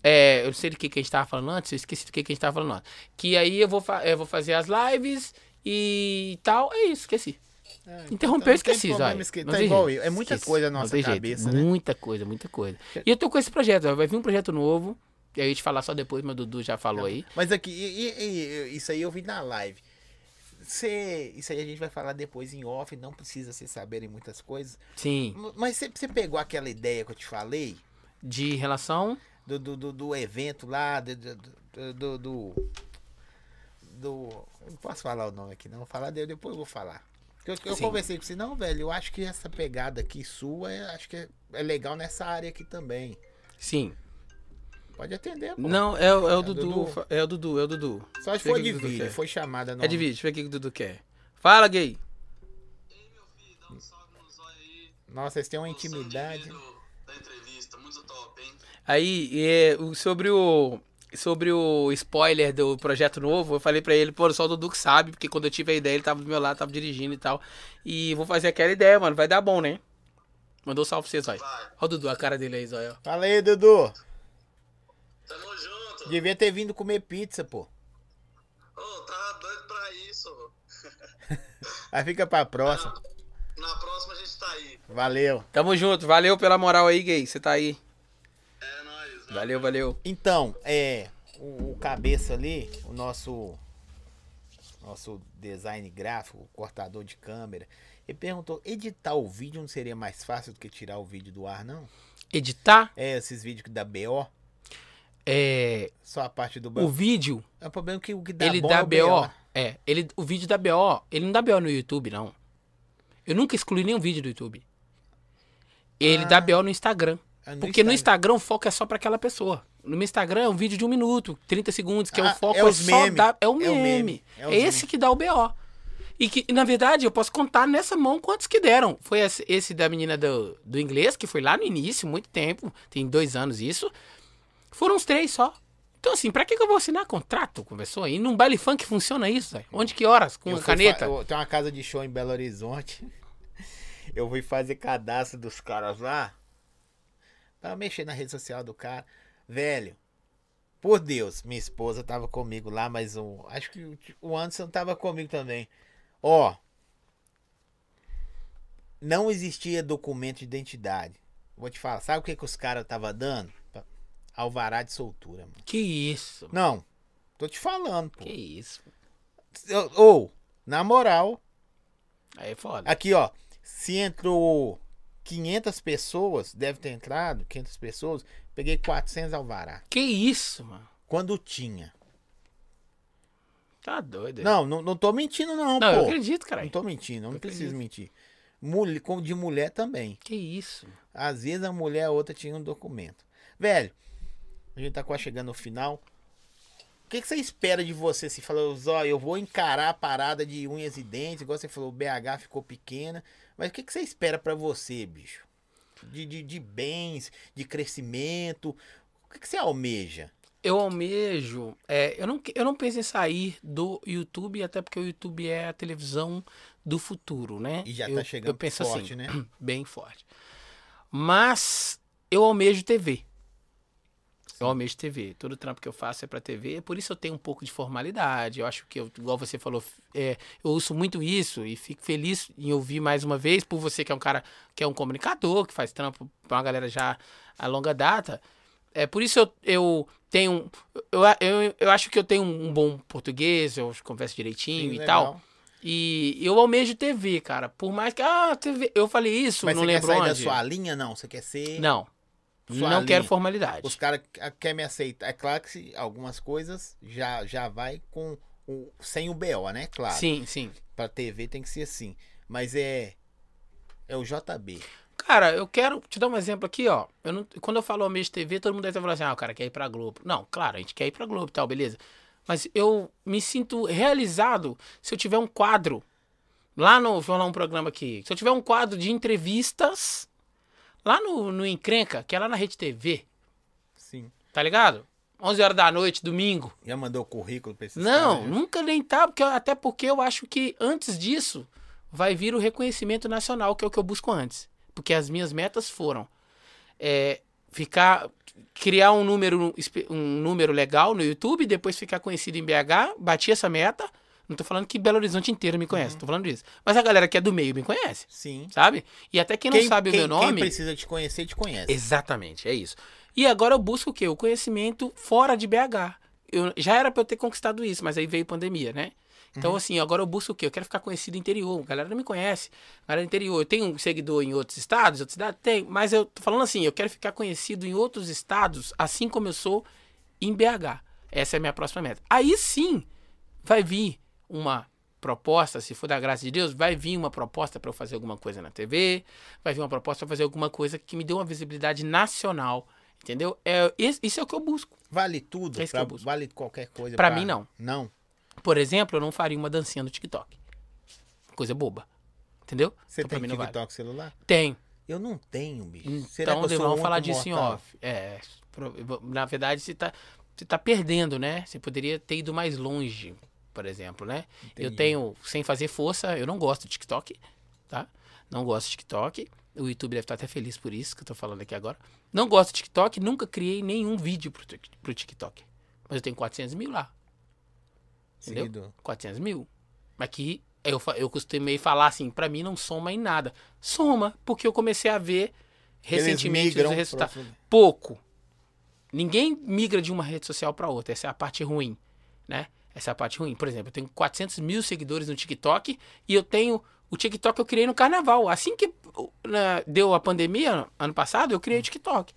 é, eu não sei do que, que a gente tava falando antes, eu esqueci do que, que a gente tava falando antes. Que aí eu vou, fa- eu vou fazer as lives e tal. É isso, esqueci. É, Interrompeu, não tem esqueci, Zóio. esque- Não Tá igual jeito. eu. É muita Esqueci. coisa na Não nossa tem jeito. cabeça, né? Muita coisa, muita coisa. E eu tô com esse projeto, vai vir um projeto novo. E aí eu te falar só depois, mas o Dudu já falou aí. Mas aqui, e- e- isso aí eu vi na live. Cê, isso aí a gente vai falar depois em off, não precisa vocês saberem muitas coisas. Sim. Mas você, pegou aquela ideia que eu te falei? De relação. Do, do, do, do evento lá, do, do, do, do. Eu não posso falar o nome aqui, não. Vou falar dele, depois eu vou falar. Porque Eu, eu conversei com você, não, velho. Eu acho que essa pegada aqui sua, é- acho que é, é legal nessa área aqui também. Sim. Pode atender, pô. Não, é, o- é o É o Dudu. Dudu? É o Dudu, é o Dudu. Só se eu for de vídeo, quer. foi chamada não. É de vídeo, deixa eu ver o que o Dudu quer. Fala, gay. Ei, meu filho, dá um salve no zóio aí. Nossa, vocês têm uma intimidade. Da entrevista, muito top, hein? Aí, é, o- sobre o. Sobre o spoiler do projeto novo, eu falei pra ele, pô, só o Dudu que sabe, porque quando eu tive a ideia, ele tava do meu lado, tava dirigindo e tal. E vou fazer aquela ideia, mano. Vai dar bom, né? Mandou salve pra vocês, Zóio. Olha o Dudu, a cara dele aí, Zóio. Fala aí, Dudu. Tamo junto. Devia ter vindo comer pizza, pô. Ô, tava doido pra isso. Aí fica pra próxima. Na próxima a gente tá aí. Valeu. Tamo junto, valeu pela moral aí, gay. Você tá aí. Né? Valeu, valeu. Então, é. O, o cabeça ali, o nosso. Nosso design gráfico, cortador de câmera. Ele perguntou: editar o vídeo não seria mais fácil do que tirar o vídeo do ar, não? Editar É, esses vídeos da BO. é. Só a parte do O BO. vídeo, É o problema que o que dá ele bom dá é o BO. É, ele, o vídeo da BO, ele não dá BO no YouTube, não. Eu nunca excluí nenhum vídeo do YouTube. Ele Ah. dá BO no Instagram. É Porque no Instagram. Instagram o foco é só pra aquela pessoa. No meu Instagram é um vídeo de um minuto, 30 segundos, que é Ah, o foco é é, só meme. dar. É o É o meme. meme. É, É esse meme. que dá o BO. E que, na verdade, eu posso contar nessa mão quantos que deram. Foi esse, esse da menina do, do inglês, que foi lá no início, muito tempo, tem dois anos isso. Foram uns três só. Então, assim, pra que, que eu vou assinar contrato com pessoa? E num baile funk funciona isso, velho? Onde que horas? Com Eu caneta? eu- Tem uma casa de show em Belo Horizonte. Eu fui fazer cadastro dos caras lá. Pra mexer na rede social do cara. Velho, por Deus, minha esposa tava comigo lá, mas o, acho que o- Anderson tava comigo também. Ó, não existia documento de identidade. Vou te falar, sabe o que, que os caras tava dando? Alvará de soltura, mano. Que isso? Não, tô te falando, pô. Que isso? Ou, na moral, Aí é foda. Aqui, ó. Se entrou 500 pessoas, deve ter entrado 500 pessoas, peguei 400 alvará. Que isso, mano? Quando tinha. Tá doido. aí. Não, não, não tô mentindo não, Não, eu pô. acredito, cara. Não tô mentindo, eu não Eu preciso mentir. Mulher, como de mulher também. Que isso? Às vezes a mulher a outra tinha um documento. Velho, a gente tá quase chegando no final. O que, que você espera de você? Você falou, ó, eu vou encarar a parada de unhas e dentes, igual você falou, o BH ficou pequena. Mas o que, que você espera pra você, bicho? De, de, de bens, de crescimento. O que, que você almeja? Eu almejo. é, eu, não, eu não penso em sair do YouTube, até porque o YouTube é a televisão do futuro, né? E já eu, tá chegando eu penso forte, assim, né? Bem forte. Mas eu almejo TV. Eu almejo TV. Todo trampo que eu faço é pra TV. Por isso eu tenho um pouco de formalidade. Eu acho que, eu, igual você falou, é, eu ouço muito isso e fico feliz em ouvir mais uma vez por você que é um cara que é um comunicador, que faz trampo pra uma galera já a longa data. É por isso eu, eu tenho. Eu, eu, eu acho que eu tenho um bom português, eu converso direitinho Sim, e legal. tal. E eu almejo TV, cara. Por mais que. Ah, TV. Eu falei isso, Mas não você quer lembro sair onde. da sua linha? Não, você quer ser... Não. Sua não quero linha. formalidade. Os caras querem me aceitar. É claro que se algumas coisas já, já vai com o, sem o BO, né? Claro. Sim, sim. Pra TV tem que ser assim. Mas é. É o JB. Cara, eu quero te dar um exemplo aqui, ó. Eu não- quando eu falo almejo TV, todo mundo deve estar falando assim, ah, o cara quer ir pra Globo. Não, claro, a gente quer ir pra Globo e tal, beleza. Mas eu me sinto realizado se eu tiver um quadro. Lá no. Vou falar um programa aqui. Se eu tiver um quadro de entrevistas. Lá no, no Encrenca, que é lá na Rede TV, Sim. tá ligado? 11 horas da noite, domingo. Já mandou o currículo pra esses Não, caras? nunca nem tá, porque, até porque eu acho que antes disso vai vir o reconhecimento nacional, que é o que eu busco antes. Porque as minhas metas foram é, ficar. criar um número, um número legal no YouTube, depois ficar conhecido em BH, bati essa meta. Não tô falando que Belo Horizonte inteiro me Uhum. conhece, tô falando disso. Mas a galera que é do meio me conhece, Sim. sabe? E até quem não sabe quem, o meu nome. Quem precisa te conhecer, te conhece. Exatamente, é isso. E agora eu busco o quê? O conhecimento fora de BH. Eu, já era pra eu ter conquistado isso, mas aí veio pandemia, né? Então, Uhum. assim, agora eu busco o quê? Eu quero ficar conhecido interior. A galera não me conhece. A galera do interior. Eu tenho um seguidor em outros estados, outras cidades? Tem. Mas eu tô falando assim, eu quero ficar conhecido em outros estados, assim como eu sou em BH. Essa é a minha próxima meta. Aí sim, vai vir uma proposta, se for da graça de Deus, vai vir uma proposta para eu fazer alguma coisa na TV, vai vir uma proposta para fazer alguma coisa que me dê uma visibilidade nacional, entendeu? É, isso é o que eu busco. Vale tudo? É que pra- eu busco. vale qualquer coisa? Pra mim, não. Não? Por exemplo, eu não faria uma dancinha no TikTok. Coisa boba. Entendeu? Você Então, tem não vale. TikTok celular? Tem. Eu não tenho, bicho. Então sou vamos o falar disso em mortal? off. É, na verdade, você tá, você tá perdendo, né? Você poderia ter ido mais longe, por exemplo, né? Eu Entendi. tenho, sem fazer força, eu não gosto de TikTok, tá? Não gosto de TikTok. O YouTube deve estar até feliz por isso que eu tô falando aqui agora. Não gosto de TikTok, nunca criei nenhum vídeo pro, Tik- pro TikTok. Mas eu tenho 400 mil lá. Entendeu? Seguidor. 400 mil. Mas que eu, eu costumei falar assim, pra mim não soma em nada. Soma, porque eu comecei a ver recentemente os resultados. Pouco. Ninguém migra de uma rede social pra outra. Essa é a parte ruim, né? Essa é a parte ruim. Por exemplo, eu tenho 400 mil seguidores no TikTok e eu tenho... O TikTok eu criei no carnaval. Assim que deu a pandemia, ano passado, eu criei o TikTok.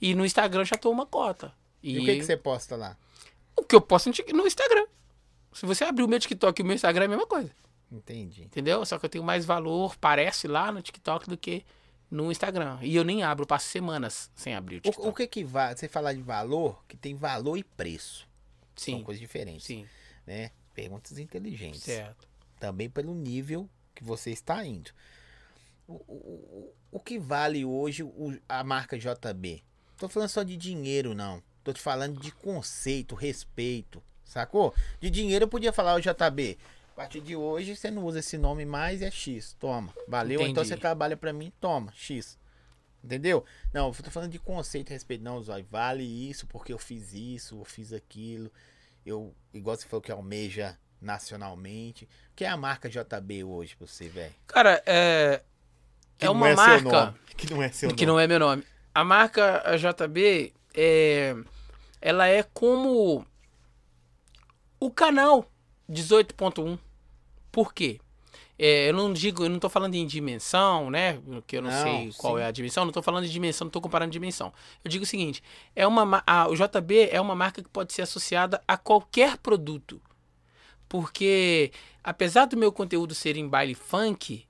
E no Instagram já tô uma cota. E o que, que você posta lá? o que eu posto no Instagram. Se você abrir o meu TikTok e o meu Instagram é a mesma coisa. Entendi. Entendeu? Só que eu tenho mais valor, parece lá no TikTok do que no Instagram. E eu nem abro, passo semanas sem abrir o TikTok. O, o que que vai... Você falar de valor, que tem valor e preço. São sim, coisas diferentes, sim, né? Perguntas inteligentes. certo. Também pelo nível que você está indo. O, o, o- que vale hoje o- a marca JB? Tô falando só de dinheiro, não. Tô te falando de conceito, respeito. Sacou? De dinheiro eu podia falar o JB. A partir de hoje você não usa esse nome mais, é X. Toma. Valeu. Então Entendi. você trabalha pra mim, toma. X. Entendeu? Não, eu tô falando de conceito respeito. Não, Zói, vale isso porque eu fiz isso, eu fiz aquilo. Eu, igual você falou que almeja nacionalmente. O que é a marca JB hoje pra você, velho? Cara, é, Que é uma seu marca Que não é seu que nome. não é meu nome. A marca JB, é, ela é como o canal 18.1. Por quê? É, eu não digo, eu não tô falando em dimensão, né? Que eu não, Não, sei qual sim. é a dimensão, não tô falando de dimensão, não tô comparando dimensão. Eu digo o seguinte, é uma ma- a- o JB é uma marca que pode ser associada a qualquer produto. Porque apesar do meu conteúdo ser em baile funk,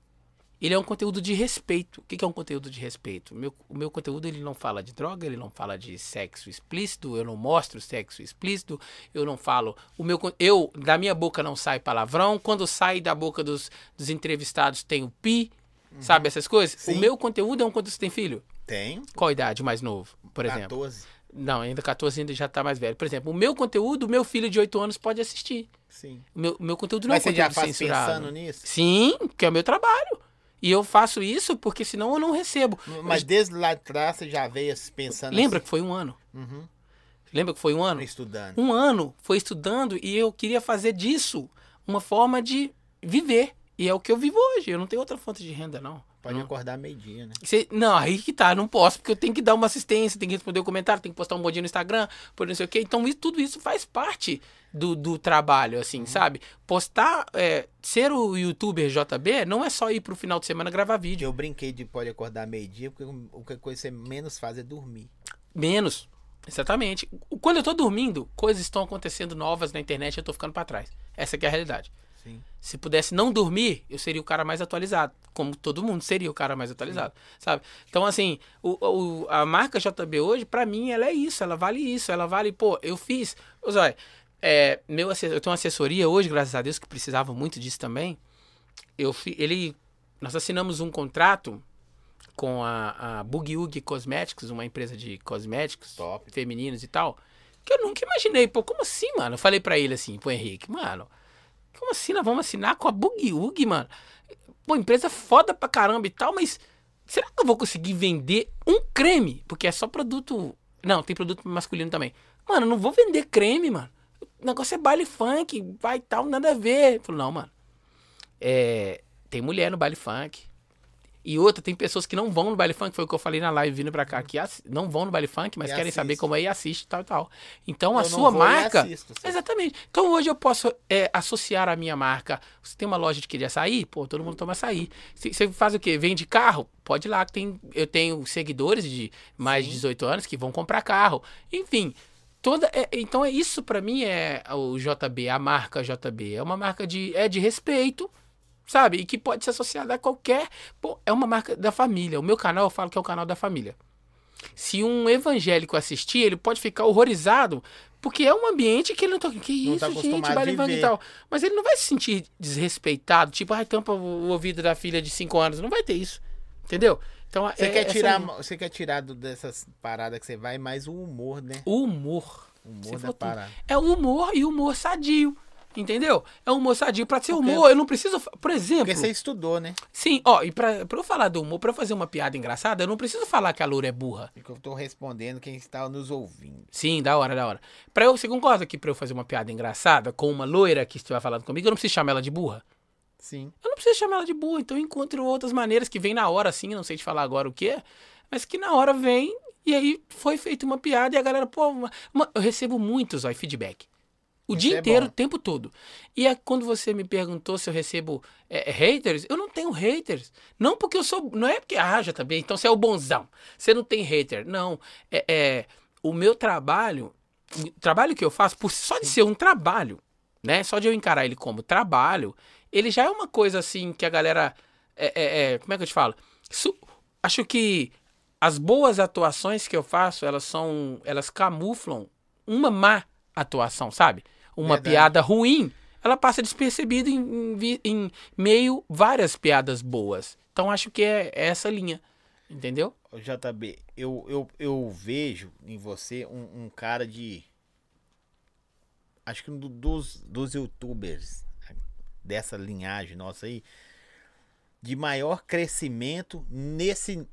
ele é um conteúdo de respeito. O que é um conteúdo de respeito? O meu, o meu conteúdo ele não fala de droga, ele não fala de sexo explícito, eu não mostro sexo explícito, eu não falo. O meu, eu da minha boca não sai palavrão. Quando sai da boca dos, dos entrevistados tem o pi, sabe essas coisas? Sim. O meu conteúdo é um conteúdo. Você tem filho? Tenho. Qual a idade mais novo, por exemplo? 14. Não, ainda 14 ainda já tá mais velho. Por exemplo, o meu conteúdo, o meu filho de 8 anos pode assistir. Sim. O meu, meu conteúdo não Mas é você já conteúdo faz censurado. pensando nisso? Sim, que é o meu trabalho. E eu faço isso porque senão eu não recebo. Mas desde lá de trás você já veio pensando Lembra que foi um ano? assim? Uhum. Lembra que foi um ano? Estudando. Um ano foi estudando e eu queria fazer disso uma forma de viver. E é o que eu vivo hoje. Eu não tenho outra fonte de renda, não. Pode não. acordar meio-dia, né? Cê- não, aí que tá, não posso, porque eu tenho que dar uma assistência, tenho que responder o comentário, tenho que postar um bom dia no Instagram, por não sei o quê. Então, isso, tudo isso faz parte do, do trabalho, assim, sabe? Postar, é, ser o youtuber JB não é só ir pro final de semana gravar vídeo. Eu brinquei de pode acordar meio-dia, porque o que coisa você menos faz é dormir. Menos. Exatamente. Quando eu tô dormindo, coisas estão acontecendo novas na internet e eu tô ficando pra trás. Essa é a realidade. Sim. Se pudesse não dormir, eu seria o cara mais atualizado. Como todo mundo seria o cara mais atualizado, sabe? Então, assim, o, o- a marca JB hoje, pra mim, ela é isso. Ela vale isso. Ela vale, pô, eu fiz... Zóia, é, meu, assess- eu tenho uma assessoria hoje, graças a Deus, que precisava muito disso também. Eu fi, ele... Nós assinamos um contrato com a, a Boogie Woogie Cosmetics, uma empresa de cosméticos Top. femininos e tal, que eu nunca imaginei. Pô, como assim, mano? Eu falei pra ele assim, pro Henrique, mano, como assim nós vamos assinar com a Woogie, mano? Pô, empresa foda pra caramba e tal, mas será que eu vou conseguir vender um creme? Porque é só produto... Não, tem produto masculino também. Mano, eu não vou vender creme, mano. O negócio é baile funk, vai tal, nada a ver. Ele falou, não, mano. É, tem mulher no baile funk. E outra, tem pessoas que não vão no baile funk, foi o que eu falei na live vindo pra cá, que não vão no baile funk, mas E querem saber assiste. como é e assiste tal e tal. Então a Eu não sua marca. assisto, sim. Exatamente. Então hoje eu posso é, associar a minha marca. Você tem uma loja de querer açaí? Pô, todo mundo toma açaí. Você faz o quê? Vende carro? Pode ir lá, que tem, eu tenho seguidores de mais de 18 anos que vão comprar carro. Enfim, toda é- então é isso pra mim é o JB, a marca JB, é uma marca de é de respeito, sabe? E que pode ser associada a qualquer, pô, é uma marca da família. O meu canal eu falo que é o canal da família. Se um evangélico assistir, ele pode ficar horrorizado, porque é um ambiente que ele não tá. Que Não isso, tá gente, levando e tal. Mas ele não vai se sentir desrespeitado, tipo, ai, tampa o ouvido da filha de 5 anos. Não vai ter isso. Entendeu? Então, Você, é- quer tirar, você quer tirar dessas paradas que você vai mais o humor, né? o humor. O Você humor da parada. É o humor e o humor sadio. Entendeu? É um humor sadio. Pra ser humor, eu não preciso. Por exemplo. Porque você estudou, né? Sim, ó, e pra, pra eu falar do humor, pra eu fazer uma piada engraçada, eu não preciso falar que a loura é burra. Porque eu tô respondendo quem está nos ouvindo. Sim, da hora, da hora. Pra eu, você concorda que pra eu fazer uma piada engraçada com uma loira que estiver falando comigo, eu não preciso chamar ela de burra? Sim. Eu não preciso chamar ela de burra, então eu encontro outras maneiras que vem na hora, assim, eu não sei te falar agora o que é, mas que na hora vem e aí foi feita uma piada e a galera, pô, uma- uma- eu recebo muitos ó, feedback. O Isso dia é inteiro, bom. o tempo todo. E é quando você me perguntou se eu recebo é, é, haters, eu não tenho haters. Não porque eu sou. Não é porque, ah, já também, então você é o bonzão. Você não tem hater. Não. É, é, o meu trabalho, o trabalho que eu faço, por só de ser um trabalho, né? Só de eu encarar ele como trabalho, ele já é uma coisa assim que a galera. É, é, é, como é que eu te falo? Su- acho que as boas atuações que eu faço, elas são. Elas camuflam uma má atuação, sabe? Uma Verdade. piada ruim, ela passa despercebida em, em em meio várias piadas boas. Então acho que é essa linha. Entendeu? JB, eu, eu, eu vejo em você um, um cara de. Acho que um do- dos, dos youtubers dessa linhagem nossa aí, de maior crescimento nesse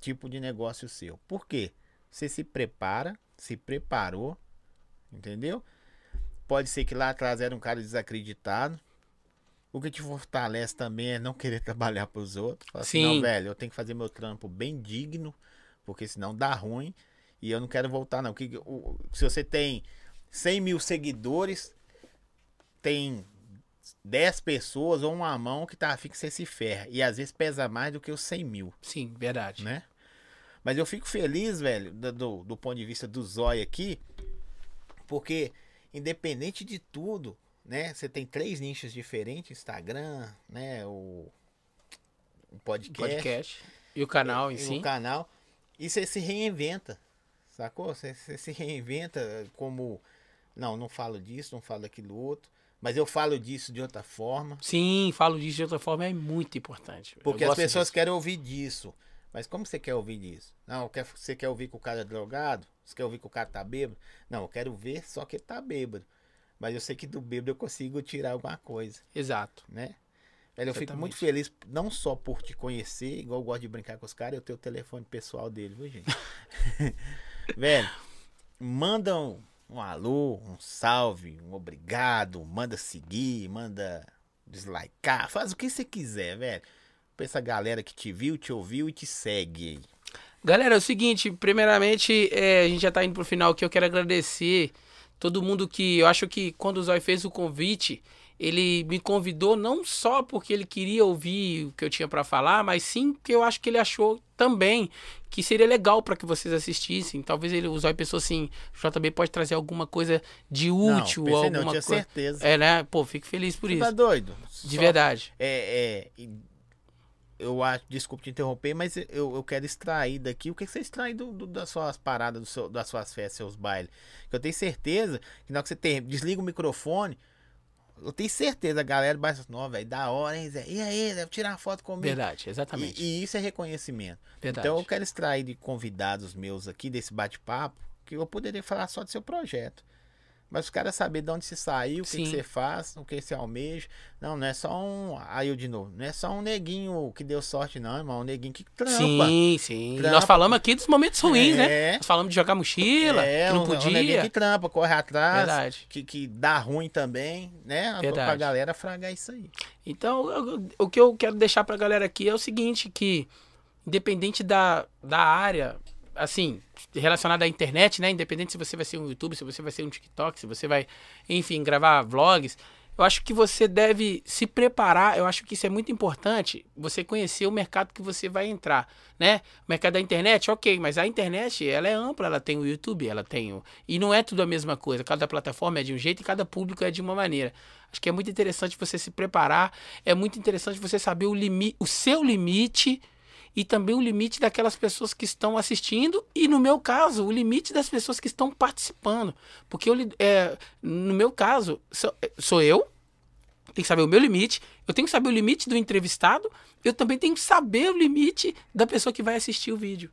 tipo de negócio seu. Por quê? Você se prepara, se preparou, entendeu? Pode ser que lá atrás era um cara desacreditado. O que te fortalece também é não querer trabalhar para os outros. Fala assim, Sim. não, velho, eu tenho que fazer meu trampo bem digno, porque senão dá ruim. E eu não quero voltar, não. Que, o- se você tem 100 mil seguidores, tem 10 pessoas ou uma mão que tá afim que você se ferra. E às vezes pesa mais do que os 100 mil Sim, verdade. né? Mas eu fico feliz, velho, do, do, do ponto de vista do Zóio aqui, porque independente de tudo, né? Você tem três nichos diferentes, Instagram, né? O, o podcast, Podcast. E o canal em e si. o canal, e você se reinventa, sacou? Você, você se reinventa como, não, não falo disso, não falo daquilo outro, mas eu falo disso de outra forma. Sim, falo disso de outra forma, é muito importante. Porque as pessoas disso. querem ouvir disso. Mas como você quer ouvir disso? Não, quer, você quer ouvir que o cara é drogado? Você quer ouvir que o cara tá bêbado? Não, eu quero ver só que ele tá bêbado. Mas eu sei que do bêbado eu consigo tirar alguma coisa, Exato. né? Velho, eu fico Exatamente. muito feliz, não só por te conhecer, igual eu gosto de brincar com os caras, eu tenho o telefone pessoal dele, viu, gente? Velho, manda um, um alô, um salve, um obrigado, manda seguir, manda dislikear, faz o que você quiser, velho. Pra essa galera que te viu, te ouviu e te segue aí. Galera, é o seguinte, primeiramente, é, a gente já tá indo pro final aqui, eu quero agradecer todo mundo que, eu acho que quando o Zói fez o convite, ele me convidou não só porque ele queria ouvir o que eu tinha pra falar, mas sim porque eu acho que ele achou também que seria legal pra que vocês assistissem. Talvez ele, o Zói pensou assim, o JB pode trazer alguma coisa de útil não, pensei não, alguma tinha coisa. certeza. É, né? Pô, fico feliz por Você isso. tá doido? De Só- verdade. É, é, eu acho, desculpe te interromper, mas eu, eu quero extrair daqui o que você extrai do, do- das suas paradas, do seu- das suas festas, seus bailes. Que eu tenho certeza que na hora que você tem, desliga o microfone, eu tenho certeza, a galera assim, não, velho, da hora, hein, Zé? E aí, Zé, tirar uma foto comigo. Verdade, exatamente. E, e isso é reconhecimento. Verdade. Então eu quero extrair de convidados meus aqui desse bate-papo, que eu poderia falar só do seu projeto. Mas os caras saber de onde você saiu, o que, que você faz, o que você almeja. Não, não é só um. Aí eu de novo, não é só um neguinho que deu sorte, não, irmão. Um neguinho que trampa. Sim, sim. Trampa. Nós falamos aqui dos momentos ruins, né? É. Nós falamos de jogar mochila, É, que não um, um neguinho podia. que trampa, corre atrás. Verdade. Que, que dá ruim também, né? Pra Verdade. galera fragar isso aí. Então, eu- o que eu quero deixar pra galera aqui é o seguinte, que independente da, da área, assim, relacionada à internet, né? Independente se você vai ser um YouTube, se você vai ser um TikTok, se você vai, enfim, gravar vlogs, eu acho que você deve se preparar. Eu acho que isso é muito importante. Você conhecer o mercado que você vai entrar, né? O mercado da internet, ok, mas a internet ela é ampla. Ela tem o YouTube, ela tem o e não é tudo a mesma coisa. Cada plataforma é de um jeito e cada público é de uma maneira. Acho que é muito interessante você se preparar. É muito interessante você saber o limite, o seu limite e também o limite daquelas pessoas que estão assistindo e, no meu caso, o limite das pessoas que estão participando. Porque eu, é, no meu caso, sou, sou eu, tenho que saber o meu limite, eu tenho que saber o limite do entrevistado, eu também tenho que saber o limite da pessoa que vai assistir o vídeo.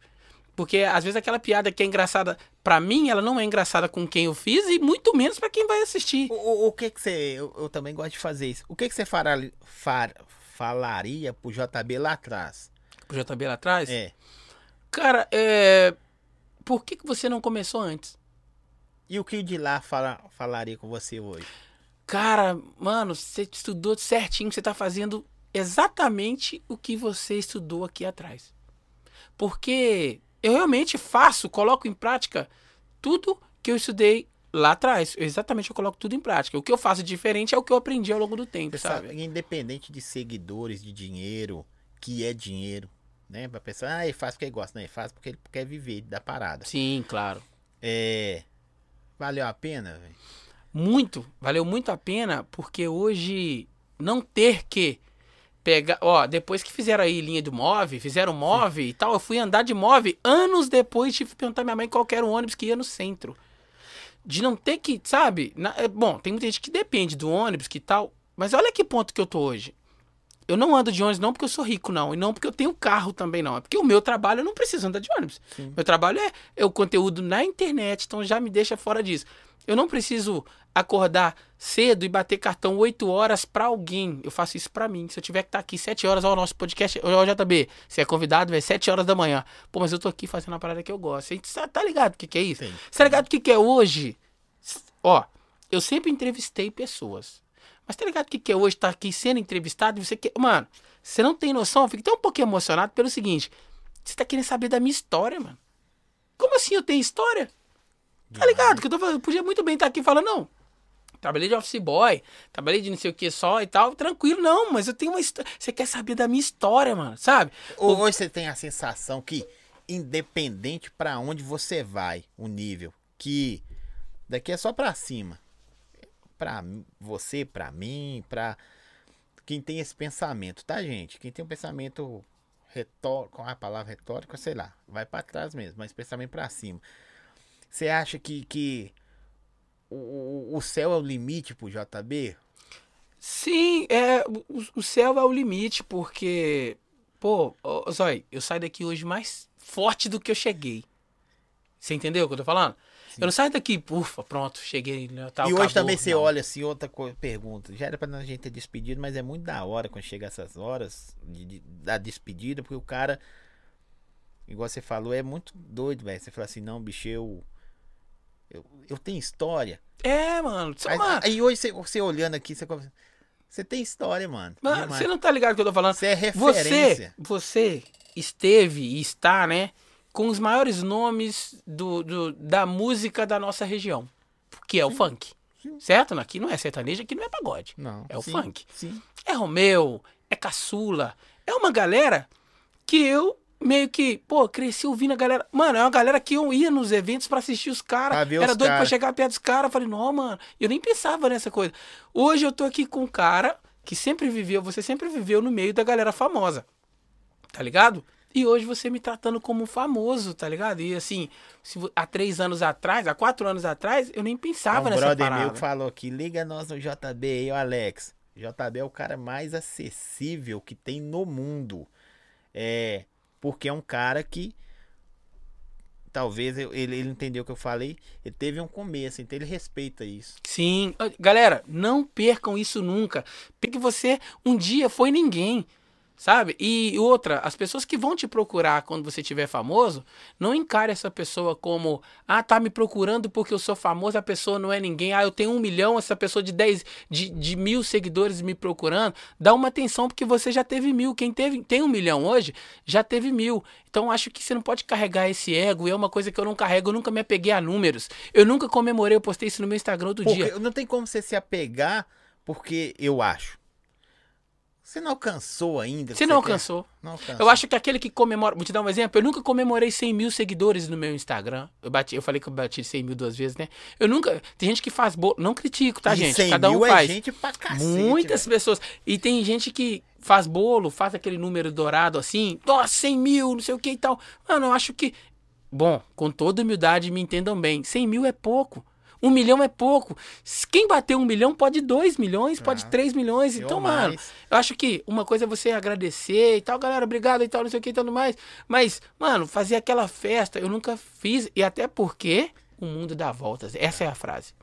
Porque às vezes aquela piada que é engraçada pra mim, ela não é engraçada com quem eu fiz e muito menos pra quem vai assistir. O, o- o que que você. Eu, eu também gosto de fazer isso. O que que você fará, far- falaria pro JB lá atrás? O JB lá atrás. É. Cara, é. Por que, que você não começou antes? E o que o de lá fala, falaria com você hoje? Cara, mano, você estudou certinho, você tá fazendo exatamente o que você estudou aqui atrás. Porque eu realmente faço, coloco em prática tudo que eu estudei lá atrás. Exatamente, eu coloco tudo em prática. O que eu faço diferente é o que eu aprendi ao longo do tempo, sabe? sabe, independente de seguidores, de dinheiro, que é dinheiro, né? Pra pessoa, ah, ele faz porque ele gosta. Não, ele faz porque ele quer viver da parada. Sim, claro. É. Valeu a pena, velho? Muito, valeu muito a pena, porque hoje não ter que pegar. Ó, depois que fizeram aí linha do MOV, fizeram MOV e tal, eu fui andar de MOV anos depois, tive que perguntar à minha mãe qual era o ônibus que ia no centro. De não ter que, sabe? na- é, bom, tem muita gente que depende do ônibus que tal, mas olha que ponto que eu tô hoje. Eu não ando de ônibus não porque eu sou rico, não. E não porque eu tenho carro também, não. É porque o meu trabalho eu não preciso andar de ônibus. Meu trabalho é, é o conteúdo na internet, então já me deixa fora disso. Eu não preciso acordar cedo e bater cartão 8 horas pra alguém. Eu faço isso pra mim. Se eu tiver que estar aqui 7 horas, ó, o nosso podcast, ó, JB, você é convidado, vai 7 horas da manhã. Pô, mas eu tô aqui fazendo uma parada que eu gosto. Você tá- tá ligado o que, que é isso? Sim. Você tá ligado o que, que é hoje? Ó, eu sempre entrevistei pessoas. Mas tá ligado o que, que é hoje estar aqui sendo entrevistado e você quer. Mano, você não tem noção, eu fico até um pouquinho emocionado pelo seguinte: você tá querendo saber da minha história, mano. Como assim eu tenho história? Tá ligado? Que eu, tô eu podia muito bem estar aqui falando, não. Trabalhei de office boy, trabalhei de não sei o que só e tal, tranquilo, não, mas eu tenho uma história. Você quer saber da minha história, mano, sabe? Ou hoje você tem a sensação que, independente pra onde você vai, o nível, que daqui é só pra cima. Mim- você, pra mim, pra quem tem esse pensamento, tá, gente? Quem tem um pensamento retórico, a palavra retórica, sei lá, vai pra trás mesmo, mas pensamento pra cima. Você acha que, que o, o céu é o limite pro JB? Sim, é, o, o céu é o limite, porque, pô, ô, Zói, eu saio daqui hoje mais forte do que eu cheguei. Você entendeu o que eu tô falando? Eu não saio daqui, ufa, pronto, cheguei. né, Tal, e hoje acabou. também você olha assim, outra coisa, pergunta. Já era pra a gente ter despedido, mas é muito da hora quando chega essas horas de, de- da despedida, porque o cara, igual você falou, é muito doido, velho. Você fala assim, não, bicho, eu. Eu, eu tenho história. É, mano. Aí, hoje você, você olhando aqui, você, conversa, você tem história, mano. mano, você não tá ligado o que eu tô falando? Você é Você, referência. você esteve e está, né, com os maiores nomes do, do- da música da nossa região, que é o funk. Certo? Aqui não é sertanejo, aqui não é pagode. Não. É o sim, funk. Sim. É Romeu, é Caçula. É uma galera que eu meio que, pô, cresci ouvindo a galera. Mano, é uma galera que eu ia nos eventos pra assistir os Pra caras. Era os doido pra cara. chegar perto dos caras. Falei, não, mano, eu nem pensava nessa coisa. Hoje eu tô aqui com um cara que sempre viveu, você sempre viveu no meio da galera famosa. Tá ligado? E hoje você me tratando como um famoso, tá ligado? E assim, se há três anos atrás, há quatro anos atrás, eu nem pensava um nessa brother parada. meu que falou aqui, liga nós no JB aí, o Alex. JB é o cara mais acessível que tem no mundo. É, porque é um cara que talvez ele, ele entendeu o que eu falei, ele teve um começo, então ele respeita isso. Sim, galera, não percam isso nunca. Porque você um dia foi ninguém, sabe? E outra, as pessoas que vão te procurar quando você tiver famoso, não encare essa pessoa como, ah, tá me procurando porque eu sou famoso, a pessoa não é ninguém, ah, eu tenho um milhão, essa pessoa de 10, de, de mil seguidores me procurando, dá uma atenção porque você já teve mil, quem teve, tem um milhão hoje, já teve mil. Então acho que você não pode carregar esse ego, e é uma coisa que eu não carrego, eu nunca me apeguei a números. Eu nunca comemorei, eu postei isso no meu Instagram outro dia. Não tem como você se apegar, Porque eu acho. Você não alcançou ainda. Você não quer? alcançou. Não alcançou. Eu acho que aquele que comemora. Vou te dar um exemplo. Eu nunca comemorei 100 mil seguidores no meu Instagram. Eu, bati, eu falei que eu bati 100 mil duas vezes, né? Eu nunca. Tem gente que faz bolo. Não critico, tá, E gente? 100 Cada um mil faz. é gente pra cacete. Muitas velho. pessoas. E tem gente que faz bolo, faz aquele número dourado assim. Nossa, 100 mil, não sei o que e tal. Mano, eu acho que. Bom, com toda humildade, me entendam bem. 100 mil é pouco. Um milhão é pouco. Quem bater um milhão pode dois milhões, pode Ah, três milhões. Então, mano, mais. eu acho que uma coisa é você agradecer e tal, galera, obrigado e tal, não sei o que e tudo mais. Mas, mano, fazer aquela festa, eu nunca fiz. E até porque o mundo dá voltas. Essa é a frase.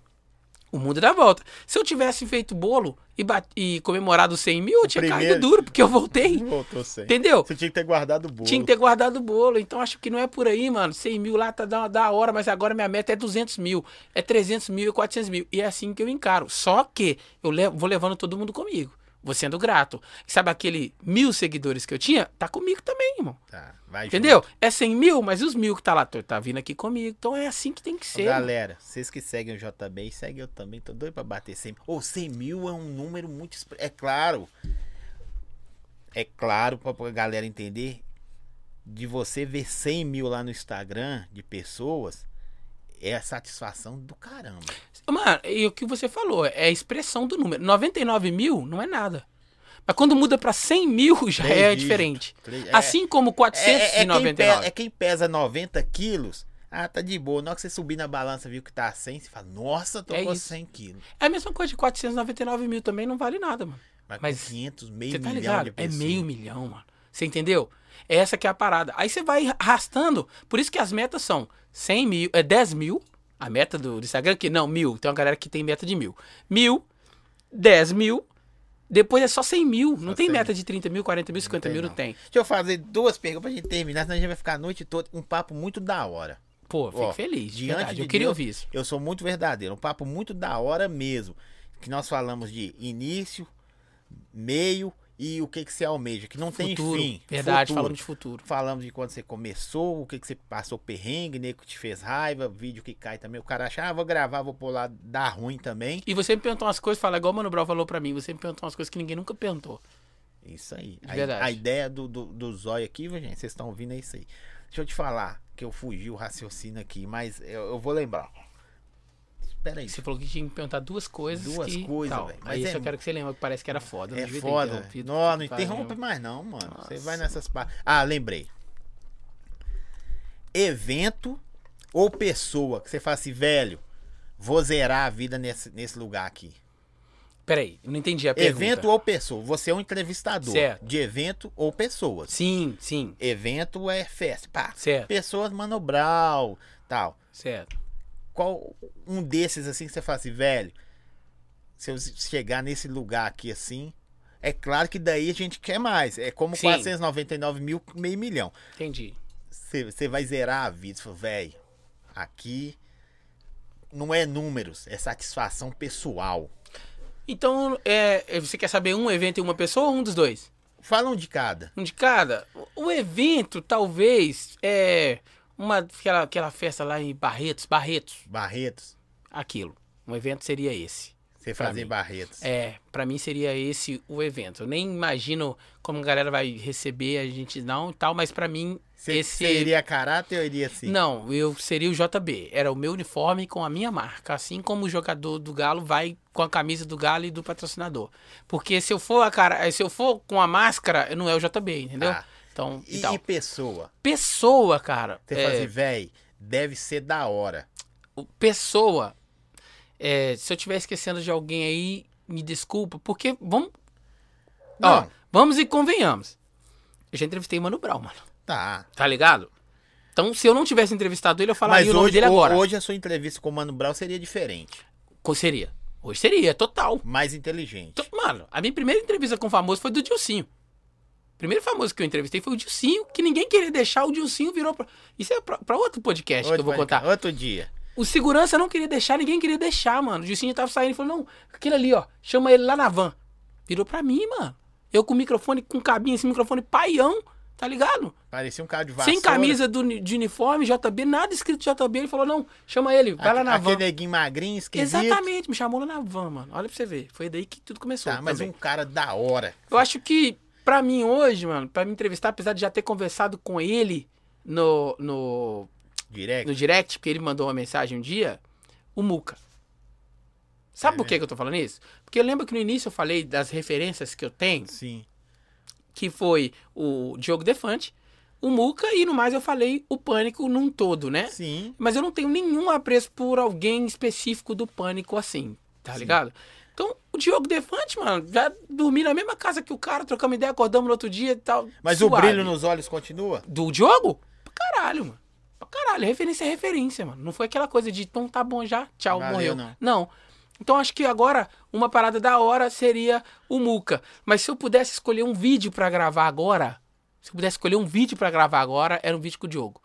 O mundo dá volta. Se eu tivesse feito bolo e, e comemorado 100 mil, eu tinha primeiro- caído duro, porque eu voltei. Voltou sem. Entendeu? Você tinha que ter guardado o bolo. Tinha que ter guardado o bolo. Então acho que não é por aí, mano. 100 mil lá tá da, da hora, mas agora minha meta é 200 mil, é 300 mil, é 400 mil. E é assim que eu encaro. Só que eu levo- vou levando todo mundo comigo. Vou sendo grato. Sabe aquele mil seguidores que eu tinha? Tá comigo também, irmão. Tá, vai Entendeu? junto. É 100 mil, mas os mil que tá lá? Tá vindo aqui comigo. Então é assim que tem que ser. Galera, vocês que seguem o JB seguem eu também, tô doido pra bater 100 mil. Ô, 100 mil é um número muito... É claro. É claro pra, pra galera entender. De você ver 100 mil lá no Instagram de pessoas, é a satisfação do caramba. Mano, e o que você falou, é a expressão do número. 99 mil não é nada. Mas quando muda pra 100 mil já Três é dígitos. diferente. Três- é- Assim como É, é, quem 499. pesa, é quem pesa 90 quilos. Ah, tá de boa. Na hora que você subir na balança viu que tá 100, você fala, nossa, tô É com isso. 100 quilos. É a mesma coisa de 499 mil também não vale nada, mano. Mas, Mas com 500, meio Você tá milhão É meio milhão, mano. Você entendeu? Essa que é a parada. Aí você vai arrastando. Por isso que as metas são 100 mil, é 10 mil. A meta do, do Instagram, que não, mil. Tem uma galera que tem meta de mil. Mil, 10 mil. Depois é só 100 mil. Não Só tem 100 meta de 30 mil, 40 mil, 50 tem, mil, não. não tem. Deixa eu fazer duas perguntas pra gente terminar, senão a gente vai ficar a noite toda. Um papo muito da hora. Pô, fico Ó, feliz. Diante verdade. de Eu queria Deus, ouvir isso. Eu sou muito verdadeiro. Um papo muito da hora mesmo. Que nós falamos de início, meio e o que, que você almeja. Que não Futuro. tem fim. Verdade, falando de futuro. Falamos de quando você começou, o que, que você passou perrengue, nego que te fez raiva, vídeo que cai também. O cara acha, ah, vou gravar, vou pular, dá ruim também. E você me perguntou umas coisas, fala igual o Mano Brown falou pra mim. Você me perguntou umas coisas que ninguém nunca perguntou. Isso aí. De A, verdade. a ideia do, do, do zóio aqui, gente, vocês estão ouvindo é isso aí. Deixa eu te falar, que eu fugi o raciocínio aqui, mas eu, eu vou lembrar. Espera aí. Você falou que tinha que perguntar duas coisas. Duas que, coisas, velho, mas isso é- eu quero que você lembre que parece que era foda. É foda. Não, não interrompe mais não, mano. Você Nossa. vai nessas partes. Ah, lembrei. Evento ou pessoa que você fala assim, velho, vou zerar a vida nesse, nesse lugar aqui. Peraí, eu não entendi a pergunta. Evento ou pessoa. Você é um entrevistador Certo. de evento ou pessoas. Sim, sim. Evento é festa. Pá, Certo. pessoas Mano Brown, tal. Certo. Qual um desses assim que você fala assim, velho, se eu chegar nesse lugar aqui assim, é claro que daí a gente quer mais. É como Sim. 499 mil, meio milhão. Entendi. Você vai zerar a vida. Velho, aqui não é números, é satisfação pessoal. Então, é, você quer saber um evento e uma pessoa ou um dos dois? Fala um de cada. Um de cada? O- O evento, talvez, é uma aquela, aquela festa lá em Barretos, Barretos, Barretos. aquilo. Um evento seria esse. Você fazer. Barretos. É, pra mim seria esse o evento. Eu nem imagino como a galera vai receber a gente não e tal, mas pra mim Você esse você iria caráter ou iria assim? Não, eu seria o JB. Era o meu uniforme com a minha marca. Assim como o jogador do Galo vai com a camisa do Galo e do patrocinador. Porque se eu for a cara, se eu for com a máscara, não é o JB, entendeu? Ah. Então, E, e pessoa? Pessoa, cara. Você é, fala assim, velho, deve ser da hora. pessoa. é, se eu estiver esquecendo de alguém aí, me desculpa, porque vamos. Ó, Não. vamos e convenhamos. Eu já entrevistei o Mano Brown, mano. Tá. Tá ligado? Então, se eu não tivesse entrevistado ele, eu falaria Mas o nome hoje, dele agora. hoje a sua entrevista com o Mano Brown seria diferente. Qual seria? Hoje seria, total. Mais inteligente. To- Mano, a minha primeira entrevista com o famoso foi do Dilcinho. O primeiro famoso que eu entrevistei foi o Dilcinho, que ninguém queria deixar, o Dilcinho virou pra... Isso é pra, pra outro podcast que eu vou Outro- contar. Outro dia. O segurança não queria deixar, ninguém queria deixar, mano. O Dilcinho tava saindo e falou, não, aquele ali, ó, chama ele lá na van. Virou pra mim, mano. Eu com o microfone, com cabinho, esse microfone paião, tá ligado? Parecia um cara de vassoura. Sem camisa do, de uniforme, JB, nada escrito JB. Ele falou, não, chama ele, vai lá na Aquele van. neguinho magrinho, esquisito. Exatamente, me chamou lá na van, mano. Olha pra você ver. Foi daí que tudo começou. Tá, mas também. um cara da hora. Eu acho que, pra mim hoje, mano, pra me entrevistar, apesar de já ter conversado com ele no, no, Direct. no direct, porque ele mandou uma mensagem um dia, o Muca. Sabe É por que, que eu tô falando isso? Porque eu lembro que no início eu falei das referências que eu tenho, Sim. que foi o Diogo Defante, o Muca e no mais eu falei o Pânico num todo, né? Sim. Mas eu não tenho nenhum apreço por alguém específico do Pânico assim, tá ligado? Então, o Diogo Defante, mano, já dormi na mesma casa que o cara, trocamos ideia, acordamos no outro dia e tal. Mas o suave. brilho nos olhos continua? Do Diogo? Pra caralho, mano. Pra caralho. Referência é referência, mano. Não foi aquela coisa de, então tá bom já, tchau, Valeu, morreu. não. Não. Então acho que agora uma parada da hora seria o Muca. Mas se eu pudesse escolher um vídeo pra gravar agora, se eu pudesse escolher um vídeo pra gravar agora, era um vídeo com o Diogo.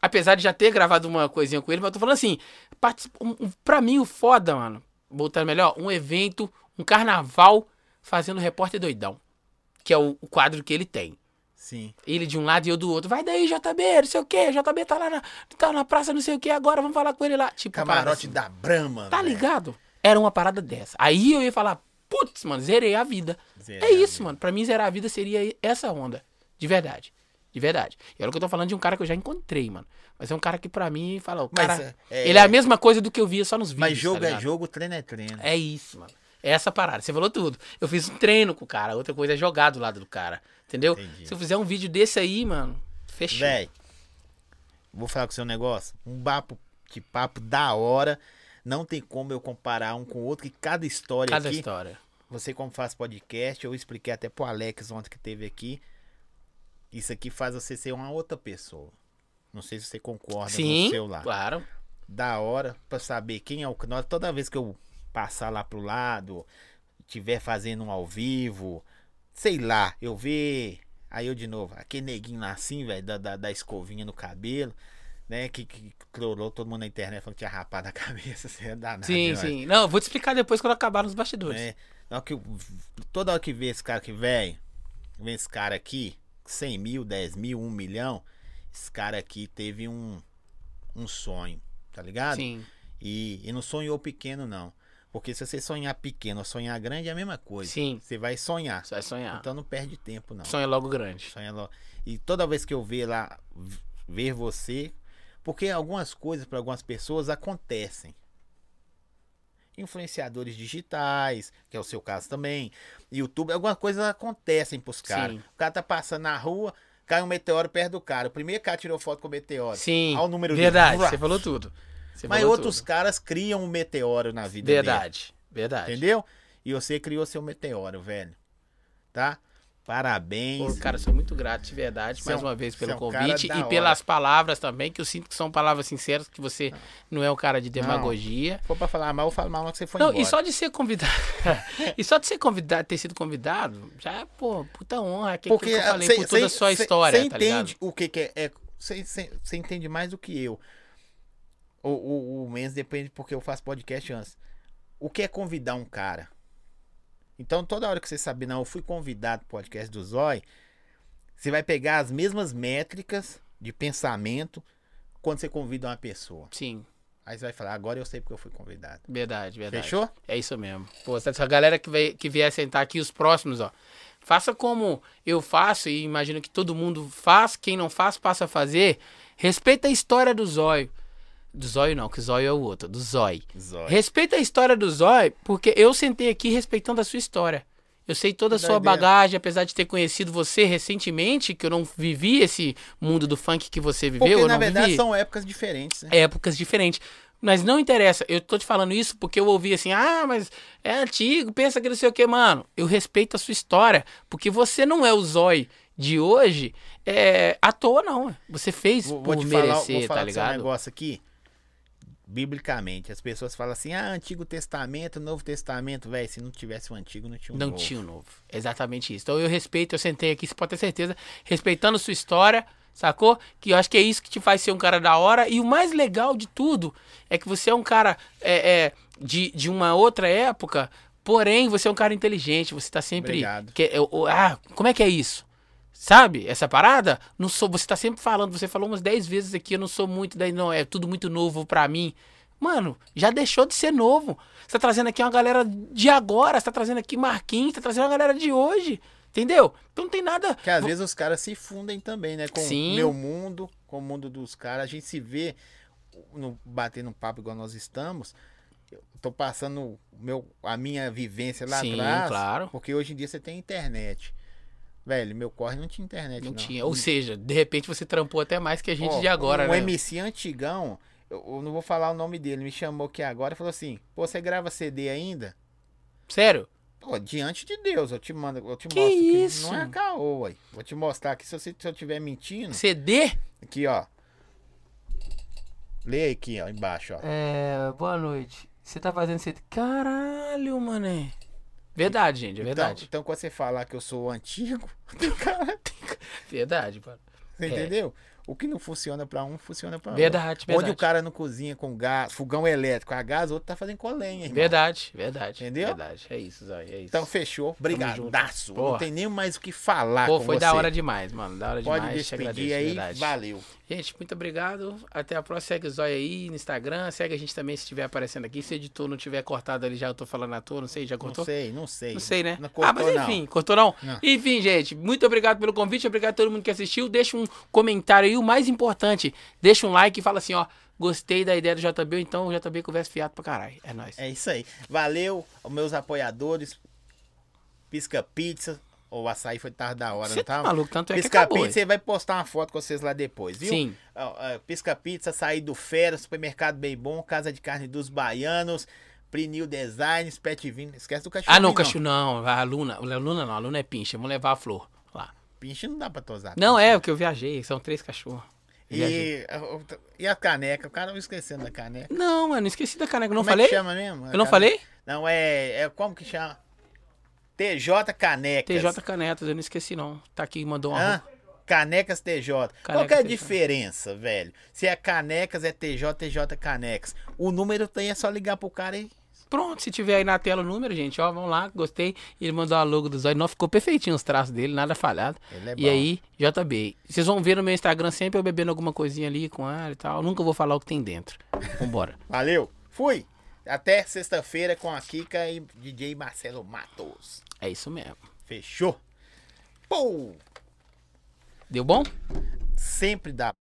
Apesar de já ter gravado uma coisinha com ele, mas eu tô falando assim, pra mim o foda, mano, botando melhor, um evento, um carnaval fazendo repórter doidão. Que é o, o quadro que ele tem. Sim. Ele de um lado e eu do outro. Vai daí, JB, não sei o quê. JB tá lá na, tá na praça, não sei o quê. Agora vamos falar com ele lá. Tipo, Camarote assim. da Brahma. Tá velho. ligado? Era uma parada dessa. Aí eu ia falar, putz, mano, zerei a vida. Zerei é isso, vida. mano. Pra mim, zerar a vida seria essa onda. De verdade. De verdade. E olha que eu tô falando de um cara que eu já encontrei, mano. Mas é um cara que pra mim fala, o Mas, cara. é- Ele é a mesma coisa do que eu via só nos vídeos. Mas jogo tá é jogo, treino é treino. É isso, mano. É essa parada. Você falou tudo. Eu fiz um treino com o cara. Outra coisa é jogar do lado do cara. Entendeu? Entendi. Se eu fizer um vídeo desse aí, mano, fechou. Véi, vou falar com o seu negócio. Um papo de papo da hora. Não tem como eu comparar um com o outro, que cada história Cada aqui. história. Você, como faz podcast, eu expliquei até pro Alex ontem que teve aqui. Isso aqui faz você ser uma outra pessoa. Não sei se você concorda Sim, no seu lá. claro. Da hora pra saber quem é o nós Toda vez que eu passar lá pro lado, tiver fazendo um ao vivo, sei lá, eu ver. Aí eu de novo, aquele neguinho lá assim, velho, da, da, da escovinha no cabelo, né? Que, que clorou todo mundo na internet falando que tinha rapado a cabeça, você é danado. Sim, sim. Não, vou te explicar depois quando acabar nos bastidores. É, na hora que eu- toda hora que vê esse cara aqui, velho, vem esse cara aqui, 100 mil, 10 mil, 1 milhão, esse cara aqui teve um, um sonho, tá ligado? Sim. E, e não sonhou pequeno, não. Porque se você sonhar pequeno ou sonhar grande é a mesma coisa. Sim. Você vai sonhar. Você vai sonhar. Então não perde tempo, não. Sonha logo grande. Sonha logo. E toda vez que eu ver lá, ver você, porque algumas coisas para algumas pessoas acontecem. Influenciadores digitais, que é o seu caso também, YouTube, algumas coisas acontecem pros caras. O cara tá passando na rua, cai um meteoro perto do cara. O primeiro cara tirou foto com o meteoro. Sim. Olha o número Verdade, dele. você falou tudo. Você Mas falou outros tudo. caras criam um meteoro na vida dele. Verdade. Verdade. Entendeu? E você criou seu meteoro, velho. Tá? Parabéns. Pô, cara, sou muito grato de verdade, mais é um- uma vez, pelo você é um convite e hora. pelas palavras também, que eu sinto que são palavras sinceras, que você não é um cara de demagogia. Se for pra falar mal, eu falo mal que você foi Não, embora. e só de ser convidado. e só de ser convidado, ter sido convidado, já é, pô, puta honra. Que, Porque que eu falei cê- por toda a cê- sua cê- história, Você tá ligado? entende o que, que é. é Você entende mais do que eu. O, o, o menos depende porque eu faço podcast antes. O que é convidar um cara? Então, toda hora que você sabe, não, eu fui convidado pro podcast do Zói, você vai pegar as mesmas métricas de pensamento quando você convida uma pessoa. Sim, Aí você vai falar, agora eu sei porque eu fui convidado. verdade, verdade. Fechou? É isso mesmo. Pô, essa galera que, vai, que vier sentar aqui, os próximos, ó. Faça como eu faço e imagino que todo mundo faz. Quem não faz, passa a fazer. Respeita a história do zóio. Do zóio não, que zóio é o outro, do zóio. Zói. Respeita a história do zóio, porque eu sentei aqui respeitando a sua história. Eu sei toda a sua doideira. bagagem, apesar de ter conhecido você recentemente, que eu não vivi esse mundo do funk que você viveu, Porque, eu na verdade, vivi são épocas diferentes, né? épocas diferentes. Mas não interessa, eu tô te falando isso porque eu ouvi assim, ah, mas é antigo, pensa que não sei o que, mano. Eu respeito a sua história, porque você não é o zói de hoje é, à toa, não. Você fez Vou, por vou te falar, merecer, vou falar tá ligado? negócio aqui. Biblicamente, as pessoas falam assim: ah, Antigo Testamento, Novo Testamento, velho. Se não tivesse o Antigo, não tinha o Não Novo. tinha o novo. Exatamente isso. Então eu respeito, eu sentei aqui, você pode ter certeza, respeitando sua história, sacou? Que eu acho que é isso que te faz ser um cara da hora. E o mais legal de tudo é que você é um cara é, é, de, de uma outra época, porém você é um cara inteligente, você tá sempre. Obrigado. Que, é, o- ah, como é que é isso? Sabe? Essa parada? Não sou, você tá sempre falando, você falou umas 10 vezes aqui, eu não sou muito, daí não, é tudo muito novo pra mim. Mano, já deixou de ser novo. Você tá trazendo aqui uma galera de agora, você tá trazendo aqui Marquinhos, tá trazendo uma galera de hoje. Entendeu? Então não tem nada. Que às vezes os caras se fundem também, né? Com Sim. o meu mundo, com o mundo dos caras. A gente se vê no, batendo um papo igual nós estamos. Eu tô passando meu, a minha vivência lá Sim, atrás. claro. Porque hoje em dia você tem internet. Velho, meu corre não tinha internet, Não não. tinha. Ou seja, de repente você trampou até mais que a gente Ó, de agora, um né? MC antigão, eu, eu não vou falar o nome dele, me chamou aqui agora e falou assim: Pô, você grava CD ainda? Sério? Pô, diante de Deus, eu te mando, eu te Que mostro isso? que não é caô, ué. Vou te mostrar aqui se, você, se eu estiver mentindo. CD? Aqui, ó. Lê aqui, ó, embaixo, ó. É. Boa noite. Você tá fazendo CD? Caralho, mané. Verdade, gente, é Então, verdade. então, quando você falar que eu sou antigo, cara, Verdade, mano. você É. entendeu? O que não funciona pra um, funciona pra Verdade, outro. Onde verdade. o cara não cozinha com gás, fogão elétrico, a gás, o outro tá fazendo com lenha, irmão. Verdade, verdade. Entendeu? Verdade. É isso, Zói, é isso. Então fechou. Brigadaço. junto. Não tem nem mais o que falar Pô, foi você. da hora demais, mano. Da hora Pode demais. te despedir aí. verdade. Valeu. Gente, muito obrigado. Até a próxima. Segue o Zóia aí no Instagram. Segue a gente também se estiver aparecendo aqui. Se o editor não tiver cortado ali, já eu tô falando à toa, não sei, já cortou? Não sei, não sei. Não sei, né? Não ah, cortou, mas não. enfim, cortou não? Não. Enfim, gente, muito obrigado pelo convite, obrigado a todo mundo que assistiu. Deixa um comentário aí, o mais importante, deixa um like e fala assim, ó, gostei da ideia do JB, então o JB conversa fiado pra caralho. É nóis. É isso aí. Valeu aos meus apoiadores. Pisca Pizza. O açaí foi tarde da hora, não tá maluco, tanto é que Pisca acabou. Pizza, você vai postar uma foto com vocês lá depois, viu? Sim. Pisca Pizza, açaí do Fera, Supermercado Bem Bom, Casa de Carne dos Baianos, Prinil Designs, Pet Vino. Esquece do cachorro. Ah, não, cachorro, não, a Luna, a Luna não, a Luna é pincha, vamos levar a flor lá. Pinche não dá pra tosar. Não, é, porque eu viajei, são três cachorros. Eu. E, e a caneca? O cara não esquecendo da caneca. Não, mano, esqueci da caneca, não como falei? é que chama mesmo? Eu não falei? Não, é, é. Como que chama? TJ Canecas. TJ Canetas, eu não esqueci não. Tá aqui, mandou uma Hã? Canecas TJ. Qual Canecas que é a TJ. diferença, velho? Se é Canecas, é TJ, TJ Canecas. O número tem, é só ligar pro cara aí. Pronto, se tiver aí na tela o número, gente, ó, vamos lá, gostei. Ele mandou a logo do Zóio, não ficou perfeitinho os traços dele, nada falhado. Ele é E aí, JB. Vocês vão ver no meu Instagram sempre eu bebendo alguma coisinha ali com ela e tal. Nunca vou falar o que tem dentro. Vambora. Valeu. Fui. Até sexta-feira com a Kika e DJ Marcelo Matos. É isso mesmo. Fechou? Pô! Deu bom? Sempre dá.